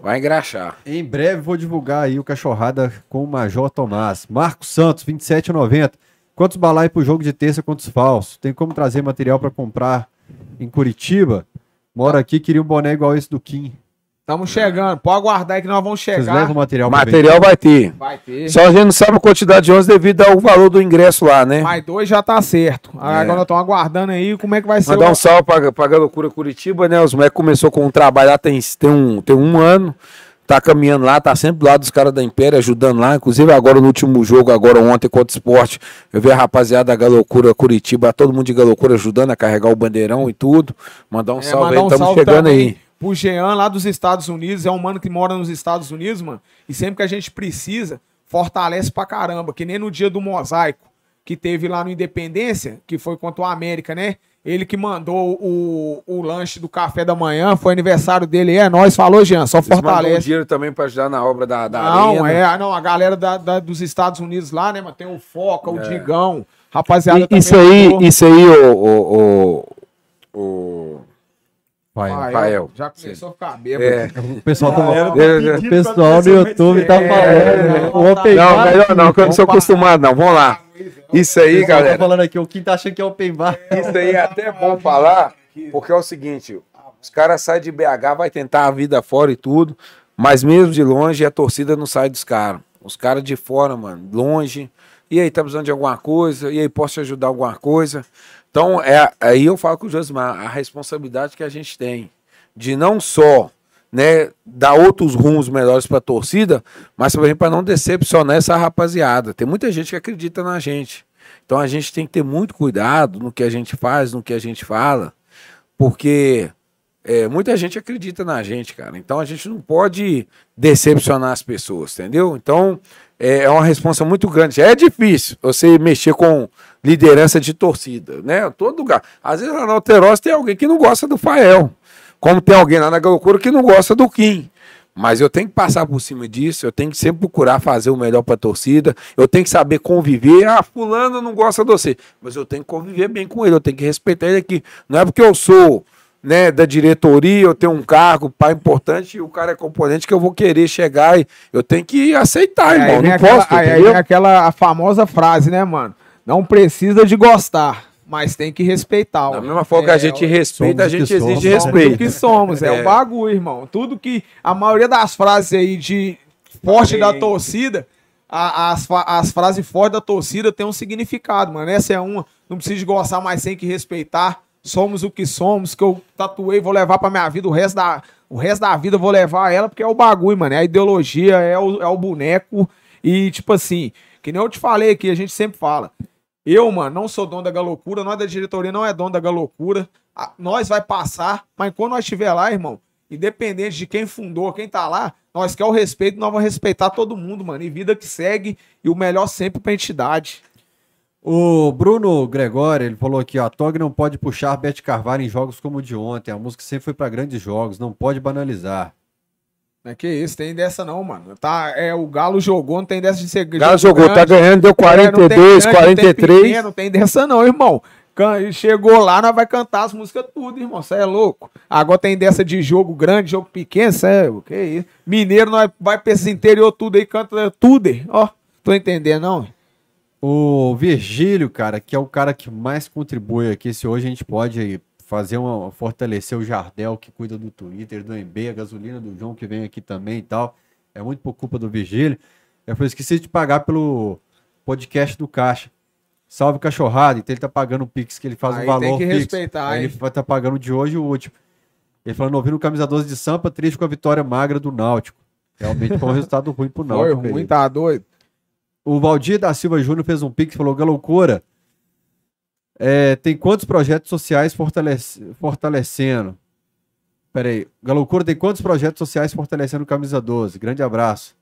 Speaker 3: vai engraxar.
Speaker 1: Em breve vou divulgar aí o Cachorrada com o Major Tomás. Marcos Santos, 27,90. Quantos balai pro jogo de terça, quantos falsos? Tem como trazer material pra comprar em Curitiba? Moro aqui, queria um boné igual esse do Kim.
Speaker 2: Estamos chegando. Pode aguardar aí que nós vamos
Speaker 1: Vocês
Speaker 2: chegar.
Speaker 1: levam material
Speaker 3: Material vai ter.
Speaker 2: Vai ter.
Speaker 3: Só a gente não sabe a quantidade de ônibus devido ao valor do ingresso lá, né?
Speaker 2: Mas dois já tá certo. Agora nós estamos aguardando aí como é que vai ser.
Speaker 3: Mandar
Speaker 2: o-
Speaker 3: um salve pra, pra Galocura Curitiba, né? Os moleques começou com um trabalho lá tem, tem, um, tem um ano. Tá caminhando lá, tá sempre do lado dos caras da Império, ajudando lá. Inclusive agora no último jogo, agora ontem contra o esporte, eu vi a rapaziada da Galocura Curitiba, todo mundo de Galocura ajudando a carregar o bandeirão e tudo. Mandar um
Speaker 2: É,
Speaker 3: salve
Speaker 2: mandar
Speaker 3: aí,
Speaker 2: um
Speaker 3: estamos
Speaker 2: salve
Speaker 3: chegando
Speaker 2: também
Speaker 3: aí.
Speaker 2: Pro Jean lá dos Estados Unidos, é um mano que mora nos Estados Unidos, mano. E sempre que a gente precisa, fortalece pra caramba. Que nem no dia do mosaico que teve lá no Independência, que foi contra o América, né? Ele que mandou o, o lanche do café da manhã, foi aniversário dele. É, nós falou, Jean, só
Speaker 3: Eles um
Speaker 2: fortalece.
Speaker 3: dinheiro também pra ajudar na obra da, da
Speaker 2: Não,
Speaker 3: arena.
Speaker 2: é, não, a galera da- da- dos Estados Unidos lá, né, mano? Tem o Foca, o Digão, rapaziada.
Speaker 3: É. E- isso aí,
Speaker 2: mandou.
Speaker 3: isso aí, o. o, o,
Speaker 1: Pai.
Speaker 2: Ah,
Speaker 3: Rafael.
Speaker 2: Já começou a ficar bêbado.
Speaker 3: é,
Speaker 1: O pessoal, tá-
Speaker 4: tá
Speaker 3: É,
Speaker 4: pedindo
Speaker 1: o pessoal no YouTube tá falando.
Speaker 2: É, não,
Speaker 1: O Open
Speaker 3: não,
Speaker 1: Bar
Speaker 3: melhor não, que eu não sou acostumado, não. Vamos lá. Isso
Speaker 1: O
Speaker 3: aí,
Speaker 1: tá
Speaker 3: galera.
Speaker 1: falando aqui, o Kim tá achando que é Open Bar.
Speaker 3: Isso aí é até bom falar, porque é o seguinte: os caras saem de BH, vai tentar a vida fora e tudo, mas mesmo de longe a torcida não sai dos caras. Os caras de fora, mano, longe. E aí, tá precisando de alguma coisa? E aí, posso te ajudar alguma coisa? Então, é, aí eu falo com o Josmar, a responsabilidade que a gente tem de não só né, dar outros rumos melhores para a torcida, mas também para não decepcionar essa rapaziada. Tem muita gente que acredita na gente. Então a gente tem que ter muito cuidado no que a gente faz, no que a gente fala, porque é, muita gente acredita na gente, cara. Então a gente não pode decepcionar as pessoas, entendeu? Então é, é uma responsa muito grande. É difícil você mexer com liderança de torcida, né? Todo lugar. Às vezes lá na Alterosa tem alguém que não gosta do Fael, como tem alguém lá na Galocura que não gosta do Kim. Mas eu tenho que passar por cima disso, eu tenho que sempre procurar fazer o melhor para a torcida, eu tenho que saber conviver. Ah, fulano não gosta de você, mas eu tenho que conviver bem com ele, eu tenho que respeitar ele aqui. Não é porque eu sou né, da diretoria, eu tenho um cargo, pai importante, e o cara é componente que eu vou querer chegar e eu tenho que aceitar,
Speaker 2: Aí
Speaker 3: irmão. Não
Speaker 2: aquela,
Speaker 3: posso,
Speaker 2: aí- aí aquela a famosa frase, né, mano? Não precisa de gostar, mas tem que respeitar.
Speaker 3: Da mesma forma que a
Speaker 2: É,
Speaker 3: gente respeita, a
Speaker 1: somos
Speaker 3: gente exige
Speaker 1: somos.
Speaker 2: Somos o
Speaker 3: respeito.
Speaker 2: que somos, é,
Speaker 3: É.
Speaker 2: o bagulho, irmão. Tudo que. A maioria das frases aí de forte da torcida, a- as, as frases fortes da torcida tem um significado, mano. Essa é uma. Não precisa de gostar, mas tem que respeitar. Somos o que somos, que eu tatuei, vou levar pra minha vida o resto da. O resto da vida vou levar ela, porque é o bagulho, mano. É a ideologia, é o, é o boneco. E, tipo assim, que nem eu te falei aqui, a gente sempre fala. Eu, mano, não sou dono da Galocura, nós da diretoria não é dono da Galocura. Nós vai passar, mas quando nós estiver lá, irmão, independente de quem fundou, quem tá lá, nós quer o respeito, nós vamos respeitar todo mundo, mano. E vida que segue, e o melhor sempre pra entidade.
Speaker 1: O Bruno Gregório, ele falou aqui, ó, a Tog não pode puxar Beth Carvalho em jogos como o de ontem. A música sempre foi pra grandes jogos, não pode banalizar.
Speaker 2: Não é que isso, tem dessa não, mano. Tá, é, o Galo jogou, não tem dessa de ser
Speaker 3: O Galo jogou, tá
Speaker 2: grande.
Speaker 3: ganhando, deu
Speaker 2: É, não tem
Speaker 3: 42,
Speaker 2: grande, não tem
Speaker 3: 43.
Speaker 2: pequeno, Não tem dessa não, irmão. Chegou lá, nós vai cantar as músicas tudo, irmão. Você é louco. Agora tem dessa de jogo grande, jogo pequeno, cê é, o que isso? Mineiro, nós vai pra esse interior tudo aí, canta tudo, ó. Tô entendendo, não?
Speaker 1: O Virgílio, cara, que é o cara que mais contribui aqui, se hoje a gente pode fazer uma fortalecer o Jardel que cuida do Twitter, do MB, a gasolina do João que vem aqui também e tal. É muito por culpa do Virgílio. Eu falei, esqueci de pagar pelo podcast do Caixa. Salve cachorrada, então ele tá pagando o Pix que ele faz
Speaker 2: Aí
Speaker 1: o valor
Speaker 2: tem que
Speaker 1: fixo.
Speaker 2: respeitar,
Speaker 1: Aí
Speaker 2: hein?
Speaker 1: ele vai estar pagando de hoje o último. Ele falando, ouvindo camisa 12 de Sampa, triste com a vitória magra do Náutico. Realmente foi um resultado ruim pro
Speaker 2: Foi
Speaker 1: Náutico. aí.
Speaker 2: ruim, tá doido?
Speaker 1: O Valdir da Silva Júnior fez um pix e falou: Galoucura, é, tem quantos projetos sociais fortalece- fortalecendo? Peraí, Galoucura tem quantos projetos sociais fortalecendo o Camisa 12? Grande abraço.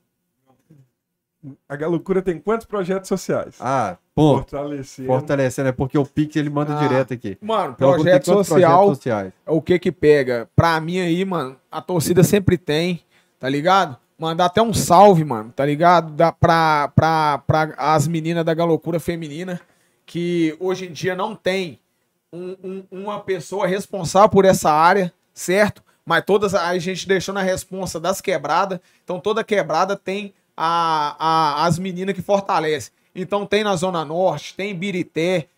Speaker 4: A Galucura tem quantos projetos sociais?
Speaker 1: Ah, ponto.
Speaker 4: Fortalecendo.
Speaker 1: Fortalecendo, é porque o pix ele manda
Speaker 2: Ah,
Speaker 1: direto aqui.
Speaker 2: Mano,
Speaker 1: Galoucura tem
Speaker 2: projeto social
Speaker 1: projetos sociais?
Speaker 2: é o que que pega. Pra mim aí, mano, a torcida sempre tem, tá ligado? Mandar até um salve, mano, tá ligado? Da, pra, pra, pra as meninas da Galocura Feminina, que hoje em dia não tem um- um- uma pessoa responsável por essa área, certo? Mas todas a gente deixou na responsa das quebradas. Então toda quebrada tem a, a- as meninas que fortalecem. Então tem na Zona Norte, tem em Birité,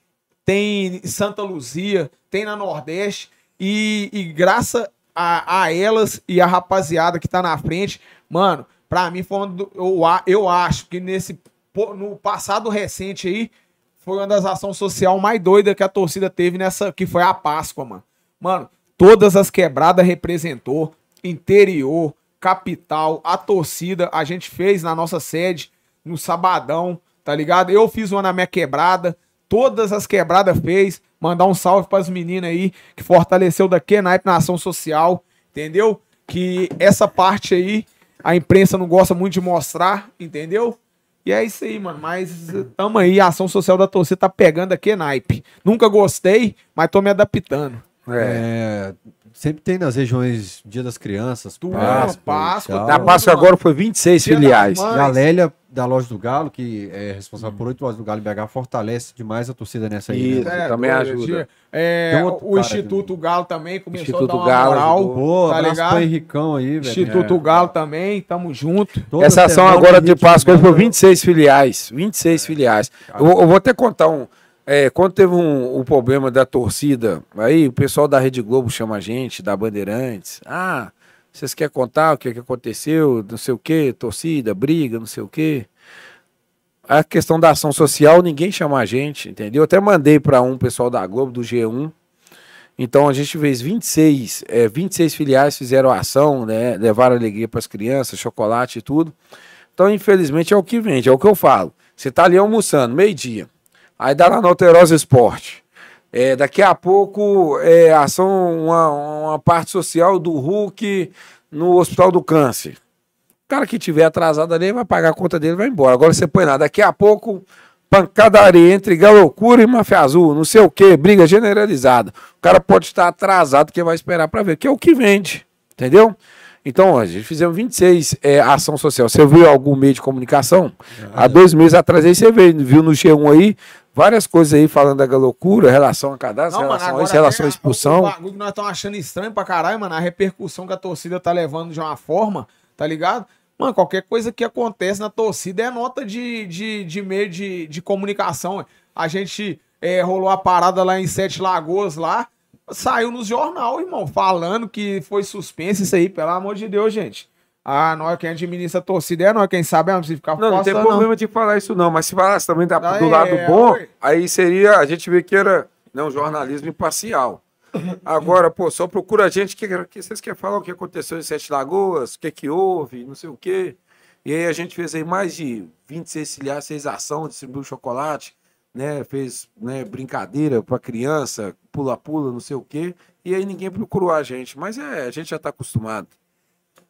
Speaker 2: tem em Santa Luzia, tem na Nordeste. E, e graças a, a elas e a rapaziada que tá na frente, mano, pra mim foi um eu, eu acho que nesse no passado recente aí foi uma das ações social mais doidas que a torcida teve nessa que foi a Páscoa, mano. Mano, todas as quebradas representou, interior, capital, a torcida, a gente fez na nossa sede no sabadão, tá ligado? Eu fiz uma na minha quebrada, todas as quebradas fez. Mandar um salve para as meninas aí que fortaleceu da Kenaipe na ação social, entendeu? Que essa parte aí a imprensa não gosta muito de mostrar, entendeu? E é isso aí, mano. Mas tamo aí, a ação social da torcida tá pegando aqui naipe. Nunca gostei, mas tô me adaptando.
Speaker 3: É.
Speaker 1: É, sempre tem nas regiões Dia das Crianças,
Speaker 2: Tudo,
Speaker 1: Páscoa,
Speaker 2: Páscoa,
Speaker 1: e tal.
Speaker 3: Na Páscoa agora foi 26
Speaker 2: Dia
Speaker 3: filiais.
Speaker 1: E a Lélia, da Loja do Galo, que é responsável por oito lojas do Galo BH, fortalece demais a torcida nessa aí.
Speaker 3: Isso.
Speaker 1: Né?
Speaker 3: também
Speaker 2: doido,
Speaker 3: ajuda.
Speaker 2: é,
Speaker 1: outro
Speaker 2: o Instituto Galo também começou
Speaker 3: Instituto
Speaker 2: a dar uma
Speaker 3: Galo
Speaker 2: moral.
Speaker 1: Pô,
Speaker 2: tá ligado?
Speaker 1: Henricão aí, velho.
Speaker 2: Instituto Galo também, tamo junto.
Speaker 1: Toda
Speaker 3: Essa ação agora de Páscoa foi
Speaker 1: manda-
Speaker 3: 26 filiais. 26 filiais. Eu, eu vou até contar um. É, quando teve um, o problema da torcida, aí o pessoal da Rede Globo chama a gente, da Bandeirantes. Ah, vocês querem contar o que, que aconteceu? Não sei o que, torcida, briga, não sei o que. A questão da ação social, ninguém chama a gente, entendeu? Eu até mandei para um pessoal da Globo, do G1. Então a gente fez 26, é, 26 filiais fizeram a ação, né? Levaram alegria para as crianças, chocolate e tudo. Então, infelizmente, é o que vende, é o que eu falo. Você tá ali almoçando, meio-dia. Aí dá lá no Alterosa Esporte. É, daqui a pouco, é, ação, uma, uma parte social do Hulk no Hospital do Câncer. O cara que tiver atrasado ali vai pagar a conta dele vai embora. Agora você põe lá, daqui a pouco, pancadaria entre Galocura e Mafia Azul, não sei o que, briga generalizada. O cara pode estar atrasado que vai esperar para ver, que é o que vende, entendeu? Então, a gente fizemos 26 é, ação social. Você viu algum meio de comunicação? Há dois meses atrás aí você veio, viu no G1 aí várias coisas aí falando da loucura, relação a cadastro, relação a isso, relação à
Speaker 2: é,
Speaker 3: expulsão.
Speaker 2: O bagulho que nós estamos achando estranho pra caralho, mano, a repercussão que a torcida tá levando de uma forma, tá ligado? Mano, qualquer coisa que acontece na torcida é nota de, de, de meio de, de comunicação. A gente é, rolou a parada lá em Sete Lagoas lá, saiu nos jornal, irmão, falando que foi suspenso isso aí, pelo amor de Deus, gente. Ah, nós quem administra a torcida é nós, quem sabe é não precisa ficar
Speaker 3: Não, não tem problema de falar isso não, mas se falasse também da- do
Speaker 2: é,
Speaker 3: lado bom,
Speaker 2: ué.
Speaker 3: aí seria, a gente vê que era não, jornalismo imparcial. Agora, pô, só procura a gente que, que vocês querem falar o que aconteceu em Sete Lagoas, o que que houve, não sei o quê. E aí a gente fez aí mais de 26 filiais, fez ação, distribuiu chocolate, né, fez né, brincadeira para criança, pula-pula, não sei o quê. E aí ninguém procurou a gente, mas é, a gente já tá acostumado.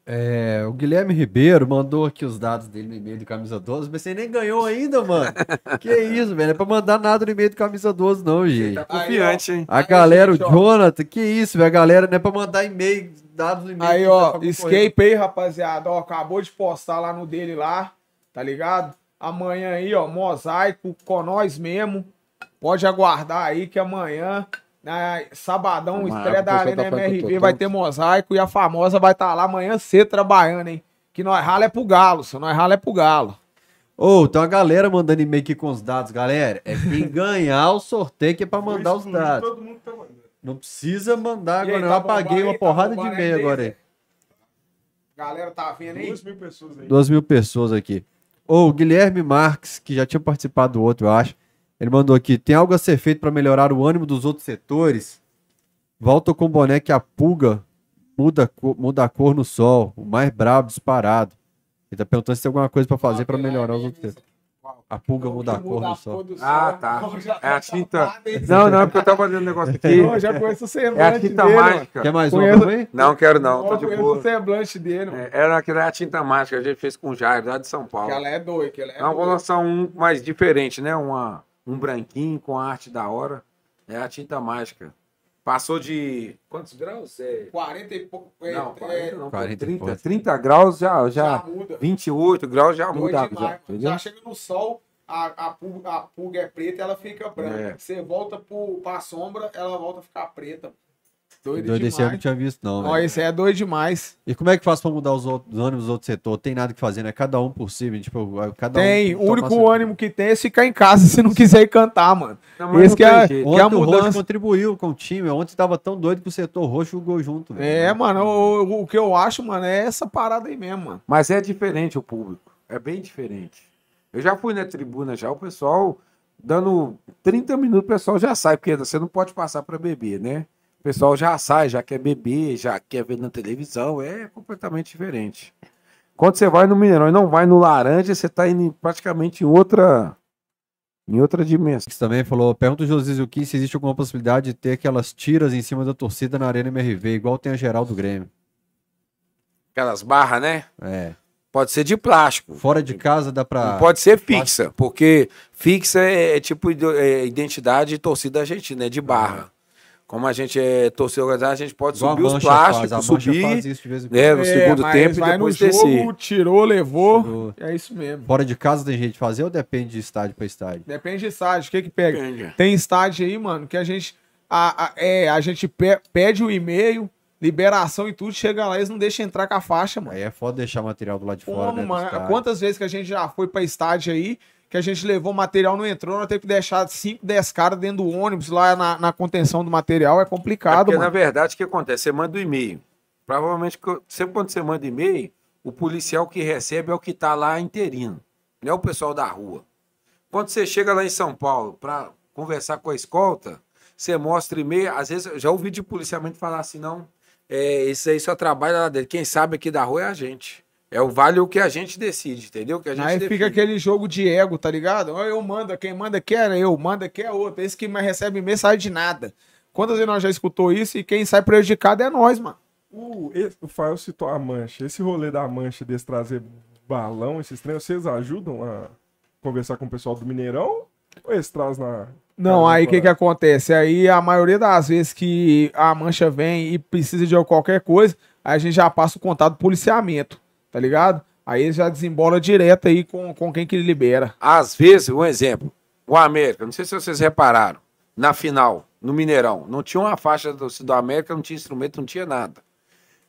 Speaker 1: É, o Guilherme Ribeiro mandou aqui os dados dele no e-mail do Camisa 12, mas você nem ganhou ainda, mano. que isso, velho? Não é pra mandar nada no e-mail do Camisa 12, não, gente.
Speaker 3: Tá
Speaker 2: Aí,
Speaker 3: confiante, hein?
Speaker 1: A
Speaker 2: Aí,
Speaker 1: galera,
Speaker 2: gente,
Speaker 1: o. Jonathan, que isso, velho? A galera não é pra mandar e-mail, dados no e-mail.
Speaker 2: Aí,
Speaker 1: que
Speaker 2: ó,
Speaker 1: tá
Speaker 2: escape aí, rapaziada. Ó, acabou de postar lá no dele lá, tá ligado? Amanhã aí, ó, mosaico com nós mesmo. Pode aguardar aí que amanhã, né, sabadão,
Speaker 3: Amanhã,
Speaker 2: estreia da
Speaker 3: pessoal
Speaker 2: Arena
Speaker 3: tá
Speaker 2: MRV, vai ter mosaico e a famosa vai estar lá amanhã cedo trabalhando, hein? Que nós rala é pro galo, se nós rala é pro galo.
Speaker 1: Ô, tem uma galera mandando e-mail aqui com os dados, galera. É quem ganhar o sorteio que é pra mandar os dados.
Speaker 4: Todo mundo tá mandando.
Speaker 1: Não precisa mandar
Speaker 2: aí,
Speaker 1: agora, não.
Speaker 2: tá
Speaker 1: Eu apaguei uma
Speaker 2: aí? Tá
Speaker 1: porrada de e-mail
Speaker 2: aí,
Speaker 1: agora aí.
Speaker 2: Galera, tá vendo aí?
Speaker 4: Duas mil pessoas aí.
Speaker 1: Duas mil pessoas aqui. Ô, o Guilherme Marques, que já tinha participado do outro, eu acho. Ele mandou aqui: tem algo a ser feito para melhorar o ânimo dos outros setores? Volta com o boné que a pulga muda, muda a cor no sol. O mais brabo disparado. Ele tá perguntando se tem alguma coisa para fazer para melhorar os outros setores. A pulga muda a cor no sol.
Speaker 3: Ah, tá. É a
Speaker 2: tá
Speaker 3: tinta.
Speaker 2: hein?
Speaker 3: Não, não, é porque eu tava fazendo um negócio aqui.
Speaker 2: Eu já conheço o semblante
Speaker 3: É a tinta
Speaker 2: dele,
Speaker 3: mágica.
Speaker 1: Quer mais uma
Speaker 2: Conheço-
Speaker 1: também?
Speaker 3: Não quero não, tô
Speaker 2: Eu
Speaker 3: de
Speaker 2: conheço
Speaker 3: boa.
Speaker 2: o semblante dele, mano.
Speaker 3: É, Era aquela a tinta mágica, a gente fez com o Jair, lá de São Paulo.
Speaker 2: Que ela é doida, que ela é
Speaker 3: Não, vou lançar um mais diferente, né? Uma, um branquinho com arte da hora. É a tinta mágica. Passou de. Quantos graus? É...
Speaker 2: 40 e pouco. é,
Speaker 3: Não, 40 não.
Speaker 1: 40 e
Speaker 3: 30,
Speaker 1: pouco.
Speaker 3: 30 graus já.
Speaker 2: já,
Speaker 3: já
Speaker 2: muda.
Speaker 3: 28 graus já muda. Já?
Speaker 2: Já chega no sol, a, a, pulga, a pulga é preta ela fica branca.
Speaker 3: É.
Speaker 2: Você volta pro, pra sombra, ela volta a ficar preta. Doido,
Speaker 1: Doido esse eu não
Speaker 2: demais.
Speaker 1: tinha visto, não.
Speaker 2: Ó, esse é doido demais.
Speaker 1: E como é que faz pra mudar os, outros, os ânimos dos outros setores? Tem nada que fazer, né? Cada um por si, tipo, cada
Speaker 2: Tem,
Speaker 1: um.
Speaker 2: o único
Speaker 1: seu-
Speaker 2: ânimo que tem é ficar em casa se não quiser ir cantar, mano.
Speaker 3: Não,
Speaker 2: Esse que
Speaker 3: tem
Speaker 2: é- que é a
Speaker 1: o Roxo
Speaker 2: mudança.
Speaker 1: contribuiu com o time. Ontem tava tão doido que o setor roxo jogou junto. velho.
Speaker 2: É, mano, o, o que eu acho, mano, é essa parada aí mesmo, mano.
Speaker 3: Mas é diferente o público. É bem diferente. Eu já fui na tribuna já, o pessoal dando 30 minutos, o pessoal já sai, porque você não pode passar para beber, né? O pessoal já sai, já quer beber, já quer ver na televisão, é completamente diferente. Quando você vai no Mineirão e não vai no Laranja, você tá indo em- praticamente em outra em outra dimensão.
Speaker 1: Você também falou, pergunta o José Zucchi se existe alguma possibilidade de ter aquelas tiras em cima da torcida na Arena MRV, igual tem a geral do Grêmio.
Speaker 3: Aquelas barras, né?
Speaker 1: É.
Speaker 3: Pode ser de plástico.
Speaker 1: Fora de casa dá pra.
Speaker 3: Não pode ser fixa, porque fixa é, é tipo é identidade de torcida argentina, é de barra. Como a gente é torcida organizada, a gente pode
Speaker 1: Igual
Speaker 3: subir os
Speaker 1: faz,
Speaker 3: plásticos, subir
Speaker 1: faz isso de vez em quando.
Speaker 3: né, no segundo
Speaker 2: mas
Speaker 3: tempo e
Speaker 2: vai
Speaker 3: depois
Speaker 2: no
Speaker 3: descer.
Speaker 2: jogo, tirou, levou.
Speaker 1: Tirou.
Speaker 2: É isso mesmo.
Speaker 1: Fora de casa tem jeito de fazer ou depende de estádio pra estádio?
Speaker 2: Depende de estádio. O que que pega?
Speaker 3: Depende.
Speaker 2: Tem estádio aí, mano, que a gente. A, a- é, a gente pe- pede o e-mail, liberação e tudo, chega lá, eles não deixam entrar com a faixa, mano.
Speaker 1: Aí é foda deixar material do lado de fora.
Speaker 2: Como,
Speaker 1: né,
Speaker 2: mano? Quantas vezes que a gente já foi pra estádio aí, que a gente levou material, não entrou, nós temos que deixar 5, 10 caras dentro do ônibus lá na, na contenção do material, é
Speaker 3: É
Speaker 2: complicado,
Speaker 3: porque, na
Speaker 2: mano.
Speaker 3: verdade, o que acontece? Você manda o e-mail. Provavelmente, sempre quando você manda e-mail, o policial que recebe é o que está lá interino, não é o pessoal da rua. Quando você chega lá em São Paulo para conversar com a escolta, você mostra e-mail. Às vezes, já ouvi de policiamento falar assim: não, é, esse aí só trabalha lá dentro. Quem sabe aqui da rua é a gente. É o vale o que a gente decide, entendeu? Que a gente
Speaker 2: Aí
Speaker 3: define.
Speaker 2: fica aquele jogo de ego, tá ligado? Ó, Eu mando, quem manda quer eu, manda quer outro. Esse que mais recebe e-mail sai de nada. Quantas vezes nós já escutou isso e quem sai prejudicado é nós, mano.
Speaker 4: O, esse- o Fael citou a mancha. Esse rolê da mancha desse trazer balão, esses treinos, vocês ajudam a conversar com o pessoal do Mineirão? Ou eles trazem na.
Speaker 2: Não, aí o que que acontece? Aí a maioria das vezes que a mancha vem e precisa de qualquer coisa, aí a gente já passa o contato do policiamento, tá ligado? Aí ele já desembola direto aí com, com quem que ele libera.
Speaker 3: Às vezes, um exemplo, o América, não sei se vocês repararam, na final, no Mineirão, não tinha uma faixa do, do América, não tinha instrumento, não tinha nada.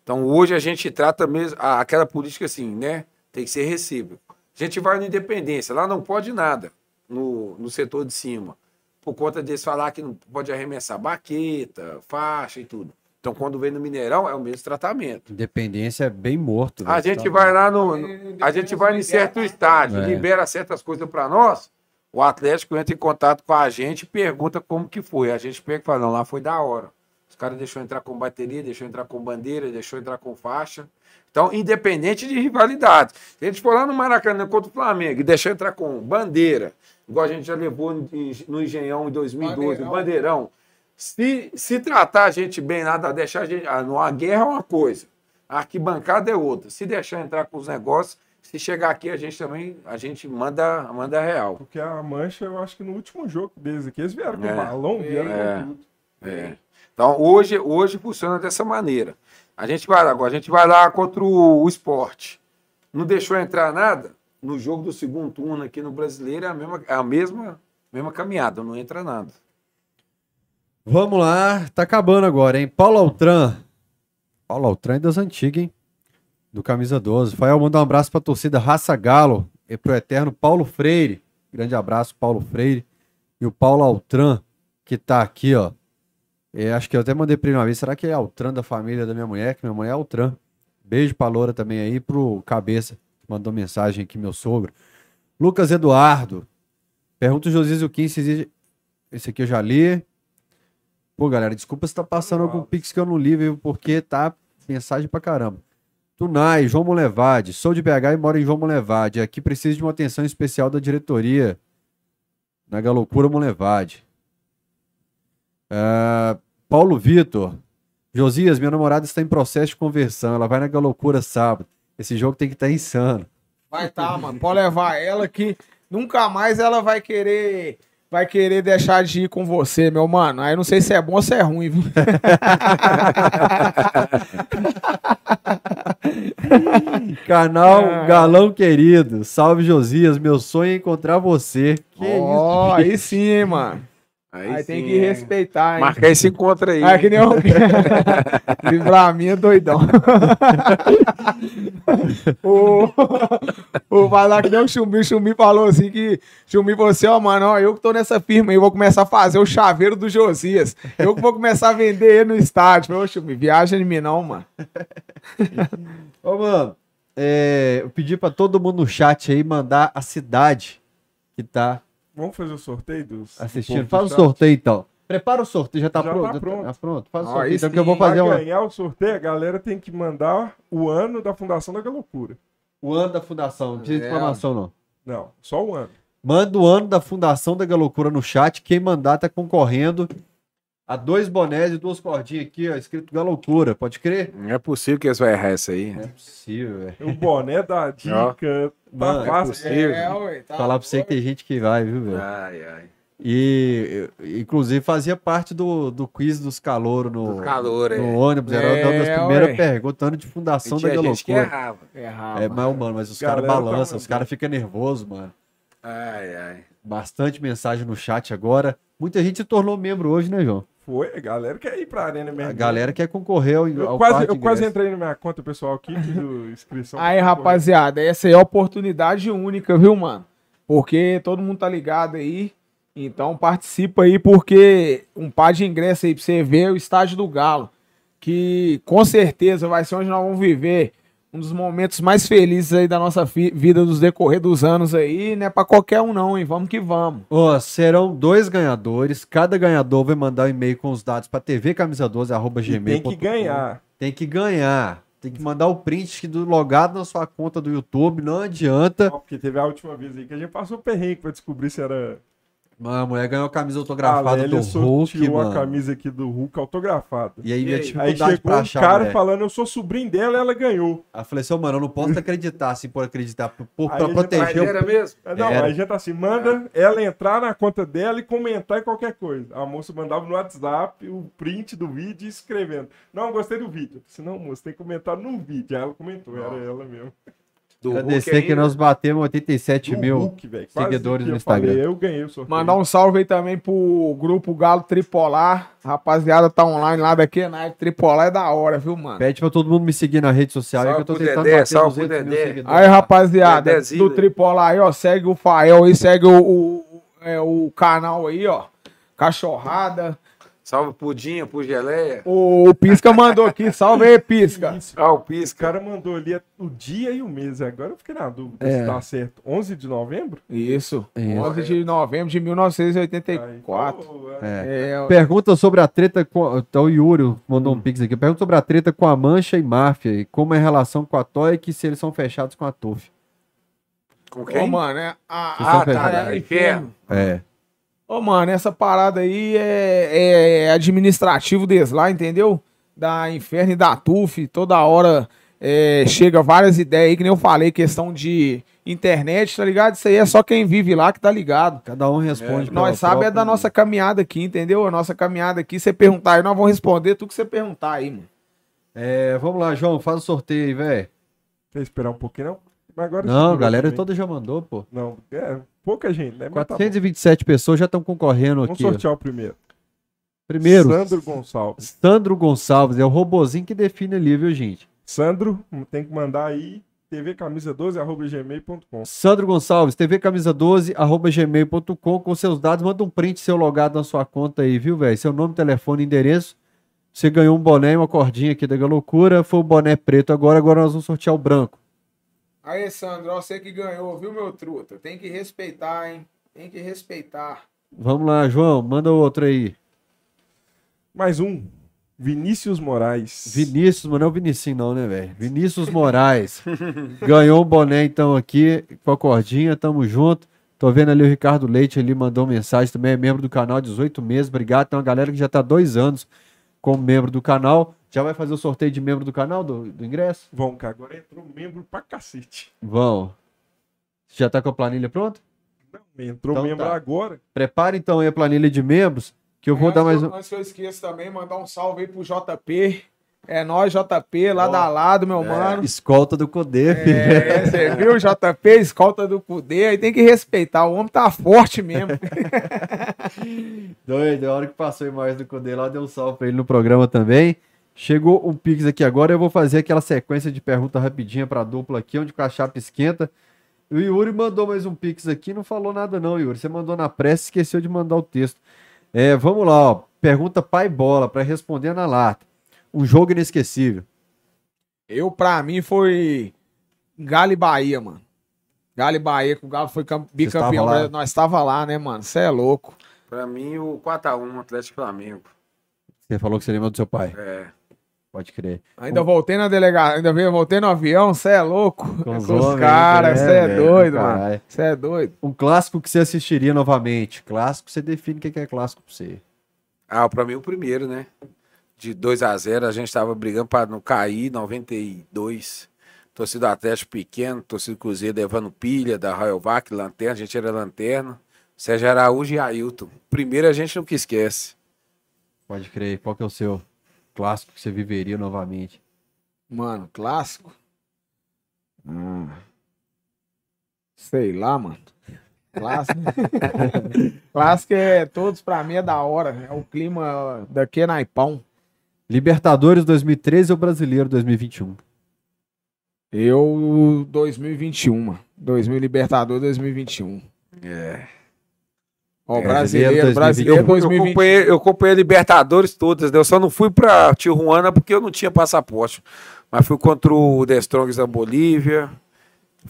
Speaker 3: Então hoje a gente trata mesmo a- aquela política assim, né? Tem que ser recíproco. A gente vai na Independência, lá não pode nada no, no setor de cima. Por conta deles falar que não pode arremessar baqueta, faixa e tudo. Então quando vem no Mineirão é o mesmo tratamento.
Speaker 1: Independência é bem morto.
Speaker 3: A
Speaker 1: velho,
Speaker 3: gente
Speaker 1: tá
Speaker 3: vai lá no. no- a gente vai em certo estádio,
Speaker 1: É.
Speaker 3: libera certas coisas para nós. O Atlético entra em contato com a gente e pergunta como que foi. A gente pega e fala, não, lá foi da hora. Os caras deixou entrar com bateria, deixou entrar com bandeira, deixou entrar com faixa. Então, independente de rivalidade. Se a gente for lá no Maracanã contra o Flamengo e deixar entrar com bandeira, igual a gente já levou no Engenhão em 2012,
Speaker 2: Bandeirão.
Speaker 3: o Bandeirão. Se, se tratar a gente bem, nada, deixar a gente. Ah, numa guerra é uma coisa. A arquibancada é outra. Se deixar entrar com os negócios, se chegar aqui, a gente também, a gente manda, manda real.
Speaker 4: Porque a mancha, eu acho que no último jogo deles aqui, eles vieram com
Speaker 3: É.
Speaker 4: balão, vieram
Speaker 3: É.
Speaker 4: com tudo.
Speaker 3: É. Então, hoje, hoje funciona dessa maneira. A gente vai lá, agora, a gente vai lá contra o, o esporte. Não deixou entrar nada? No jogo do segundo turno aqui no brasileiro é a mesma, é a mesma, mesma caminhada, não entra nada.
Speaker 1: Vamos lá, tá acabando agora, hein? Paulo Altran. Paulo Altran é das antigas, hein? Do Camisa 12. Fael, manda um abraço pra torcida Raça Galo. e pro eterno Paulo Freire. Grande abraço, Paulo Freire. E o Paulo Altran, que tá aqui, ó. É, acho que eu até mandei pra ele uma vez. Será que é Altran da família da minha mulher? Que minha mulher é Altran. Beijo pra Loura também aí, pro Cabeça, que mandou mensagem aqui, meu sogro. Lucas Eduardo. Pergunta o o Kim se existe. Esse aqui eu já li. Pô, galera, desculpa se tá passando algum pix que eu não li, viu? Porque tá mensagem pra caramba. Tunai, João Molevade. Sou de BH e moro em João Molevade. Aqui preciso de uma atenção especial da diretoria. Na Galocura Molevade. Ah, Paulo Vitor. Josias, minha namorada está em processo de conversão. Ela vai na Galocura sábado. Esse jogo tem que estar insano.
Speaker 2: Vai tá, mano. Pode levar ela que nunca mais ela vai querer vai querer deixar de ir com você, meu mano. Aí não sei se é bom ou se é ruim, viu?
Speaker 1: Canal
Speaker 2: Ah.
Speaker 1: Galão Querido. Salve, Josias. Meu sonho é encontrar você. Que
Speaker 2: Ó,
Speaker 1: isso,
Speaker 2: aí sim, hein, mano. Aí, tem
Speaker 3: sim,
Speaker 2: que
Speaker 3: hein?
Speaker 2: respeitar, hein?
Speaker 3: Marcar esse encontro aí.
Speaker 2: É que nem o Livramento doidão. o, o vai lá que nem o Chumbi. O Chumbi falou assim que Chumbi, você, ó, mano, ó, eu que tô nessa firma aí, eu vou começar a fazer o chaveiro do Josias. Eu que vou começar a vender ele no estádio. Falei, Ô, Chumbi, viaja em mim não, mano.
Speaker 1: Ô, mano, é, eu pedi pra todo mundo no chat aí mandar a cidade que tá
Speaker 4: Vamos fazer o sorteio dos. do
Speaker 1: assistindo. Faz
Speaker 4: do
Speaker 1: o sorteio então. Prepara o sorteio, já tá
Speaker 4: Já
Speaker 1: pronto?
Speaker 4: tá pronto.
Speaker 1: Tá pronto. Faz o
Speaker 2: Ó,
Speaker 1: sorteio
Speaker 2: aí
Speaker 1: então que eu vou fazer
Speaker 4: Pra
Speaker 1: uma...
Speaker 4: ganhar o sorteio, a galera tem que mandar o ano da fundação da Galocura.
Speaker 1: o ano da fundação. Não precisa de
Speaker 2: É.
Speaker 1: informação, não.
Speaker 4: Não, só o ano.
Speaker 1: Manda o ano da fundação da Galocura no chat. Quem mandar tá concorrendo a dois bonés e duas cordinhas aqui, ó, escrito Galocura. Pode crer?
Speaker 3: Não é possível que eles vão errar isso aí.
Speaker 1: Não é possível, velho.
Speaker 4: O boné da dica.
Speaker 1: Mano, é
Speaker 4: fácil.
Speaker 2: ué, tá
Speaker 1: Falar pra você que tem gente que vai, viu, velho?
Speaker 3: Ai, ai.
Speaker 1: E, inclusive, fazia parte do, do quiz dos calouros no,
Speaker 3: Do calor, é.
Speaker 1: no ônibus. Era uma das
Speaker 2: É,
Speaker 1: primeiras
Speaker 2: ué.
Speaker 1: perguntas, ano de fundação da
Speaker 3: gente que errava.
Speaker 2: Errava.
Speaker 1: É, mas, mano, mas os caras
Speaker 4: tá
Speaker 1: balançam, os caras ficam nervosos, mano.
Speaker 3: Ai, ai.
Speaker 1: Bastante mensagem no chat agora. Muita gente se tornou membro hoje, né, João?
Speaker 4: Foi, a galera quer ir pra arena mesmo.
Speaker 1: A galera quer concorrer ao,
Speaker 4: Eu
Speaker 1: ao
Speaker 4: quase, eu quase entrei na minha conta pessoal aqui, fiz o inscrição.
Speaker 2: Aí, rapaziada, essa aí é a oportunidade única, viu, mano? Porque todo mundo tá ligado aí. Então participa aí, porque um par de ingresso aí pra você ver o estádio do Galo. Que com certeza vai ser onde nós vamos viver um dos momentos mais felizes aí da nossa vida dos decorrer dos anos aí. Não é pra qualquer um, não, hein? Vamos que vamos.
Speaker 1: Ó, serão dois ganhadores. Cada ganhador vai mandar um e-mail com os dados para tvcamisa12,
Speaker 4: E tem que ganhar.
Speaker 1: Tem que ganhar. Tem que mandar o print do logado na sua conta do YouTube. Não adianta.
Speaker 4: Porque teve a última vez aí que a gente passou perrengue pra descobrir se era.
Speaker 1: Mano, a mulher ganhou a camisa autografada do Hulk, mano.
Speaker 4: camisa aqui do Hulk autografada.
Speaker 1: E aí,
Speaker 2: E
Speaker 1: minha
Speaker 2: aí?
Speaker 4: Chegou
Speaker 1: pra
Speaker 4: um
Speaker 1: achar,
Speaker 4: cara
Speaker 1: mulher.
Speaker 4: falando, eu sou sobrinho dela, ela ganhou.
Speaker 1: Aí eu falei assim, ô, mano, eu não posso acreditar, assim, por acreditar, por, pra
Speaker 3: Mas
Speaker 1: proteger o...
Speaker 3: era mesmo?
Speaker 4: É, Não,
Speaker 1: Era.
Speaker 4: aí a gente assim, manda ela entrar na conta dela e comentar em qualquer coisa. A moça mandava no WhatsApp o print do vídeo escrevendo. Não, gostei do vídeo. Eu disse, não, moça, tem que comentar no vídeo. Aí ela comentou, era ela mesmo.
Speaker 3: Do Hulk
Speaker 1: Agradecer que nós batemos 87
Speaker 4: Do
Speaker 1: mil.
Speaker 4: Hulk,
Speaker 1: seguidores no
Speaker 4: eu falei,
Speaker 1: Instagram.
Speaker 4: eu ganhei o sorteio.
Speaker 2: Mandar um salve aí também pro grupo Galo Tripolar. Rapaziada, tá online lá daqui, né? Tripolar é da hora, viu, mano?
Speaker 1: Pede pra todo mundo me seguir na rede social aí
Speaker 3: Salve
Speaker 1: que eu tô tentando
Speaker 3: Dedé,
Speaker 1: bater
Speaker 3: salve
Speaker 1: 200
Speaker 3: pro
Speaker 1: mil
Speaker 3: Dedé.
Speaker 1: seguidores.
Speaker 2: Aí, rapaziada,
Speaker 3: Dedezinho.
Speaker 2: do Tripolar aí, ó, segue o Fael aí, segue o, o, é, o canal aí, ó. Cachorrada.
Speaker 3: Salve Pudinha, pro Geleia.
Speaker 2: O, o Pisca mandou aqui, salve aí, Pisca.
Speaker 4: Isso.
Speaker 3: Ah, o Pisca.
Speaker 4: cara mandou ali o dia e o mês. Agora eu fiquei na dúvida
Speaker 1: É.
Speaker 4: se tá certo. 11 de novembro?
Speaker 2: Isso,
Speaker 1: Isso.
Speaker 2: 11 de novembro de
Speaker 4: Aí,
Speaker 2: 1984.
Speaker 4: pô, é.
Speaker 1: É.
Speaker 2: É,
Speaker 1: Pergunta sobre a treta com. Então, o Yuri mandou
Speaker 4: Hum.
Speaker 1: um pix aqui. Pergunta sobre a treta com a Mancha e Máfia. E como é a relação com a Toy e se eles são fechados com a TUF.
Speaker 3: Com
Speaker 2: Ô,
Speaker 3: quem?
Speaker 2: mano, é, a,
Speaker 1: Vocês
Speaker 2: a-
Speaker 1: são
Speaker 2: tá, é,
Speaker 3: Inferno.
Speaker 1: É.
Speaker 2: Ô, mano, essa parada aí é, é administrativo deles lá, entendeu? Da Inferno e da TUF, toda hora é, chega várias ideias aí, que nem eu falei, questão de internet, tá ligado? Isso aí é só quem vive lá que tá ligado.
Speaker 1: Cada um responde. pelo
Speaker 2: Nós sabe é da nossa caminhada aqui, entendeu? A nossa caminhada aqui, você perguntar aí, nós vamos responder tudo que você perguntar aí, mano.
Speaker 1: É, vamos lá, João, faz o sorteio aí, velho.
Speaker 4: Quer esperar um pouquinho, não? Mas agora
Speaker 1: Não, a galera
Speaker 4: também.
Speaker 1: toda já mandou, pô.
Speaker 4: Não, é pouca gente, né? Mas tá bom.
Speaker 1: 427 pessoas já estão concorrendo
Speaker 4: Vamos
Speaker 1: aqui. ó.
Speaker 4: sortear o primeiro.
Speaker 1: Primeiro,
Speaker 4: Sandro Gonçalves.
Speaker 1: Sandro Gonçalves. É o robozinho que define ali, viu, gente?
Speaker 4: Sandro, tem que mandar aí tvcamisa12.gmail.com.
Speaker 1: Sandro Gonçalves, tvcamisa12, com seus dados, manda um print seu logado na sua conta aí, viu, velho? Seu nome, telefone, endereço. Você ganhou um boné e uma cordinha aqui da Galocura, foi o boné preto agora, agora nós vamos sortear o branco.
Speaker 2: Aí, Sandro, ó, você que ganhou, viu, meu truta? Tem que respeitar, hein? Tem que respeitar.
Speaker 1: Vamos lá, João, manda outro aí.
Speaker 4: Mais um. Vinícius Moraes.
Speaker 1: Vinícius, mas não é o Vinicinho não, né, velho? Vinícius Moraes. Ganhou um boné, então, aqui, com a cordinha, tamo junto. Tô vendo ali o Ricardo Leite, ele mandou mensagem também, é membro do canal, 18 meses, obrigado. Tem uma galera que já tá dois anos como membro do canal. Já vai fazer o sorteio de membro do canal, do, do ingresso?
Speaker 4: Vão, cara, agora entrou membro pra cacete.
Speaker 1: Vão. Já tá com a planilha pronta?
Speaker 4: Não, entrou
Speaker 1: Então
Speaker 4: membro
Speaker 1: tá.
Speaker 4: agora.
Speaker 1: Prepare então aí a planilha de membros, que eu vou dar mais um...
Speaker 2: Antes que eu esqueça também, mandar um salve aí pro JP. É nós, JP, lá da lado, meu mano.
Speaker 1: Escolta do Codê, filho.
Speaker 2: É, você viu, JP, escolta do Cudê, aí tem que respeitar, o homem tá forte mesmo.
Speaker 1: Doido, a hora que passou a imagem do Codê lá, deu um salve pra ele no programa também. Chegou um Pix aqui agora, eu vou fazer aquela sequência de pergunta rapidinha pra dupla aqui, onde a chapa esquenta. O Yuri mandou mais um Pix aqui, não falou nada não, Yuri. Você mandou na pressa, esqueceu de mandar o texto. É, vamos lá, ó. Pergunta pai bola, pra responder na lata. Um jogo inesquecível.
Speaker 2: Eu, pra mim, foi Galo e Bahia, mano. Galo e Bahia, que o Galo foi cam- bicampeão.
Speaker 1: estava lá?
Speaker 2: mas Nós estava lá, né, mano? Você é louco.
Speaker 3: Pra mim, o 4x1 Atlético Flamengo.
Speaker 1: Você falou que você lembra do seu pai.
Speaker 3: É.
Speaker 1: Pode crer.
Speaker 2: Ainda voltei na delegacia, ainda veio, voltei no avião, você é louco. Com
Speaker 1: os
Speaker 2: os
Speaker 1: homens,
Speaker 2: caras,
Speaker 1: né,
Speaker 2: você é
Speaker 1: velho?
Speaker 2: doido, mano. Você é doido.
Speaker 1: Um clássico que você assistiria novamente. Clássico, você define o que é clássico pra você.
Speaker 3: Ah, pra mim o primeiro, né? De 2 a 0 a gente tava brigando pra não cair, 92. Torcida do Atlético pequeno, torcida do Cruzeiro levando pilha da Rayovac, lanterna, a gente era lanterna. Sérgio Araújo e Ailton. Primeiro a gente nunca esquece.
Speaker 1: Pode crer. Qual que é o seu clássico que você viveria novamente?
Speaker 2: Mano, clássico? Hum. Sei lá, mano. Clássico. clássico é todos pra mim é da hora. É o clima daqui é naipão.
Speaker 1: Libertadores 2013 ou Brasileiro 2021?
Speaker 2: Eu 2021, mano. 2000 Libertador 2021.
Speaker 3: É.
Speaker 2: Ó,
Speaker 1: Brasileiro
Speaker 2: brasileiro,
Speaker 1: 2021.
Speaker 2: brasileiro
Speaker 3: Eu, eu,
Speaker 2: 2021.
Speaker 3: acompanhei, eu acompanhei a Libertadores todas, né? Eu só não fui pra Tijuana porque eu não tinha passaporte. Mas fui contra o The Strongs da Bolívia.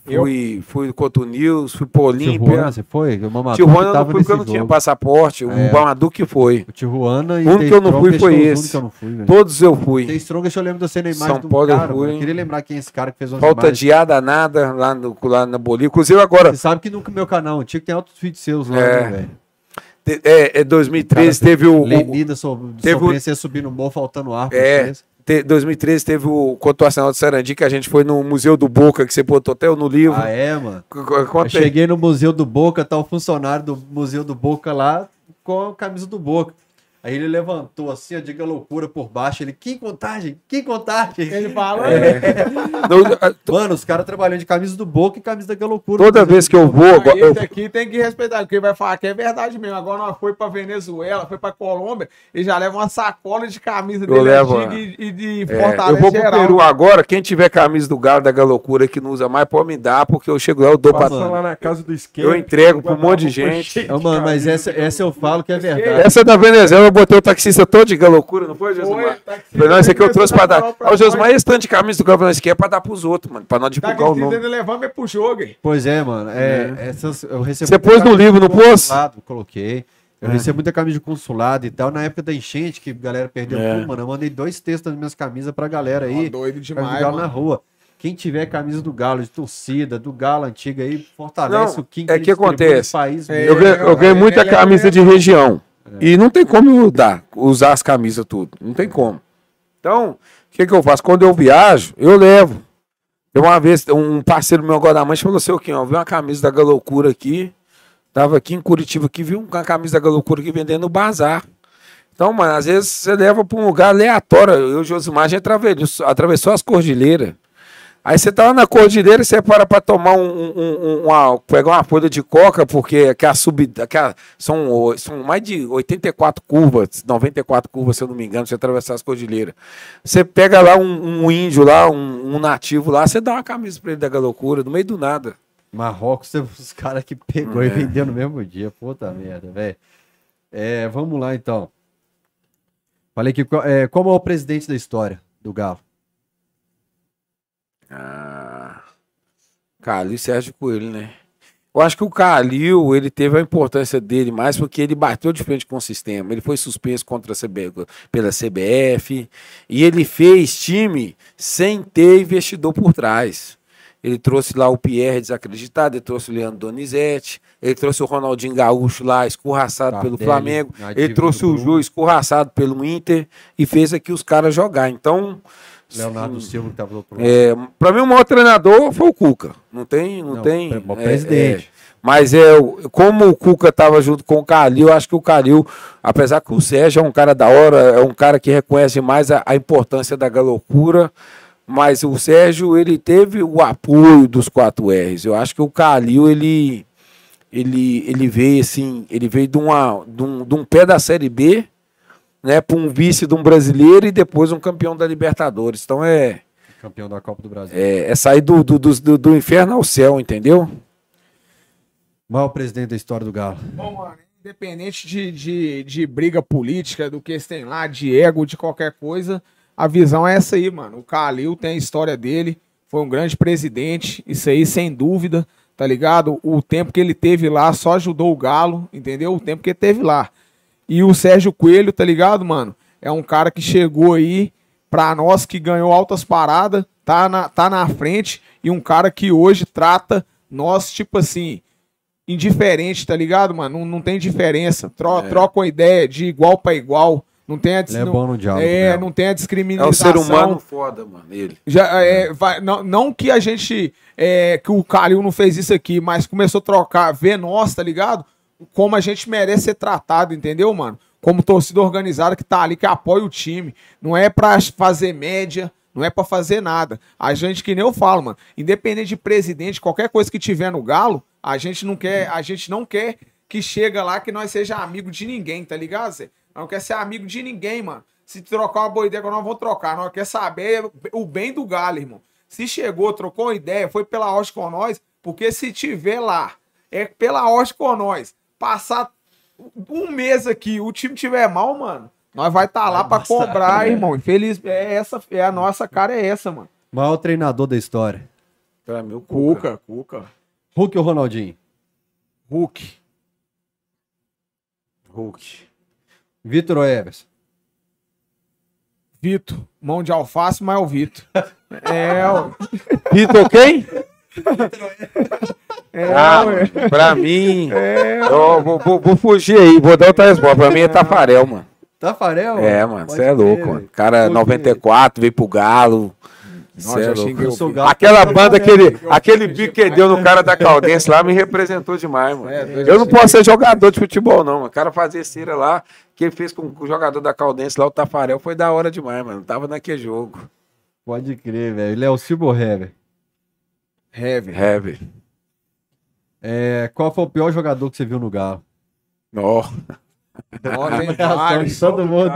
Speaker 3: Fui, fui contra o Nils, fui pro Olímpia.
Speaker 1: Tijuana, você foi? O Mamadou
Speaker 3: Tijuana eu não fui porque eu não tinha passaporte. O
Speaker 1: É.
Speaker 3: Bamadou que foi.
Speaker 1: O Tijuana e
Speaker 3: O único que eu não fui foi esse.
Speaker 1: eu fui.
Speaker 3: Todos eu fui.
Speaker 1: Tem Strongest, eu lembro de você na imagem
Speaker 3: São
Speaker 1: do
Speaker 3: Paulo eu
Speaker 1: cara,
Speaker 3: fui,
Speaker 1: mano. Eu queria lembrar quem é esse cara que fez umas
Speaker 3: Falta
Speaker 1: imagens.
Speaker 3: de ar danada lá, no, lá na Bolívia. Inclusive agora,
Speaker 1: Você sabe que no meu canal antigo tem outros vídeos seus lá,
Speaker 3: É.
Speaker 1: né, velho?
Speaker 3: É, é 2013
Speaker 1: Cara,
Speaker 3: teve o. o
Speaker 1: Lenida so,
Speaker 3: teve o-
Speaker 1: subir no morro faltando ar
Speaker 3: É. te- 2013 teve o contra o Arsenal de Sarandi, que a gente foi no Museu do Boca, que você botou até no livro.
Speaker 1: Ah, é, mano? Cheguei no Museu do Boca, tá o funcionário do Museu do Boca lá com a camisa do Boca. Aí ele levantou assim, ó, diga loucura por baixo. Ele, que contagem, que contagem.
Speaker 2: Ele fala,
Speaker 3: a- to-
Speaker 1: Mano, os caras trabalhando de camisa do Boca e camisa da Galocura.
Speaker 3: Toda vez que eu vou,
Speaker 2: "Ah,
Speaker 3: eu-
Speaker 2: esse aqui tem que respeitar, porque vai falar que é verdade mesmo. Agora nós foi pra Venezuela, foi pra Colômbia, e já leva uma sacola de camisa dele
Speaker 3: levo,
Speaker 2: antiga e, e de
Speaker 3: É,
Speaker 2: Fortaleza
Speaker 3: eu vou pro
Speaker 2: geral.
Speaker 3: Peru agora. Quem tiver camisa do Galo da Galocura que não usa mais, pode me dar, porque eu chego lá, eu dou pra.
Speaker 4: Lá na casa do esquema.
Speaker 3: Eu entrego pra um monte de gente.
Speaker 1: Mano, mas essa, essa eu falo que é verdade.
Speaker 3: Essa da Venezuela, eu botei o taxista todo de Galocura, não foi,
Speaker 2: tá aqui,
Speaker 3: Falei, não, esse aqui eu
Speaker 2: tá
Speaker 3: trouxe pra dar.
Speaker 2: pra
Speaker 3: o esse tanto de camisa do esse aqui é pra dar pros outros, mano, pra não
Speaker 2: Tá
Speaker 3: divulgar
Speaker 2: aqui,
Speaker 3: o nome.
Speaker 2: ele levando é pro jogo, hein?
Speaker 1: Pois é, mano. É, Essas, eu recebo
Speaker 3: Você pôs no livro, não pôs?
Speaker 1: consulado, Coloquei. Eu recebo muita camisa de consulado e tal. Na época da enchente, que a galera perdeu
Speaker 3: É.
Speaker 1: tudo, mano, eu mandei dois textos das minhas camisas pra galera aí.
Speaker 2: Ó, doido
Speaker 1: Pra
Speaker 2: demais,
Speaker 1: jogar na rua. Quem tiver camisa do Galo, de torcida, do Galo antiga aí, fortalece
Speaker 3: Não,
Speaker 1: o King
Speaker 3: é que acontece.
Speaker 1: país.
Speaker 2: É,
Speaker 3: Eu ganhei, eu ganhei
Speaker 2: é,
Speaker 3: muita
Speaker 2: é
Speaker 3: camisa de região. E não tem como eu dar, usar as camisas tudo. Não tem como. Então, o que, que eu faço? Quando eu viajo, eu levo. Eu uma vez, um parceiro meu agora da mancha falou assim, o quê? Eu vi uma camisa da Galocura aqui. Tava aqui em Curitiba aqui, vi uma camisa da Galocura aqui vendendo no bazar. Então, mano, às vezes você leva pra um lugar aleatório. Eu e Josimar, a atravessou, atravessou as cordilheiras. Aí você tá lá na cordilheira e você para pra tomar um, um- um- uma, pegar uma folha de coca, porque que a sub, que a- são, são mais de 84 curvas, 94 curvas, se eu não me engano, você atravessar as cordilheiras. Você pega lá um, um índio lá, um, nativo lá, você dá uma camisa pra ele da loucura, no meio do nada.
Speaker 1: Marrocos, teve os caras que pegou
Speaker 3: É.
Speaker 1: e vendeu no mesmo dia. Puta merda, velho. É, vamos lá, então. Falei que é, como é o presidente da história do Galo?
Speaker 3: Ah, Calil e Sérgio Coelho, né? Eu acho que o Calil, ele teve a importância dele mais porque ele bateu de frente com o sistema. Ele foi suspenso contra a CB, pela CBF e ele fez time sem ter investidor por trás. Ele trouxe lá o Pierre desacreditado, ele trouxe o Leandro Donizete, ele trouxe o Ronaldinho Gaúcho lá, escorraçado pelo Flamengo, ele trouxe o. Ju escorraçado pelo Inter e fez aqui os caras jogar. Então,
Speaker 1: Leonardo Silva que tava do outro lado.
Speaker 3: é, para mim, o maior treinador foi o Cuca. Não tem. Não,
Speaker 1: Não,
Speaker 3: tem
Speaker 1: é bom
Speaker 3: é,
Speaker 1: presidente.
Speaker 3: é. mas é, como o Cuca estava junto com o Calil, eu acho que o Calil, apesar que o Sérgio é um cara da hora, é um cara que reconhece mais a, a importância da galocura, mas o Sérgio, ele teve o apoio dos 4 R's. Eu acho que o Calil, ele. Ele, ele veio assim, ele veio de, uma, de, um, de um pé da Série B, né, para um vice de um brasileiro e depois um campeão da Libertadores. Então é,
Speaker 1: Campeão da Copa do Brasil.
Speaker 3: é, é sair do, do, do, do- do inferno ao céu, entendeu?
Speaker 1: Maior presidente da história do Galo.
Speaker 2: Bom, mano, independente de, de, de briga política, do que eles têm lá, de ego, de qualquer coisa, a visão é essa aí, mano. O Calil tem a história dele, foi um grande presidente, isso aí sem dúvida, tá ligado? O tempo que ele teve lá só ajudou o Galo, entendeu? O tempo que ele teve lá. E o Sérgio Coelho, tá ligado, mano? É um cara que chegou aí pra nós, que ganhou altas paradas, tá na, tá na frente, e um cara que hoje trata nós, tipo assim, indiferente, tá ligado, mano? Não, não tem diferença. Tro, Troca uma ideia de igual pra igual. Não tem a dis-
Speaker 1: é
Speaker 2: não-
Speaker 1: bom no diálogo.
Speaker 2: É,
Speaker 1: mesmo.
Speaker 2: não tem a
Speaker 3: É
Speaker 2: discriminação.
Speaker 3: um ser humano foda, mano, ele.
Speaker 2: Já, é, vai- não, não que a gente. é, que o Calil não fez isso aqui, mas começou a trocar, ver nós, tá ligado? Como a gente merece ser tratado, entendeu, mano? Como torcida organizada que tá ali, que apoia o time. Não é pra fazer média, não é pra fazer nada. A gente, que nem eu falo, mano, independente de presidente, qualquer coisa que tiver no Galo, a gente não quer, a gente não quer que chega lá que nós seja amigo de ninguém, tá ligado, Zé? Não quer ser amigo de ninguém, mano. Se trocar uma boa ideia, nós vamos trocar. Nós quer saber o bem do Galo, irmão. Se chegou, trocou uma ideia, foi pela hoste com nós, porque se tiver lá, é pela hoste com nós. Passar um mês aqui, o time tiver mal, mano, nós vai estar lá pra
Speaker 1: embaçar,
Speaker 2: cobrar,
Speaker 1: né?
Speaker 2: irmão. Infeliz, é essa, é a nossa cara é essa, mano.
Speaker 1: Maior treinador da história.
Speaker 3: Pra mim, o Cuca.
Speaker 2: Cuca.
Speaker 1: Hulk ou Ronaldinho?
Speaker 2: Hulk.
Speaker 3: Hulk.
Speaker 1: Vitor ou Everson?
Speaker 2: Vitor. Mão de alface, mas é o Vitor. É, ó.
Speaker 3: Vitor quem?
Speaker 2: É,
Speaker 3: Ah,
Speaker 2: ué.
Speaker 3: pra mim. Eu vou, vou- vou fugir aí, vou dar outra resposta. Pra mim é Tafarel, mano.
Speaker 1: Tafarel?
Speaker 3: É, mano, você é louco, mano. Cara,
Speaker 1: Porque-
Speaker 3: 94, veio pro Galo.
Speaker 2: Nossa,
Speaker 3: é
Speaker 2: já
Speaker 3: louco.
Speaker 2: xinguei
Speaker 1: Eu
Speaker 2: o
Speaker 1: sou
Speaker 2: Vitor.
Speaker 1: gato.
Speaker 3: Aquela banda, aquele, aquele bico que deu no cara da Caldense lá me representou demais, mano.
Speaker 2: É,
Speaker 3: Eu não posso ser jogador de futebol, não, mano. O cara fazer cera lá, que ele fez com o jogador da Caldense lá, o Tafarel, foi da hora demais, mano. Tava naquele jogo.
Speaker 1: Pode crer, velho. Léo ou Hever?
Speaker 2: Heavy.
Speaker 3: Heavy.
Speaker 1: É, qual foi o pior jogador que você viu no Galo?
Speaker 3: Ó.
Speaker 2: Ó, tem
Speaker 1: Reação
Speaker 2: vários.
Speaker 1: de todo mundo.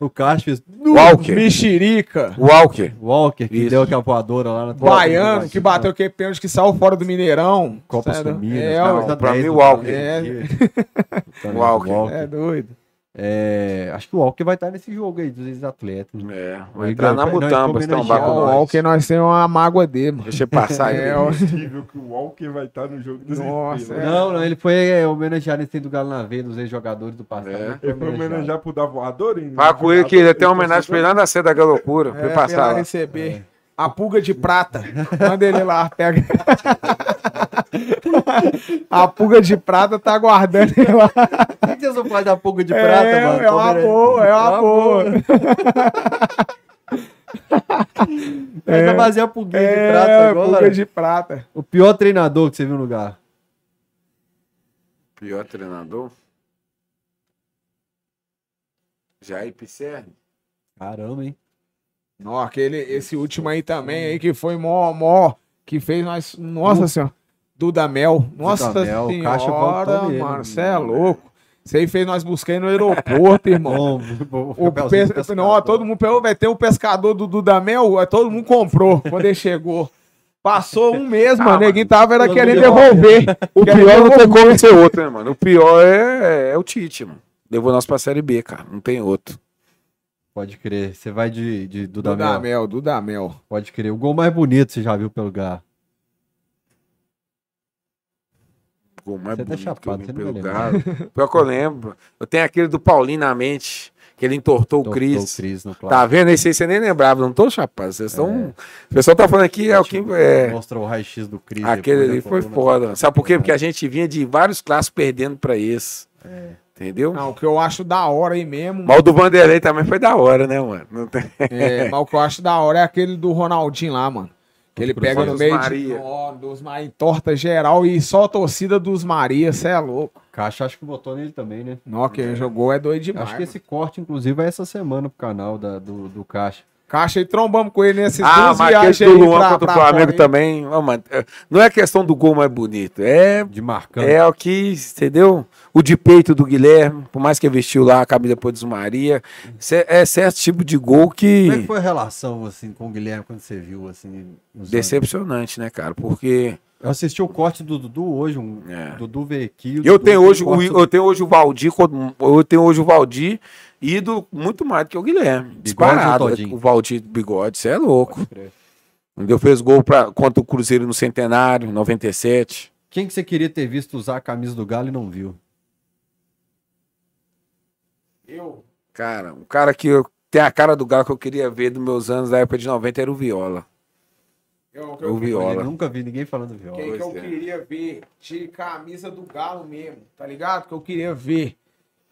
Speaker 1: O Cássio fez.
Speaker 3: Walker.
Speaker 2: Mexerica.
Speaker 3: Walker.
Speaker 1: Walker, que
Speaker 3: Isso.
Speaker 1: deu aquela voadora lá na
Speaker 2: Baiano, que bateu aquele pênalti que saiu fora do Mineirão.
Speaker 1: Copa
Speaker 2: Sério?
Speaker 1: Sumidas.
Speaker 2: É,
Speaker 3: pra
Speaker 1: 10
Speaker 3: mim, Walker.
Speaker 1: Galo.
Speaker 2: É.
Speaker 3: Walker.
Speaker 2: é doido.
Speaker 1: É, acho que o Walker vai estar nesse jogo aí dos ex-atletas.
Speaker 3: É,
Speaker 1: Ele
Speaker 3: vai entrar na
Speaker 1: ganhou- não, ele homenageado.
Speaker 3: nós.
Speaker 2: o que nós temos uma mágoa dele, mano.
Speaker 3: Deixa eu passar
Speaker 2: É,
Speaker 3: aí.
Speaker 2: ó.
Speaker 4: possível que o Walker vai estar no jogo dos
Speaker 2: Nossa, é.
Speaker 1: Não, não, ele foi é, homenageado nesse do Galo na veia, dos ex-jogadores do passado.
Speaker 3: É.
Speaker 1: Ele foi
Speaker 4: Ele foi homenagear pro da voadora? hein?
Speaker 3: Fala com ele que ele tem uma homenagem pra ele lá na da Galocura. Foi
Speaker 2: É,
Speaker 3: passar
Speaker 2: pra
Speaker 3: lá.
Speaker 2: receber. A pulga de prata. Manda ele lá, pega. A pulga de prata tá aguardando ele lá.
Speaker 1: Por que você só faz a pulga de prata,
Speaker 2: é,
Speaker 1: mano?
Speaker 2: é uma boa, é uma boa.
Speaker 1: Essa fazer a pulguinha de prata
Speaker 2: É,
Speaker 1: agora.
Speaker 2: pulga de prata.
Speaker 1: O pior treinador que você viu no lugar.
Speaker 3: Pior treinador? Jair Pisserni.
Speaker 1: Caramba, hein?
Speaker 2: Não, aquele, esse último aí também, aí que foi mó, mó, que fez nós. Nossa senhora. Dudamel. Nossa
Speaker 1: Dudamel, o Caixa
Speaker 2: senhora,
Speaker 1: nele,
Speaker 2: mano, você é
Speaker 1: mano.
Speaker 2: louco. Isso aí fez nós buscar no aeroporto, irmão.
Speaker 1: Bom, bom,
Speaker 2: O
Speaker 1: papelzinho
Speaker 2: pe...
Speaker 1: de pescador.
Speaker 2: Não, todo mundo pegou, vai ter um pescador do Dudamel, aí todo mundo comprou quando ele chegou. Passou um mês, mano, ninguém tava era querendo devolver.
Speaker 3: O pior não tem
Speaker 2: devolver.
Speaker 3: como ser outro, né, mano? O pior é, é o Tite, mano. Levou nós pra Série B, cara. Não tem outro.
Speaker 1: Pode crer. Você vai de, de Dudamel.
Speaker 2: Dudamel, Dudamel.
Speaker 1: Pode crer. O gol mais bonito você já viu pelo lugar.
Speaker 3: Gol mais
Speaker 1: Você tá
Speaker 3: bonito que eu
Speaker 1: chapado,
Speaker 3: pelo
Speaker 1: vai
Speaker 3: Galo. Pior que eu lembro. Eu tenho aquele do Paulinho na mente, que ele entortou o Cris.
Speaker 1: O Cris no
Speaker 3: Tá vendo? Esse aí você nem lembrava, não tô chapado. Vocês estão. O pessoal tá falando aqui, é o que. É,
Speaker 1: Mostrou o raio-x do Cris.
Speaker 3: aquele ali
Speaker 1: da
Speaker 3: foi foda. Sabe por quê? Porque a gente vinha de vários clássicos perdendo pra esse. Entendeu?
Speaker 2: Não, o que eu acho da hora aí mesmo.
Speaker 3: Mas o do Vanderlei também foi da hora, né, mano? Não tem...
Speaker 2: É, mas o que eu acho da hora é aquele do Ronaldinho lá, mano. Ele pega no meio
Speaker 3: Maria.
Speaker 2: de. Dos Maria, torta geral e só a torcida dos Maria, cê é louco.
Speaker 1: Caixa acho que botou nele também, né?
Speaker 2: Não, quem jogou é doido demais.
Speaker 1: acho que esse corte, inclusive, vai essa semana pro canal da, do, do Caixa.
Speaker 2: Caixa e trombamos com ele nesses
Speaker 3: Ah,
Speaker 2: duas
Speaker 3: mas
Speaker 2: viagens
Speaker 3: aquele do Luan
Speaker 2: pra,
Speaker 3: contra o Flamengo também. ó, mano, é- não é questão do gol mais bonito. É,
Speaker 1: De marcando.
Speaker 3: é o que, entendeu? O de peito do Guilherme, por mais que vestiu lá a camisa depois dos Maria. Cê- É certo tipo de gol
Speaker 1: Como é que
Speaker 3: que.
Speaker 1: foi a relação, assim, com o Guilherme quando você viu, assim? nos anos?
Speaker 3: Decepcionante, né, cara? Porque
Speaker 1: Eu assisti o corte do Dudu hoje, um
Speaker 3: É.
Speaker 1: Dudu o
Speaker 3: eu tenho hoje, o,
Speaker 1: corte
Speaker 3: eu tenho hoje o Valdir, eu tenho hoje o Valdir ídolo muito mais do que o Guilherme. Disparado. O Valdir bigode, você é louco. Entendeu? Fez gol pra, contra o Cruzeiro no Centenário, 97.
Speaker 1: Quem que você queria ter visto usar a camisa do Galo e não viu?
Speaker 2: Eu.
Speaker 3: Cara, um cara que eu, tem a cara do Galo que eu queria ver dos meus anos da época de 90 era o Viola.
Speaker 2: Eu,
Speaker 3: O
Speaker 2: eu,
Speaker 1: Eu
Speaker 3: Viola.
Speaker 1: nunca vi ninguém falando viola.
Speaker 2: quem que eu
Speaker 3: é.
Speaker 2: queria ver de camisa do Galo mesmo, tá ligado? Que eu queria ver.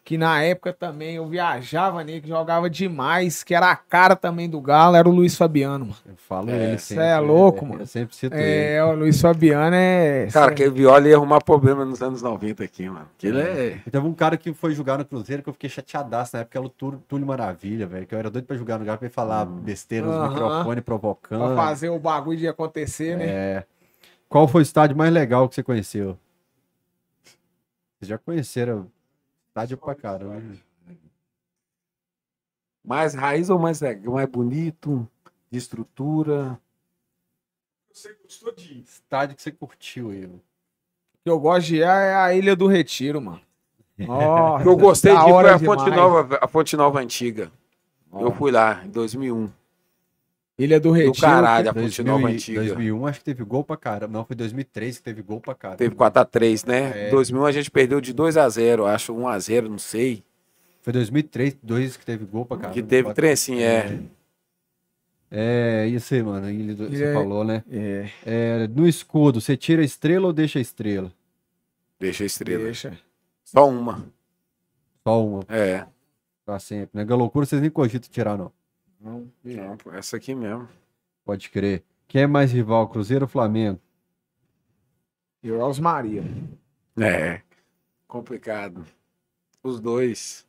Speaker 2: Que na época também eu viajava nele, que jogava demais, que era a cara também do Galo, era o Luiz Fabiano, mano.
Speaker 1: Eu falo
Speaker 3: É,
Speaker 1: ele
Speaker 2: cê
Speaker 1: sempre.
Speaker 2: é louco,
Speaker 1: Eu
Speaker 2: mano.
Speaker 1: sempre cito ele.
Speaker 2: É, o Luiz Fabiano é.
Speaker 3: Cara, aquele Viola ia arrumar problema nos anos 90 aqui, mano. Que ele é.
Speaker 1: Teve um cara que foi jogar no Cruzeiro que eu fiquei chateadaço na época, era o Túlio, Túlio Maravilha, velho. Que eu era doido pra jogar no Galo pra ele falar besteira nos
Speaker 2: Aham.
Speaker 1: microfones, provocando.
Speaker 2: Pra fazer o bagulho de acontecer, né?
Speaker 1: É. Qual foi o estádio mais legal que você conheceu? Vocês já conheceram estádio pra caramba.
Speaker 3: Mais raiz ou mais, mais bonito? De estrutura?
Speaker 4: Você gostou de
Speaker 1: Estádio que você curtiu aí. mano.
Speaker 2: que eu gosto de ir é a Ilha do Retiro, mano. Nossa,
Speaker 3: O que eu gostei de ir foi a Fonte. Nova, a Fonte Nova Antiga. Eu fui lá em 2001.
Speaker 2: Ilha do Retiro.
Speaker 3: Do caralho, a Fonte
Speaker 1: 2000
Speaker 3: Nova Antiga.
Speaker 1: 2001 acho que teve gol pra caramba. Não, foi 2003 que teve gol pra caramba.
Speaker 3: Teve 4x3, né?
Speaker 1: É.
Speaker 3: 2001 a gente perdeu de 2x0, acho 1x0, não sei.
Speaker 1: Foi 2003, dois que teve gol pra caramba.
Speaker 3: Que teve
Speaker 1: Quatro-
Speaker 3: trem assim, é.
Speaker 1: É, isso aí, mano. Ilha do- Você
Speaker 2: É.
Speaker 1: falou, né?
Speaker 2: É,
Speaker 1: É, no escudo, você tira a estrela ou deixa a estrela?
Speaker 3: Deixa a estrela.
Speaker 2: deixa.
Speaker 3: Só uma.
Speaker 1: Só uma,
Speaker 3: É.
Speaker 1: pra sempre. Na loucura vocês nem cogitam tirar, não.
Speaker 3: Não, não, pô, essa aqui mesmo.
Speaker 1: Pode crer. Quem é mais rival, Cruzeiro ou Flamengo?
Speaker 2: E o Os Maria.
Speaker 3: É. Complicado. Os dois.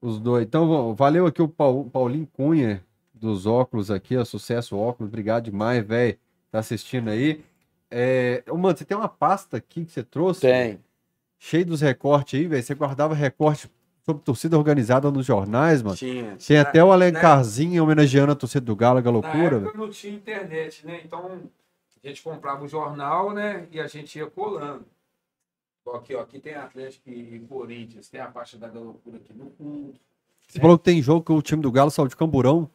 Speaker 1: Os dois. Então, va- valeu aqui o Paul- Paulinho Cunha, dos óculos aqui, ó, Sucesso Óculos. Obrigado demais, velho. Tá assistindo aí. É... ô, Mano, você tem uma pasta aqui que você trouxe? Cheio dos recortes aí, velho. Você guardava recorte sobre torcida organizada nos jornais, mano.
Speaker 3: Tinha.
Speaker 1: Tem até o Alencarzinho homenageando a torcida do Galo, que é
Speaker 3: Na
Speaker 1: loucura, velho.
Speaker 3: não tinha internet, né? Então a gente comprava o jornal, né? E a gente ia colando. Aqui, ó, aqui tem Atlético e Corinthians, tem a faixa da loucura aqui no fundo.
Speaker 1: Você falou que tem jogo que o time do Galo saiu de Camburão.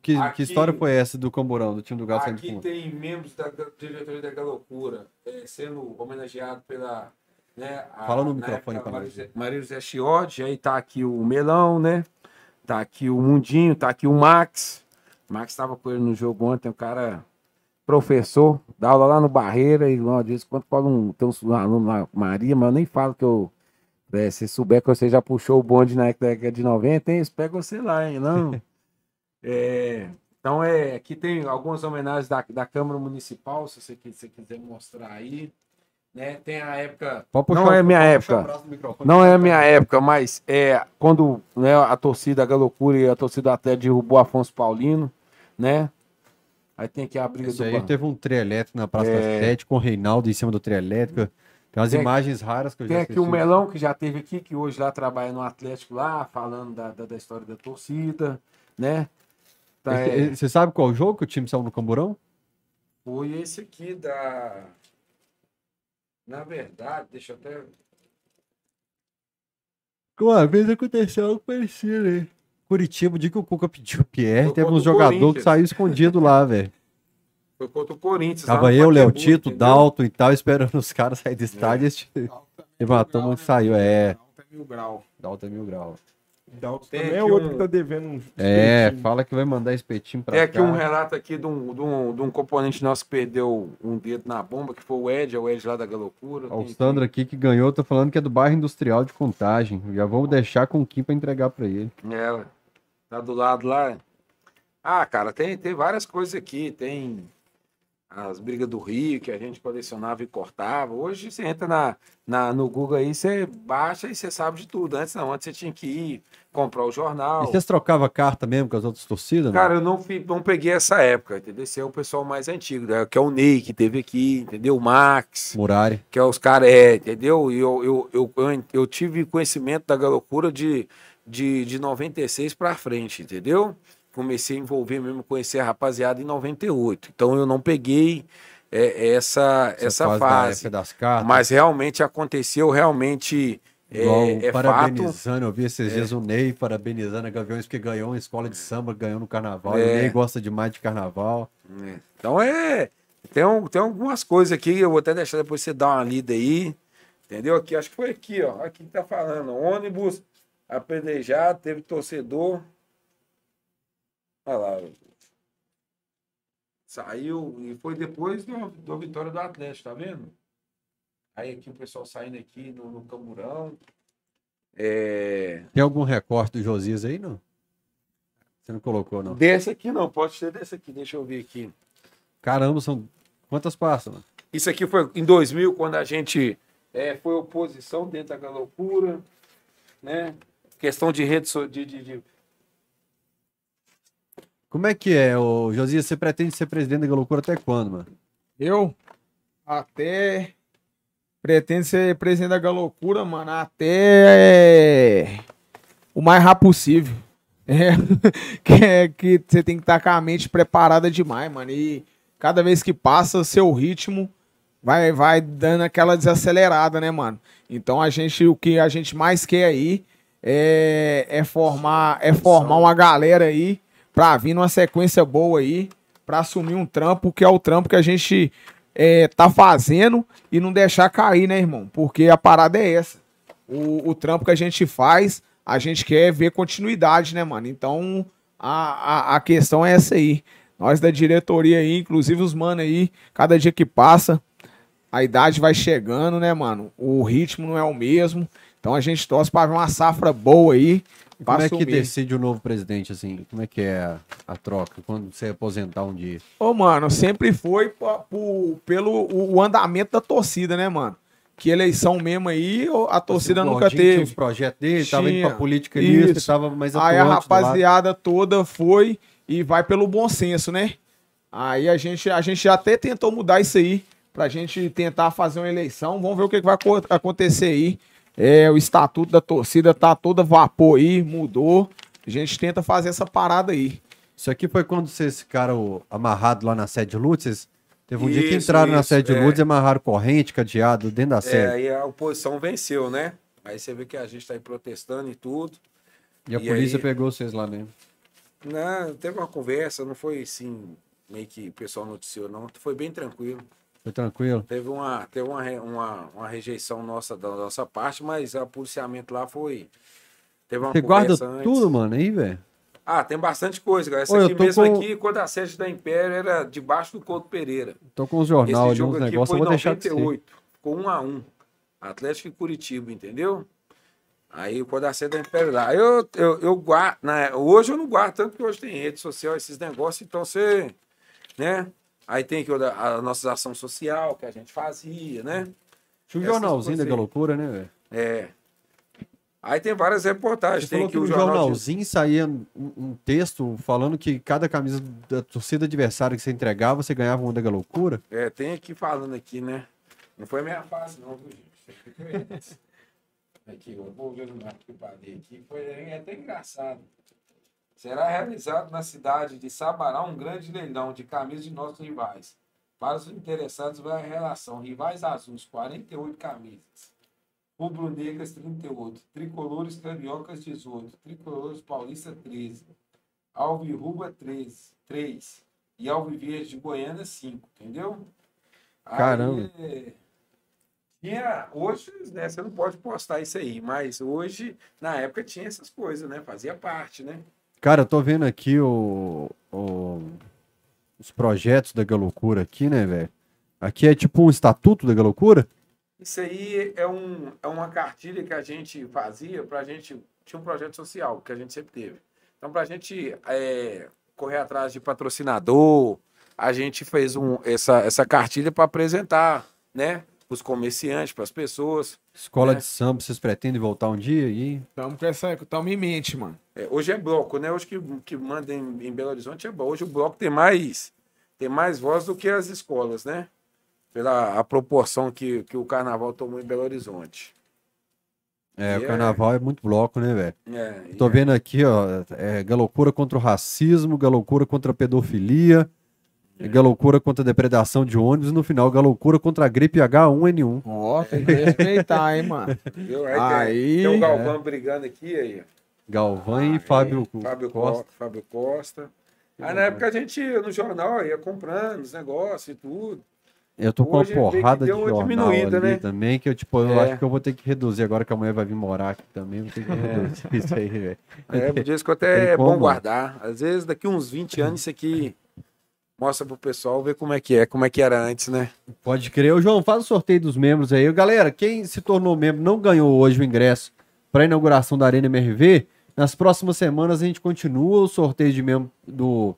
Speaker 1: Que,
Speaker 3: Aqui-
Speaker 1: que história foi essa do Camburão, do time do Galo saindo de
Speaker 3: Aqui
Speaker 1: Camburão?
Speaker 3: tem membros da diretoria da Galocura eh, sendo homenageado pela. Né, a-
Speaker 1: Fala no microfone
Speaker 3: Maria
Speaker 1: nós.
Speaker 3: José- Maria José Chiodi, aí tá aqui o Melão, né? Tá aqui o Mundinho, tá aqui o Max. O Max estava com ele no jogo ontem, o cara, professor, dá aula lá no Barreira, e uma vez quando fala um, tem uns alunos lá, Maria, mas eu nem falo que eu. é, se souber que você já puxou o bonde na década de 90, hein? Eles pegam você lá, hein? Não. É, então, é, aqui tem algumas homenagens da, da Câmara Municipal, se você, se quiser mostrar aí. Né? Tem a época.
Speaker 1: Pode puxar
Speaker 3: Não é minha época. Não é a minha época, mas é quando né, a torcida Galocura e a torcida até derrubou Afonso Paulino, né? Aí tem aqui a briga
Speaker 1: Isso
Speaker 3: do
Speaker 1: aí
Speaker 3: banco.
Speaker 1: teve um trio elétrico na Praça da
Speaker 3: É.
Speaker 1: Sete com o Reinaldo em cima do trio elétrico. Tem umas
Speaker 3: Tem-
Speaker 1: imagens raras que eu já
Speaker 3: Tem aqui o. Melão, que já teve aqui, que hoje lá trabalha no Atlético lá, falando da, da, da história da torcida, né? Tá,
Speaker 1: Esse-
Speaker 3: é,
Speaker 1: Você sabe qual jogo que o time saiu no Camburão?
Speaker 3: foi esse aqui da. Na verdade, deixa eu até.
Speaker 1: Uma vez aconteceu algo parecido, hein? Curitiba, o dia que o Cuca pediu o Pierre,
Speaker 3: Foi
Speaker 1: teve um jogador que saiu escondido lá, velho.
Speaker 3: Foi contra o Corinthians.
Speaker 1: Tava eu, Léo Tito,
Speaker 3: entendeu?
Speaker 1: Dalton e tal, esperando os caras saírem do estádio. Esse Teve uma turma que saiu, é.
Speaker 2: Alta mil grau.
Speaker 1: Dalton é mil grau.
Speaker 4: Dalton
Speaker 3: Tem
Speaker 4: também é outro
Speaker 3: um-
Speaker 4: que tá devendo um.
Speaker 1: É, fala que vai mandar espetinho pra
Speaker 3: Tem aqui
Speaker 1: cá.
Speaker 3: um relato aqui de um, de, um, de um componente nosso que perdeu um dedo na bomba, que foi o Ed, é o Ed lá da Galocura.
Speaker 1: Ó, O Sandro aqui que ganhou, tá falando que é do bairro industrial de Contagem. Já vou deixar com o Kim pra entregar pra ele.
Speaker 3: Ela tá do lado lá. Ah, cara, tem, tem várias coisas aqui. Tem as brigas do Rio que a gente colecionava e cortava. Hoje você entra na, na, no Google aí, você baixa e você sabe de tudo. Antes não, antes você tinha que ir comprar o
Speaker 1: E
Speaker 3: jornal.
Speaker 1: vocês trocavam carta mesmo com as outras torcidas? não?
Speaker 3: Cara, eu não, não peguei essa época, entendeu? Esse é o pessoal mais antigo, né? que é o Ney, que teve aqui, entendeu? O Max,
Speaker 1: Murari.
Speaker 3: que é os caras, é, entendeu? E eu, eu, eu, eu, eu tive conhecimento da galocura de, de, de 96 pra frente, entendeu? Comecei a envolver mesmo, conhecer a rapaziada em 98. Então eu não peguei é, essa, essa
Speaker 1: da
Speaker 3: fase.
Speaker 1: cartas.
Speaker 3: Mas realmente aconteceu, realmente
Speaker 1: Igual
Speaker 3: é, é fato.
Speaker 1: parabenizando, eu vi esses dias o Ney parabenizando a Gaviões porque ganhou uma escola de samba, ganhou no carnaval. E o
Speaker 3: É.
Speaker 1: Ney gosta demais de carnaval.
Speaker 3: É. Então é. Tem, um- tem algumas coisas aqui, eu vou até deixar depois você dar uma lida aí. Entendeu? Aqui, acho que foi aqui, ó. Aqui que tá falando. Ônibus apedrejado, teve torcedor. Olha lá. Saiu e foi depois do, da vitória do Atlético, tá vendo? Aí aqui o pessoal saindo aqui no, no Camburão. É...
Speaker 1: Tem algum recorte do Josias aí, não? Você não colocou, não?
Speaker 3: Desse aqui não, pode ser desse aqui, deixa eu ver aqui.
Speaker 1: Caramba, são quantas passam? mano?
Speaker 3: Isso aqui foi em 2000, quando a gente é, foi oposição dentro da galocura, né? Questão de rede so- de, de, de-
Speaker 1: Como é que é, ô Josias? Você pretende ser presidente da Galocura até quando, mano?
Speaker 2: Eu até pretendo ser presidente da Galocura, mano, até o mais rápido possível. É, que, é que você tem que estar com a mente preparada demais, mano. E cada vez que passa, seu ritmo vai, vai dando aquela desacelerada, né, mano? Então a gente, o que a gente mais quer aí é, é formar, é formar uma galera aí pra vir numa sequência boa aí, pra assumir um trampo que é o trampo que a gente é, tá fazendo e não deixar cair, né, irmão? Porque a parada é essa. O, o trampo que a gente faz, a gente quer ver continuidade, né, mano? Então a, a, a questão é essa aí. Nós da diretoria aí, inclusive os mano aí, cada dia que passa, a idade vai chegando, né, mano? O ritmo não é o mesmo. Então a gente torce pra ver uma safra boa aí.
Speaker 1: E como é que decide o novo presidente, assim? Como é que é a, a troca? Quando você aposentar um dia?
Speaker 2: Ô, mano, sempre foi pelo o, o andamento da torcida, né, mano? Que eleição mesmo aí, a torcida
Speaker 1: O
Speaker 2: nunca
Speaker 1: Gordinho Tinha os
Speaker 2: teve.
Speaker 1: projetos dele, tava indo
Speaker 2: Tinha.
Speaker 1: pra política lista,
Speaker 2: Isso.
Speaker 1: tava mais
Speaker 2: Aí a rapaziada toda foi e vai pelo bom senso, né? Aí a gente, a gente até tentou mudar isso aí, pra gente tentar fazer uma eleição. Vamos ver o que que vai aco- acontecer aí. É, o estatuto da torcida tá todo a vapor aí, mudou. A gente tenta fazer essa parada aí.
Speaker 1: Isso aqui foi quando vocês ficaram amarrados lá na sede de Lutz? Teve um dia que
Speaker 3: Isso,
Speaker 1: entraram na
Speaker 3: isso,
Speaker 1: sede de
Speaker 3: é.
Speaker 1: Lutz e amarraram corrente, cadeado dentro da
Speaker 3: É,
Speaker 1: sede.
Speaker 3: aí a oposição venceu, né? Aí você vê que a gente tá aí protestando e tudo.
Speaker 1: E a
Speaker 3: e
Speaker 1: polícia
Speaker 3: aí-
Speaker 1: pegou vocês lá mesmo.
Speaker 3: Não, teve uma conversa, não foi assim, meio que o pessoal noticiou, não. Foi bem tranquilo.
Speaker 1: Foi tranquilo?
Speaker 3: Teve uma, teve uma, uma, uma rejeição nossa da nossa parte, mas o policiamento lá foi. Teve uma
Speaker 1: Você guarda
Speaker 3: antes.
Speaker 1: tudo, mano, aí, velho?
Speaker 3: Ah, tem bastante coisa, cara. Essa
Speaker 1: Ô,
Speaker 3: aqui mesmo
Speaker 1: com-
Speaker 3: aqui, quando a sede da Império era debaixo do Couto Pereira.
Speaker 1: Tô com os jornal
Speaker 3: jogo
Speaker 1: uns negócios, eu vou deixar de ser.
Speaker 3: 98. Ficou 1 a 1 Atlético e Curitiba, entendeu? Aí a sede da Império lá. Eu, eu, eu guardo. Né? Hoje eu não guardo, tanto que hoje tem rede social, esses negócios, então você. Né? Aí tem aqui a nossa ação social que a gente fazia, né?
Speaker 1: Tinha um jornalzinho da loucura, né, velho?
Speaker 3: É. Aí tem várias reportagens.
Speaker 1: Você
Speaker 3: tem
Speaker 1: falou
Speaker 3: aqui
Speaker 1: que
Speaker 3: o
Speaker 1: no
Speaker 3: jornal de-
Speaker 1: jornalzinho saía um, um texto falando que cada camisa da torcida adversária que você entregava, você ganhava uma da loucura.
Speaker 3: É, tem aqui falando aqui, né? Não foi minha fase, não, viu, gente? Aqui eu vou ver no que parei aqui. Foi é até engraçado. Será realizado na cidade de Sabará um grande leilão de camisas de nossos rivais. Para os interessados, vai a relação. Rivais azuis, 48 camisas. Rubro-negras, 38. Tricolores cariocas, 18. Tricolores paulista, 13. Alvirruba, 13. 3. E Alviverde de Goiânia, 5. Entendeu?
Speaker 1: Caramba.
Speaker 3: Aí, tinha, hoje, né, você não pode postar isso aí, mas hoje, na época, tinha essas coisas, né? Fazia parte, né?
Speaker 1: Cara, eu tô vendo aqui o, o- os projetos da Galocura aqui, né, velho? Aqui é tipo um estatuto da Galocura?
Speaker 3: Isso aí é, um, é uma cartilha que a gente fazia para a gente. Tinha um projeto social que a gente sempre teve. Então, para a gente é, correr atrás de patrocinador, a gente fez um, essa, essa cartilha para apresentar, né? Os comerciantes, para as pessoas.
Speaker 1: Escola
Speaker 3: É.
Speaker 1: de samba, vocês pretendem voltar um dia aí?
Speaker 2: Tamo com essa. Tamo em mente, mano.
Speaker 3: É, hoje é bloco, né? Hoje que, que manda em, em Belo Horizonte é bom. Hoje o bloco tem mais, tem mais voz do que as escolas, né? Pela a proporção que, que o carnaval tomou em Belo Horizonte.
Speaker 1: É,
Speaker 3: E
Speaker 1: o
Speaker 3: é-
Speaker 1: carnaval é muito bloco, né, velho?
Speaker 3: É, e
Speaker 1: Tô
Speaker 3: é-
Speaker 1: vendo aqui, ó, é Galocura contra o racismo, Galocura contra a pedofilia,
Speaker 3: É.
Speaker 1: Galocura contra a depredação de ônibus, e no final Galocura contra a gripe H1N1.
Speaker 2: Ó, tem que respeitar, hein, mano.
Speaker 3: Viu? Aí, tem-
Speaker 2: Aí,
Speaker 3: tem, o Galvão brigando aqui, aí.
Speaker 1: Galvão
Speaker 3: Aí,
Speaker 1: e Fábio,
Speaker 3: Fábio
Speaker 1: Costa.
Speaker 3: Costa. Fábio Costa. Aí na época a gente ia no jornal, ia comprando os negócios e tudo.
Speaker 1: Eu tô com
Speaker 3: Hoje
Speaker 1: uma
Speaker 3: meio que
Speaker 1: porrada de
Speaker 3: uma
Speaker 1: jornal
Speaker 3: diminuída,
Speaker 1: ali
Speaker 3: né?
Speaker 1: também, que eu, tipo, eu
Speaker 3: É.
Speaker 1: acho que eu vou ter que reduzir agora que a mulher vai vir morar aqui também, vou ter que reduzir isso aí, velho.
Speaker 3: É, por isso que até é bom guardar. Às vezes, daqui uns 20 anos, isso aqui mostra pro pessoal ver como é que é, como é que era antes, né?
Speaker 1: Pode crer. Ô, João, faz o sorteio dos membros aí. Galera, quem se tornou membro não ganhou hoje o ingresso para a inauguração da Arena MRV, nas próximas semanas a gente continua o sorteio de membro do.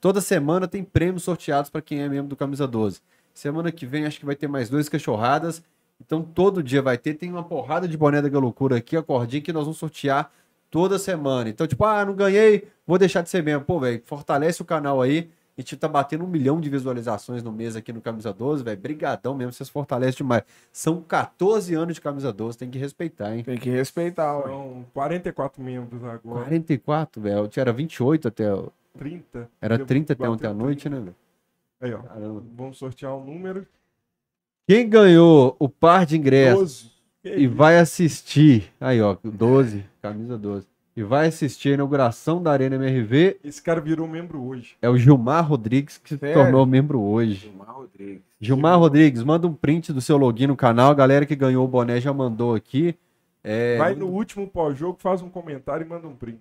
Speaker 1: Toda semana tem prêmios sorteados para quem é membro do Camisa 12. Semana que vem acho que vai ter mais dois cachorradas. Então todo dia vai ter. Tem uma porrada de boné da Galocura aqui, a cordinha que nós vamos sortear toda semana. Então, tipo, ah, não ganhei, vou deixar de ser membro. Pô, velho, fortalece o canal aí. A gente tá batendo um milhão de visualizações no mês aqui no Camisa 12, velho. Brigadão mesmo, vocês fortalecem demais. São 14 anos de Camisa 12, tem que respeitar, hein?
Speaker 2: tem que respeitar, ué.
Speaker 4: São 44 membros agora.
Speaker 1: 44, velho. Tinha- Era 28 até.
Speaker 4: 30.
Speaker 1: Era
Speaker 4: Eu
Speaker 1: 30 até ontem à noite, né, velho?
Speaker 4: Aí, ó.
Speaker 1: Caramba.
Speaker 4: Vamos sortear um número.
Speaker 1: Quem ganhou o par de ingressos
Speaker 4: 12. Que
Speaker 1: e vai assistir. Aí, ó, 12, camisa 12. E vai assistir a inauguração da Arena MRV
Speaker 4: Esse cara virou membro hoje.
Speaker 1: é o Gilmar Rodrigues, que se
Speaker 2: Sério?
Speaker 1: tornou membro hoje.
Speaker 3: Gilmar Rodrigues.
Speaker 1: Gilmar Rodrigues, manda um print do seu login no canal. A galera que ganhou o boné já mandou aqui. É,
Speaker 4: Vai no último pós-jogo, faz um comentário e manda um print.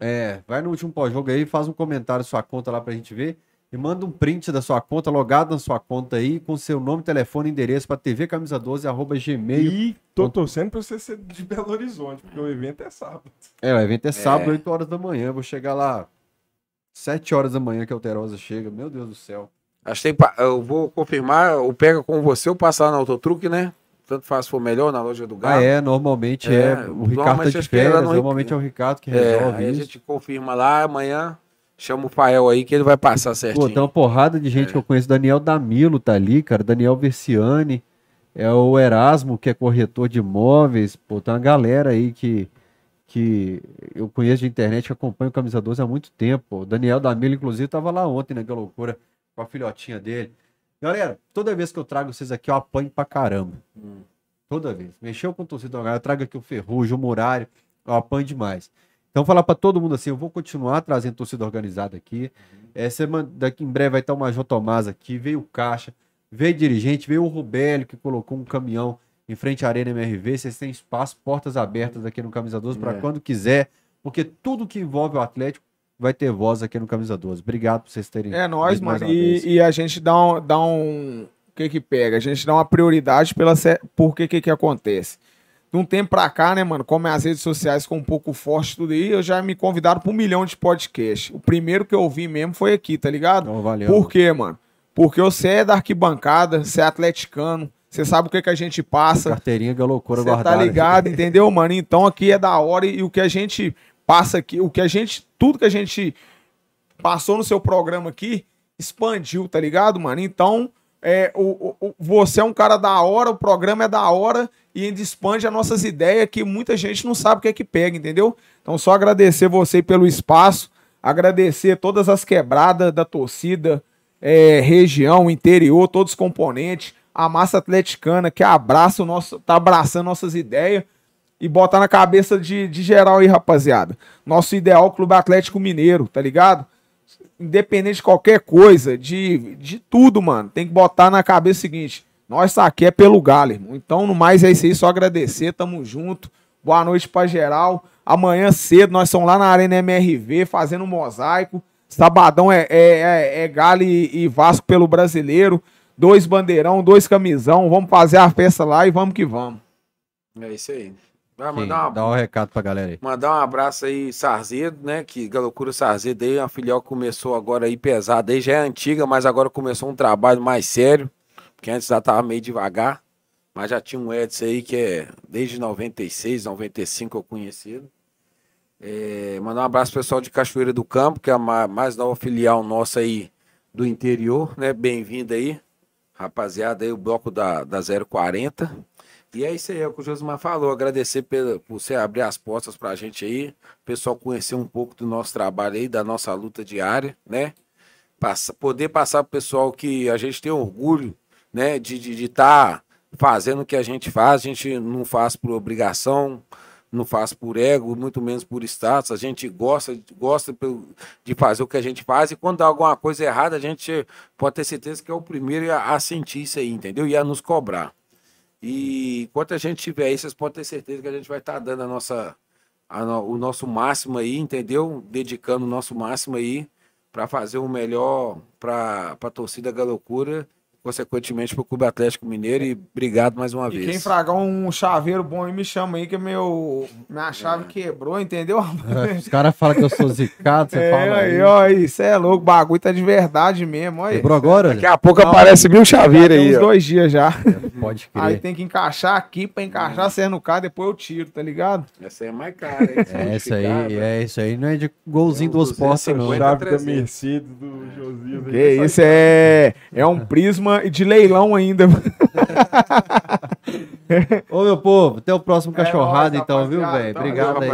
Speaker 1: é, vai no último pós-jogo aí, faz um comentário sua conta lá pra gente ver. E manda um print da sua conta, logado na sua conta aí, com seu nome, telefone e endereço pra tvcamisa12, arroba gmail.
Speaker 4: E tô torcendo pra você ser de Belo Horizonte, porque o evento é sábado.
Speaker 1: É, o evento é sábado,
Speaker 3: É.
Speaker 1: 8 horas da manhã. Eu vou chegar lá 7 horas da manhã que a Alterosa chega. Meu Deus do céu.
Speaker 3: Acho que tem, pa- eu vou confirmar, o pega com você ou passar no autotruque, né? Tanto faz se for melhor na loja do
Speaker 1: Ah,
Speaker 3: Galo.
Speaker 1: é, normalmente é.
Speaker 3: É,
Speaker 1: O Ricardo tá
Speaker 3: normalmente
Speaker 1: de
Speaker 3: era
Speaker 1: férias,
Speaker 3: no-
Speaker 1: normalmente é o Ricardo que
Speaker 3: É,
Speaker 1: resolve
Speaker 3: aí a
Speaker 1: isso.
Speaker 3: gente confirma lá, amanhã chama o Fael aí que ele vai passar
Speaker 1: Pô,
Speaker 3: certinho.
Speaker 1: tem uma porrada de gente
Speaker 3: É.
Speaker 1: que eu conheço. Daniel Damilo tá ali, cara. Daniel Versiani. É o Erasmo, que é corretor de imóveis. Pô, tem uma galera aí que, que eu conheço de internet, que acompanha o Camisa 12 há muito tempo. O Daniel Damilo, inclusive, tava lá ontem, né? Que loucura, com a filhotinha dele. Galera, toda vez que eu trago vocês aqui, eu apanho pra caramba.
Speaker 3: Hum.
Speaker 1: Toda vez. Mexeu com o torcedor, eu trago aqui o Ferrugem, o Murário, eu apanho demais. Então, falar pra todo mundo assim, eu vou continuar trazendo torcida organizada aqui. É, semana, daqui em breve vai estar o Major Tomás aqui, veio o Caixa, veio dirigente, veio o Rubélio, que colocou um caminhão em frente à Arena MRV. Vocês têm espaço, portas abertas aqui no Camisa 12 para
Speaker 3: É.
Speaker 1: quando quiser, porque tudo que envolve o Atlético vai ter voz aqui no Camisa 12. Obrigado por vocês terem.
Speaker 2: É
Speaker 1: mais
Speaker 2: mano. E, e a gente dá um, dá um. O que que pega? A gente dá uma prioridade pela por que que que acontece. De um tempo pra cá, né, mano, como as redes sociais ficam um pouco fortes tudo aí, eu já me convidaram pra um milhão de podcast. O primeiro que eu ouvi mesmo foi aqui, tá ligado?
Speaker 1: Então, valeu.
Speaker 2: Por quê, mano? Porque você é da arquibancada, você é atleticano, Você sabe o que, que a gente passa.
Speaker 1: Carteirinha que é loucura
Speaker 2: Você tá
Speaker 1: guardada.
Speaker 2: ligado, entendeu, mano? Então aqui é da hora e o que a gente passa aqui, o que a gente, tudo que a gente passou no seu programa aqui, expandiu, tá ligado, mano? Então, é, o, o- você é um cara da hora, o programa é da hora e ainda expande as nossas ideias que muita gente não sabe o que é que pega, entendeu? Então, só agradecer você pelo espaço, agradecer todas as quebradas da torcida, é, região, interior, todos os componentes, a massa atleticana que abraça o nosso, tá abraçando nossas ideias e botar na cabeça de, de geral aí, rapaziada. Nosso ideal Clube Atlético Mineiro, tá ligado? Independente de qualquer coisa, de, de tudo, mano, tem que botar na cabeça o seguinte: nós tá aqui é pelo Galo, irmão. Então, no mais é isso aí, só agradecer, tamo junto. Boa noite pra geral. Amanhã cedo nós estamos lá na Arena MRV fazendo um mosaico. Sabadão é, é, é, é Galo e, e Vasco pelo brasileiro. Dois bandeirão, dois camisão. Vamos fazer a festa lá e vamos que vamos.
Speaker 3: É isso aí. Vai
Speaker 1: Quem?
Speaker 3: mandar uma
Speaker 1: Dá um recado pra galera aí.
Speaker 3: Mandar um abraço aí, Sarzedo, né? Que Galocura Sarzedo aí, uma filial que começou agora aí pesada aí, já é antiga, mas agora começou um trabalho mais sério, porque antes já tava meio devagar, mas já tinha um Edson aí que é desde 96, 95 eu conhecido. É, mandar um abraço pro pessoal de Cachoeira do Campo, que é a ma- mais nova filial nossa aí do interior, né? Bem-vindo aí, rapaziada aí, o bloco da, da 040. E é isso aí, é o que o Josimar falou. Agradecer por você abrir as portas pra gente aí. O pessoal conhecer um pouco do nosso trabalho aí, da nossa luta diária, né? Passa, poder passar pro pessoal que a gente tem orgulho, né? De estar de, tá fazendo o que a gente faz. A gente não faz por obrigação, não faz por ego, muito menos por status. A gente gosta, gosta de fazer o que a gente faz. E quando dá alguma coisa errada, a gente pode ter certeza que é o primeiro a, a sentir isso aí, entendeu? E a nos cobrar. E enquanto a gente tiver isso, vocês podem ter certeza que a gente vai estar dando a nossa, a no- o nosso máximo aí, entendeu? Dedicando o nosso máximo aí para fazer o melhor para a torcida Galocura, consequentemente para o Clube Atlético Mineiro. E obrigado mais uma
Speaker 2: E
Speaker 3: vez.
Speaker 2: quem fragar um chaveiro bom aí, me chama aí, que meu, minha chave quebrou, entendeu?
Speaker 1: Os caras falam que eu sou zicado, você
Speaker 2: É,
Speaker 1: fala
Speaker 2: aí,
Speaker 1: aí.
Speaker 2: ó, aí, cê é louco, o bagulho tá de verdade mesmo, olha.
Speaker 1: Quebrou agora?
Speaker 3: Daqui a pouco
Speaker 2: Não,
Speaker 3: aparece mil chaveiros aí.
Speaker 2: uns
Speaker 3: ó.
Speaker 2: dois dias já.
Speaker 1: Pode
Speaker 2: Aí
Speaker 1: crer.
Speaker 2: tem que encaixar aqui pra encaixar, você no carro, depois eu tiro, tá ligado?
Speaker 3: Essa aí é mais cara, hein?
Speaker 1: É isso aí, é isso aí. Não é de golzinho
Speaker 3: É um
Speaker 1: duas portas, não.
Speaker 3: 250.
Speaker 4: Chave da
Speaker 3: 300.
Speaker 4: Mercedes do Josias. aí,
Speaker 2: Que
Speaker 4: vai
Speaker 2: isso é, é um prisma de leilão ainda.
Speaker 1: Ô, meu povo, até o próximo
Speaker 2: É
Speaker 1: cachorrada,
Speaker 2: nóis,
Speaker 1: então, viu, velho?
Speaker 2: Tamo
Speaker 1: Obrigado aí.